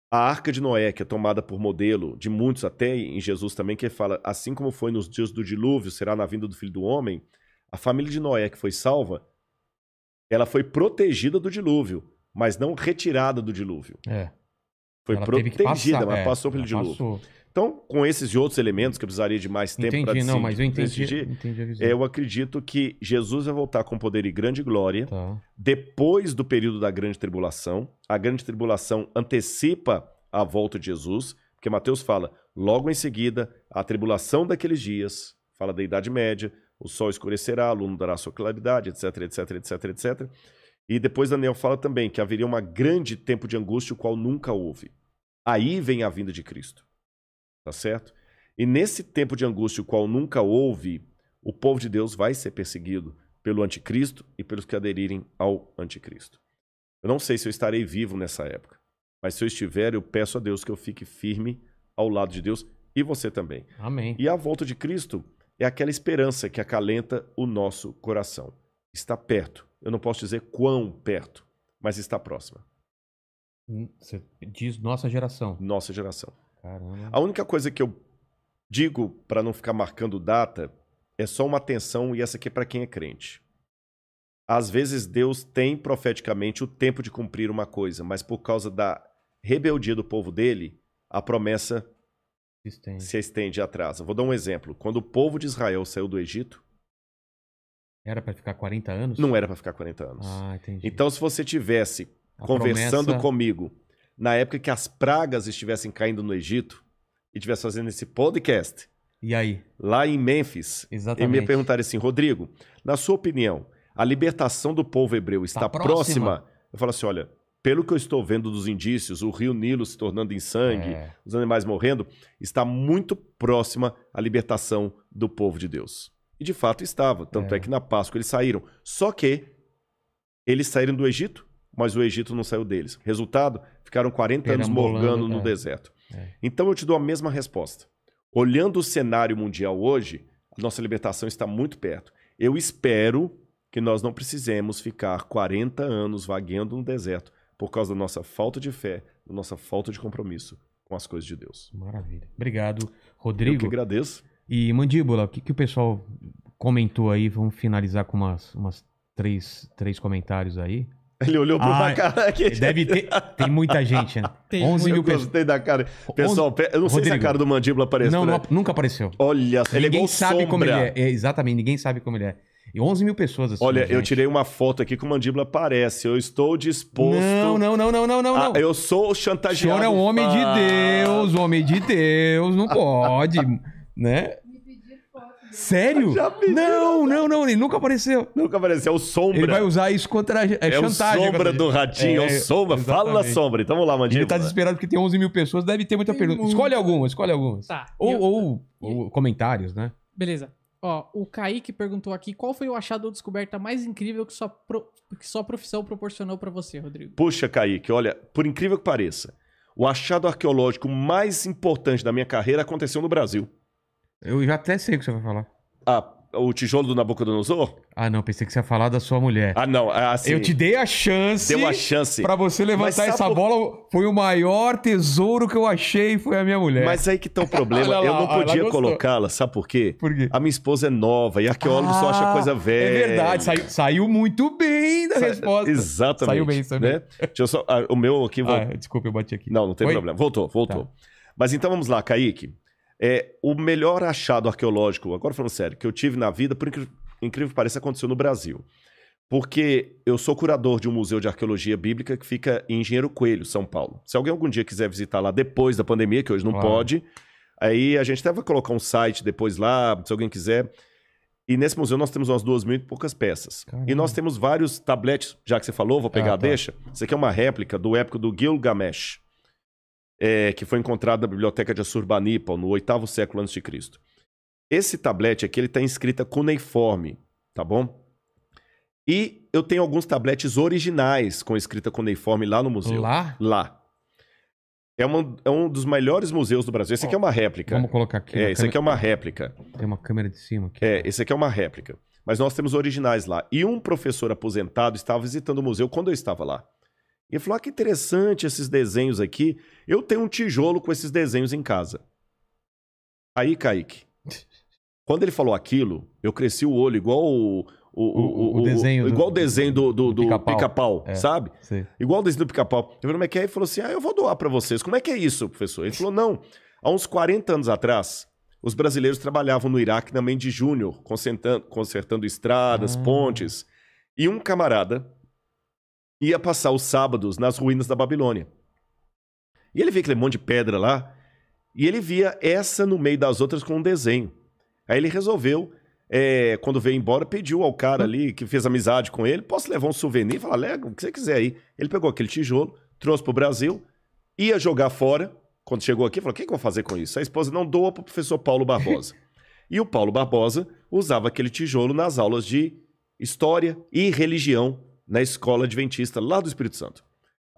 A arca de Noé, que é tomada por modelo de muitos, até em Jesus também, que fala, assim como foi nos dias do dilúvio, será na vinda do Filho do Homem, a família de Noé que foi salva, ela foi protegida do dilúvio, mas não retirada do dilúvio. É. Foi Ela protegida, mas é, passou pelo dilúvio. Passou. Então, com esses e outros elementos, que eu precisaria de mais tempo para Entendi, não, mas eu entendi, decidir, entendi eu acredito que Jesus vai voltar com poder e grande glória Tá. depois do período da grande tribulação. A grande tribulação antecipa a volta de Jesus, porque Mateus fala, logo em seguida, a tribulação daqueles dias, fala da Idade Média, o sol escurecerá, a lua dará sua claridade, etc, etc, etc, etc. E depois Daniel fala também que haveria uma grande tempo de angústia, o qual nunca houve. Aí vem a vinda de Cristo. Tá certo? E nesse tempo de angústia, o qual nunca houve, o povo de Deus vai ser perseguido pelo anticristo e pelos que aderirem ao anticristo. Eu não sei se eu estarei vivo nessa época. Mas se eu estiver, eu peço a Deus que eu fique firme ao lado de Deus e você também. Amém. E a volta de Cristo é aquela esperança que acalenta o nosso coração. Está perto. Eu não posso dizer quão perto, mas está próxima. Hum, Você diz nossa geração. Nossa geração. Caramba. A única coisa que eu digo para não ficar marcando data é só uma atenção e essa aqui é para quem é crente. Às vezes Deus tem profeticamente o tempo de cumprir uma coisa, mas por causa da rebeldia do povo dele, a promessa Existente. se estende e atrasa. Vou dar um exemplo. Quando o povo de Israel saiu do Egito, Era pra ficar 40 anos? não era para ficar 40 anos. Ah, entendi. Então, se você tivesse A conversando promessa- comigo na época que as pragas estivessem caindo no Egito e estivesse fazendo esse podcast E aí? lá em Memphis, e Exatamente. me perguntaram assim, Rodrigo, na sua opinião, a libertação do povo hebreu está Tá próxima? próxima? Eu falo assim, olha, pelo que eu estou vendo dos indícios, o rio Nilo se tornando em sangue, É. os animais morrendo, está muito próxima a libertação do povo de Deus. E de fato estava, tanto é, É. que na Páscoa eles saíram. Só que eles saíram do Egito, mas o Egito não saiu deles. Resultado, ficaram 40 anos morgando no é. deserto. É. Então eu te dou a mesma resposta. Olhando o cenário mundial hoje, a nossa libertação está muito perto. Eu espero que nós não precisemos ficar 40 anos vagueando no deserto por causa da nossa falta de fé, da nossa falta de compromisso com as coisas de Deus. Maravilha. Obrigado, Eu que Rodrigo. agradeço. E Mandíbula, o que, que o pessoal comentou aí? Vamos finalizar com umas, umas três, três comentários aí. Ele olhou pra Ah, cara aqui. Deve ter. Tem muita gente, né? Tem 11 Eu mil pessoas. gostei da cara. Pessoal, pe- eu não sei se a Rodrigo. cara do mandíbula apareceu. Não, né? não, nunca apareceu. Olha, ele é ninguém igual sabe sombra. como ele é. É, Exatamente, ninguém sabe como ele é. E 11 mil pessoas assistindo, Olha, eu gente. tirei uma foto aqui que o mandíbula aparece. Eu estou disposto. Não, não, não, não, não, não, Ah, não. eu sou o O chantageado. senhor é um homem de Deus, homem de Deus, não pode, né? Sério? Não, não, não, ele nunca apareceu. Nunca apareceu. É o sombra. Ele vai usar isso contra a gente. É, É o chantagem. sombra do ratinho, é, o sombra. Fala, exatamente. sombra. Então vamos lá, mandíbula. Ele tá desesperado porque tem 11 mil pessoas, deve ter muita Tem pergunta. muito. Escolhe algumas, escolhe algumas. Tá. Ou, eu- ou, ou comentários, né? Beleza. Ó, o Kaique perguntou aqui qual foi o achado ou descoberta mais incrível que sua, pro- que sua profissão proporcionou pra você, Rodrigo. Puxa, Kaique, olha, por incrível que pareça, o achado arqueológico mais importante da minha carreira aconteceu no Brasil. Eu já até sei o que você vai falar. Ah, o tijolo do Nabucodonosor? Ah, não, pensei que você ia falar da sua mulher. Ah, não. é Assim, eu te dei a chance deu a chance. pra você levantar essa por- bola. Foi o maior tesouro que eu achei, foi a minha mulher. Mas aí que tá o problema. Lá, eu não podia colocá-la, sabe por quê? Por quê? A minha esposa é nova e arqueólogo só acha Ah, coisa velha. É verdade, saiu, saiu muito bem da Sa- resposta. Exatamente. Saiu bem também. Né? Deixa eu só. ah, o meu aqui. vol- Ah, desculpa, eu bati aqui. Não, não tem Oi? problema. Voltou, voltou. Tá. Mas então vamos lá, Kaique. É, o melhor achado arqueológico, agora falando sério, que eu tive na vida, por incri- incrível que pareça, aconteceu no Brasil. Porque eu sou curador de um museu de arqueologia bíblica que fica em Engenheiro Coelho, São Paulo. Se alguém algum dia quiser visitar lá depois da pandemia, que hoje não Claro. pode, aí a gente até vai colocar um site depois lá, se alguém quiser. E nesse museu nós temos umas duas mil e poucas peças. Caramba. E nós temos vários tabletes, já que você falou, vou pegar Ah, a tá. deixa. Isso aqui é uma réplica do épico do Gilgamesh, é, que foi encontrado na biblioteca de Assurbanipal, no oitavo século antes de Cristo. Esse tablete aqui ele está escrita cuneiforme, tá bom? E eu tenho alguns tabletes originais com escrita cuneiforme lá no museu. Lá? Lá. É, uma- é um dos melhores museus do Brasil. Esse aqui é uma réplica. Vamos colocar aqui. É, esse aqui é câmera. uma réplica. Tem uma câmera de cima aqui. É, esse aqui é uma réplica. Mas nós temos originais lá. E um professor aposentado estava visitando o museu quando eu estava lá. E ele falou: ah, que interessante esses desenhos aqui. Eu tenho um tijolo com esses desenhos em casa. Aí, Kaique, quando ele falou aquilo, eu cresci o olho igual o. O, O- o desenho do- igual o desenho do, do, do do pica-pau. pica-pau, É. sabe? Sei. Igual o desenho do pica-pau. Eu falei, como é que é? Ele falou assim: ah, eu vou doar pra vocês. Como é que é isso, professor? Ele falou: não. Há uns 40 anos atrás, os brasileiros trabalhavam no Iraque na Mendes Júnior, consertando, consertando estradas, Ah. pontes. E um camarada ia passar os sábados nas ruínas da Babilônia. E ele via aquele monte de pedra lá, e ele via essa no meio das outras com um desenho. Aí ele resolveu, é, quando veio embora, pediu ao cara ali que fez amizade com ele: posso levar um souvenir? Fala, leva o que você quiser aí. Ele pegou aquele tijolo, trouxe pro Brasil, ia jogar fora. Quando chegou aqui, falou: o que, que eu vou fazer com isso? A esposa não doa pro professor Paulo Barbosa. e o Paulo Barbosa usava aquele tijolo nas aulas de história e religião na escola adventista lá do Espírito Santo.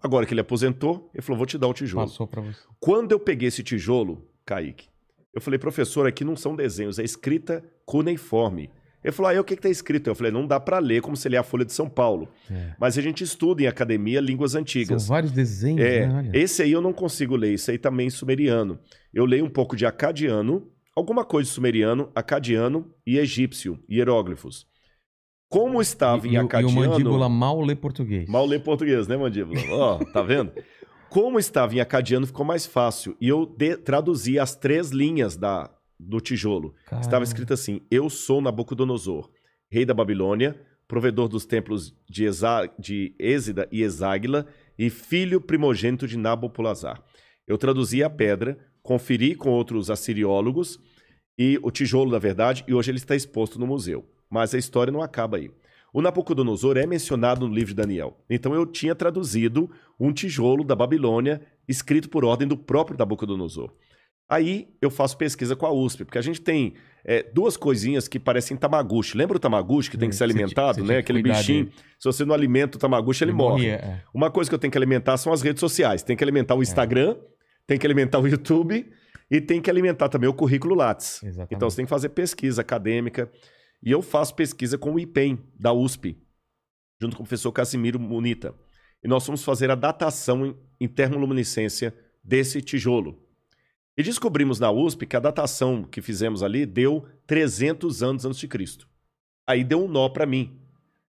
Agora que ele aposentou, ele falou: vou te dar o tijolo. Passou pra você. Quando eu peguei esse tijolo, Kaique, eu falei, professor, aqui não são desenhos, é escrita cuneiforme. Ele falou, aí o que está escrito? Eu falei, não dá para ler como se lê a Folha de São Paulo. É. Mas a gente estuda em academia línguas São antigas. vários desenhos, É, né? Olha. esse aí eu não consigo ler, isso aí também é sumeriano. Eu leio um pouco de acadiano, alguma coisa de sumeriano, acadiano e egípcio, hieróglifos. Como estava E- em e, o- e o acadiano... mandíbula mal lê português. Mal lê português, né, mandíbula? Ó, tá vendo? Como estava em acadiano, ficou mais fácil. E eu de- traduzi as três linhas da, do tijolo. Cara, Estava escrito assim: Eu sou Nabucodonosor, rei da Babilônia, provedor dos templos de, Eza, de Êxida e Exáguila e filho primogênito de Nabopolazar. Eu traduzi a pedra, conferi com outros assiriólogos e o tijolo, na verdade, e hoje ele está exposto no museu. Mas a história não acaba aí. O Nabucodonosor é mencionado no livro de Daniel. Então eu tinha traduzido um tijolo da Babilônia escrito por ordem do próprio Nabucodonosor. Aí eu faço pesquisa com a USP, porque a gente tem é, duas coisinhas que parecem tamaguchi. Lembra o tamaguchi que tem que ser Você tinha- alimentado, você né? Aquele bichinho. dele. Se você não alimenta o tamaguchi, ele, morre. morria, é. Uma coisa que eu tenho que alimentar são as redes sociais. Tem que alimentar o Instagram, tem que alimentar o YouTube e tem que alimentar também o currículo Lattes. Exatamente. Então você tem que fazer pesquisa acadêmica. E eu faço pesquisa com o IPEM, da USP, junto com o professor Casimiro Munita. E nós fomos fazer a datação em, em termoluminescência desse tijolo. E descobrimos na USP que a datação que fizemos ali deu 300 anos antes de Cristo. Aí deu um nó para mim.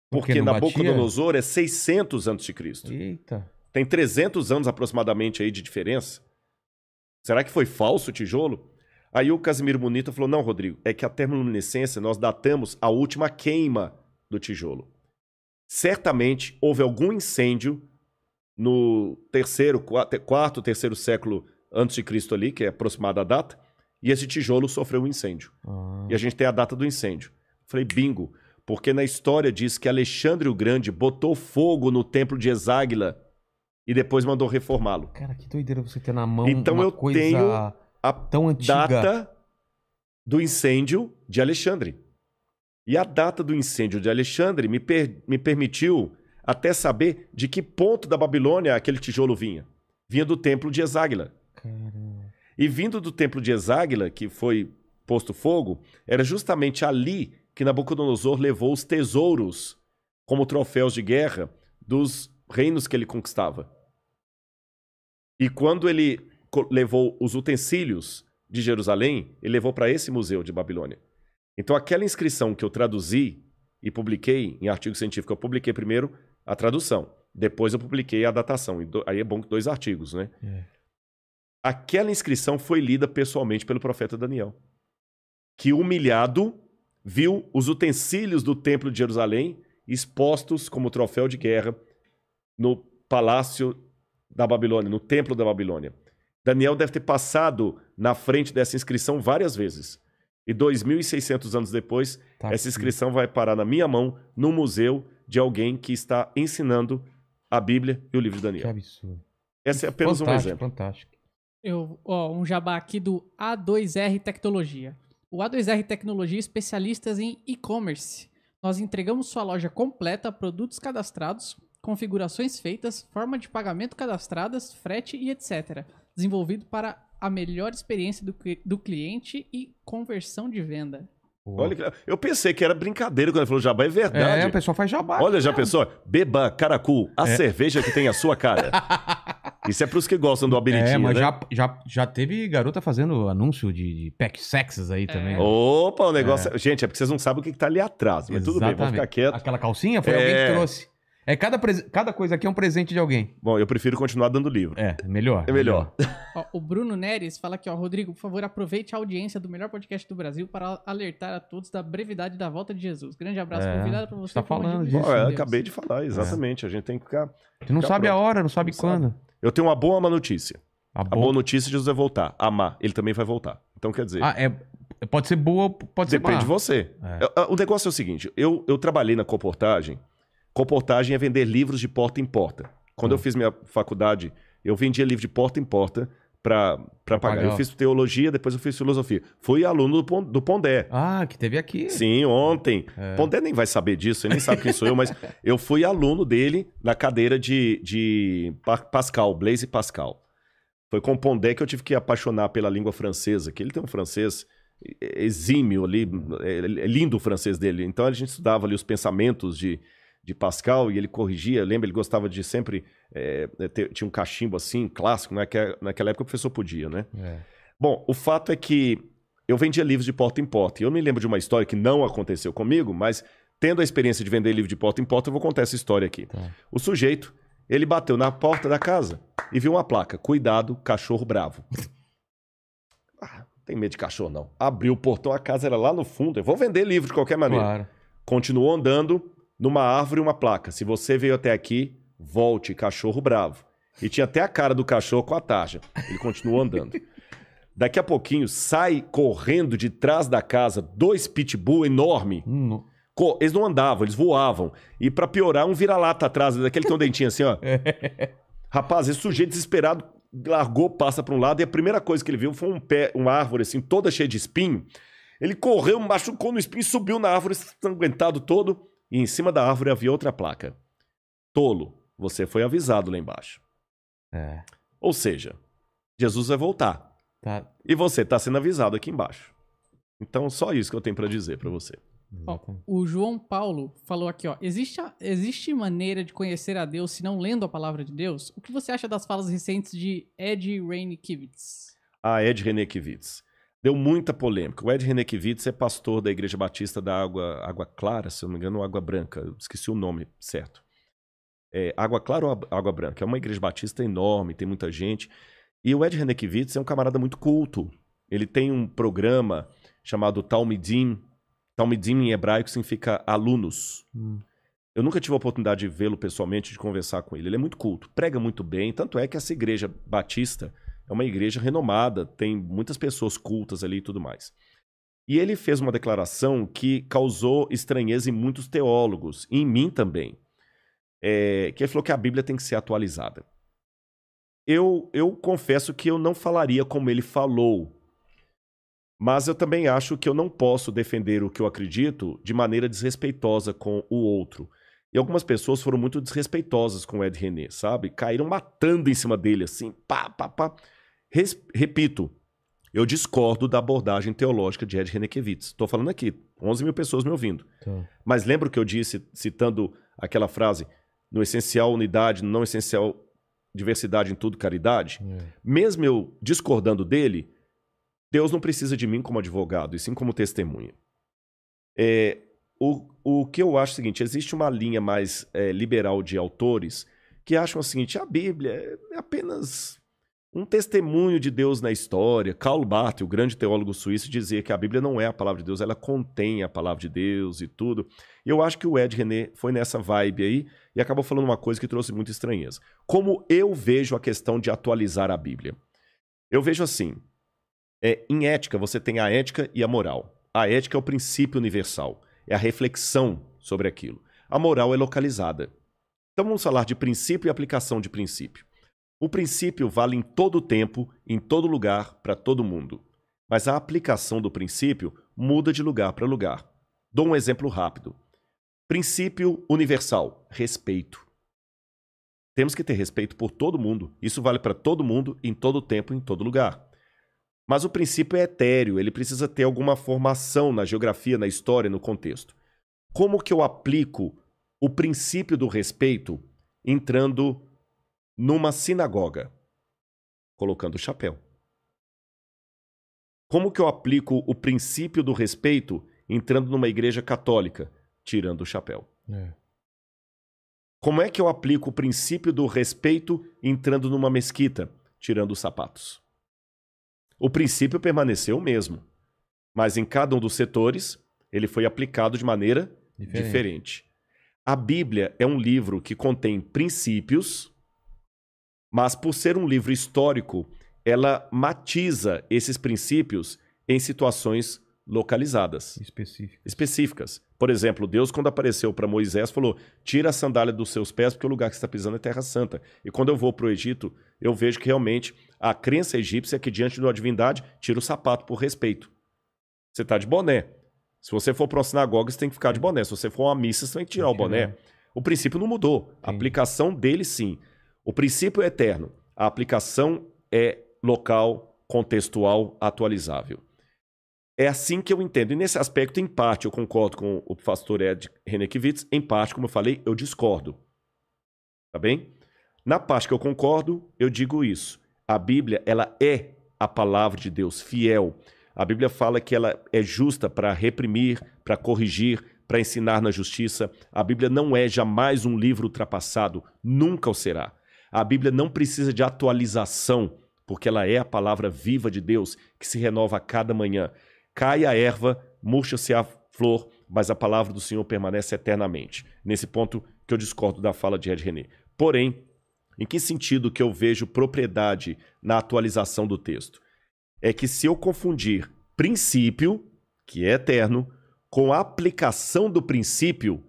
Porque Não Nabucodonosor é 600 antes de Cristo. Eita. Tem 300 anos aproximadamente aí de diferença. Será que foi falso o tijolo? Aí o Casimiro Munita falou: não, Rodrigo, é que a termoluminescência nós datamos a última queima do tijolo. Certamente houve algum incêndio no terceiro, quarto, quarto terceiro século antes de Cristo ali, que é aproximada a data, e esse tijolo sofreu um incêndio. Ah, E a gente tem a data do incêndio. Falei, bingo, porque na história diz que Alexandre o Grande botou fogo no templo de Exáguila e depois mandou reformá-lo. Cara, que doideira você ter na mão Então uma eu coisa tenho A data do incêndio de Alexandre. E a data do incêndio de Alexandre me, per- me permitiu até saber de que ponto da Babilônia aquele tijolo vinha. Vinha do templo de Exáguila. Caramba. E vindo do templo de Exáguila, que foi posto fogo, era justamente ali que Nabucodonosor levou os tesouros como troféus de guerra dos reinos que ele conquistava. E quando ele levou os utensílios de Jerusalém, ele levou para esse museu de Babilônia. Então aquela inscrição que eu traduzi e publiquei em artigo científico, eu publiquei primeiro a tradução, depois eu publiquei a datação. E Aí é bom que dois artigos, né? É. Aquela inscrição foi lida pessoalmente pelo profeta Daniel, que humilhado viu os utensílios do templo de Jerusalém expostos como troféu de guerra no palácio da Babilônia, no templo da Babilônia. Daniel deve ter passado na frente dessa inscrição várias vezes. E 2.600 anos depois, Tá essa aqui. inscrição vai parar na minha mão, no museu de alguém que está ensinando a Bíblia e o livro de Que Daniel. absurdo. Esse é apenas um fantástico, exemplo. fantástico. Eu, ó, um jabá aqui do A2R Tecnologia. O A2R Tecnologia é especialistas em e-commerce. Nós entregamos sua loja completa, produtos cadastrados, configurações feitas, forma de pagamento cadastradas, frete e etc. Desenvolvido para a melhor experiência do, do cliente e conversão de venda. Olha, eu pensei que era brincadeira quando ele falou jabá, é verdade. É, o pessoal faz jabá. Olha, já pensou? Beba Caracu, a É. cerveja que tem a sua cara. Isso é pros que gostam do habilitinho, É, mas né? já, já, já teve garota fazendo anúncio de, de pack sexes aí também. ó. Opa, o negócio... Gente, é porque vocês não sabem o que que tá ali atrás. Mas tudo bem, vamos Exatamente. ficar quieto. Aquela calcinha foi É. alguém que trouxe. É cada, prese- cada coisa aqui é um presente de alguém. Bom, eu prefiro continuar dando livro. É, melhor. É melhor. Ó, o Bruno Neres fala aqui, ó, Rodrigo, por favor, aproveite a audiência do melhor podcast do Brasil para alertar a todos da brevidade da volta de Jesus. Grande abraço, É, convidado para você. tá como falando disso, de acabei de falar, exatamente. A gente tem que ficar... Você não Fica sabe a pronto. hora, não sabe Não quando. Eu tenho uma boa má notícia. A A boa notícia é Jesus vai voltar. Amar, ele também vai voltar. Então, quer dizer... Ah, é, pode ser boa, pode ser Depende má. de você. É. É, O negócio é o seguinte: eu, eu trabalhei na comportagem. Comportagem é vender livros de porta em porta. Quando Hum. eu fiz minha faculdade, eu vendia livro de porta em porta para pagar. pagar. Eu fiz teologia, depois eu fiz filosofia. Fui aluno do, do Pondé. Ah, que teve aqui. Sim, ontem. É. Pondé nem vai saber disso, ele nem sabe quem sou eu, mas eu fui aluno dele na cadeira de, de Pa- Pascal, Blaise Pascal. Foi com o Pondé que eu tive que apaixonar pela língua francesa, que ele tem um francês exímio ali, é é lindo o francês dele. Então a gente estudava ali os pensamentos de, de Pascal e ele corrigia. Lembra, ele gostava de sempre. é, ter- tinha um cachimbo assim, clássico, né? que naquela época o professor podia, né? É. Bom, o fato é que eu vendia livros de porta em porta. E eu me lembro de uma história que não aconteceu comigo, mas tendo a experiência de vender livro de porta em porta, eu vou contar essa história aqui. Tá. O sujeito, ele bateu na porta da casa e viu uma placa: Cuidado, cachorro bravo. Ah, não tem medo de cachorro, não. Abriu o portão, a casa era lá no fundo. Eu vou vender livro de qualquer maneira. Claro. Continuou andando, numa árvore uma placa. Se você veio até aqui, volte, cachorro bravo. E tinha até a cara do cachorro com a tarja. Ele continuou andando. Daqui a pouquinho, sai correndo de trás da casa dois pitbull enorme. Hum, não- Eles não andavam, eles voavam. E pra piorar, um vira-lata atrás, daquele que tem um dentinho assim, ó. Rapaz, esse sujeito desesperado largou, passa pra um lado, e a primeira coisa que ele viu foi um pé, uma árvore assim, toda cheia de espinho. Ele correu, machucou no espinho, subiu na árvore, ensanguentado todo, e em cima da árvore havia outra placa. Tolo, você foi avisado lá embaixo. É. Ou seja, Jesus vai voltar. Tá. E você tá sendo avisado aqui embaixo. Então, só isso que eu tenho pra dizer pra você. Ó, Exatamente. o João Paulo falou aqui, ó. Existe, a- existe maneira de conhecer a Deus se não lendo a palavra de Deus? O que você acha das falas recentes de Ed Reinikiewicz? a Ed Renekiewicz. Deu muita polêmica. O Ed Renekiewicz é pastor da Igreja Batista da Água, Água Clara, se eu não me engano, ou Água Branca. Eu esqueci o nome certo. É, Água Clara ou Água- Branca? É uma igreja batista enorme, tem muita gente. E o Ed Renekiewicz é um camarada muito culto. Ele tem um programa chamado Talmidim. Talmidim em hebraico significa alunos. Hum. Eu nunca tive a oportunidade de vê-lo pessoalmente, de conversar com ele. Ele é muito culto, prega muito bem. Tanto é que essa igreja batista é uma igreja renomada, tem muitas pessoas cultas ali e tudo mais. E ele fez uma declaração que causou estranheza em muitos teólogos, e em mim também. É, que ele falou que a Bíblia tem que ser atualizada. Eu, eu confesso que eu não falaria como ele falou, mas eu também acho que eu não posso defender o que eu acredito de maneira desrespeitosa com o outro. E algumas pessoas foram muito desrespeitosas com o Ed René, sabe? Caíram matando em cima dele, assim, pá, pá, pá. Res- repito, eu discordo da abordagem teológica de Ed Renekiewicz. Estou falando aqui, 11 mil pessoas me ouvindo. Tá. Mas lembra o que eu disse, citando aquela frase? No essencial, unidade, no não essencial, diversidade em tudo, caridade? É. Mesmo eu discordando dele, Deus não precisa de mim como advogado, e sim como testemunha. É, o, o que eu acho é o seguinte: existe uma linha mais é, liberal de autores que acham o seguinte: a Bíblia é apenas um testemunho de Deus na história. Karl Barth, o grande teólogo suíço, dizia que a Bíblia não é a palavra de Deus, ela contém a palavra de Deus e tudo. E eu acho que o Ed René foi nessa vibe aí e acabou falando uma coisa que trouxe muita estranheza. Como eu vejo a questão de atualizar a Bíblia? Eu vejo assim: é, em ética, você tem a ética e a moral. A ética é o princípio universal, é a reflexão sobre aquilo. A moral é localizada. Então vamos falar de princípio e aplicação de princípio. O princípio vale em todo tempo, em todo lugar, para todo mundo. Mas a aplicação do princípio muda de lugar para lugar. Dou um exemplo rápido. Princípio universal: respeito. Temos que ter respeito por todo mundo. Isso vale para todo mundo, em todo tempo, em todo lugar. Mas o princípio é etéreo, ele precisa ter alguma formação na geografia, na história, no contexto. Como que eu aplico o princípio do respeito entrando numa sinagoga? Colocando o chapéu. Como que eu aplico o princípio do respeito entrando numa igreja católica? Tirando o chapéu. É. Como é que eu aplico o princípio do respeito entrando numa mesquita? Tirando os sapatos. O princípio permaneceu o mesmo, mas em cada um dos setores ele foi aplicado de maneira Diferente. diferente. A Bíblia é um livro que contém princípios, mas por ser um livro histórico, ela matiza esses princípios em situações localizadas, Específico. específicas. Por exemplo, Deus, quando apareceu para Moisés, falou: tira a sandália dos seus pés, porque o lugar que você está pisando é terra santa. E quando eu vou para o Egito, eu vejo que realmente a crença egípcia é que diante de uma divindade, tira o sapato por respeito. Você está de boné. Se você for para uma sinagoga, você tem que ficar de boné. Se você for a uma missa, você tem que tirar o Tem que boné. tirar. O princípio não mudou. A Entendi. aplicação dele, sim. O princípio é eterno. A aplicação é local, contextual, atualizável. É assim que eu entendo. E nesse aspecto, em parte, eu concordo com o pastor Ed Renekiewicz. Em parte, como eu falei, eu discordo. Tá bem? Na parte que eu concordo, eu digo isso. A Bíblia, ela é a palavra de Deus, fiel. A Bíblia fala que ela é justa para reprimir, para corrigir, para ensinar na justiça. A Bíblia não é jamais um livro ultrapassado, nunca o será. A Bíblia não precisa de atualização, porque ela é a palavra viva de Deus que se renova a cada manhã. Cai a erva, murcha-se a flor, mas a palavra do Senhor permanece eternamente. Nesse ponto que eu discordo da fala de Ed René. Porém, em que sentido que eu vejo propriedade na atualização do texto? É que se eu confundir princípio, que é eterno, com a aplicação do princípio,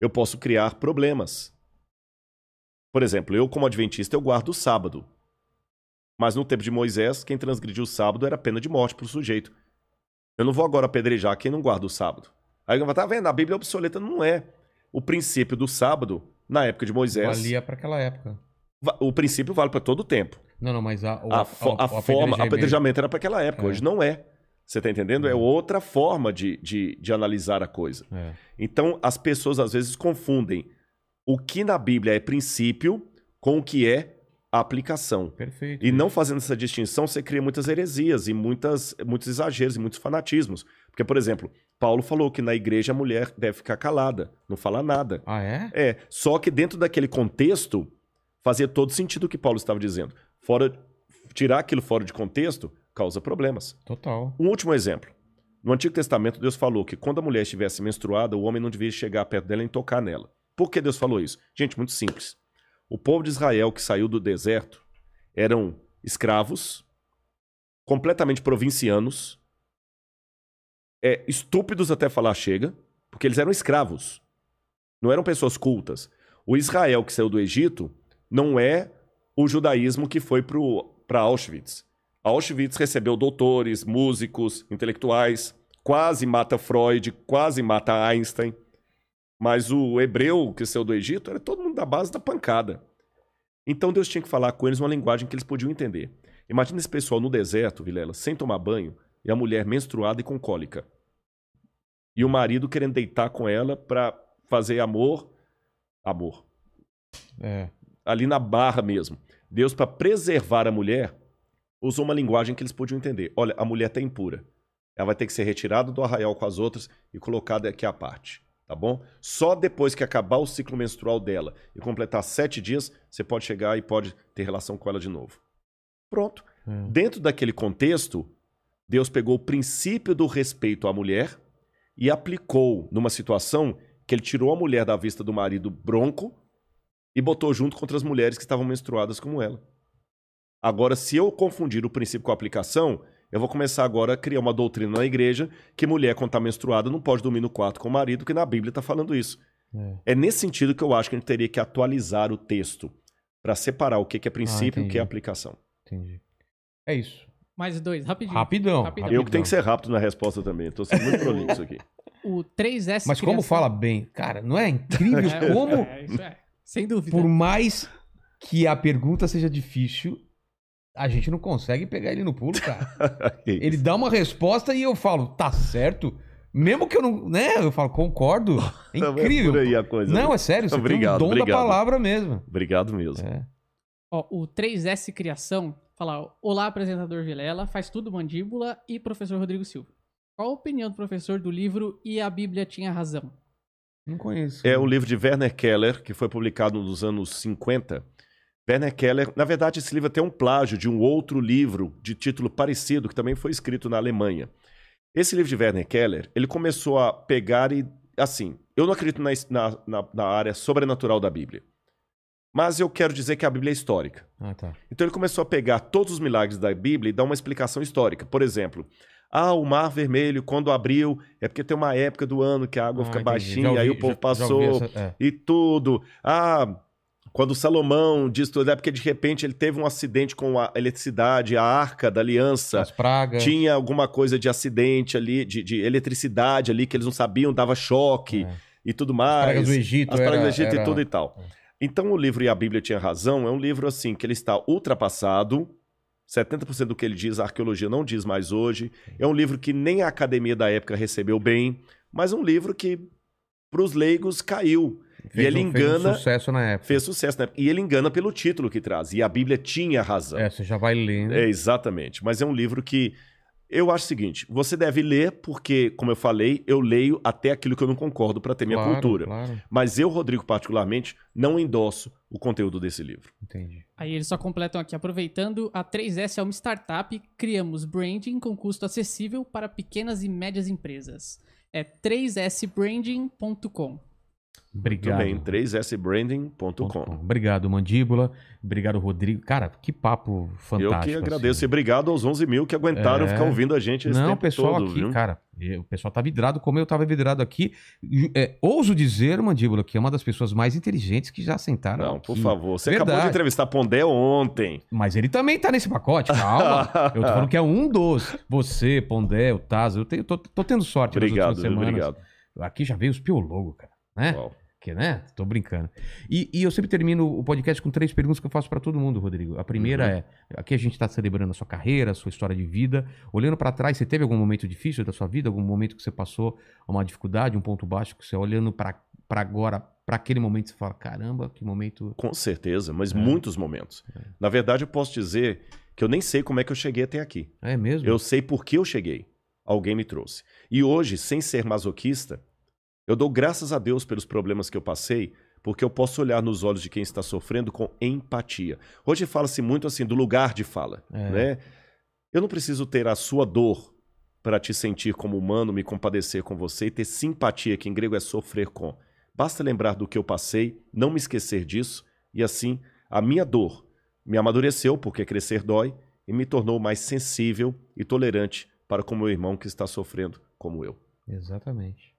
eu posso criar problemas. Por exemplo, eu como adventista eu guardo o sábado. Mas no tempo de Moisés, quem transgrediu o sábado era pena de morte para o sujeito. Eu não vou agora apedrejar quem não guarda o sábado. Aí vou tá vendo, a Bíblia é obsoleta. Não é. O princípio do sábado, na época de Moisés, Valia para aquela época. o princípio vale para todo o tempo. Não, não, mas a, o, A, fo- a o forma, o apedrejamento era para aquela época, É. hoje não é. Você tá entendendo? É É. outra forma de, de, de analisar a coisa. É. Então, as pessoas às vezes confundem o que na Bíblia é princípio com o que é aplicação. Perfeito. E não fazendo essa distinção, você cria muitas heresias e muitas, muitos exageros e muitos fanatismos. Porque, por exemplo, Paulo falou que na igreja a mulher deve ficar calada, não falar nada. Ah, é? É, só que dentro daquele contexto fazia todo sentido o que Paulo estava dizendo. Fora tirar aquilo fora de contexto causa problemas. Total. Um último exemplo. No Antigo Testamento, Deus falou que quando a mulher estivesse menstruada, o homem não devia chegar perto dela e tocar nela. Por que Deus falou isso? Gente, muito simples. O povo de Israel que saiu do deserto eram escravos, completamente provincianos, é, estúpidos até falar chega, porque eles eram escravos. Não eram pessoas cultas. O Israel que saiu do Egito não é o judaísmo que foi para Auschwitz. Auschwitz recebeu doutores, músicos, intelectuais, quase mata Freud, quase mata Einstein. Mas o hebreu que saiu do Egito era todo mundo da base da pancada. Então Deus tinha que falar com eles uma linguagem que eles podiam entender. Imagina esse pessoal no deserto, Vilela, sem tomar banho, e a mulher menstruada e com cólica. E o marido querendo deitar com ela para fazer amor, amor, É. ali na barra mesmo. Deus, para preservar a mulher, usou uma linguagem que eles podiam entender. Olha, a mulher está impura. Ela vai ter que ser retirada do arraial com as outras e colocada aqui à parte. Tá bom? Só depois que acabar o ciclo menstrual dela e completar sete dias, você pode chegar e pode ter relação com ela de novo. Pronto. É. Dentro daquele contexto, Deus pegou o princípio do respeito à mulher e aplicou numa situação que ele tirou a mulher da vista do marido bronco e botou junto contra as mulheres que estavam menstruadas como ela. Agora, se eu confundir o princípio com a aplicação, eu vou começar agora a criar uma doutrina na igreja que mulher, quando está menstruada, não pode dormir no quarto com o marido, que na Bíblia está falando isso. É. É nesse sentido que eu acho que a gente teria que atualizar o texto para separar o que que é princípio e o que é aplicação. Entendi. É isso. Mais dois, rapidinho. Rapidão. Rapidão. Eu que tenho que ser rápido na resposta também. Estou sendo muito prolixo aqui. O 3S Mas como criação- fala bem? Cara, não é incrível É, como, É, isso é. Sem dúvida. por mais que a pergunta seja difícil, a gente não consegue pegar ele no pulo, cara. Ele dá uma resposta e eu falo, tá certo. Mesmo que eu não. Né? Eu falo, concordo. É é incrível. a coisa. Não, é sério. Você Obrigado, tem um dom da obrigado. palavra mesmo. Obrigado mesmo. É. Ó, o 3S Criação fala: Olá, apresentador Vilela, faz tudo mandíbula e professor Rodrigo Silva. Qual a opinião do professor do livro E a Bíblia Tinha Razão? Não conheço. É o livro de Werner Keller, que foi publicado nos anos 50. Werner Keller, na verdade, esse livro tem um plágio de um outro livro de título parecido, que também foi escrito na Alemanha. Esse livro de Werner Keller, ele começou a pegar e, assim, eu não acredito na, na, na- área sobrenatural da Bíblia. Mas eu quero dizer que a Bíblia é histórica. Ah, tá. Então ele começou a pegar todos os milagres da Bíblia e dar uma explicação histórica. Por exemplo, Ah, o Mar Vermelho, quando abriu, é porque tem uma época do ano que a água Ah, fica entendi. baixinha, Já ouvi- aí o povo já- já passou ouvi essa- é. e tudo. Ah, quando Salomão diz tudo, é porque de repente ele teve um acidente com a eletricidade, a arca da aliança. As pragas. Tinha alguma coisa de acidente ali, de, de eletricidade ali, que eles não sabiam, dava choque É. e tudo As mais. pragas do Egito. As pragas era- do Egito era- e tudo e tal. Então o livro E a Bíblia Tinha Razão é um livro assim que ele está ultrapassado. 70% do que ele diz a arqueologia não diz mais hoje. É um livro que nem a academia da época recebeu bem, mas um livro que para os leigos caiu. Fez e ele um- fez um engana, sucesso na época. fez sucesso na época. E ele engana pelo título que traz. E a Bíblia tinha razão. É, você já vai lendo. É, exatamente. Mas é um livro que eu acho o seguinte: você deve ler, porque, como eu falei, eu leio até aquilo que eu não concordo para ter minha Claro, cultura. Claro, Mas eu, Rodrigo, particularmente, não endosso o conteúdo desse livro. entendi. Aí eles só completam aqui, aproveitando, a 3S é uma startup, criamos branding com custo acessível para pequenas e médias empresas. É 3sbranding.com. Obrigado. Bem, 3sbranding.com. .com. Obrigado, Mandíbula. Obrigado, Rodrigo. Cara, que papo fantástico. Eu que agradeço. assim. E obrigado aos 11 mil que aguentaram É. ficar ouvindo a gente esse Não, o tempo pessoal todo, aqui, viu? cara, o pessoal tá vidrado como eu tava vidrado aqui. É, ouso dizer, Mandíbula, que é uma das pessoas mais inteligentes que já sentaram Não, aqui. por favor. Você acabou Verdade. de entrevistar Pondé ontem. Mas ele também tá nesse pacote, calma. eu tô falando que é um dos. Você, Pondé, o Taz, eu tenho, tô, tô tendo sorte nas Obrigado, últimas viu? semanas. obrigado. Aqui já veio os piologos, cara, né? Uau. Que, né? Tô brincando. E, e eu sempre termino o podcast com três perguntas que eu faço pra todo mundo, Rodrigo. A primeira Uhum. é: aqui a gente tá celebrando a sua carreira, a sua história de vida. Olhando pra trás, você teve algum momento difícil da sua vida? Algum momento que você passou uma dificuldade, um ponto baixo, que você olhando pra pra agora, pra aquele momento, você fala: caramba, que momento. Com certeza, mas É. muitos momentos. Na verdade, eu posso dizer que eu nem sei como é que eu cheguei até aqui. É mesmo? Eu sei por que eu cheguei. Alguém me trouxe. E hoje, sem ser masoquista, eu dou graças a Deus pelos problemas que eu passei, porque eu posso olhar nos olhos de quem está sofrendo com empatia. Hoje fala-se muito assim do lugar de fala, É. né? Eu não preciso ter a sua dor para te sentir como humano, me compadecer com você e ter simpatia, que em grego é sofrer com. Basta lembrar do que eu passei, não me esquecer disso, e assim a minha dor me amadureceu, porque crescer dói, e me tornou mais sensível e tolerante para com meu irmão que está sofrendo como eu. Exatamente.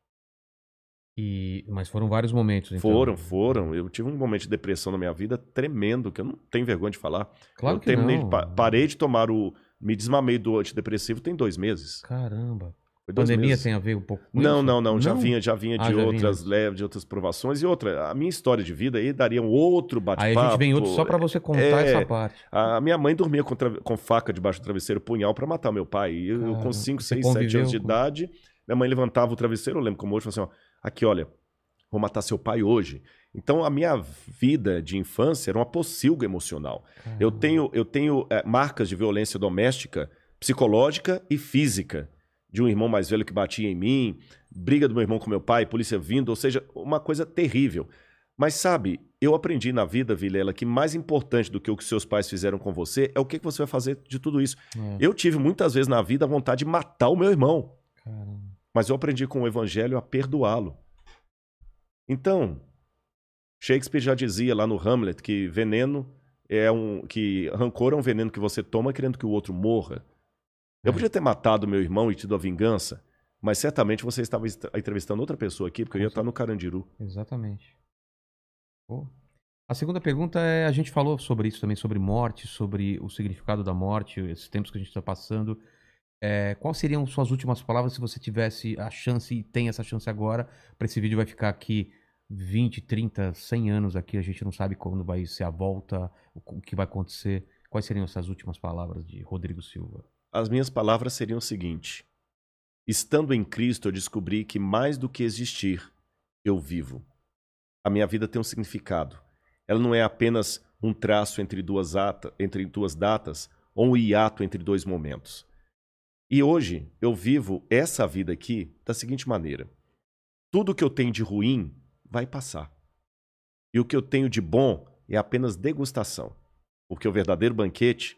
E... Mas foram vários momentos, então. Foram, foram. Eu tive um momento de depressão na minha vida tremendo, que eu não tenho vergonha de falar. Claro eu que terminei não. de pa- parei de tomar o. Me desmamei do antidepressivo tem dois meses. Caramba. Foi Pandemia meses. tem a ver um pouco com Não, isso? não, não. Já vinha, já vinha Ah, de já outras leves, de outras provações. E outra, a minha história de vida aí daria um outro Aí bate-papo. a gente vem outro só pra você contar É, essa parte. A minha mãe dormia com, com faca debaixo do travesseiro, punhal, pra matar meu pai. E eu, Cara, com 5, você 6, 7 conviveu anos de com- idade, minha mãe levantava o travesseiro, eu lembro como hoje, falou assim: ó, aqui, olha, vou matar seu pai hoje. Então a minha vida de infância era uma pocilga emocional. Eu tenho, eu tenho eh, marcas de violência doméstica, psicológica e física. De um irmão mais velho que batia em mim, briga do meu irmão com meu pai, polícia vindo, ou seja, uma coisa terrível. Mas sabe, eu aprendi na vida, Vilela, que mais importante do que o que seus pais fizeram com você é o que você vai fazer de tudo isso. É, Eu tive muitas vezes na vida a vontade de matar o meu irmão, caramba. Mas eu aprendi com o evangelho a perdoá-lo. Então, Shakespeare já dizia lá no Hamlet que veneno é um que rancor é um veneno que você toma querendo que o outro morra. Eu É. podia ter matado meu irmão e tido a vingança, mas certamente você estava est- entrevistando outra pessoa aqui, porque eu ia estar no Carandiru. Exatamente. Pô. A segunda pergunta é: a gente falou sobre isso também, sobre morte, sobre o significado da morte, esses tempos que a gente está passando. É, quais seriam suas últimas palavras se você tivesse a chance e tem essa chance agora? Para esse vídeo vai ficar aqui 20, 30, 100 anos aqui, a gente não sabe quando vai ser a volta, o que vai acontecer. Quais seriam essas últimas palavras de Rodrigo Silva? As minhas palavras seriam o seguinte: Estando em Cristo, eu descobri que mais do que existir, eu vivo. A minha vida tem um significado. Ela não é apenas um traço entre duas, ata, entre duas datas ou um hiato entre dois momentos. E hoje eu vivo essa vida aqui da seguinte maneira: tudo que eu tenho de ruim vai passar. E o que eu tenho de bom é apenas degustação. Porque o verdadeiro banquete,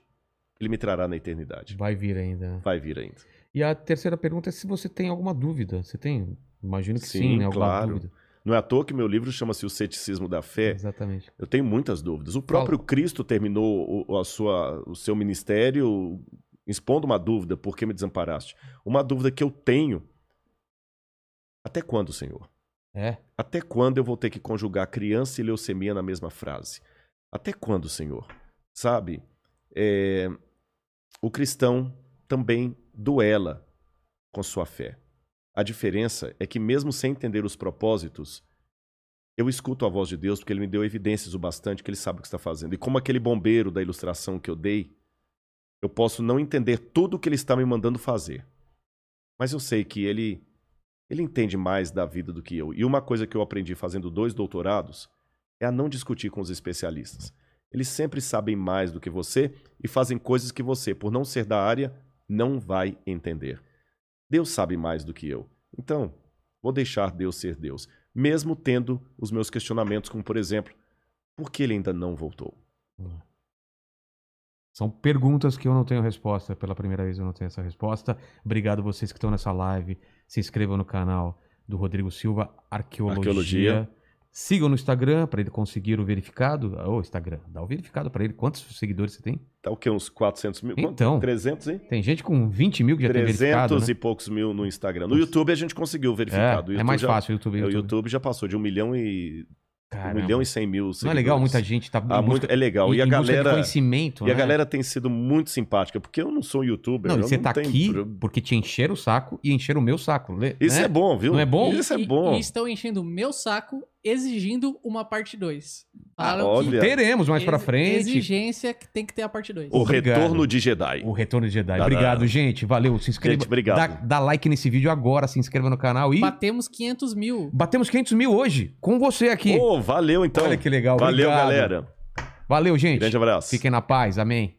ele me trará na eternidade. Vai vir ainda. Vai vir ainda. E a terceira pergunta é se você tem alguma dúvida. Você tem? Imagino que sim, Sim, né? Alguma claro. dúvida. Não é à toa que meu livro chama-se O Ceticismo da Fé. Exatamente. Eu tenho muitas dúvidas. O próprio Cristo terminou o, a sua, o seu ministério expondo uma dúvida, por que me desamparaste? Uma dúvida que eu tenho. Até quando, Senhor? É. Até quando eu vou ter que conjugar criança e leucemia na mesma frase? Até quando, Senhor? Sabe? É, O cristão também duela com sua fé. A diferença é que, mesmo sem entender os propósitos, eu escuto a voz de Deus porque ele me deu evidências o bastante que ele sabe o que está fazendo. E como aquele bombeiro da ilustração que eu dei, eu posso não entender tudo o que ele está me mandando fazer. Mas eu sei que ele ele entende mais da vida do que eu. E uma coisa que eu aprendi fazendo dois doutorados é a não discutir com os especialistas. Eles sempre sabem mais do que você e fazem coisas que você, por não ser da área, não vai entender. Deus sabe mais do que eu. Então, vou deixar Deus ser Deus, mesmo tendo os meus questionamentos, como por exemplo, por que ele ainda não voltou? São perguntas que eu não tenho resposta. Pela primeira vez eu não tenho essa resposta. Obrigado vocês que estão nessa live. Se inscrevam no canal do Rodrigo Silva, Arqueologia. Arqueologia. Sigam no Instagram para ele conseguir o verificado. Ô, Instagram, dá o verificado para ele. Quantos seguidores você tem? Tá o quê? Uns 400 mil? Então. 300, hein? Tem gente com 20 mil que já tem 300 verificado. né? e poucos mil no Instagram. No YouTube a gente conseguiu verificado. O É, é YouTube mais já- fácil o YouTube. é, O YouTube. YouTube já passou de um milhão e, um Caramba. milhão e cem mil Não é legal? seguidores. Muita gente tá Ah, muito- é legal. em- E a galera, conhecimento, e a né? galera tem sido muito simpática, porque eu não sou um youtuber. Não, e eu você não tá tenho- aqui porque te encheram o saco e encheram o meu saco. le- Isso né? é bom, viu? Não é bom? Isso é E- bom. E, estão enchendo o meu saco exigindo uma parte 2. Ah, olha. Teremos mais pra frente. Exigência que tem que ter a parte 2. O Obrigado. retorno de Jedi. O Retorno de Jedi. Tá, obrigado, tá. gente. Valeu. Se inscreva. Gente, obrigado. Dá, dá like nesse vídeo agora, se inscreva no canal e Batemos 500 mil. batemos 500 mil hoje com você aqui. Ô, valeu então. Olha que legal. Valeu, obrigado. galera. Valeu, gente. Grande abraço. Fiquem na paz. Amém.